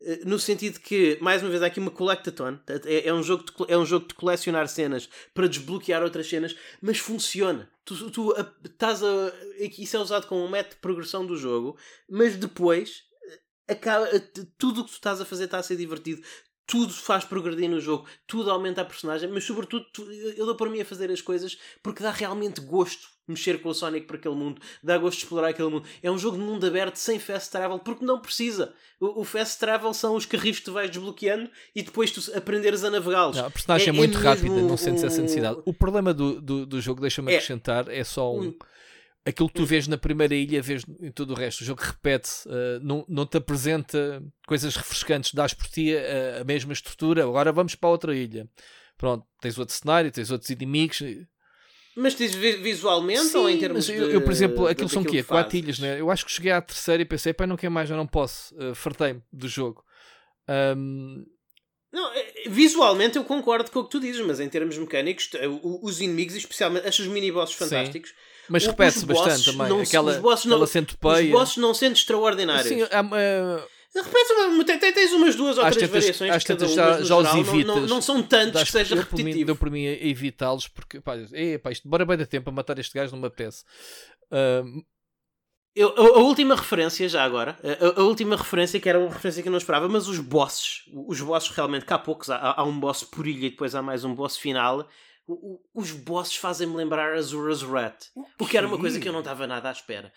eh, no sentido que, mais uma vez, há aqui uma collectathon. É, é, um jogo de, é um jogo de colecionar cenas para desbloquear outras cenas, mas funciona. Tu, tu a- estás a. Isso é usado como um método de progressão do jogo, mas depois eh, acaba, tudo o que tu estás a fazer está a ser divertido. Tudo faz progredir no jogo, tudo aumenta a personagem, mas sobretudo tu- eu dou para mim a fazer as coisas porque dá realmente gosto mexer com o Sonic por aquele mundo, dá gosto de explorar aquele mundo. É um jogo de mundo aberto sem fast travel, porque não precisa. O, o fast travel são os carris que tu vais desbloqueando e depois tu aprenderes a navegá-los. A personagem é, É- é muito mesmo rápida, não sentes essa um- necessidade. O problema do, do, do jogo, deixa-me É. acrescentar, é só um. Um- Aquilo que tu vês na primeira ilha, vês em todo o resto. O jogo repete-se, eh, não, não te apresenta coisas refrescantes, dás por ti a, a mesma estrutura. Agora vamos para outra ilha. Pronto, tens outro cenário, tens outros inimigos. Mas diz vi- visualmente ou em termos mas de. eu, eu, por exemplo, aquilo são o quê? Quatro ilhas, né? Eu acho que cheguei à terceira e pensei, pá, não quero mais, já não posso. Uh, Fartei-me do jogo. Ahm, Não, eh, visualmente eu concordo com o que tu dizes, mas em termos mecânicos, os inimigos, especialmente estes mini-bosses Sim. Mas repete-se bastante também. não se- aquela os bosses não- Os bosses não sendo extraordinários. Sim, há, uh, Repete uma, tem- tem- tens umas duas ou Às três tantas- variações às de tantas já- já os geral não- Não, evitas. não são tantos que seja deu por mim- repetitivo. Deu por mim a evitá-los porque, pá, é, pá, isto bora bem da tempo a matar este gajo, me apetece. Ahm, Eu- a, a última referência, já agora, a, a última referência que era uma referência que eu não esperava, mas os bosses, os bosses realmente, que há poucos, há, há um boss por ilha e depois há mais um boss final. O- os bosses fazem-me lembrar Azura's Rat, o que era uma coisa que eu não estava nada à espera.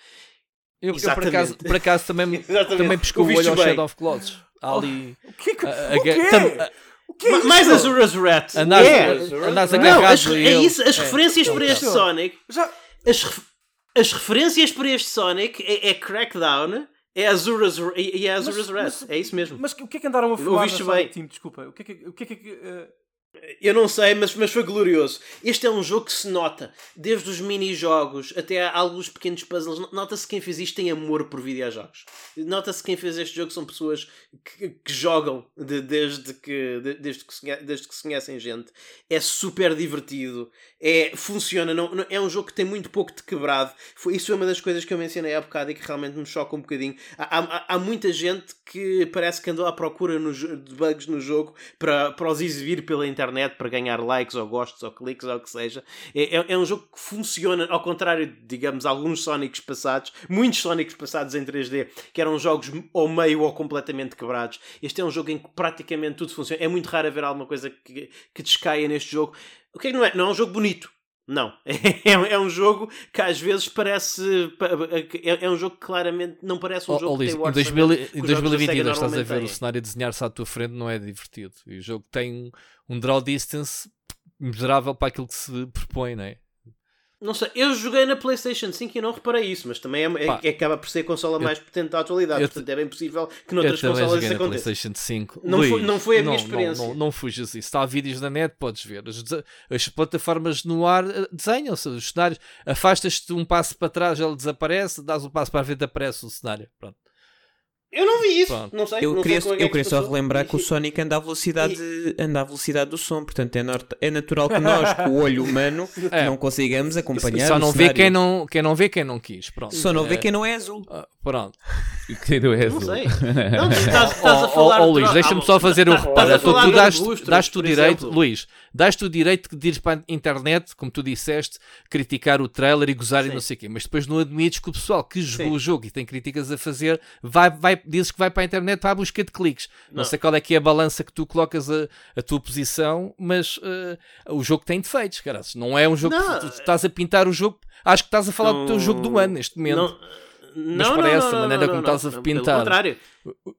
eu, eu, por acaso, por acaso também, também pescou o olho ao. Shadow of Colossus. Há ali. O que é que. a- a- a- a- é Ma- isso? mais Azura's Rat. Andares- é. andares Não, as, a é ele. isso, as É. referências para este. Sonic, Já. as, ref- as referências para este Sonic é, é Crackdown, é Azura's, e é Azura's Rat, mas- é isso mesmo. Mas o que é que andaram a falar Ouviste bem. Team? Desculpa. O que é que. O que, é que eh, Eu não sei, mas, mas foi glorioso. Este é um jogo que se nota, desde os mini-jogos até alguns pequenos puzzles. Nota-se que quem fez isto tem amor por videojogos. Nota-se que quem fez este jogo são pessoas que, que jogam de- desde, que, de- desde, que se, desde que se conhecem gente. É super divertido, é, funciona. Não, não- é um jogo que tem muito pouco de quebrado. Foi, isso foi uma das coisas que eu mencionei há bocado e que realmente me choca um bocadinho. Há, há- há muita gente que parece que andou à procura no de bugs no jogo para, para os exibir pela internet para ganhar likes ou gostos ou cliques ou o que seja. É, é, é um jogo que funciona, ao contrário de, digamos, alguns Sonics passados, muitos Sonics passados em 3D, que eram jogos ou meio ou completamente quebrados. Este é um jogo em que praticamente tudo funciona. É muito raro haver alguma coisa que, que descaia neste jogo. O que é que não é? Não é um jogo bonito. Não. É, é um jogo que às vezes parece. É, é um jogo que claramente não parece um Oh, jogo oh, que Luís, tem em, o 2000 orçamento em que os jogos da 2022 Sega estás a ver o cenário desenhar-se à tua frente, não é divertido. E o jogo tem um, um draw distance miserável para aquilo que se propõe, não é? Não sei, eu joguei na PlayStation 5 e não reparei isso, mas também é, Pá, é, é- acaba por ser a consola mais potente da atualidade, eu portanto é bem possível que Eu noutras também consolas joguei isso na aconteça. PlayStation 5. Não Luís, foi- não foi a minha não, experiência. Não, não, não fujas isso. Está vídeos na net, podes ver. As, as plataformas no ar eh, desenham-se, os cenários. Afastas-te um passo para trás, ele desaparece, dás um passo para a frente, aparece o cenário. Pronto. Eu não vi isso, Pronto. não sei. Eu não queria, sei é que eu queria que só relembrar que o Sonic anda à velocidade, anda à velocidade do som, portanto é, nor- é natural que nós, com o olho humano, É. não consigamos acompanhar Só o não vê quem não, quem não vê quem não quis. Pronto. Só não vê É, quem não é azul. ah, Pronto. Que não é Não sei. Não, estás, estás a Oh, falar. oh, oh, Luís, Ah, deixa-me só fazer o reparo. Tu, tu dás-te o direito, exemplo. Luís, dás-te o direito de ir para a internet, como tu disseste, criticar o trailer e gozar e Sim. não sei o quê, mas depois não admites que o pessoal que jogou Sim. o jogo e tem críticas a fazer, vai, vai, dizes que vai para a internet para a busca de cliques. Não, Não. sei qual é que é a balança que tu colocas a, a tua posição, mas eh, o jogo tem defeitos, caras. Não é um jogo Não. que tu, tu estás a pintar o jogo. Acho que estás a falar do teu Não- jogo do ano neste momento. Não, Mas não, parece não, a não, maneira não, como estás a pintar. Contrário.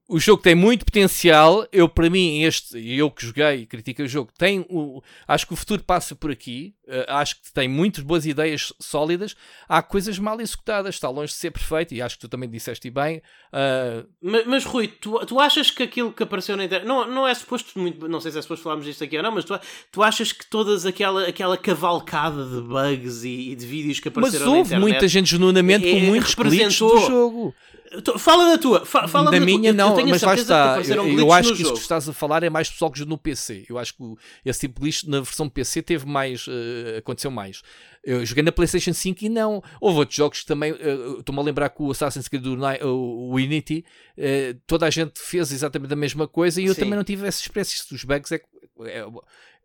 o jogo tem muito potencial. Eu, para mim, este, e eu que joguei e critiquei o jogo, tem o, acho que o futuro passa por aqui. Uh, acho que tem muitas boas ideias sólidas. Há coisas mal executadas, está longe de ser perfeito. E acho que tu também disseste bem. Uh, Mas, mas, Rui, tu, tu achas que aquilo que apareceu na internet. Não, não é suposto, muito, não sei se é suposto falarmos disto aqui ou não, mas tu, tu achas que todas aquela, aquela cavalcada de bugs e, e de vídeos que mas apareceram na houve internet. muita gente genuinamente com é- muitos cliques do representou- jogo. Tu- Fala da tua, fa- fala da da minha tua. Não, eu mas lá está. Eu, eu acho que isso jogo. que estás a falar é mais pessoal que no PC. Eu acho que esse tipo de glitch na versão PC teve mais, eh, aconteceu mais. Eu joguei na PlayStation 5 e não. Houve outros jogos que também. eh, Estou-me a lembrar que o Assassin's Creed do o Unity, eh, toda a gente fez exatamente a mesma coisa e eu Sim. também não tive essa experiência. Dos bugs é que É,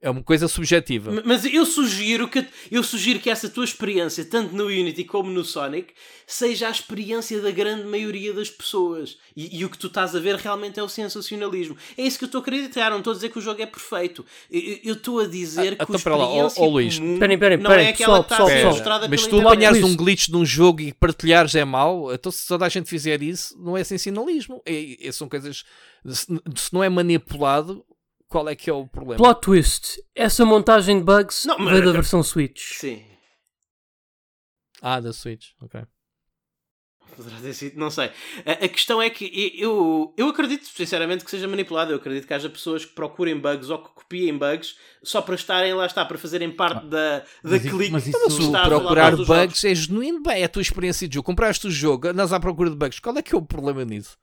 é uma coisa subjetiva. Mas eu sugiro que eu sugiro que essa tua experiência, tanto no Unity como no Sonic, seja a experiência da grande maioria das pessoas. E, e o que tu estás a ver realmente é o sensacionalismo. É isso que eu estou a acreditar. Não estou a dizer que o jogo é perfeito. Eu- estou a dizer Ah, que então a espera lá, ó- experiência ó, Luís. comum Esperem, esperem, não é aquela que está pessoal, pessoal, mostrada Mas tu apanhares um glitch de um jogo e partilhares é mau, então se toda a gente fizer isso, não é sensacionalismo. É, é- são coisas. Se, se não é manipulado, qual é que é o problema? Plot twist. Essa montagem de bugs Não, mas- veio da versão Switch. Sim. Ah, da Switch, ok. Poderá ter sido, não sei. A, a questão é que eu, eu acredito, sinceramente, que seja manipulado. Eu acredito que haja pessoas que procurem bugs ou que copiem bugs só para estarem lá está, para fazerem parte da, da mas isso- clique. mas isso- Mas procurar bugs jogos. é genuíno, bem, é a tua experiência de jogo. Compraste o jogo, andas à procura de bugs. Qual é que é o problema nisso?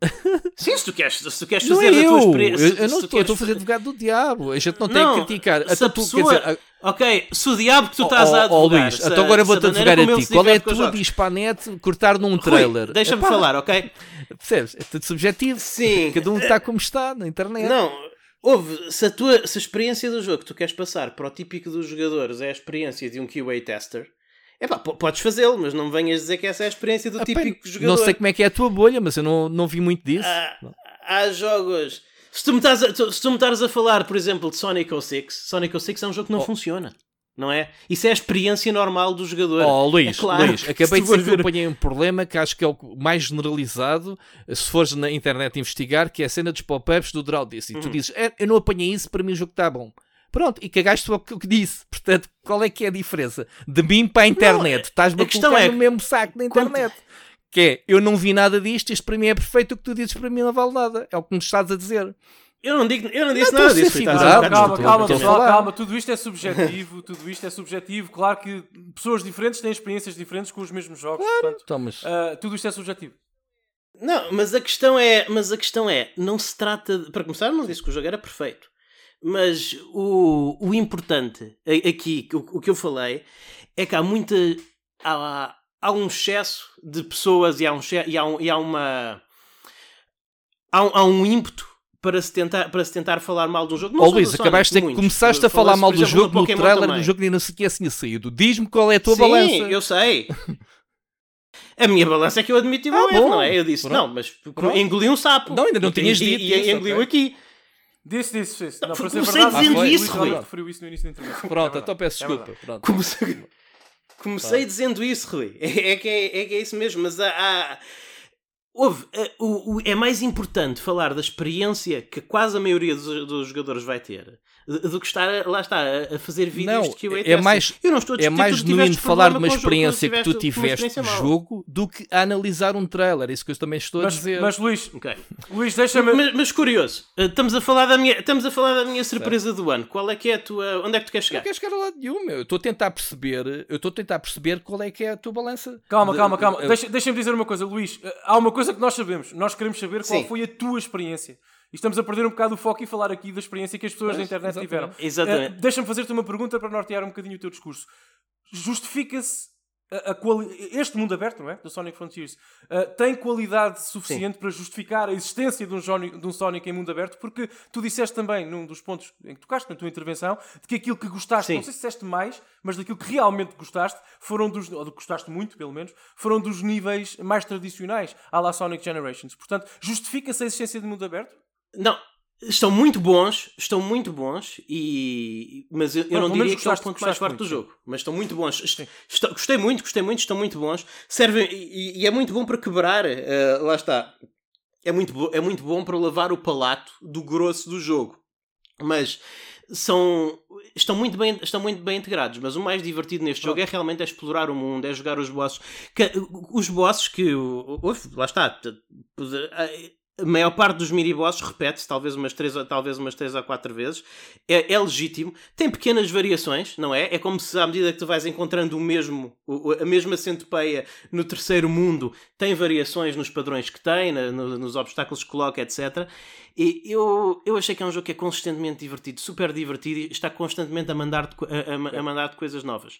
Sim, se tu queres, se tu queres Não fazer é a tua eu. experiência. Eu, eu não estou, a fazer advogado do diabo. A gente não, tem Não, que criticar. se Então a pessoa- quer dizer, Ok, se o diabo que tu Oh, estás a oh, oh, advogar. Luís, se- então agora vou-te advogar a ti. Qual é a tua diz para a net cortar num trailer? Deixa-me falar, ok? Percebes? É tudo subjetivo. Sim. Cada um está como está na internet. Não, houve, se a, tua, se a experiência do jogo que tu queres passar para o típico dos jogadores é a experiência de um QA tester, é pá, podes fazê-lo, mas não venhas dizer que essa é a experiência do Ah, típico jogador. Não sei como é que é a tua bolha, mas eu não, não vi muito disso. Há, há jogos. Se tu, me estás a, tu- se tu me estás a falar, por exemplo, de Sonic 06, Sonic 06 é um jogo que não Oh. funciona. Não é? Isso é a experiência normal do jogador. Oh, Luís, É claro Luís, acabei de dizer que apanhei um problema que acho que é o mais generalizado, se fores na internet investigar, que é a cena dos pop-ups do Draw This. E tu Uhum. dizes, "É, eu não apanhei isso, para mim o jogo está bom. Pronto, e cagaste o que disse. Portanto, qual é que é a diferença? De mim para a internet. Estás-me a a questão colocar é no mesmo saco da internet. Que é, eu não vi nada disto, isto para mim é perfeito, o que tu dizes para mim não vale nada. É o que me estás a dizer. Eu não, digo, eu não disse Não, nada estou a disso. figurado, Calma, calma, estou a pessoal, calma. Tudo isto é subjetivo, tudo isto é subjetivo. Claro que pessoas diferentes têm experiências diferentes com os mesmos jogos. Portanto, Então, mas ah, tudo isto é subjetivo. Não, mas a questão é, mas a questão é, não se trata, de, para começar, não disse que o jogo era perfeito. Mas o, o importante aqui, o, o que eu falei, é que há muita há, há um excesso de pessoas e há um e há, um, e há uma há um, há um ímpeto para se tentar para se tentar falar mal de um jogo. Não do Luís, acabaste de muitos. começaste a falar mal do exemplo, jogo no Pokémon trailer também. do jogo ainda não sei tinha saído. Diz-me qual é a tua Sim, balança. eu sei. A minha balança é que eu admiti o Ah, erro, não é? Eu disse, Pronto. não, mas Pronto. engoli um sapo. Não, ainda não E- tinhas e- dito E, isso, engoliu ok. aqui. Disse, disse, disse. Não, Não, comecei verdade, dizendo Luís isso, Rui. referiu isso no início da entrevista. Pronto, É então peço é desculpa. Pronto. Comecei, comecei dizendo isso, Rui. É, é que é, é que é isso mesmo, mas há. há- houve, eh, o, o- é mais importante falar da experiência que quase a maioria dos, dos jogadores vai ter do que estar, lá está, a- a fazer vídeos Não, de QA é mais- Eu não estou a É mais genuíno falar de uma experiência que tu tiveste mau. jogo do que a analisar um trailer. É isso que eu também estou a Mas, dizer. mas Luís, Ok. Luís, deixa-me. Mas, mas curioso, eh, estamos a falar da minha, estamos a falar da minha surpresa do ano. Qual é que é a tua. Onde é que tu queres Eu não chegar? quero chegar a lado nenhum, meu. Eu estou a tentar perceber, eu estou a tentar perceber qual é que é a tua balança. Calma, de- calma, calma. de- Deixa- Deixa-me dizer uma coisa, Luís. Eh, Há uma coisa que nós sabemos. Nós queremos saber qual Sim. foi a tua experiência. E estamos a perder um bocado o foco e falar aqui da experiência que as pessoas da internet exatamente. tiveram. Exatamente. Eh, Deixa-me fazer-te uma pergunta para nortear um bocadinho o teu discurso. Justifica-se quali- este mundo aberto, não é? Do Sonic Frontiers, eh, tem qualidade suficiente para justificar a existência de um, Sonic, de um Sonic em mundo aberto? Porque tu disseste também, num dos pontos em que tocaste na tua intervenção, de que aquilo que gostaste, Sim. não sei se disseste mais, mas daquilo que realmente gostaste, foram dos, ou do que gostaste muito, pelo menos, foram dos níveis mais tradicionais, à la Sonic Generations. Portanto, justifica-se a existência de mundo aberto? Não, estão muito bons, estão muito bons, e mas eu, eu não menos diria que é o ponto mais forte do jogo. Mas estão muito bons. Gostei muito, gostei muito, estão muito bons. Servem, e, e é muito bom para quebrar, eh, lá está. É muito, é muito bom para lavar o palato do grosso do jogo. Mas são estão muito bem estão muito bem integrados mas o mais divertido neste jogo é realmente é explorar o mundo é jogar os bosses que, os bosses que o- o- lá está t- a maior parte dos mini-bosses repete-se talvez umas 3 ou talvez umas 3 ou 4 vezes. É, é legítimo. Tem pequenas variações não é? É como se à medida que tu vais encontrando o mesmo o- a mesma centopeia no terceiro mundo tem variações nos padrões que tem na- no- nos obstáculos que coloca etc e eu, eu achei que é um jogo que é consistentemente divertido, super divertido e está constantemente a mandar-te a, a- a mandar-te coisas novas.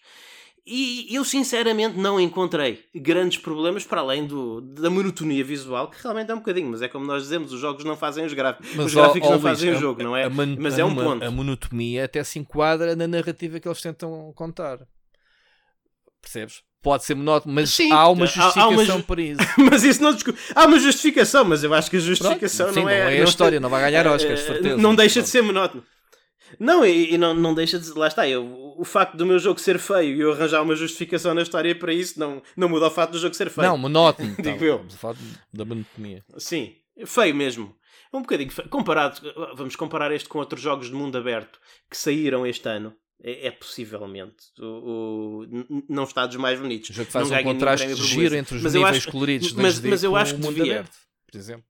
E eu sinceramente não encontrei grandes problemas para além do, da monotonia visual, que realmente é um bocadinho, mas é como nós dizemos, os jogos não fazem os gráficos. os ó, gráficos ó, não Luís, fazem a- o jogo, não é? mas é um ponto. A monotonia até se enquadra na narrativa que eles tentam contar. Percebes? Pode ser monótono, mas Sim, há uma há- há justificação uma ju- para isso. mas isso não discu- Há uma justificação, mas eu acho que a justificação Pronto, sim, não, é, não é a história, não vai ganhar Oscars, eh, certeza. Não deixa de ser monótono. Não, e, e não, não deixa de. Lá está, eu, o facto do meu jogo ser feio e eu arranjar uma justificação na história para isso não, não muda o facto do jogo ser feio. Não, monótono. Digo Então, eu. a falar da monotonia. Sim, feio mesmo. É um bocadinho feio. Comparado, vamos comparar este com outros jogos de mundo aberto que saíram este ano. É, é possivelmente o, o- não está dos mais bonitos. O jogo faz Não um contraste giro entre os Mas eu níveis acho- coloridos mas, 2D mas eu acho o que mundo devia, aberto, por exemplo.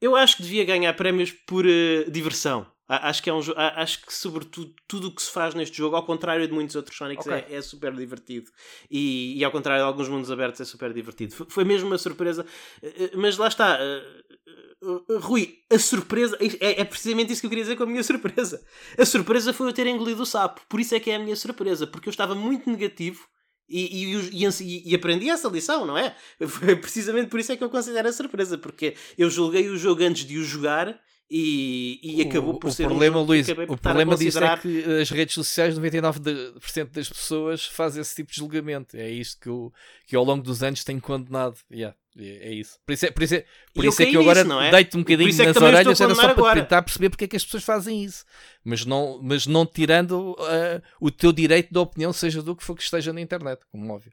eu acho que devia ganhar prémios por eh, diversão. Acho que é um acho que sobretudo tudo o que se faz neste jogo, ao contrário de muitos outros Sonics, Ok. é, é super divertido. E, e ao contrário de alguns mundos abertos, é super divertido. Foi, foi mesmo uma surpresa. Eh, eh, Mas lá está. eh, Rui, a surpresa é, é precisamente isso que eu queria dizer com a minha surpresa. A surpresa foi eu ter engolido o sapo. Por isso é que é a minha surpresa, porque eu estava muito negativo e, e, e, e- e aprendi essa lição, não é? Foi precisamente por isso é que eu considero a surpresa, porque eu julguei o jogo antes de o jogar e, e acabou o, por o ser problema, um Luís, o problema disso é considerar- que as redes sociais, 99% das pessoas fazem esse tipo de julgamento. É isto que eu, que eu ao longo dos anos tenho condenado. Yeah, é, é isso. Por isso é, por isso é, por isso é que eu agora é? deito um bocadinho é nas orelhas, era só para tentar perceber porque é que as pessoas fazem isso. Mas não, mas não tirando ah, o teu direito de opinião, seja do que for que esteja na internet, como óbvio.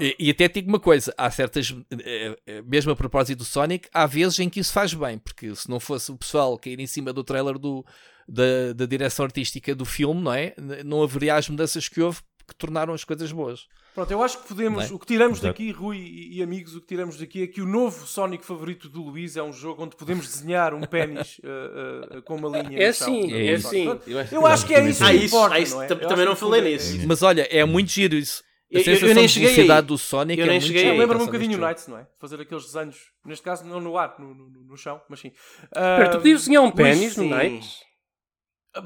E, e até digo uma coisa: há certas, eh, eh, mesmo a propósito do Sonic, há vezes em que isso faz bem, porque se não fosse o pessoal cair em cima do trailer do, da, da direção artística do filme, não é? Não haveria as mudanças que houve que tornaram as coisas boas. Pronto, eu acho que podemos. É? O que tiramos Exato. daqui, Rui e, e amigos, o que tiramos daqui é que o novo Sonic favorito do Luís é um jogo onde podemos desenhar um pênis uh, uh, com uma linha. É sim, é Pronto. sim. Eu acho que é isso Ah, que isso- importa. ah, isso não é? também não falei é- nisso. é isso. Mas olha, é muito giro isso. A Eu- eu- eu sensação nem de cheguei velocidade aí. do Sonic Eu é nem muito cheguei. Lembra-me um bocadinho o. Knights, não é? Fazer aqueles desenhos, neste caso não no ar, no, no, no chão, mas sim. Espera, tu Ah, podias desenhar um pênis no sim.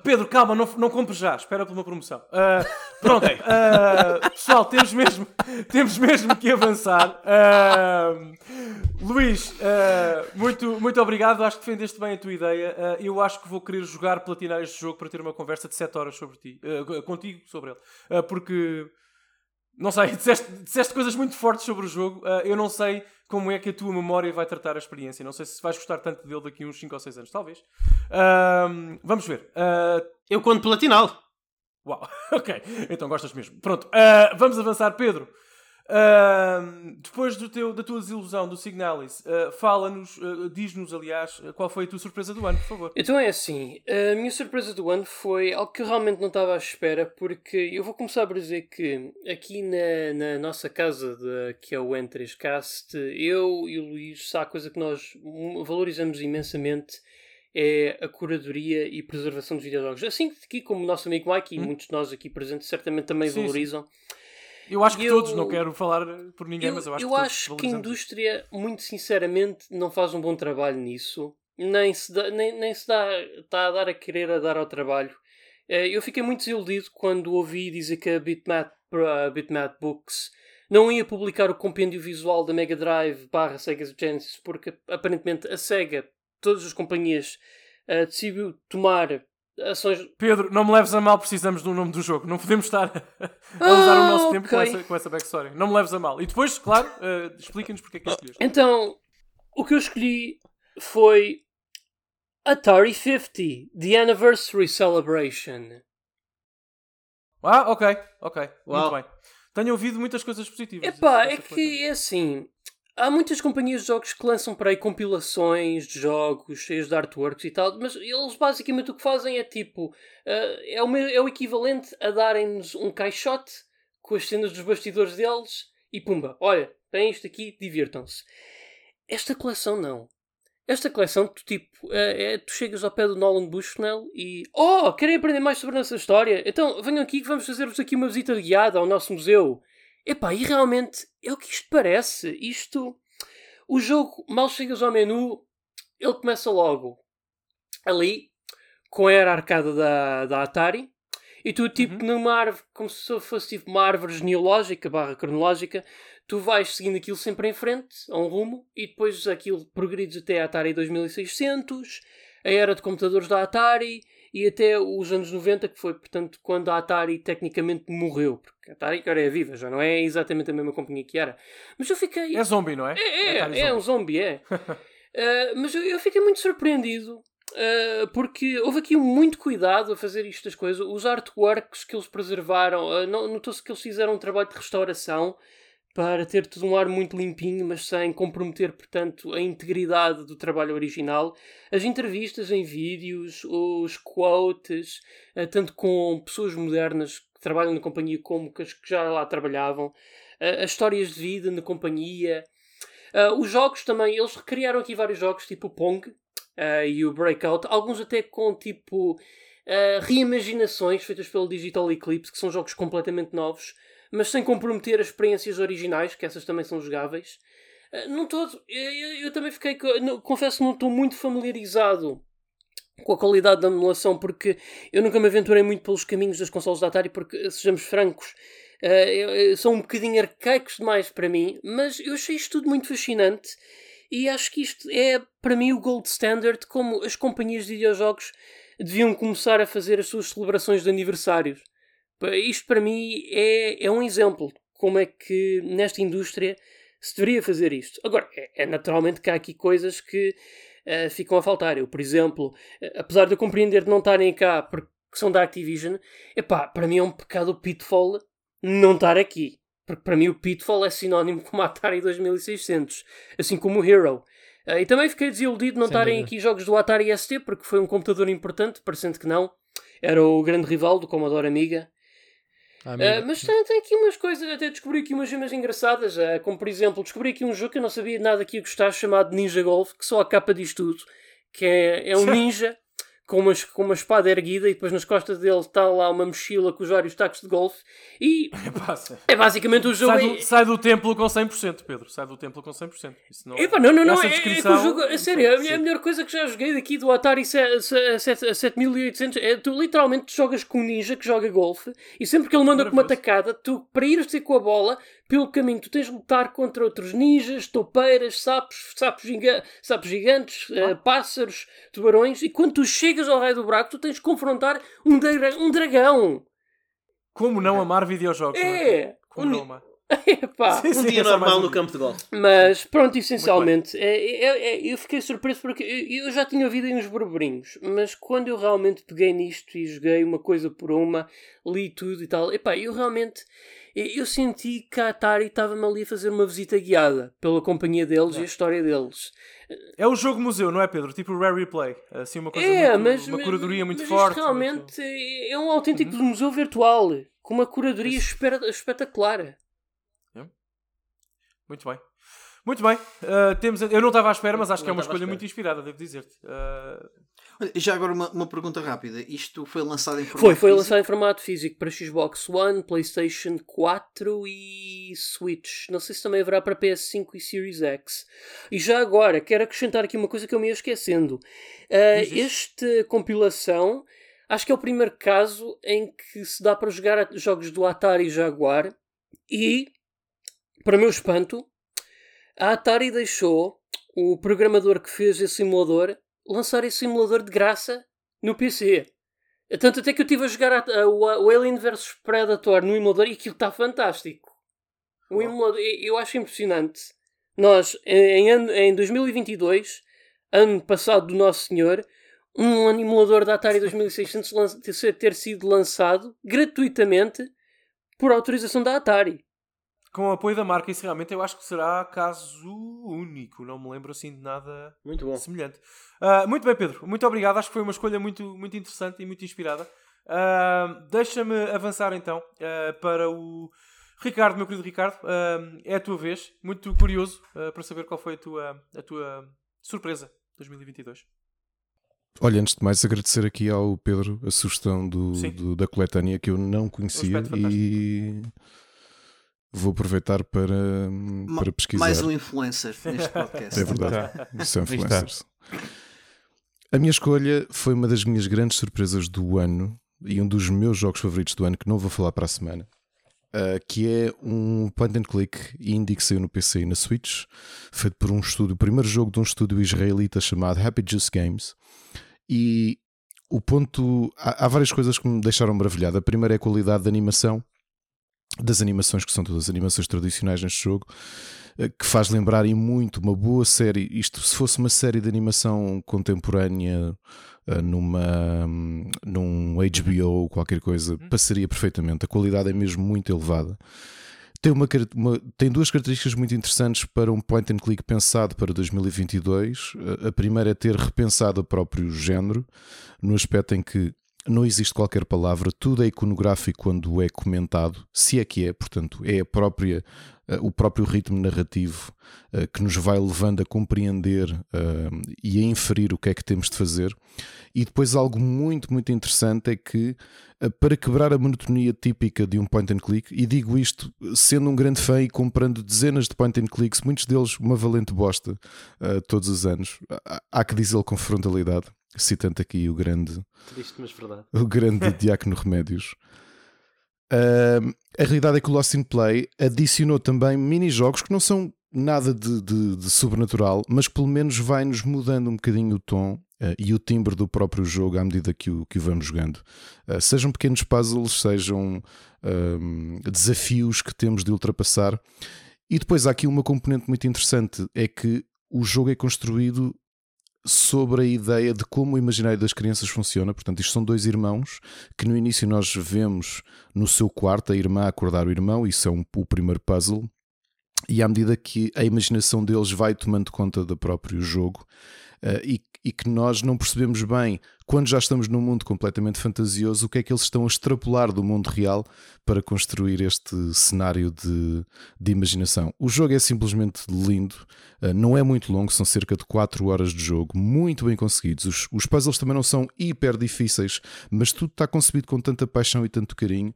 Pedro, calma, não, não compres já, espera por uma promoção. Ah, pronto, ah, pessoal, temos mesmo, temos mesmo que avançar. Ah, Luís, muito, muito obrigado, acho que defendeste bem a tua ideia. Eu acho que vou querer jogar, platinar este jogo para ter uma conversa de 7 horas sobre ti, contigo sobre ele. Porque, não sei, disseste, disseste coisas muito fortes sobre o jogo. Eu não sei como é que a tua memória vai tratar a experiência. Não sei se vais gostar tanto dele daqui uns 5 ou 6 anos, talvez. Vamos ver. Ah, Eu conto platinal. Uau, ok, então gostas mesmo. Pronto, ah, vamos avançar, Pedro. Ah, depois do teu, da tua desilusão do Signalis, ah, fala-nos, ah, diz-nos, aliás, ah, qual foi a tua surpresa do ano, por favor. Então é assim, a minha surpresa do ano foi algo que eu realmente não estava à espera, porque eu vou começar por dizer que aqui na, na nossa casa, de, que é o N3Cast, eu e o Luís, há coisa que nós valorizamos imensamente é a curadoria e preservação dos videojogos. Assim que aqui, como o nosso amigo Mike e muitos de nós aqui presentes certamente também Hum? Sim, sim. Eu acho que Eu- todos, não quero falar por ninguém, Eu, mas eu acho eu que todos acho que a indústria, muito sinceramente, não faz um bom trabalho nisso. Nem se, dá, nem, nem se dá, está a dar a querer a dar ao trabalho. Eh, Eu fiquei muito desiludido quando ouvi dizer que a Bitmap, a Bitmap Books não ia publicar o compêndio visual da Mega Drive barra Sega Genesis porque aparentemente a Sega, todas as companhias, eh, decidiu tomar ações Pedro, não me leves a mal, precisamos do nome do jogo. Não podemos estar a usar o nosso Ah, tempo com essa, com essa backstory. Não me leves a mal. E depois, claro, ah, explica-nos porque é que escolheste. Então, o que eu escolhi foi Atari 50, The Anniversary Celebration. Ah, ok, ok, Uau. muito bem. Tenho ouvido muitas coisas positivas. Epá, é que é assim. Há muitas companhias de jogos que lançam para aí compilações de jogos cheios de artworks e tal, mas eles basicamente o que fazem é tipo. eh, é, o, é o equivalente a darem-nos um caixote com as cenas dos bastidores deles e pumba, olha, tem isto aqui, divirtam-se. Esta coleção não. Esta coleção, tu tipo, é, é- tu chegas ao pé do Nolan Bushnell e. Oh, querem aprender mais sobre a nossa história? Então venham aqui que vamos fazer-vos aqui uma visita guiada ao nosso museu. Epá, e realmente é o que isto parece. Isto. O jogo, mal chegas ao menu, ele começa logo ali, com a era arcada da, da Atari, E tu, tipo, numa árvore, como se fosse tipo uma árvore genealógica, barra cronológica, tu vais seguindo aquilo sempre em frente, a um rumo, e depois aquilo progredes até a Atari 2600, a era de computadores da Atari, e até os anos 90, que foi, portanto, quando a Atari tecnicamente morreu. Porque a Atari agora é viva, já não é exatamente a mesma companhia que era. Mas eu fiquei... É zombie, não é? É, é, é um zombie, é. Uh, mas eu, eu fiquei muito surpreendido uh, porque houve aqui muito cuidado a fazer isto das coisas. Os artworks que eles preservaram, uh, notou-se que eles fizeram um trabalho de restauração para ter tudo um ar muito limpinho, mas sem comprometer, portanto, a integridade do trabalho original. As entrevistas em vídeos, os quotes, tanto com pessoas modernas que trabalham na companhia como que as que já lá trabalhavam, as histórias de vida na companhia. Os jogos também, eles recriaram aqui vários jogos, tipo o Pong e o Breakout, alguns até com tipo reimaginações feitas pelo Digital Eclipse, que são jogos completamente novos, mas sem comprometer as experiências originais, que essas também são jogáveis. não todo, eu, eu, também fiquei, confesso que não estou muito familiarizado com a qualidade da emulação, porque eu nunca me aventurei muito pelos caminhos das consoles da Atari, porque, sejamos francos, Uh, são um bocadinho arcaicos demais para mim, mas eu achei isto tudo muito fascinante e acho que isto é para mim o gold standard como as companhias de videojogos deviam começar a fazer as suas celebrações de aniversários. Isto para mim é, é um exemplo como é que nesta indústria se deveria fazer isto. Agora, é, é naturalmente que há aqui coisas que uh, ficam a faltar. Eu, por exemplo, uh, apesar de eu compreender de não estarem cá porque são da Activision, epá, para mim é um pecado o Pitfall não estar aqui. Porque para mim o Pitfall é sinónimo com o Atari 2600, assim como o Hero. Uh, e também fiquei desiludido de não estarem aqui jogos do Atari ST, porque foi um computador importante, parecendo que não. Era o grande rival do Commodore Amiga. Uh, mas tem, tem, aqui umas coisas, até descobri aqui umas gemas engraçadas, uh, como por exemplo, descobri aqui um jogo que eu não sabia nada que ia gostar, chamado Ninja Golf, que só a capa diz tudo, que é, é um ninja com uma, com uma espada erguida e depois nas costas dele está lá uma mochila com os vários tacos de golfe e é basicamente o jogo. Sai do, é... sai do templo com 100%, Pedro. Sai do templo com 100%. Isso não, Epa, não, não, não. É, descrição... é que o jogo, a sério, é a melhor coisa que já joguei daqui do Atari 7800 é tu literalmente jogas com um ninja que joga golfe e sempre que ele manda com uma tacada, tu para ires ter com a bola, pelo caminho tu tens de lutar contra outros ninjas, toupeiras, sapos, sapos, giga sapos gigantes, uh, pássaros, tubarões e quando tu chegas ao raio do buraco tu tens de confrontar um, dra um dragão. Como não amar videojogos? É! é? Como não amar? Epá, sim, sim, um dia normal no campo de golfe. Mas pronto, essencialmente, é, é, é, eu fiquei surpreso porque eu, eu já tinha ouvido aí uns burburinhos, mas quando eu realmente peguei nisto e joguei uma coisa por uma, li tudo e tal, epá, eu realmente eu senti que a Atari estava-me ali a fazer uma visita guiada pela companhia deles e a história deles. É o jogo museu, não é, Pedro? Tipo o Rare Replay. Assim, uma coisa é, muito, mas, uma curadoria muito mas forte. realmente muito... é um autêntico uhum. museu virtual com uma curadoria espetacular. Muito bem. Muito bem. Uh, temos, eu não estava à espera, mas acho não que é uma escolha muito inspirada, devo dizer-te. Uh... Já agora uma, uma pergunta rápida. Isto foi lançado em formato Foi, foi físico? lançado em formato físico para Xbox One, Playstation 4 e Switch. Não sei se também haverá para PS5 e Series X. E já agora, quero acrescentar aqui uma coisa que eu me ia esquecendo. Uh, esta compilação, acho que é o primeiro caso em que se dá para jogar jogos do Atari Jaguar e para meu espanto, a Atari deixou o programador que fez esse simulador lançar esse simulador de graça no PC. Tanto até que eu estive a jogar a, a, o Alien vs Predator no emulador e aquilo está fantástico. O emulador, eu acho impressionante. Nós, em, em 2022, ano passado do Nosso Senhor, um emulador da Atari 2600 ter sido lançado gratuitamente por autorização da Atari com o apoio da marca, isso realmente eu acho que será caso único. Não me lembro assim de nada muito bom. semelhante. Uh, muito bem, Pedro. Muito obrigado. Acho que foi uma escolha muito, muito interessante e muito inspirada. Uh, Deixa-me avançar então uh, para o Ricardo, meu querido Ricardo. é a tua vez. Muito curioso para saber qual foi a tua, a tua surpresa 2022. Olha, antes de mais, agradecer aqui ao Pedro a sugestão do, do da coletânea que eu não conhecia um e Vou aproveitar para, para pesquisar. Mais um influencer neste podcast. É verdade. São influencers. A minha escolha foi uma das minhas grandes surpresas do ano e um dos meus jogos favoritos do ano, que não vou falar para a semana, uh, que é um point and click indie que saiu no PC e na Switch, feito por um estúdio, o primeiro jogo de um estúdio israelita chamado Happy Juice Games. E o ponto. Há, há várias coisas que me deixaram maravilhado. A primeira é a qualidade da animação, das animações, que são todas animações tradicionais neste jogo, eh, que faz lembrar e muito uma boa série. Isto, se fosse uma série de animação contemporânea eh, numa, num HBO ou qualquer coisa, passaria perfeitamente. A qualidade é mesmo muito elevada. Tem, uma, uma, tem duas características muito interessantes para um point and click pensado para 2022. A primeira é ter repensado o próprio género, no aspecto em que não existe qualquer palavra, tudo é iconográfico quando é comentado, se é que é, portanto, é a própria, uh, o próprio ritmo narrativo uh, que nos vai levando a compreender uh, e a inferir o que é que temos de fazer. E depois algo muito, muito interessante é que para quebrar a monotonia típica de um point and click, e digo isto sendo um grande fã e comprando dezenas de point and clicks, muitos deles uma valente bosta todos os anos, há que dizê-lo com frontalidade citando aqui o grande, Triste, mas verdade. o grande Diácono Remédios. Uh, a realidade é que o Lost in Play adicionou também mini-jogos que não são nada de, de, de, sobrenatural, mas que pelo menos vai-nos mudando um bocadinho o tom uh, e o timbre do próprio jogo à medida que o, que o vamos jogando. Uh, sejam pequenos puzzles, sejam desafios que temos de ultrapassar. E depois há aqui uma componente muito interessante: é que o jogo é construído sobre a ideia de como o imaginário das crianças funciona. Portanto, isto são dois irmãos que no início nós vemos no seu quarto a irmã acordar o irmão, isso é um, o primeiro puzzle. E à medida que a imaginação deles vai tomando conta do próprio jogo, uh, e e que nós não percebemos bem, quando já estamos num mundo completamente fantasioso, o que é que eles estão a extrapolar do mundo real para construir este cenário de, de imaginação. O jogo é simplesmente lindo, eh, não é muito longo, são cerca de 4 horas de jogo, muito bem conseguidos. Os, os puzzles também não são hiper difíceis, mas tudo está concebido com tanta paixão e tanto carinho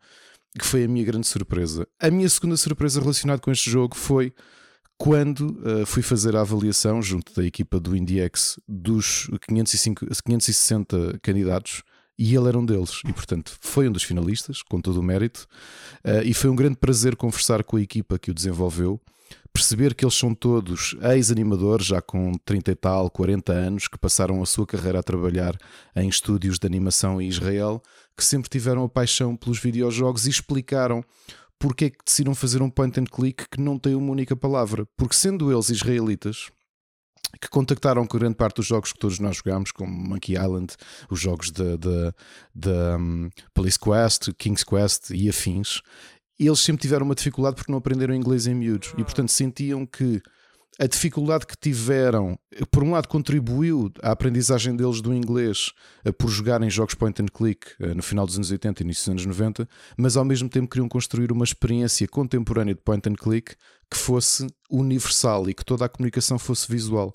que foi a minha grande surpresa. A minha segunda surpresa relacionada com este jogo foi quando uh, fui fazer a avaliação junto da equipa do IndieX dos 505, 560 candidatos e ele era um deles. E portanto foi um dos finalistas com todo o mérito. Uh, e foi um grande prazer conversar com a equipa que o desenvolveu perceber que eles são todos ex-animadores já com 30 e tal, 40 anos que passaram a sua carreira a trabalhar em estúdios de animação em Israel que sempre tiveram a paixão pelos videojogos e explicaram porque é que decidiram fazer um point and click que não tem uma única palavra? Porque sendo eles israelitas, que contactaram com grande parte dos jogos que todos nós jogámos, como Monkey Island, os jogos da um, Police Quest, King's Quest e afins, eles sempre tiveram uma dificuldade porque não aprenderam inglês em miúdos e, portanto, sentiam que a dificuldade que tiveram, por um lado, contribuiu à aprendizagem deles do inglês eh, por jogarem jogos point and click eh, no final dos anos 80 e início dos anos 90, mas ao mesmo tempo queriam construir uma experiência contemporânea de point and click que fosse universal e que toda a comunicação fosse visual.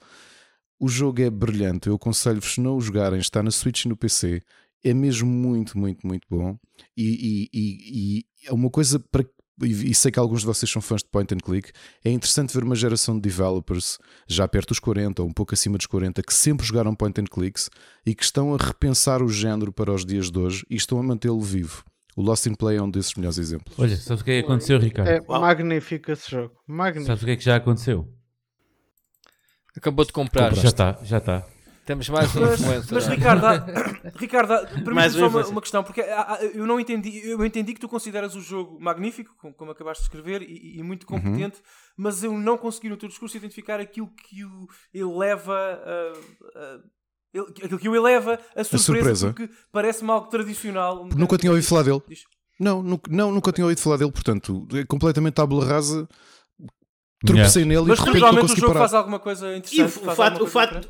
O jogo é brilhante, eu aconselho-vos, se não o jogarem, está na Switch e no PC, é mesmo muito, muito, muito bom. E, e, e, e é uma coisa para e, sei que alguns de vocês são fãs de point and click, é interessante ver uma geração de developers já perto dos 40 ou um pouco acima dos 40 que sempre jogaram point and clicks e que estão a repensar o género para os dias de hoje e estão a mantê-lo vivo. O Lost in Play é um desses melhores exemplos. Olha, sabes o que é que aconteceu, Ricardo? É magnífico esse jogo. Magnífico. Sabes o que é que já aconteceu? Acabou de comprar. Já está, já está. Temos mais um Mas, influencer. mas Ricardo, há- Ricardo, há- um só uma, uma questão, porque há- há- eu não entendi, eu entendi que tu consideras o jogo magnífico, como, como acabaste de escrever, e, e muito competente, mas eu não consegui no teu discurso identificar aquilo que o eleva a, a- ele- aquilo que o eleva a surpresa, surpresa. porque parece-me algo tradicional. um Nunca tinha ouvido falar dele. Diz. Não, nunca, não, nunca tinha ouvido falar dele, portanto, é completamente tábula rasa. Tropecei nele e Mas de repente não culturalmente o consegui jogo parar. faz alguma coisa E o, interessante. o faz fato, o, fato.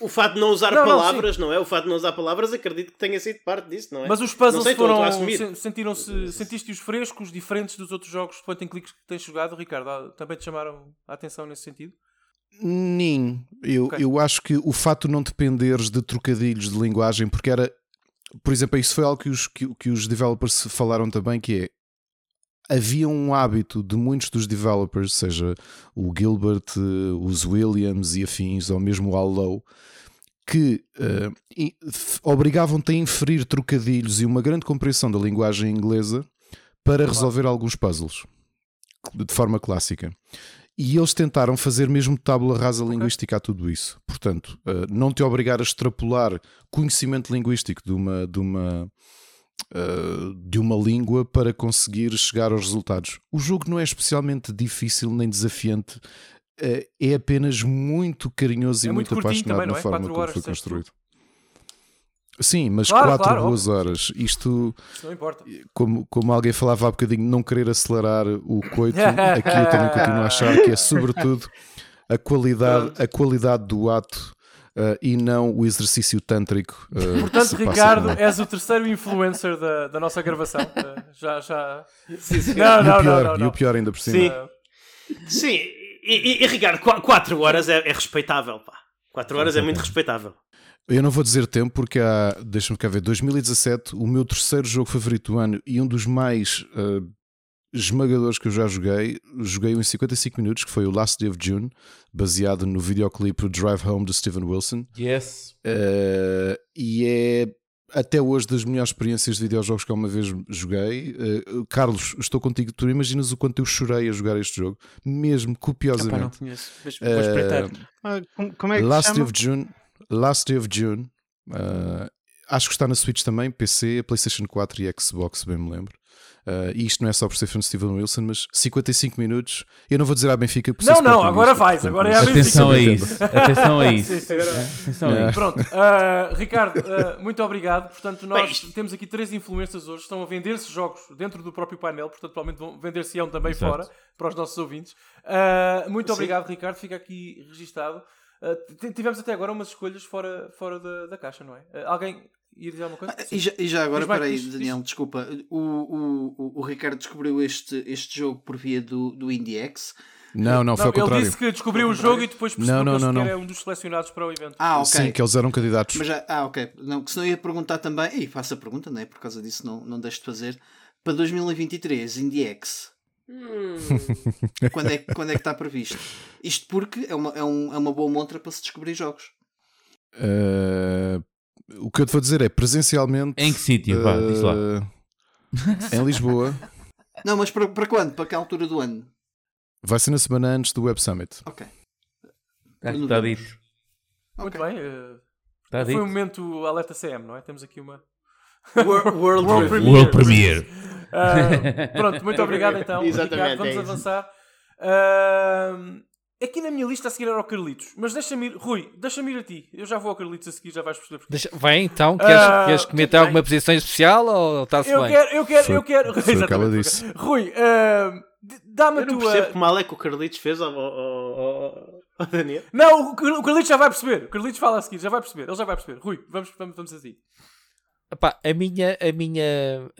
O fato de não usar Não, não, palavras, não, é? O fato de não usar palavras, acredito que tenha sido parte disso, não é? Mas os Não puzzles sei, foram. se- Sentiram-se. Sentiste-os frescos, diferentes dos outros jogos de point and clicks que tens jogado, Ricardo? Ah, Também te chamaram a atenção nesse sentido? Nin. Eu, Ok. eu acho que o fato de não dependeres de trocadilhos de linguagem, porque era, por exemplo, isso foi algo que os, que, que os developers falaram também, que é havia um hábito de muitos dos developers, seja o Gilbert, eh, os Williams e afins, ou mesmo o Allow, que f- obrigavam-te a inferir trocadilhos e uma grande compreensão da linguagem inglesa para resolver alguns puzzles de forma clássica. E eles tentaram fazer mesmo tábula rasa linguística a tudo isso. Portanto, eh, não te obrigar a extrapolar conhecimento linguístico de uma, de uma, eh, de uma língua para conseguir chegar aos resultados. O jogo não é especialmente difícil nem desafiante, eh, é apenas muito carinhoso É e muito muito, apaixonado também, na é? forma como foi construído. Sim, mas Claro, quatro claro, boas óbvio. horas. Isto, Isso não importa. como, como alguém falava há bocadinho, não querer acelerar o coito, aqui eu também continuo a achar que é sobretudo a qualidade, a qualidade do ato eh, e não o exercício tântrico. que Portanto, Ricardo, és o terceiro influencer da, da nossa gravação. Eh, já, já. sim. Não, e, não, o pior, não, não, e não. o pior ainda por cima. Sim. Sim, e, e, e Ricardo, 4 horas é, é respeitável, pá. 4 horas é muito respeitável. Eu não vou dizer tempo porque há, deixa-me cá ver, 2017, o meu terceiro jogo favorito do ano e um dos mais eh, esmagadores que eu já joguei, joguei-o em 55 minutos, que foi o Last Day of June, baseado no videoclipe Drive Home de Steven Wilson. Yes. Eh, e é até hoje das melhores experiências de videojogos que alguma vez joguei. Eh, Carlos, estou contigo. Tu imaginas o quanto eu chorei a jogar este jogo, mesmo Epá, não copiosamente. conheço. Mas vou Eh, espreitar. Ah, como, como é que Last Day of June, Last Day of June. eh, acho que está na Switch também, PC, PlayStation 4 e Xbox, se bem me lembro. Eh, e isto não é só por ser filme de Steven Wilson, mas 55 minutos. Eu não vou dizer à Benfica por ser Não, não, agora vais, portanto, agora é à Benfica. Atenção a isso. Atenção a isso. Sim, sim, agora- Atenção a isso. Pronto, ah, Ricardo, ah, muito obrigado. Portanto, nós Bem, temos aqui três influencers hoje, estão a vender-se jogos dentro do próprio painel, portanto, provavelmente vão vender-se-ão também Exato. fora para os nossos ouvintes. Muito Sim. obrigado, Ricardo, fica aqui registado. Tivemos até agora umas escolhas fora, fora da, da caixa, não é? Alguém ia dizer alguma coisa? Ah, E já, e já agora, peraí, diz, diz. Daniel, desculpa. O, o, o, o Ricardo descobriu este, este jogo por via do, do IndieX. Não, não, foi Não, ao contrário. ele disse que descobriu o jogo e depois percebeu Não, não, que não, é um dos selecionados para o evento. Ah, ok. Sim, que eles eram candidatos. Mas já, ah, ok. Não, que senão eu ia perguntar também, e faço a pergunta, não é? Por causa disso não, não deixo de fazer. Para 2023, IndieX, Hum, quando é, quando é que está previsto? Isto porque é uma, é, um, é uma boa montra para se descobrir jogos. Eh, o que eu te vou dizer é presencialmente. Em que sítio? Vá, diz lá. eh, em Lisboa. Não, mas para, para quando? Para que altura do ano? Vai ser na semana antes do Web Summit. Ok. Está dito. Muito Ok. bem. ah, Está foi dito. um momento alerta CM, não é? Temos aqui uma. World, World World Premiere. World Premiere. Ah, pronto, muito obrigado então. Exatamente, Ricardo, vamos é avançar. Ah, aqui na minha lista a seguir era o Carlitos, mas deixa-me ir, Rui, deixa-me ir a ti. Eu já vou ao Carlitos a seguir, já vais perceber. Deixa- Vai então, queres, Ah, queres comentar tudo bem. alguma posição especial ou está-se Eu bem? quero, eu quero, Foi- eu quero. foi o que ela disse. Rui, d- dá-me a Eu não tua. percebo que mal é que o Carlitos fez ao, ao, ao, ao Daniel. Não, o Car- o Carlitos já vai perceber. O Carlitos fala a seguir, já vai perceber. Ele já vai perceber. Rui, vamos, vamos, vamos a ti. Epá, a minha, a minha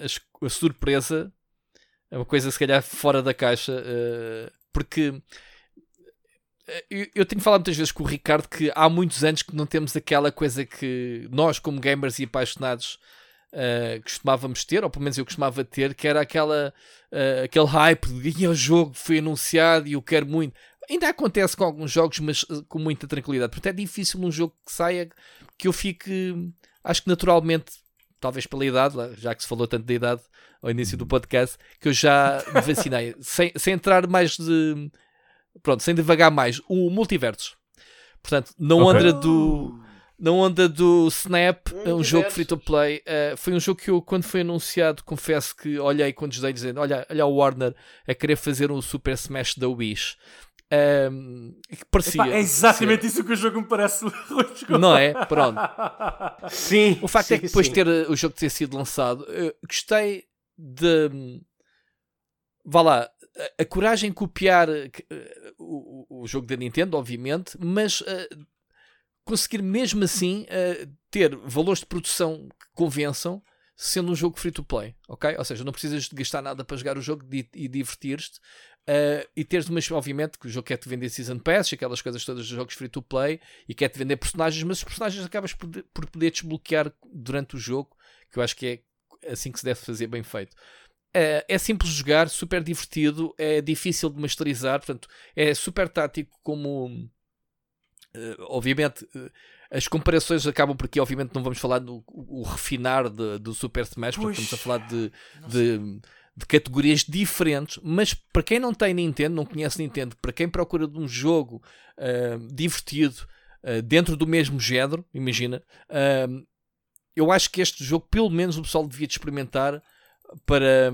a surpresa é uma coisa se calhar fora da caixa, eh, porque eu, eu tenho falado muitas vezes com o Ricardo que há muitos anos que não temos aquela coisa que nós, como gamers e apaixonados, eh, costumávamos ter, ou pelo menos eu costumava ter, que era aquela, eh, aquele hype de "Ih, o jogo foi anunciado e eu quero muito. Ainda acontece com alguns jogos, mas eh, com muita tranquilidade. Portanto, é difícil um jogo que saia que eu fique, acho que naturalmente, talvez pela idade, já que se falou tanto da idade ao início do podcast, que eu já me vacinei, sem, sem entrar mais de. Pronto, sem devagar mais. O multiverso. Portanto, na Ok. onda do. Na onda do Snap, é um jogo free to play. eh, foi um jogo que eu, quando foi anunciado, confesso que olhei com desdém dizendo: Olha, olha o Warner a querer fazer um Super Smash da Wish. Ehm, que parecia. Epá, é exatamente isso que o jogo me parece. Não é? Pronto. Sim. O facto sim, é que depois de ter uh, o jogo ter sido lançado, eu gostei de. hum, Vá lá, a, coragem de copiar que, uh, o, o- jogo da Nintendo, obviamente, mas uh, conseguir mesmo assim ter valores de produção que convençam, sendo um jogo free to play, ok? Ou seja, não precisas de gastar nada para jogar o jogo e divertir-te. uh, e teres umas, obviamente, que o jogo quer-te vender Season Pass, aquelas coisas todas dos jogos free to play, e quer-te vender personagens, mas os personagens acabas por, por poder desbloquear durante o jogo, que eu acho que é assim que se deve fazer bem feito. É, é simples de jogar, super divertido, é difícil de masterizar, portanto, é super tático como. eh, obviamente, eh, as comparações acabam porque, obviamente, não vamos falar do refinar de- do Super Smash, porque estamos a falar de, de, de categorias diferentes. Mas para quem não tem Nintendo, não conhece Nintendo, para quem procura de um jogo ah, divertido ah, dentro do mesmo género, imagina, ah, eu acho que este jogo, pelo menos, o pessoal devia de experimentar para,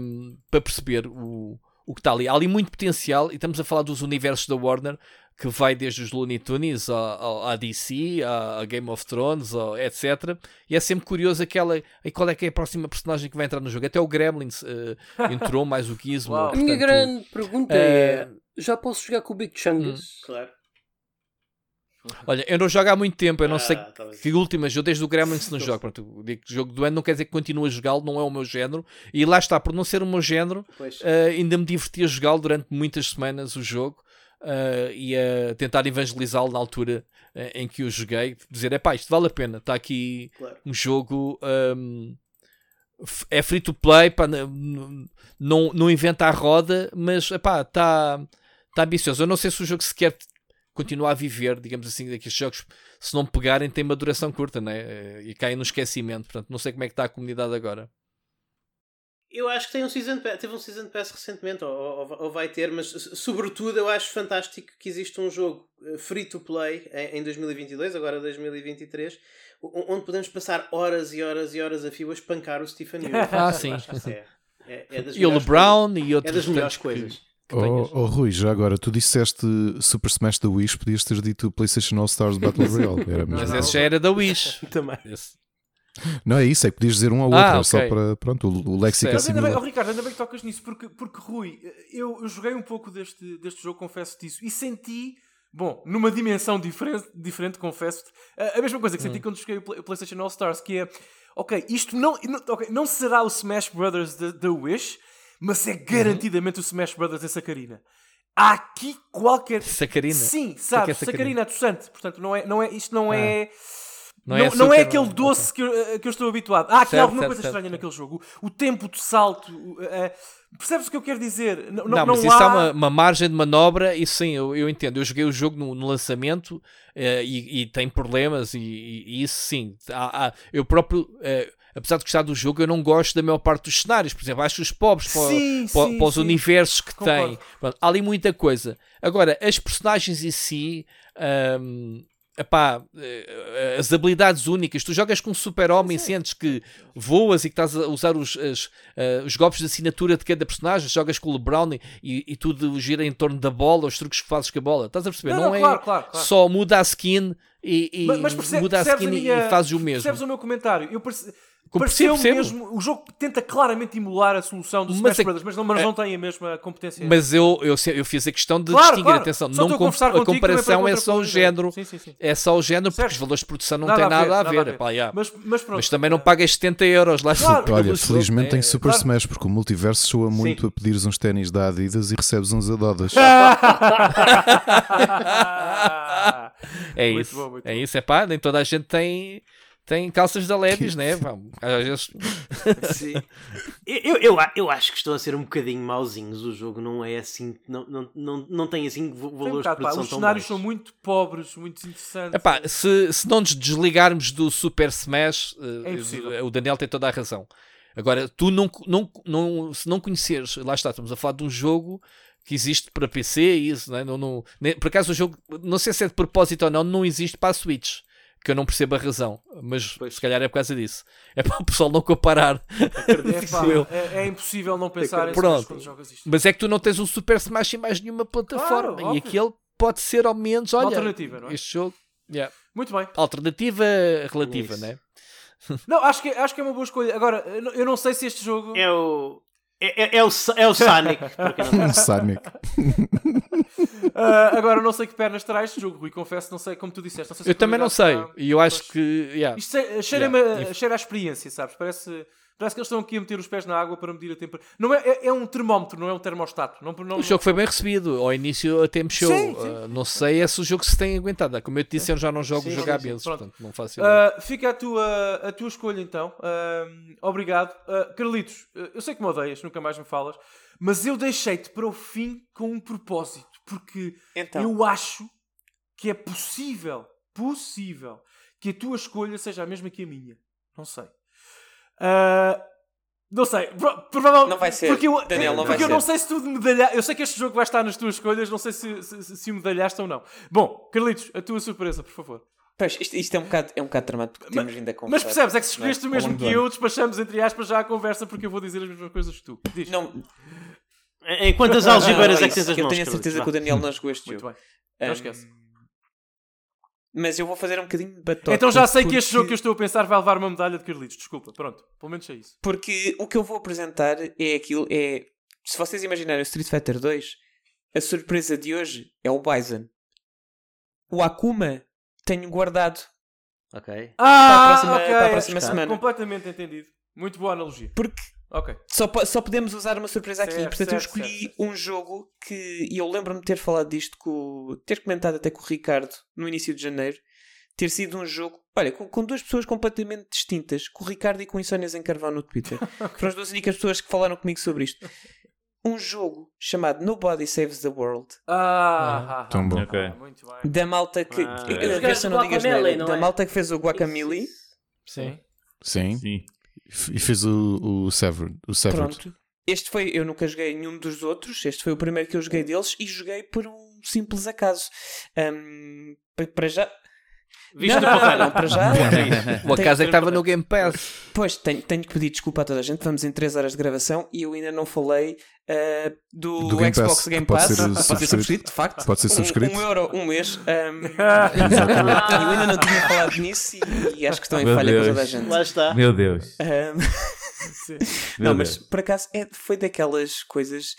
para perceber o, o que está ali. Há ali muito potencial e estamos a falar dos universos da Warner que vai desde os Looney Tunes à, à- à DC, à, à Game of Thrones, etc. E é sempre curioso aquela. E qual é que é a próxima personagem que vai entrar no jogo? Até o Gremlins eh, entrou mais o Gizmo. Uau. A minha portanto, grande pergunta eh, é: já posso jogar com o Big Chungus? Claro. Olha, eu não jogo há muito tempo, eu não sei Ah, tá que últimas, eu desde o Gremlins não jogo. Pronto, digo que jogo do ano não quer dizer que continue a jogá-lo, não é o meu género. E lá está, por não ser o meu género. Uh, ainda me diverti a jogá-lo durante muitas semanas o jogo uh, e a tentar evangelizá-lo na altura uh, em que o joguei, dizer, é pá, isto vale a pena, está aqui Claro. um jogo um, é free to play, pá, não, não inventa a roda, mas está tá ambicioso. Eu não sei se o jogo se quer continuar a viver, digamos assim, daqueles jogos, se não pegarem, tem uma duração curta né? Uh, e caem no esquecimento. Portanto, não sei como é que está a comunidade agora. Eu acho que tem um season pass, teve um Season Pass recentemente, ou, ou- ou vai ter, mas sobretudo eu acho fantástico que existe um jogo eh, free to play em, em 2022, agora 2023, o- onde podemos passar horas e horas e horas a fio a espancar o Stephen Yu. Ah, sim. É, é, é E o LeBron e coisas. outros É das melhores tantos que- que tenhas. Oh, oh, Rui, já agora, tu disseste Super Smash da Wish, podias ter dito PlayStation All Stars Battle Royale. Era Mas mesmo. esse já era da Wish. Também. Esse. Não é isso, é que podias dizer um ao Ah, outro, é ok. só para pronto, o, o léxico. Mas ainda bem, oh, Ricardo, ainda bem que tocas nisso, porque, porque Rui, eu, eu joguei um pouco deste, deste jogo, confesso disso, e senti, bom, numa dimensão diferente, diferente confesso a, a mesma coisa que senti Hum. quando joguei o Play- o PlayStation All Stars, que é, ok, isto não, não, ok, não será o Smash Brothers da da Wish, mas Uhum. é garantidamente o Smash Brothers da Sacarina. Há aqui qualquer. Sacarina? Sim, O que é sabe, é sacarina? adoçante. Portanto, não é, não é, isto não Ah. é. Não Não, é não é aquele doce que, eu, eh, que eu estou habituado. Há aqui Certo, alguma certo, coisa certo, estranha naquele jogo. O, tempo de salto. eh, percebes o que eu quero dizer? Não, Não, não, mas isso há há. uma, uma margem de manobra e sim, eu, eu entendo. Eu joguei o jogo no, no lançamento eh, e, e tem problemas e, e- isso sim. Há- há- eu próprio, eh, apesar de gostar do jogo, eu não gosto da maior parte dos cenários. Por exemplo, acho os pobres para, Sim, para- sim, para os sim. universos que Concordo. têm. Pronto, há ali muita coisa. Agora, as personagens em si. ahm, epá, eh, as habilidades únicas, tu jogas com um super-homem, sentes que voas e que estás a usar os, as- eh, os golpes de assinatura de cada personagem, jogas com o LeBron e, e tudo gira em torno da bola, os truques que fazes com a bola, estás a perceber? Não, Não, não, é claro, claro, claro. só muda a skin e, e Mas, mas perce- muda a skin a e- minha- e fazes o mesmo. Percebes o meu comentário? Eu perce... Pareceu percebo, mesmo. O jogo tenta claramente emular a solução do Mas Smash é- Brothers, mas não, mas não tem a mesma competência. Mas eu, eu, eu fiz a questão de Claro, distinguir, claro. atenção, Só não com- a comparação para é só o género, Sim, sim, sim. é só o género, porque Certo. os valores de produção não Nada têm nada a nada ver. a ver. epá, yeah. Mas, mas pronto. Mas também não pagas 70 euros lá Claro, Olha, felizmente né? tem Super Claro. Smash, porque o multiverso soa muito a pedires uns ténis da Adidas e recebes uns Adodas. é Muito isso, bom, muito é isso, é pá, nem toda a gente tem, tem calças da Levis, né? Vamos, às vezes, Sim. Eu, eu, eu acho que estão a ser um bocadinho mauzinhos. O jogo não é assim. Não, não, não, não tem assim Tem um valores de bocado, pá, produção os cenários são muito pobres, muito interessantes. Epá, se, se não nos desligarmos do Super Smash, eh, É impossível. o Daniel tem toda a razão. Agora, tu não, não, não, se não conheceres, lá está, estamos a falar de um jogo que existe para PC e isso, né? não, não, nem- por acaso o jogo, não sei se é de propósito ou não, não existe para a Switch. Que eu não percebo a razão, mas se calhar é por causa disso. É para o pessoal não comparar. É, eu. é, é impossível não pensar em Pronto. Quando jogas isto. Mas é que tu não tens um Super Smash em mais nenhuma plataforma. Claro, e aquele pode ser ao menos, Uma olha, alternativa, não é? este jogo, yeah. Muito bem. alternativa relativa, Isso. né? Não, acho que, acho que é uma boa escolha. Agora, eu não- eu não sei se este jogo. É o. É, é, é o, é o Sonic. Um Sonic. Ah, agora, não sei que pernas terá este jogo, Rui. Confesso, não sei, como tu disseste. Não sei se Eu também não sei. E eu acho Pois. que. yeah. Isto é- cheira-me Yeah. a- cheira a experiência, sabes? Parece, parece que eles estão aqui a meter os pés na água para medir a temperatura. Não é, é, é um termómetro, não é um termostato. Não, não, O jogo foi bem recebido. Ao início até mexeu. Sim, sim. Uh, não sei é se o jogo se tem aguentado. Como eu te disse, eu já não jogo Sim, jogar sim. Portanto, não faço. Ah, fica a tua, a tua escolha então. Ah, obrigado. Ah, Carlitos, ah, eu sei que me odeias, nunca mais me falas, mas eu deixei-te para o fim com um propósito, porque Então. eu acho que é possível, possível, que a tua escolha seja a mesma que a minha. Não sei. Ah, não sei. Pro- Provavelmente. Não vai ser, Porque eu, Daniel, não porque vai eu não ser. sei se tu medalha. Eu sei que este jogo vai estar nas tuas escolhas. Não sei se, se, se o medalhaste ou não. Bom, Carlitos, a tua surpresa, por favor. Pois, isto, isto é um bocado, é um bocado tramado porque temos vindo a conversar. Mas percebes, é que se não é? escolheste o Ao mesmo que eu, despachamos entre aspas já a conversa porque eu vou dizer as mesmas coisas que tu. Diz. Não, Em quantas não, algibeiras não é que tens as Eu mãos? tenho a certeza que o? Daniel não jogou este Muito jogo. bem. Não esquece. Mas eu vou fazer um bocadinho de batota. Então já sei que este porque- jogo que eu estou a pensar vai levar uma medalha de Carlitos. Desculpa, pronto. Pelo menos é isso. Porque o que eu vou apresentar é aquilo. É, se vocês imaginarem o Street Fighter 2, a surpresa de hoje é o Bison. O Akuma tenho guardado Ok. Ah, próxima- ok. para a próxima Está semana. Completamente entendido. Muito boa analogia. porque Ok. só, só podemos usar uma surpresa aqui. Certo, Portanto, eu certo, escolhi certo, um jogo que. E eu lembro-me de ter falado disto com. ter comentado até com o Ricardo no início de janeiro. Ter sido um jogo. Olha, com, com duas pessoas completamente distintas, com o Ricardo e com o Insónias em Carvão no Twitter. Foram as duas únicas pessoas que falaram comigo sobre isto. Um jogo chamado Nobody Saves the World. Ah, Tão bom. Ok. Muito bem. Da malta que. Ah. eu não asneira, não Da é? malta que fez o Guacamole. Sim. Sim. Sim. E fez o, o Severed. O. Pronto. Este foi. Eu nunca joguei nenhum dos outros. Este foi o primeiro que eu joguei deles e joguei por um simples acaso. Pa- para já. Viste não, no não, não, para já. O acaso é que estava no Game Pass. Pois, tenho, tenho que pedir desculpa a toda a gente. Vamos em 3 horas de gravação e eu ainda não falei ah, do, Do Game Xbox Pass, Game que pode Pass. ser pode ser subscrito. de facto. Pode ser Um- subscrito. Um, euro, um mês. ahm, Exatamente. eu ainda não tinha falado nisso e, e acho que estão em Meu falha com Deus. toda a gente. Lá está. Meu Deus. Ahm, Meu não, mas Deus. por acaso é, foi daquelas coisas.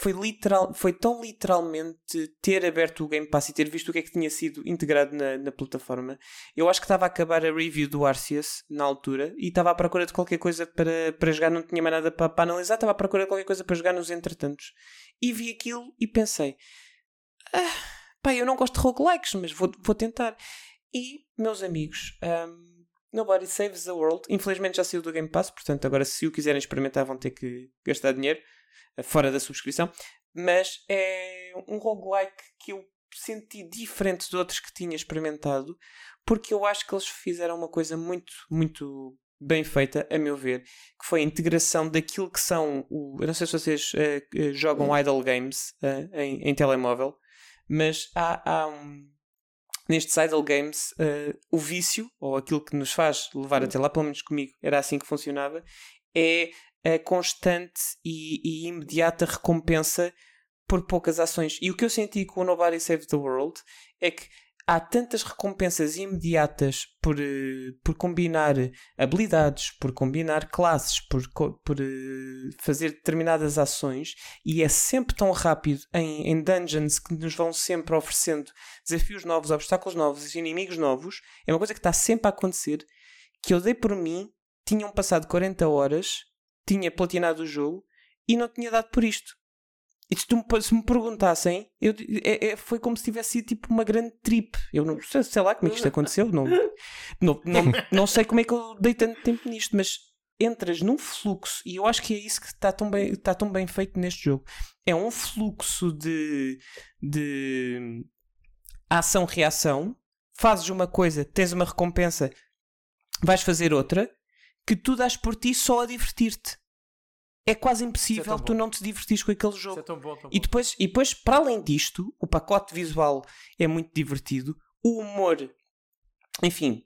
Foi, literal, foi tão literalmente ter aberto o Game Pass e ter visto o que é que tinha sido integrado na, na plataforma. Eu acho que estava a acabar a review do Arceus na altura e estava à procura de qualquer coisa para, para jogar, não tinha mais nada para, para analisar, estava à procura de qualquer coisa para jogar nos entretantos. E vi aquilo e pensei: ah, pá, eu não gosto de roguelikes, mas vou, vou tentar. E, meus amigos, um, Nobody Saves the World. Infelizmente já saiu do Game Pass, portanto, agora se o quiserem experimentar vão ter que gastar dinheiro fora da subscrição. Mas é um roguelike que eu senti diferente de outros que tinha experimentado, porque eu acho que eles fizeram uma coisa muito, muito bem feita, a meu ver, que foi a integração daquilo que são. O, eu não sei se vocês eh, jogam idle games eh, em, em telemóvel, mas há, há um nestes idle games, eh, o vício, ou aquilo que nos faz levar até lá, pelo menos comigo era assim que funcionava, é a constante e, e imediata recompensa por poucas ações. E o que eu senti com o Nobody Save the World é que há tantas recompensas imediatas por, eh, por combinar habilidades, por combinar classes, por, por eh, fazer determinadas ações, e é sempre tão rápido em, em dungeons que nos vão sempre oferecendo desafios novos, obstáculos novos, inimigos novos. É uma coisa que está sempre a acontecer. Que eu dei por mim, tinham passado 40 horas, tinha platinado o jogo e não tinha dado por isto. E se, tu me, se me perguntassem, eu, é- é- foi como se tivesse sido tipo uma grande trip. Eu não sei, sei lá como é que isto aconteceu. Não, não, não, não sei como é que eu dei tanto tempo nisto, mas entras num fluxo, e eu acho que é isso que está tão bem, está tão bem feito neste jogo. É um fluxo de, de ação-reação. Fazes uma coisa, tens uma recompensa, vais fazer outra, que tu dás por ti só a divertir-te. É quase impossível tão tu não te divertires com aquele Isso jogo. é tão bom, tão bom. E depois, e depois, para além disto, o pacote visual é muito divertido. O humor, enfim,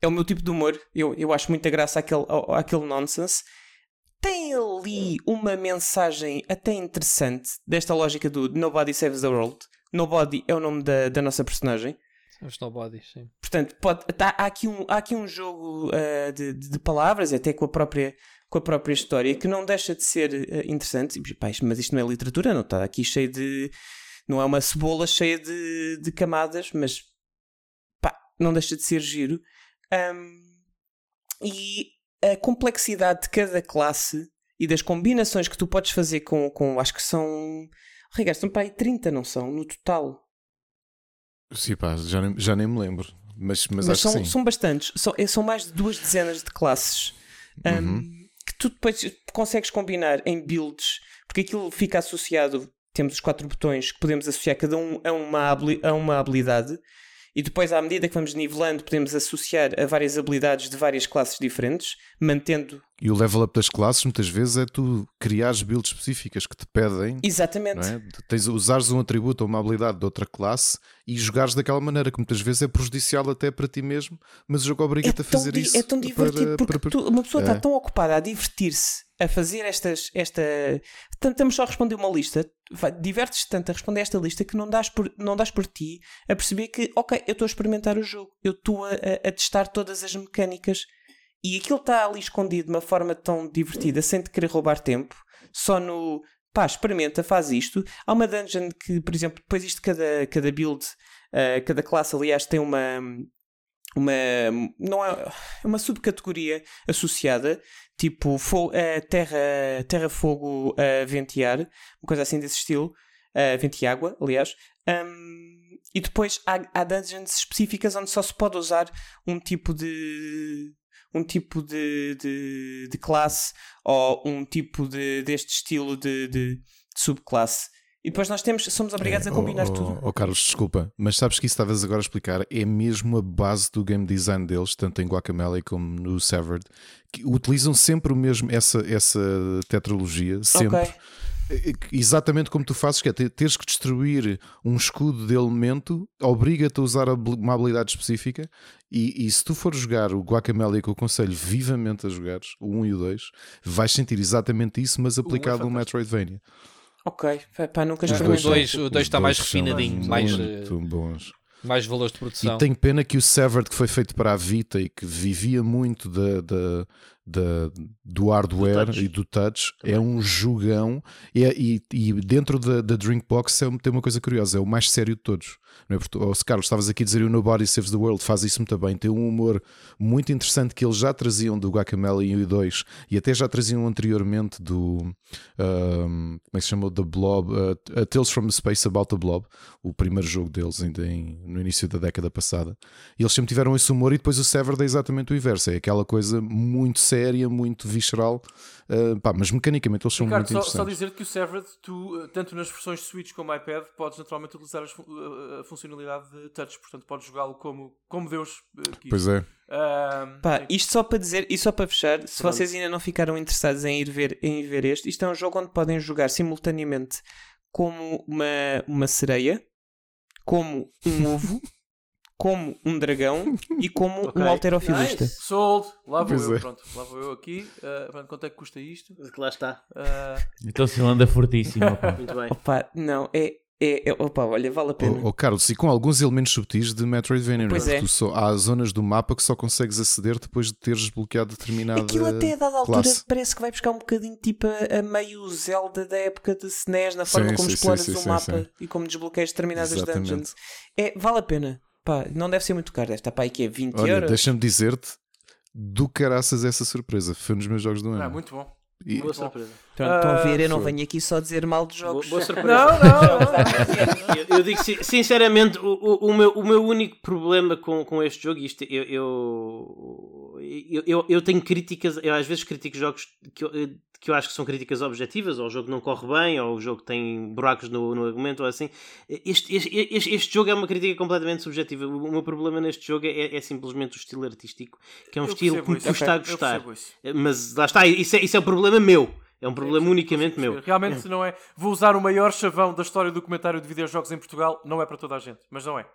é o meu tipo de humor. Eu, eu acho muita graça àquele, nonsense. Tem ali uma mensagem até interessante desta lógica do Nobody Saves the World. Nobody é o nome da, da nossa personagem. Os nobodies, sim. Portanto, pode, tá- há, aqui um, há aqui um jogo de, de- de palavras, até com a própria, com a própria história, que não deixa de ser ah, interessante. Mas isto não é literatura, não está aqui cheio de. Não é uma cebola cheia de, de camadas, mas pá, não deixa de ser giro. Ahm, e a complexidade de cada classe e das combinações que tu podes fazer com. com acho que são. Ricardo, são para aí 30, não são? No total. Sim, pá, já nem, já nem me lembro. Mas, mas, Mas, acho são, são bastantes. São, é- são mais de duas dezenas de classes um, Uhum. Que tu depois consegues combinar em builds, porque aquilo fica associado. Temos os quatro botões que podemos associar cada um a uma, a uma habilidade. E depois, à medida que vamos nivelando, podemos associar a várias habilidades de várias classes diferentes, mantendo. E o level up das classes muitas vezes é tu criares builds específicas que te pedem Exatamente. é? Tens, usares um atributo ou uma habilidade de outra classe e jogares daquela maneira que muitas vezes é prejudicial até para ti mesmo, mas o jogo obriga-te a tão fazer isso. é tão divertido para- porque para- tu- uma pessoa está É. tão ocupada a divertir-se, a fazer estas. Esta... Tanto estamos só a responder uma lista, divertes-te tanto a responder esta lista que não dás, por, não dás por ti a perceber que, ok, eu estou a experimentar o jogo, eu estou a, a- testar todas as mecânicas e aquilo está ali escondido de uma forma tão divertida, sem te querer roubar tempo, só no. Pá, experimenta, faz isto. Há uma dungeon que, por exemplo, depois isto, cada, cada build, ah, cada classe, aliás, tem uma, uma não é é uma subcategoria associada tipo fo eh, terra terra fogo eh, vento e ar uma coisa assim desse estilo eh, vento e água aliás. Ahm, e depois há, há dungeons específicas onde só se pode usar um tipo de um tipo de, de, de classe ou um tipo de, deste estilo de, de, de subclasse e depois nós temos somos obrigados É, a combinar oh, tudo oh, Carlos, desculpa, mas sabes que isso estavas agora a explicar é mesmo a base do game design deles, tanto em Guacamele como no Severed, que utilizam sempre o mesmo, essa, essa tetralogia, sempre. Ok. Eh, Exatamente como tu fazes, que é ter- teres que destruir um escudo de elemento, obriga-te a usar uma habilidade específica. E, e se tu fores jogar o Guacamele, que eu aconselho vivamente a jogares, o 1 e o 2, vais sentir exatamente isso, mas aplicado no Metroidvania. Ok pá, nunca experimentei. dois- o dois os está mais refinadinho, mais, muito bons. mais valores de produção. E tenho pena que o Severed, que foi feito para a Vita e que vivia muito da, da, da- do hardware touch. e do touch, é um jogão. E, é- e, e dentro da, da Drinkbox é, tem uma coisa curiosa: é o mais sério de todos. Não é? Porque, tu- oh, se Carlos, estavas aqui a dizer o Nobody Saves the World, faz isso muito bem. Tem um humor muito interessante que eles já traziam do Guacamele e o 2 e até já traziam anteriormente do. um, como é que se chamou? The Blob, uh, Tales from Space About the Blob, o primeiro jogo deles ainda em- no início da década passada. E eles sempre tiveram esse humor, e depois o Severed é exatamente o inverso: é aquela coisa muito séria, muito visceral, uh, pá, mas mecanicamente eles são Ricardo, muito só, só interessantes. dizer que o Severed, tu, eh, tanto nas versões Switch como iPad, podes naturalmente utilizar as eh, a funcionalidade de touch, portanto podes jogá-lo como, como Deus quis. Pois é. Pá, isto só para dizer e só para fechar, se Pronto. vocês ainda não ficaram interessados em ir ver, em ir ver este, isto é um jogo onde podem jogar simultaneamente como uma, uma sereia, como um ovo, como um dragão e como Ok. um alterofilista. Nice. Sold, lá vou Pois eu, é. pronto, lá vou eu aqui. Pronto, quanto é que custa isto? Que lá está. Ah, Então se ele anda fortíssimo. opa. Muito bem. Opa, não, é, é, é opa, olha, vale a pena. Oh, oh, Carlos, e com alguns elementos subtis de Metroidvania, não Pois é? é. Tu só, há zonas do mapa que só consegues aceder depois de teres desbloqueado determinada Aquilo até a dada altura classe. parece que vai buscar um bocadinho tipo a, a meio Zelda da época de SNES, na forma Sim, como sim, exploras sim, o sim, mapa sim. e como desbloqueias determinadas Exatamente. dungeons. É, vale a pena. Pá, não deve ser muito caro, deve estar para aí que é 20 Olha, euros. deixa-me dizer-te do caraças essa surpresa. Foi um dos meus jogos do ano. ah, muito bom. E- Boa surpresa. Pronto, estão a ver, eu não foi. venho aqui só dizer mal de Boa, jogos. boa surpresa. Não, não, não. eu, eu digo si- sinceramente, o, o, meu, o meu único problema com, com este jogo, isto, eu, eu, eu, eu, eu tenho críticas, eu às vezes critico jogos que eu, que eu acho que são críticas objetivas, ou o jogo não corre bem, ou o jogo tem buracos no, no argumento, ou assim. Este, este, este, este jogo é uma crítica completamente subjetiva. O meu problema neste jogo é, é simplesmente o estilo artístico, que é um Eu estilo que me isso. custa a Eu gostar. isso. Mas lá está, isso é, isso é um problema meu. É um problema unicamente meu. Realmente não é. Vou usar o maior chavão da história do comentário de videojogos em Portugal. Não é para toda a gente, mas não é.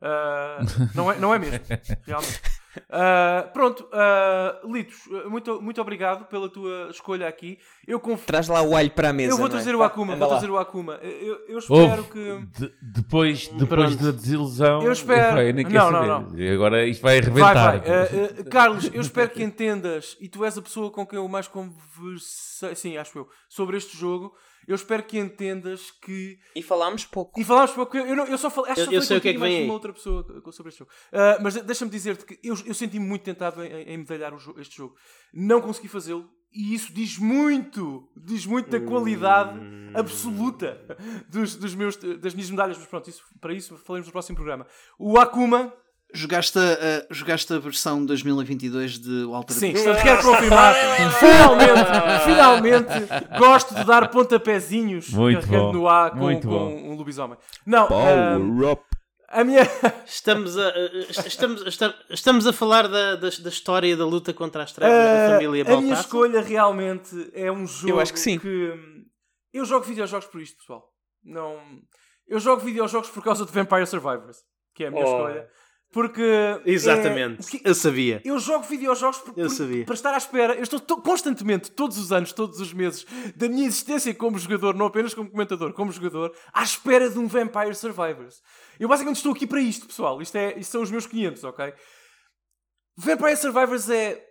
Ah, não é, não é mesmo. Realmente. Ah, pronto, ah, Litos, muito, muito obrigado pela tua escolha aqui. Eu confio. Traz lá o alho para a mesa. Eu vou não é? trazer o Vá, Akuma, anda vou lá. trazer o Akuma. Eu, eu espero Ouve, que. de- depois depois Pronto. da desilusão, Eu espero- eu nem Não, não, saber. Agora isto vai Vai, arrebentar. vai. Eh, eh, Carlos, eu espero que entendas, e tu és a pessoa com quem eu mais conversei, sim, acho eu, sobre este jogo. Eu espero que entendas que. E falámos pouco. E falámos pouco, eu, não- eu só falei, acho Eu- que eu sei o que é que vem aí. uma outra pessoa sobre este jogo. Ah, mas deixa-me dizer-te que eu, eu senti-me muito tentado em, em medalhar este jogo. Não consegui fazê-lo. E isso diz muito, diz muito da qualidade Hum. absoluta dos, dos meus, das minhas medalhas. Mas pronto, isso, para isso falaremos no próximo programa. O Akuma, Jogaste a, a- jogaste a versão 2022 de Walter Sim, portanto quero confirmar. finalmente, finalmente gosto de dar pontapézinhos Muito carregando bom, no ar com, muito com bom. um lobisomem. Não, Power up. A minha. Estamos a, estamos, estamos, estamos a falar da, da, da história da luta contra as trevas da Ah, família a minha Baltasar. escolha realmente é um jogo acho que sim. hum, eu jogo videojogos por isto, pessoal. Não, eu jogo videojogos por causa de Vampire Survivors, que é a minha Oh. escolha. Porque Exatamente. é- porque Eu sabia. eu jogo videojogos por- Eu por- sabia. para estar à espera. Eu estou to- constantemente, todos os anos, todos os meses, da minha existência como jogador, não apenas como comentador, como jogador, à espera de um Vampire Survivors. Eu basicamente estou aqui para isto, pessoal. Isto, é, isto são os meus 500, ok? Vampire Survivors é.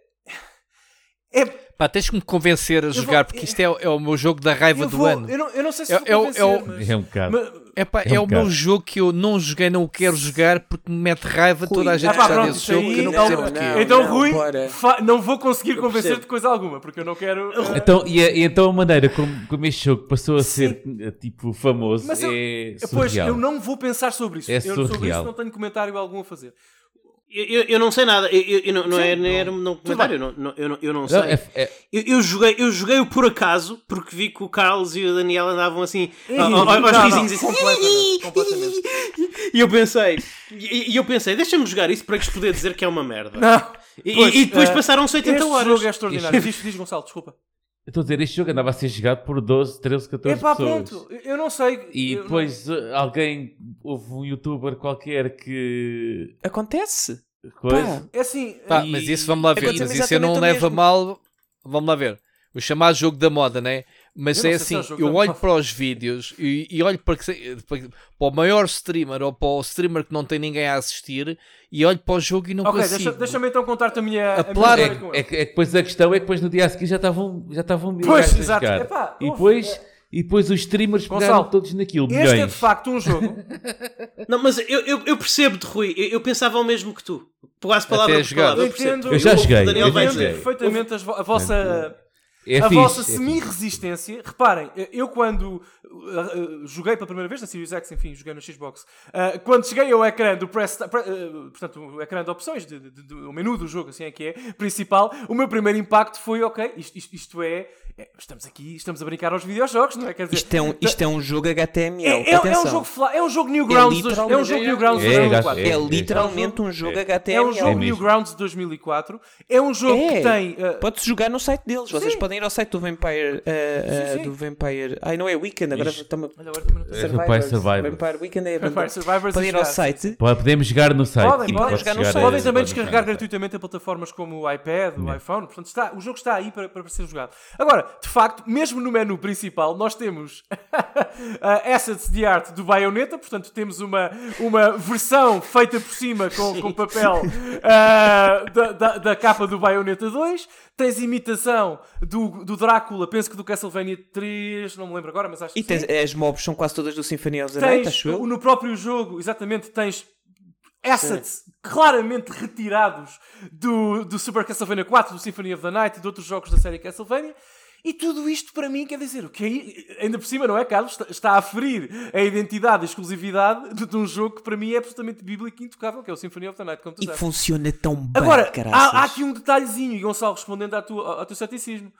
É, Pá, tens que me convencer a jogar, vou- porque isto é, é o meu jogo da raiva eu, do vou, ano. eu, não, eu não sei se É- vou é o- convencer, é o- mas, É um bocado. mas- É é, um o meu bocado. jogo que eu não joguei, não o quero jogar porque me mete raiva toda a gente Ah, pá, está pronto, nesse isso jogo aí, que eu não então- percebo porquê. não. então, Rui, bora. fa- não vou conseguir Eu convencer percebo. de coisa alguma, porque eu não quero. eh, Então, e, a- e então a maneira como, como este jogo passou a ser eh, tipo famoso Mas eu- é Pois, surreal. eu não vou pensar sobre isso. É eu sobre isso surreal. não tenho comentário algum a fazer. Eu, eu, não sei nada. Eu, eu- não, não Sim, é, nem não- era um tudo comentário. Eu não, não- eu, não, eu não Não, sei. é- é- Eu, eu joguei, eu joguei-o por acaso, porque vi que o Carlos e o Daniel andavam assim aos não, não, risinhos assim. completamente, completamente. E eu pensei, e, e eu pensei, deixa-me jogar isso para lhes poder dizer que é uma merda. Não. E, Pois, e depois eh, passaram-se 80 este horas. jogo é extraordinário. Diz, diz Gonçalo, desculpa. Eu estou a dizer, este jogo andava a ser jogado por 12, 13, 14 É pá, pessoas. pronto. Eu não sei. E eu depois eh, alguém, houve um youtuber qualquer que. Acontece. Coisa. Pá. É assim. Pá, E- mas isso vamos lá ver. Mas isso eu não levo a mal. Vamos lá ver. O chamado jogo da moda, né? Mas Eu é é assim, eu da olho para os vídeos e, e olho para, que- para, para o maior streamer ou para o streamer que não tem ninguém a assistir e olho para o jogo e não Ok, consigo. deixa- deixa-me então contar-te a minha. a minha Apelar- É, é, é que depois a questão é que depois no dia a seguir já estavam, já estavam mil Pois, a exato. Epá, e, depois, e depois os streamers Gonçalo, pegaram todos naquilo, Este é de milhões. facto um jogo. Não, mas eu, eu, eu percebo-te, Rui. Eu, eu pensava o mesmo que tu. Quase palavra Até por palavra. Eu Eu percebo. entendo, Eu já Daniel eu vai entendo perfeitamente a vossa. É a fixe, vossa é semi-resistência. Reparem, eu quando uh, uh, joguei pela primeira vez na Series X, enfim, joguei no Xbox, uh, quando cheguei ao ecrã do press, pre- uh, portanto, o ecrã de opções, de, de- de- o menu do jogo, assim é que é, principal, o meu primeiro impacto foi, ok, isto, isto, isto é, é, estamos aqui, estamos a brincar aos videojogos, não é? Quer dizer, Isto é um, isto é um jogo HTML. é, é- é um Atenção. jogo, fla- é um jogo Newgrounds, dos- é um jogo Newgrounds de É, 2004. é, É é, literalmente um jogo é. HTML. É um jogo. Newgrounds de 2004. É um jogo que É. tem. uh, Pode-se jogar no site deles. Vocês Sim. Podem ir ao site do Vampire. eh, eh, Sim, sim. do Vampire. Ai, não é Weekend, agora Isto- estamos. Olha, agora também não É, sei. Vampire Survivors. Vampire Weekend é Vampire Survivors Podem a ir ao site. Pode- Podemos jogar no site. Podem, Sim, podem pode jogar no site. Podem também descarregar gratuitamente em plataformas como o iPad, o iPhone. Portanto, está, o jogo está aí para, para ser jogado. Agora, de facto, mesmo no menu principal, nós temos uh, assets de arte do Bayonetta. Portanto, temos uma, uma versão feita por cima com, com papel uh, da, da, da capa do Bayonetta 2. Tens imitação do, do Drácula, penso que do Castlevania 3, não me lembro agora, mas acho que E tens, sim. as mobs são quase todas do Symphony of the Night, acho eu. no próprio jogo, exatamente, tens assets claramente retirados do, do Super Castlevania 4, do Symphony of the Night e de outros jogos da série Castlevania. E tudo isto para mim quer dizer o que ainda por cima, não é, Carlos? Está, a ferir a identidade e a exclusividade de, de um jogo que para mim é absolutamente bíblico e intocável, que é o Symphony of the Night, como tu E sabes. funciona tão bem, Agora, há, há aqui um detalhezinho, e Gonçalo respondendo à tua, ao teu ceticismo.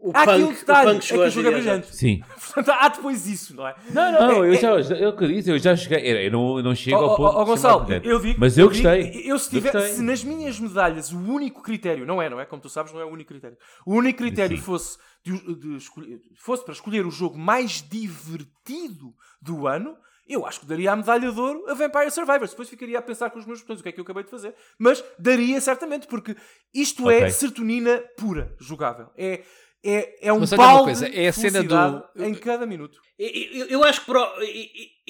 O há aqui um punk, o detalhe, punk é que o jogo é brilhante. Sim. Portanto, há depois isso, não é? Não, não, É- eu é- já, eu que disse, eu já joguei. Eu eu não, eu não chego Ó, ao ponto ó, de Gonçalo, eu digo, Mas eu gostei. eu se, tiver, gostei. se nas minhas medalhas o único critério, não é, não é? Como tu sabes, não é o único critério. O único critério Sim. fosse, de- de escolher- fosse para escolher o jogo mais divertido do ano, eu acho que daria a medalha de ouro a Vampire Survivors. Depois ficaria a pensar com os meus botões o que é que eu acabei de fazer. Mas daria certamente, porque isto é Ok. serotonina pura, jogável. É, é, é um Mas olha uma balde coisa, é a cena do- em cada minuto. Eu, eu- eu acho que para,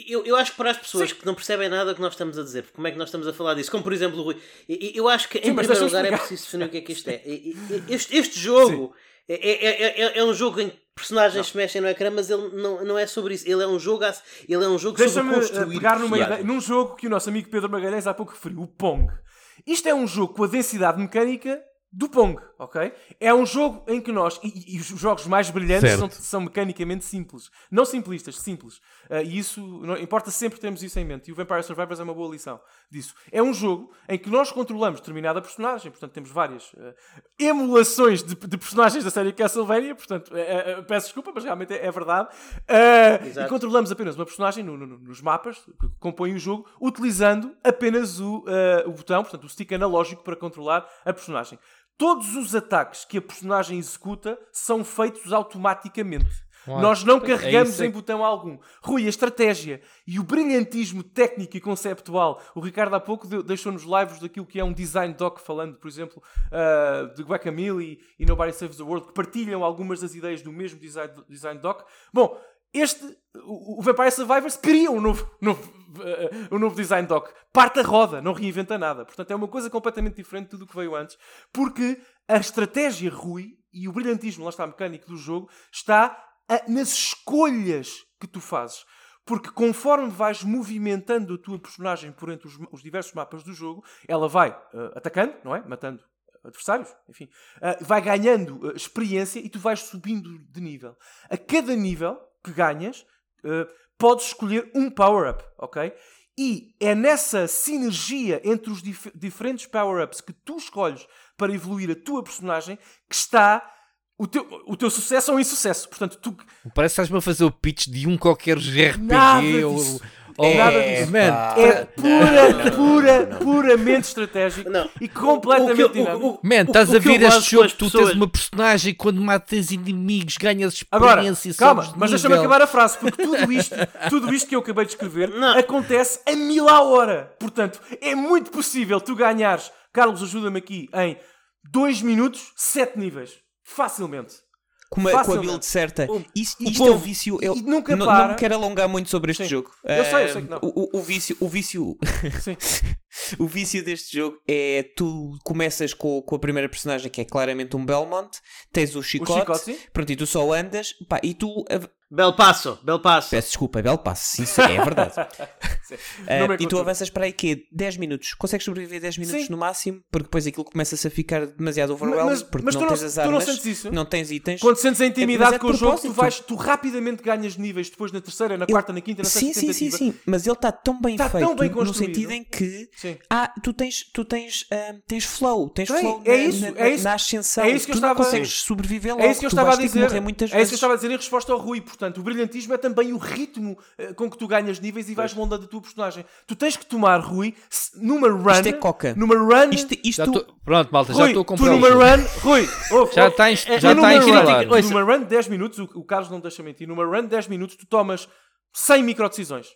eu, eu acho que para as pessoas que não percebem nada que nós estamos a dizer, como é que nós estamos a falar disso, como por exemplo o Rui, eu, acho que em Sim, primeiro lugar é preciso definir o que é que isto é. E- e- Este, este jogo é, é, é, é um jogo em que personagens se mexem no ecrã, mas ele não, não é sobre isso. Ele é um jogo, ele é um jogo sobre Deixa-me construir. eh, pegar numa ideia, num jogo que o nosso amigo Pedro Magalhães há pouco referiu, o Pong. Isto é um jogo com a densidade mecânica do Pong, ok? É um jogo em que nós, e, e os jogos mais brilhantes são, são mecanicamente simples. Não simplistas, simples. Ah, e isso, não, importa sempre termos isso em mente. E o Vampire Survivors é uma boa lição disso. É um jogo em que nós controlamos determinada personagem, portanto temos várias ah, emulações de, de personagens da série Castlevania, portanto, é- peço desculpa, mas realmente é, é verdade. Ah, e controlamos apenas uma personagem no- no- nos mapas que compõem o jogo, utilizando apenas o, o botão, portanto, o stick analógico para controlar a personagem. Todos os ataques que a personagem executa são feitos automaticamente. Uau. Nós não É carregamos isso. em botão algum. Rui, a estratégia e o brilhantismo técnico e conceptual. O Ricardo há pouco deixou-nos lives daquilo que é um design doc, falando, por exemplo, ah, de Guacamole e Nobody Saves the World, que partilham algumas das ideias do mesmo design, design doc. Bom, este, o, Vampire Survivors cria um novo, novo, ah, um novo design doc. Parte a roda, não reinventa nada. Portanto, é uma coisa completamente diferente de tudo o que veio antes, porque a estratégia Rui e o brilhantismo, lá está, mecânico do jogo, está a- nas escolhas que tu fazes. Porque conforme vais movimentando a tua personagem por entre os, os diversos mapas do jogo, ela vai ah, atacando, não é? Matando adversários, enfim, ah, vai ganhando experiência e tu vais subindo de nível. A cada nível que ganhas, ah, podes escolher um power-up, ok? E é nessa sinergia entre os dif- diferentes power-ups que tu escolhes para evoluir a tua personagem que está o teu, o teu sucesso ou insucesso. Portanto, tu Parece que estás-me a fazer o pitch de um qualquer RPG ou. Ou- Nada disso. Man, é pura, pura, puramente estratégico Não. e completamente O dinâmico. o- o- Man, estás o a ver este jogo, tu pessoas- tens uma personagem quando matas inimigos, ganhas Agora, experiência calma, sobes de mas deixa-me acabar a frase, porque tudo isto, tudo isto que eu acabei de escrever Não. acontece a mil à hora. Portanto, é muito possível tu ganhares, Carlos, ajuda-me aqui, em 2 minutos, 7 níveis. Facilmente. Com, uma, com a build certa. O- Isto, o isto é o povo- vício. Eu nunca não, para. não me quero alongar muito sobre este Sim. jogo. Eu sei, eu sei que não. O, o- vício, o vício, Sim. o vício deste jogo é tu começas com, com a primeira personagem que é claramente um Belmont, tens o chicote, chicote, sim. pronto, e tu só andas, pá, e tu Bel passo, bel passo. Peço desculpa, é belo passo, isso é verdade. Não me e tu avanças para aí quê? 10 minutos. Consegues sobreviver 10 minutos Sim. no máximo, porque depois aquilo começa-se a ficar demasiado Mas- overwhelmed, mas- porque mas não não- tens as tu não armas, sentes isso? não tens itens. Quando sentes a mas intimidade é com o jogo, tu, vais, tu rapidamente ganhas níveis depois na terceira, na quarta, na quinta, na sexta Sim, sim, sim, sim, mas ele está tão bem Está feito tão bem no sentido em que Sim. ah, tu tens, tu tens, ah, tens flow, tens Tem, flow é na, isso, na, é isso. na ascensão. É isso que eu tu não estava- consegues sobreviver logo, É isso que eu tu estava a dizer. É isso que eu estava a dizer em resposta ao Rui. Portanto, o brilhantismo é também o ritmo eh, com que tu ganhas níveis e vais moldando a tua personagem. Tu tens que tomar, Rui, numa run. Isto é coca. Numa run. Isto, isto Já tô- Pronto, malta, já Rui, estou a tu comprar o numa run. Rui, ouve, Já ouve, está é- já é numa run, Numa run de 10 minutos, o, o Carlos não deixa mentir, numa run de 10 minutos tu tomas 100 microdecisões.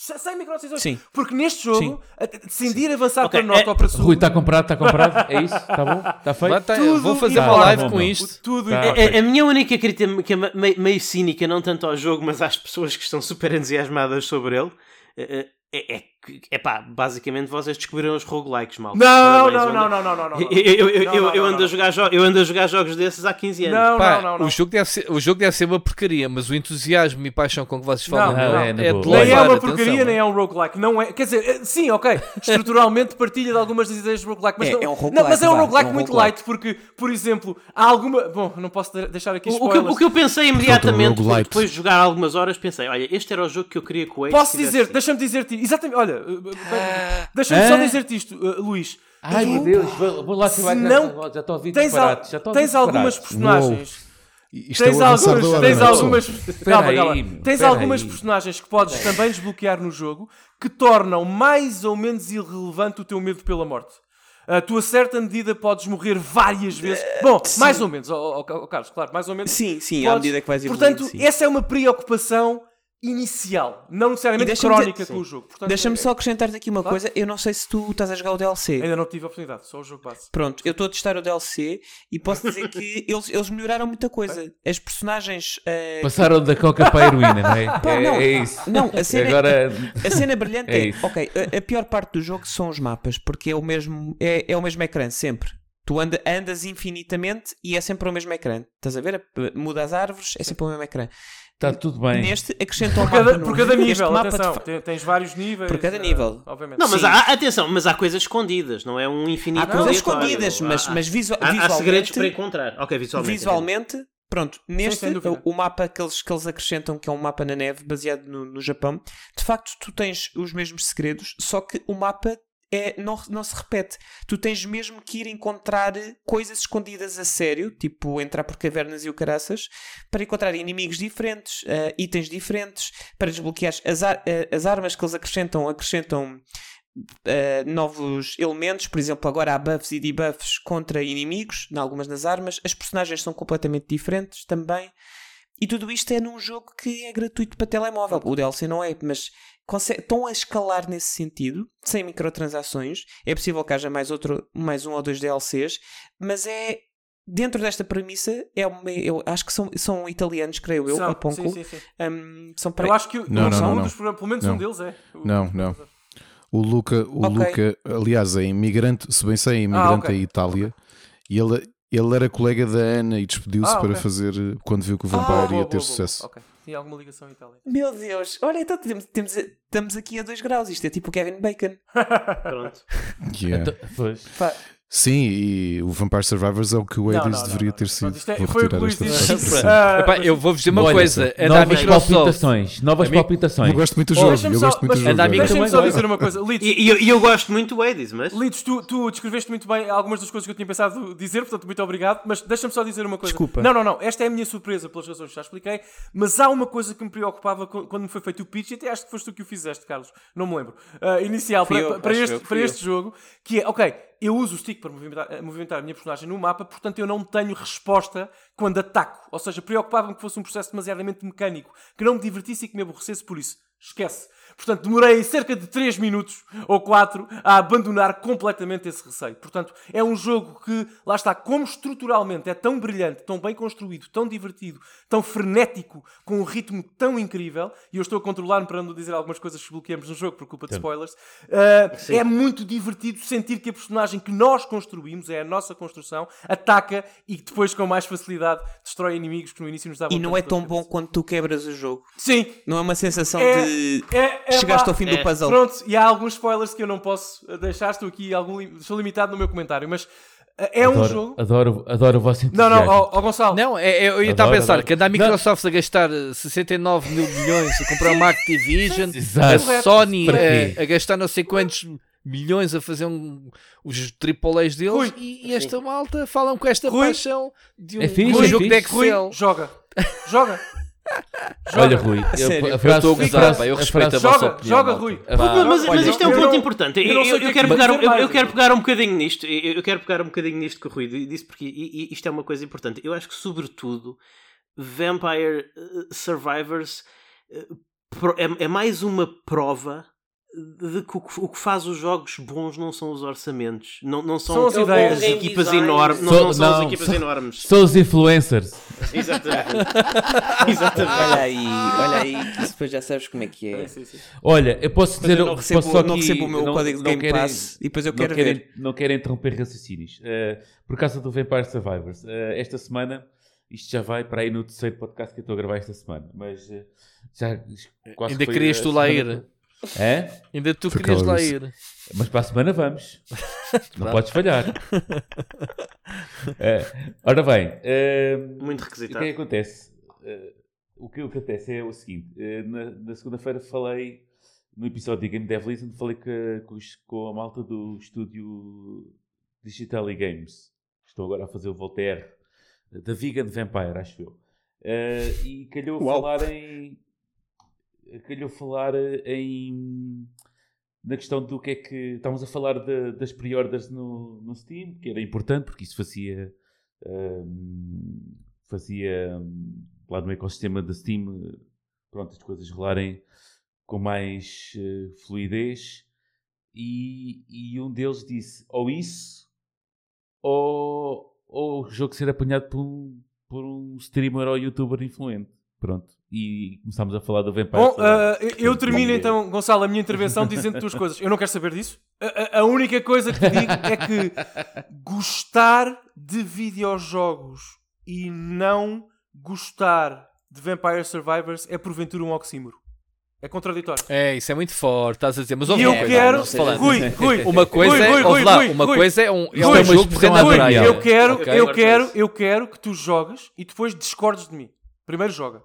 100 microdecisões. Sim. Porque neste jogo, Sim. decidir avançar Ok, para norte é- ou para sul. Rui, está comprado, está comprado? É isso? Está bom? Está feito? Tá- tudo vou fazer uma live bom, com isto. Tudo Tá. importa. A, a minha única crítica, que é me- meio, meio cínica, não tanto ao jogo, mas às pessoas que estão super entusiasmadas sobre ele, é, é, é epá, basicamente vocês descobriram os roguelikes, mal. Não, não, não, não, não, não, não. Eu, eu, eu, Não, não, não, ando não. a jogar jo- eu ando a jogar jogos desses há 15 anos. Não, Pá, não, não, não. O, jogo deve ser, o jogo deve ser uma porcaria, mas o entusiasmo e paixão com que vocês falam Não, não, é, na é boa. de Nem é louvar, uma atenção, porcaria, nem é um roguelike. Não é, quer dizer, eh, sim, ok. Estruturalmente partilha de algumas das ideias do roguelike. Mas É- não, é um roguelike, não, mas é um roguelike é um muito roguelike. light, porque, por exemplo, há alguma. Bom, não posso de- deixar aqui O, o que, spoilers. eu- o que eu pensei imediatamente, depois de jogar algumas horas, pensei: olha, este era o jogo que eu queria que o Ace Posso dizer, deixa-me dizer-te, exatamente, olha, eh, deixa-me só Hã? dizer-te isto, eh, Luís. Ai Tu meu Deus, vou, vou lá se acabar, não já, estou a ouvir Tens, al- disparates. Já estou a ouvir tens algumas personagens. Isto Tens é o avançar algumas, hora, tens é, algumas, calma, aí, calma. meu, tens algumas aí. personagens que podes também desbloquear no jogo que tornam mais ou menos irrelevante o teu medo pela morte. A tua certa medida podes morrer várias vezes. Bom, mais ou menos, ó, ó, ó, Carlos, claro, mais ou menos. Sim, sim, à podes- medida que vais evoluindo. Portanto, sim. essa é uma preocupação inicial, não necessariamente crónica dizer- com o jogo. Deixa-me é- só acrescentar-te aqui uma Claro. coisa. Eu não sei se tu estás a jogar o DLC. Ainda não tive a oportunidade, só o jogo base. Pronto, eu estou a testar o DLC e posso dizer que eles, eles melhoraram muita coisa. As personagens. eh, Passaram da coca para a heroína, não é? Pá, é, não. é isso. Não, a cena, Agora, a cena brilhante É é, ok, a, a pior parte do jogo são os mapas, porque é o mesmo, é, é o mesmo ecrã sempre. Tu anda, andas infinitamente e é sempre o mesmo ecrã. Estás a ver? Muda as árvores, é sempre o mesmo ecrã. Está tudo bem. Neste acrescentam Por cada, por cada Este nível, mapa atenção, te- tens vários níveis. Por cada eh, nível. obviamente. Não, mas Sim. há, atenção, mas há coisas escondidas, não é um infinito Há coisas escondidas, mas, Há- mas visual, há, há visualmente, segredos para encontrar. Ok, visualmente. visualmente, pronto, neste, o, o mapa que eles, que eles acrescentam, que é um mapa na neve, baseado no, no Japão, de facto tu tens os mesmos segredos, só que o mapa é, não, não se repete. Tu tens mesmo que ir encontrar coisas escondidas a sério, tipo entrar por cavernas e o caraças, para encontrar inimigos diferentes, eh, itens diferentes, para desbloquear as, ar- eh, as armas que eles acrescentam, acrescentam eh, novos elementos, por exemplo, agora há buffs e debuffs contra inimigos, em algumas das armas. As personagens são completamente diferentes também. E tudo isto é num jogo que é gratuito para telemóvel. O DLC não é, mas estão a escalar nesse sentido, sem microtransações. É possível que haja mais, outro, mais um ou dois DLCs, mas é. Dentro desta premissa, é uma, eu acho que são, são italianos, creio eu, São, a Ponco. sim, sim, sim. Hum, são Eu acho que Não, não, são não, um não. dos pelo menos Não. um deles é. O- Não, não. O Luca, o Ok. Luca, aliás, é imigrante, se bem sei, é imigrante Ah, ok. em Itália. E ele, ele era colega da Ana e despediu-se Ah, para ok. fazer quando viu que o Ah, Vampire Boa, ia boa, ter boa, sucesso. boa. Tinha alguma ligação em Itália. Meu Deus, olha, então temos, temos, estamos aqui a 2 graus. Isto é tipo o Kevin Bacon. Pronto. Yeah. Então, pois. Pá, Sim, e o Vampire Survivors é o que o Não, Hades não, deveria não, ter não. sido. Pronto, isto é- Vou foi o que retirar o esta Luís disse. frase. Ah, Epá, eu vou-vos dizer uma Olha, coisa. É novas Microsoft. palpitações. Novas A mi- palpitações. Eu gosto muito do Oh, jogo, eu gosto muito do jogo. Deixa-me só dizer uma coisa. Litos, E, e eu, e eu gosto muito do Hades, mas. Litos, tu, tu descreveste muito bem algumas das coisas que eu tinha pensado dizer, portanto, muito obrigado. Mas deixa-me só dizer uma coisa. Desculpa. Não, não, não. Esta é a minha surpresa pelas razões que já expliquei. Mas há uma coisa que me preocupava quando me foi feito o pitch, e até acho que foste tu que o fizeste, Carlos. Não me lembro. Ah, inicial, para, para este, para este jogo, que é, ok, eu uso o stick para movimentar, eh, movimentar a minha personagem no mapa, portanto eu não tenho resposta quando ataco. Ou seja, preocupava-me que fosse um processo demasiadamente mecânico, que não me divertisse e que me aborrecesse por isso. Esquece. Portanto, demorei cerca de 3 minutos ou 4 a abandonar completamente esse receio. Portanto, é um jogo que, lá está, como estruturalmente é tão brilhante, tão bem construído, tão divertido, tão frenético, com um ritmo tão incrível, e eu estou a controlar-me para não dizer algumas coisas que bloqueamos no jogo por culpa de spoilers, uh, é muito divertido sentir que a personagem que nós construímos, é a nossa construção, ataca e depois com mais facilidade destrói inimigos que no início nos davam e não é tão bom quando tu quebras o jogo. Sim, Não é uma sensação É- de é, é chegaste pá, ao fim é. do puzzle. Pronto, e há alguns spoilers que eu não posso deixar, estou aqui, algum, estou limitado no meu comentário, mas uh, é um adoro, jogo... Adoro, adoro o vosso Não, entusiasmo. não, ó ó, Gonçalo, Não, é, é, eu ia estar a pensar adoro. que anda a Microsoft a gastar eh, 69 mil milhões a comprar uma Activision, a. Sony eh, quê? a, gastar não sei quantos milhões a fazer um, os AAAs deles Rui, e, e esta malta falam com esta Rui. paixão de um, É fixe, de um é jogo de fixe. Rui, Excel. joga, joga, Olha, Rui, eu- eu frase- estou a gozar, frase- pá, eu a respeito frase- a vossa joga, opinião, joga. Rui. Mas, mas isto é um eu ponto importante. eu Eu, eu- eu é que quero pegar, um- eu, eu quero pegar um bocadinho nisto. Eu, eu quero pegar um bocadinho nisto que o Rui disse, porque isto é uma coisa importante. Eu acho que, sobretudo, Vampire eh, Survivors eh, é, é mais uma prova de que o, que o que faz os jogos bons não são os orçamentos, não, não são, São as ideias. as equipas enormes, não, Só- não são as equipas só- enormes. São os influencers. Exatamente. Exatamente. Olha aí, olha aí, que depois já sabes como é que é. Sim, sim. Olha, eu posso dizer. eu não recebo, posso só não aqui- recebo o meu não- código de não Game querem- Pass e depois eu não quero querem, ver. Não quero interromper raciocínios. Eh, por causa do Vampire Survivors, eh, esta semana, isto já vai para aí no terceiro podcast que eu estou a gravar esta semana, mas eh, já quase Ainda querias a tu lá semana- ir. É? Ainda tu querias lá ir. Mas para a semana vamos. não podes falhar. Eh, ora bem, eh, Muito o que requisitado. é que acontece? Eh, o que acontece é o seguinte: eh, na, na segunda-feira falei no episódio de Game Dev Listen, falei que- com, os- com a malta do estúdio Digital e Games. Estou agora a fazer o Voltaire da Vegan Vampire, acho eu. Eh, e calhou Uau. falar em. Calhou falar em. Na questão do que é que. Estávamos a falar de- das pre-orders no, no Steam, que era importante, porque isso fazia. hum, fazia. hum, lá no ecossistema da Steam. eh, Pronto, as coisas rolarem com mais eh, fluidez. E, e um deles disse: ou isso, ou, ou o jogo ser apanhado por um, por um streamer ou youtuber influente. Pronto. E começámos a falar do Vampire. Bom, uh, eu- termino então, Gonçalo, a minha intervenção dizendo duas coisas. Eu não quero saber disso. A, a- única coisa que te digo é que gostar de videojogos e não gostar de Vampire Survivors é porventura um oxímoro. É contraditório. É, isso é muito forte, estás a dizer. Mas ouve eu uma coisa, quero. falando. Rui, Rui, Uma coisa Rui, é, Rui, ouve Rui, lá, Rui, uma Rui. coisa é um, é Rui, um jogo à Rui. Eu quero, Ok, eu quero, eu quero que tu jogues e depois discordes de mim. Primeiro joga.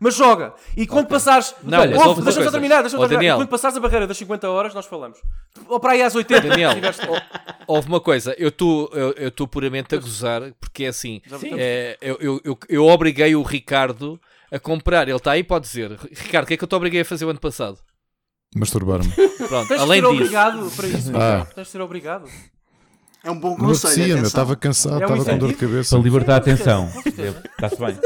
Mas joga. E quando passares. Não, uma deixa-me só terminar, deixa-me Ó, só terminar. E quando passares a barreira das 50 horas, nós falamos. Ou para aí às 80. Daniel, houve uma coisa, eu estou eu, eu puramente a gozar, porque é assim, Sim. é, eu, eu, eu, eu obriguei o Ricardo a comprar, ele está aí, pode dizer, Ricardo, o que é que eu te obriguei a fazer o ano passado? Masturbar-me. Pronto, Tens de além ser disso, obrigado para isso. Ah. Ricardo. Tens de ser obrigado. É um bom Não conselho. meu. atenção. Estava cansado, É um estava com dor de cabeça. Para libertar a atenção. Está-se bem.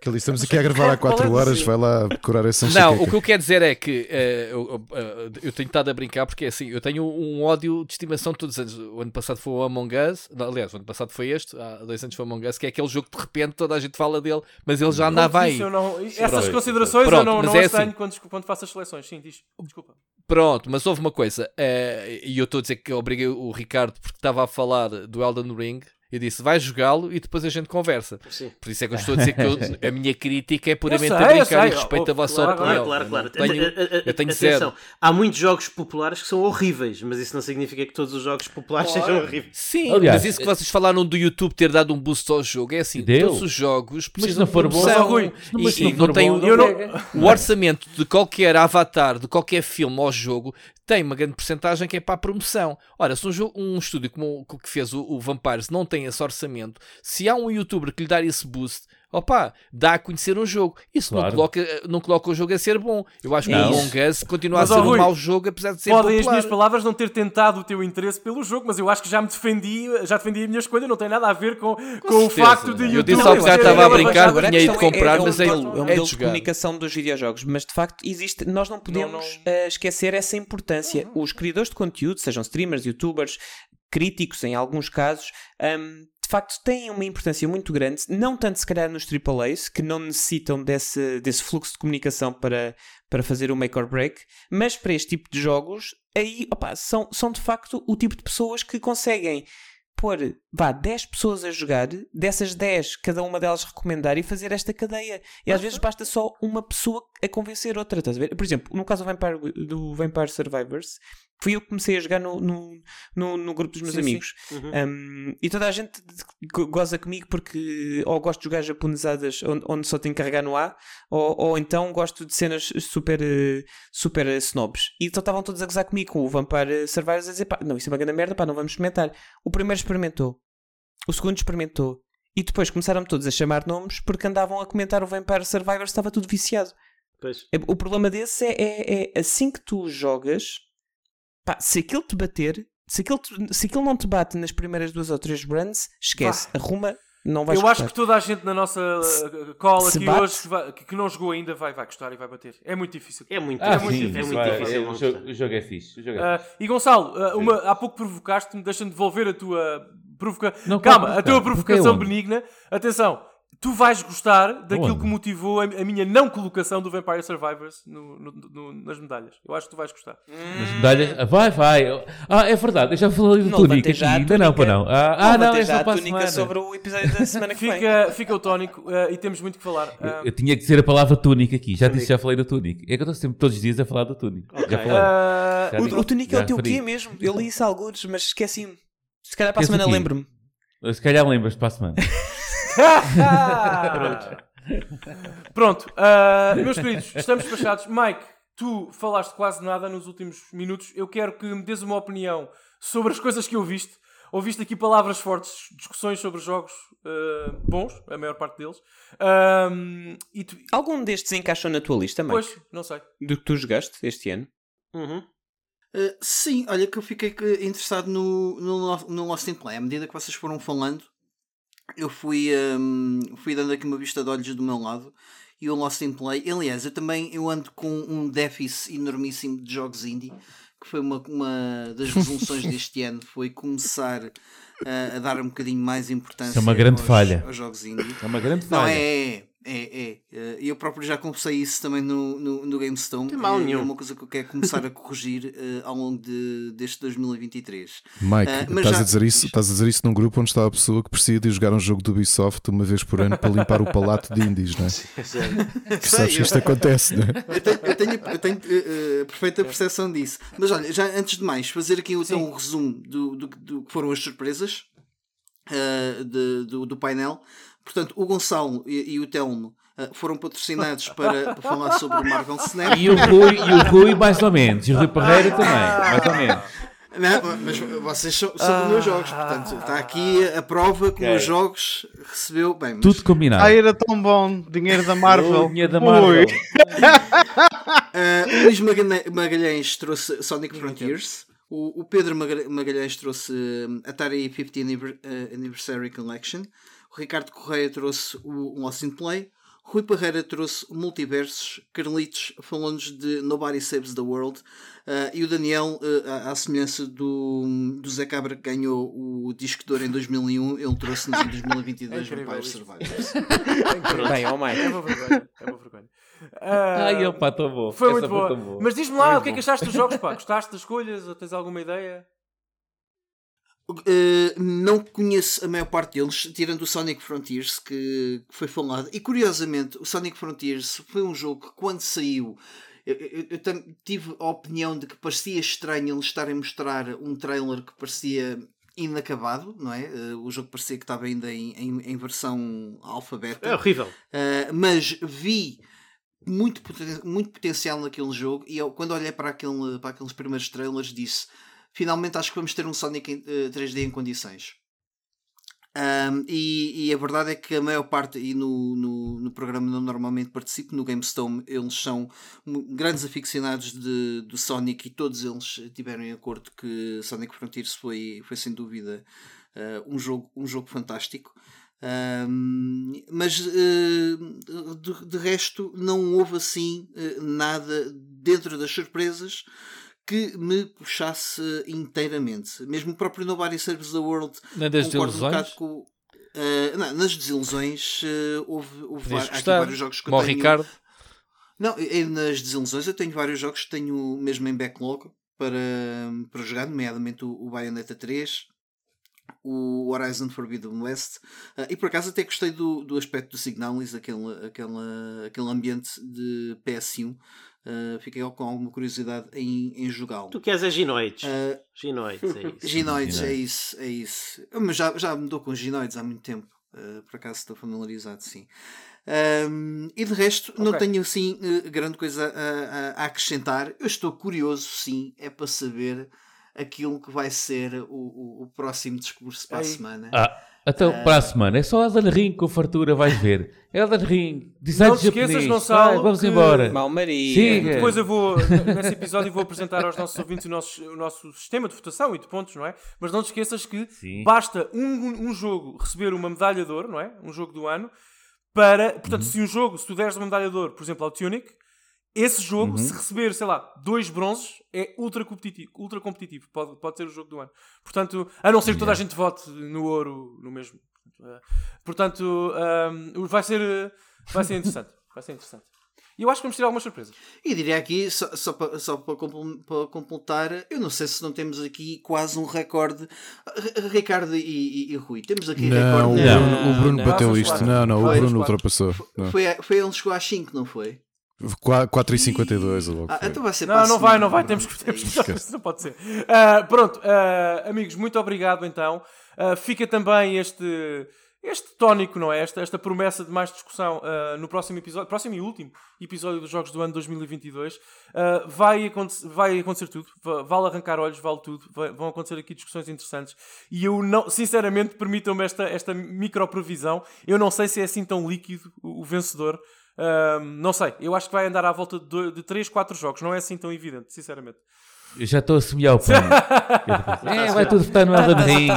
Que ali estamos aqui a gravar há 4 Qual é horas, vai lá decorar essa Não, o que eu quero dizer é que eh, eu, eh, eu tenho estado a brincar porque é assim, eu tenho um ódio de estimação todos os anos. O ano passado foi o Among Us, não, aliás, o ano passado foi este, há dois anos foi o Among Us, que é aquele jogo que de repente toda a gente fala dele, mas ele já andava aí. Eu não- essas Pronto. considerações eu Pronto, não, mas não é as tenho assim. quando, quando faço as seleções. Sim, diz. Desculpa. Pronto, mas houve uma coisa, eh, e eu estou a dizer que eu obriguei o Ricardo porque estava a falar do Elden Ring. Eu disse, vai jogá-lo e depois a gente conversa. Sim. Por isso é que eu estou a dizer que eu- a minha crítica é puramente sei, a brincar e respeito Oh, a vossa claro, opinião. Claro, claro, claro. Tenho- A- a- a- eu tenho atenção, zero. há muitos jogos populares que são horríveis, mas isso não significa que todos os jogos populares Claro. sejam horríveis. Sim, Aliás, mas isso que vocês falaram do YouTube ter dado um boost ao jogo, é assim, Deu. todos os jogos Mas precisam se não de for bom, promoção. Mas, e, mas e não for não tem não não- o orçamento de qualquer avatar, de qualquer filme ou jogo, tem uma grande porcentagem que é para a promoção. Ora, se um, um estúdio como o que fez o, o Vampires não tem esse orçamento, se há um youtuber que lhe dar esse boost, opa, dá a conhecer um jogo. Isso não, Claro. coloca, não coloca o jogo a ser bom. Eu acho que Não. o Among Us continua Mas, a ser Rui, um mau jogo, apesar de ser Podem as popular. minhas palavras não ter tentado o teu interesse pelo jogo, mas eu acho que já me defendi, já defendi a minha escolha, não tem nada a ver com, com, o certeza. facto de Eu YouTube. disse só que já ser- estava a Agora, brincar, tinha ido é- comprar, é, mas um é- modelo, é um é de modelo de jogar. comunicação dos videojogos, mas de facto existe, nós não podemos não. eh, esquecer essa importância. Os criadores de conteúdo, sejam streamers, youtubers, críticos em alguns casos, de facto têm uma importância muito grande, não tanto se calhar nos AAAs, que não necessitam desse, desse fluxo de comunicação para, para fazer o make or break, mas para este tipo de jogos, aí opa, são, são de facto o tipo de pessoas que conseguem pôr, vá, 10 pessoas a jogar, dessas 10, cada uma delas recomendar e fazer esta cadeia. E às vezes basta só uma pessoa a convencer outra, estás a ver? Por exemplo, no caso do Vampire, do Vampire Survivors, fui eu que comecei a jogar no, no, no, no grupo dos meus Sim, sim. amigos. Um, e toda a gente go- goza comigo porque ou gosto de jogar japonesadas onde, onde só tenho que carregar no A, ou, ou então gosto de cenas super, eh, super eh, snobs. E então estavam todos a gozar comigo com o Vampire Survivors a dizer: pá, não, isso é uma grande merda, pá, não vamos experimentar. O primeiro experimentou, o segundo experimentou, e depois começaram todos a chamar nomes porque andavam a comentar o Vampire Survivors, estava tudo viciado. Pois. É- O problema desse é, é, é assim que tu jogas, pá, se aquilo te bater, se aquilo, te- se aquilo não te bate nas primeiras duas ou três runs, esquece, arruma, não vais Eu acho que toda a gente na nossa uh, se aqui bate- hoje que, vai- que- não jogou ainda vai, vai gostar e vai bater. É muito difícil. É muito, Ah, é muito, sim, difícil, é muito vai, difícil. é, o, jogo, o jogo é fixe. O jogo é Uh, fixe. e Gonçalo, uh, uma- há pouco provocaste-me, deixa-me devolver a tua provocação. Não, Calma, a tua calma, provocação benigna. Atenção, tu vais gostar daquilo Onde? que motivou a, a minha não colocação do Vampire Survivors no- no- no- nas medalhas. Eu acho que tu vais gostar. Mas medalhas. Ah, vai, vai. Ah, é verdade. Eu já falei do Não Tunic levantei aqui. Ainda não, túnica. para não. Ah, ah, Não, é já só a para a túnica semana. sobre o episódio da semana que vem. Fica, fica o tónico uh, e temos muito que falar. Uh, Eu, eu tinha que dizer a palavra Tunic aqui. Já disse, já falei do Tunic. É que eu estou sempre todos os dias a falar do Tunic. Já falei. uh, Já O, o Tunic é o teu quê mesmo? Eu li isso alguns, mas esqueci-me. Se calhar para a semana lembro-me. Se calhar lembras-te para a semana. Pronto, ah, meus queridos, estamos despachados. Mike, tu falaste quase nada nos últimos minutos. Eu quero que me des uma opinião sobre as coisas que ouviste. Ouviste aqui palavras fortes, discussões sobre jogos ah, bons, a maior parte deles. Ahm, e tu, Algum destes encaixou na tua lista, Mike? pois, não sei. Do que tu jogaste este ano? Uhum. Uh, sim, olha que eu fiquei que- interessado no, no, no Lost in Play. À medida que vocês foram falando, eu fui, um, fui dando aqui uma vista de olhos do meu lado. E o Lost in Play, aliás, eu também eu ando com um déficit enormíssimo de jogos indie, que foi uma, uma das resoluções deste ano, foi começar a, a dar um bocadinho mais importância Isso é uma grande aos, falha. aos jogos indie. É uma grande Não, falha. é, é. É, é. Eh, Eu próprio já confessei isso também no, no, no GameStone. Tem mal É- É nenhum. uma coisa que eu quero começar a corrigir eh, ao longo de, deste 2023. Mike, mas estás, já- a dizer isso, estás a dizer isso num grupo onde está a pessoa que precisa de ir jogar um jogo do Ubisoft uma vez por ano para limpar o palato de indies, não é? Sabes que isto acontece, não é? Eu tenho, eu tenho, eu tenho, eh, eh, perfeita percepção disso. Mas olha, já antes de mais, fazer aqui então um resumo do, do, do que foram as surpresas eh, de- do, do painel. Portanto, o Gonçalo e, e o Telmo eh, foram patrocinados para, para falar sobre o Marvel Snap. E o Rui, e o Rui mais ou menos. E o Rui Parreira também, mais ou menos. Não, mas vocês são, são dos meus jogos, portanto, está aqui a prova que Ok. os jogos recebeu. Bem, mas, Tudo combinado. Ah, era tão bom. Dinheiro da Marvel. O dinheiro da. Marvel. Ah, o Luís Magalhães, trouxe Sonic Frontiers. O, o Pedro Maga- Magalhães trouxe hum, Atari 50 Anniver- eh, Anniversary Collection. O Ricardo Correia trouxe o Lost in Play. Rui Parreira trouxe o Multiversos. Carlitos falou-nos de Nobody Saves the World. Ah, e o Daniel, eh, à, à semelhança do, do Zé Cabra que ganhou o disco de ouro em 2001, ele trouxe-nos em 2022 É Vampire. Survivors. Bem, oh Mike. É uma vergonha. É uma vergonha. Ah, Ai, opa, tão bom. Foi Essa muito boa. tão boa. Mas diz-me lá, o que é que achaste dos jogos, pá? Gostaste das escolhas? Ou tens alguma ideia? Uh, não conheço a maior parte deles, tirando o Sonic Frontiers, que, que foi falado. E curiosamente, o Sonic Frontiers foi um jogo que, quando saiu, eu, eu- eu tive a opinião de que parecia estranho eles estarem a mostrar um trailer que parecia inacabado, não é? Uh, o jogo parecia que estava ainda em, em, em versão alfabeta. É horrível. Uh, mas vi muito, muito potencial naquele jogo e eu, quando olhei para, aquele, para aqueles primeiros trailers disse finalmente acho que vamos ter um Sonic em, eh, 3D em condições. Um, e, e a verdade é que a maior parte, e no, no, no programa onde eu normalmente participo, no GameStone, eles são grandes aficionados de, do Sonic e todos eles tiveram em acordo que Sonic Frontiers foi, foi sem dúvida eh, um, jogo, um jogo fantástico. Um, mas eh, de, de resto não houve assim eh, nada dentro das surpresas que me puxasse inteiramente. Mesmo o próprio Nobody Saves the World Nem das concordo um desilusões? bocado com. eh, não, nas desilusões eh, houve, houve gostar. vários jogos que o tenho. Ricardo. Não, eu- nas desilusões eu tenho vários jogos que tenho mesmo em backlog para, para jogar, nomeadamente o, o Bayonetta 3, o Horizon Forbidden West, ah, e por acaso até gostei do, do aspecto do Signalis, aquele, aquele, aquele ambiente de PS1. Ah, fiquei com alguma curiosidade em, em jogá-lo. Tu queres é ginoides. Ah, Ginoides, é isso. Ginoides, é isso, é isso. Eu, Mas já, já me dou com ginoides há muito tempo. Uh, por acaso estou familiarizado, sim. Um, e de resto, não Ok. tenho assim uh, grande coisa a, a- a acrescentar. Eu estou curioso, sim, é para saber aquilo que vai ser o, o, o próximo discurso para a Ei. semana. Ah, então, para a semana, é só Elden Ring com fartura, vais ver. Elden Ring, design Não te esqueças. Gonçalo, Vai, vamos que- embora. Mal Maria. Siga. Depois eu vou, nesse episódio, vou apresentar aos nossos ouvintes o nosso, o nosso sistema de votação e de pontos, não é? Mas não te esqueças que Sim. basta um, um jogo receber uma medalha de ouro, não é? Um jogo do ano, para. Portanto, se um jogo, se tu deres uma medalha de ouro, por exemplo, ao Tunic, esse jogo, se receber, sei lá, dois bronzes, é ultra competitivo. Ultra competitivo. Pode, pode ser o jogo do ano. Portanto, a não ser que toda a gente vote no ouro no mesmo. Portanto, ahm, vai ser. Vai ser interessante. Vai ser interessante. E eu acho que vamos ter algumas surpresas. E diria aqui, só, só, para, só para, compl- para completar, eu não sei se não temos aqui quase um recorde. Ricardo e, e- e Rui, temos aqui Não, o recorde. Bruno, Não, o Bruno não. bateu isto. quatro. Não, não, o Bruno ultrapassou. Não. Foi, foi ele que chegou às 5, não foi? Qua- 4,52 ou Ah, então vai ser Não, não vai, não vai. Temos que. Temos que não pode ser. Ah, pronto, ah, amigos, muito obrigado então. Ah, fica também este. Este tónico, não é? Esta, esta promessa de mais discussão no próximo episódio, próximo e último episódio dos Jogos do Ano 2022. Ah, vai, acontecer, vai acontecer tudo, Va- vale arrancar olhos, vale tudo. Vai- vão acontecer aqui discussões interessantes. E eu não, sinceramente, permitam-me esta, esta micro previsão. Eu não sei se é assim tão líquido o, o vencedor. Não sei, eu acho que vai andar à volta de, 3, 4 jogos, não é assim tão evidente, sinceramente. Eu já estou a semear o plano. é, vai tudo votar no Elden Ring.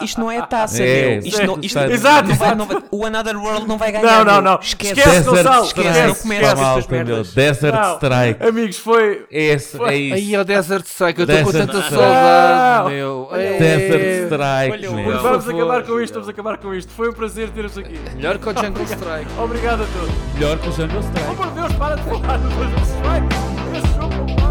e. Isto não é taça, É, meu. Isto não, isto exato, não vai- não vai- o Another World não vai ganhar. Não, não, não. Esquece. Esquece, Gonçalo. Strike. Esquece, não Esquece. começa malta, meu. merdas. Desert Não. Strike. Amigos, foi. É, esse, é isso. Aí, ó Desert Strike, eu estou com tanta Strike. saudade, meu. Desert É. Strike, Olha o- meu. Vamos acabar com isto, vamos acabar com isto. Foi um prazer ter-vos aqui. Melhor que o Jungle Strike. Obrigado a todos. Melhor que o Jungle Strike. Oh, meu Deus, para de falar no Desert Strike. Esse jogo.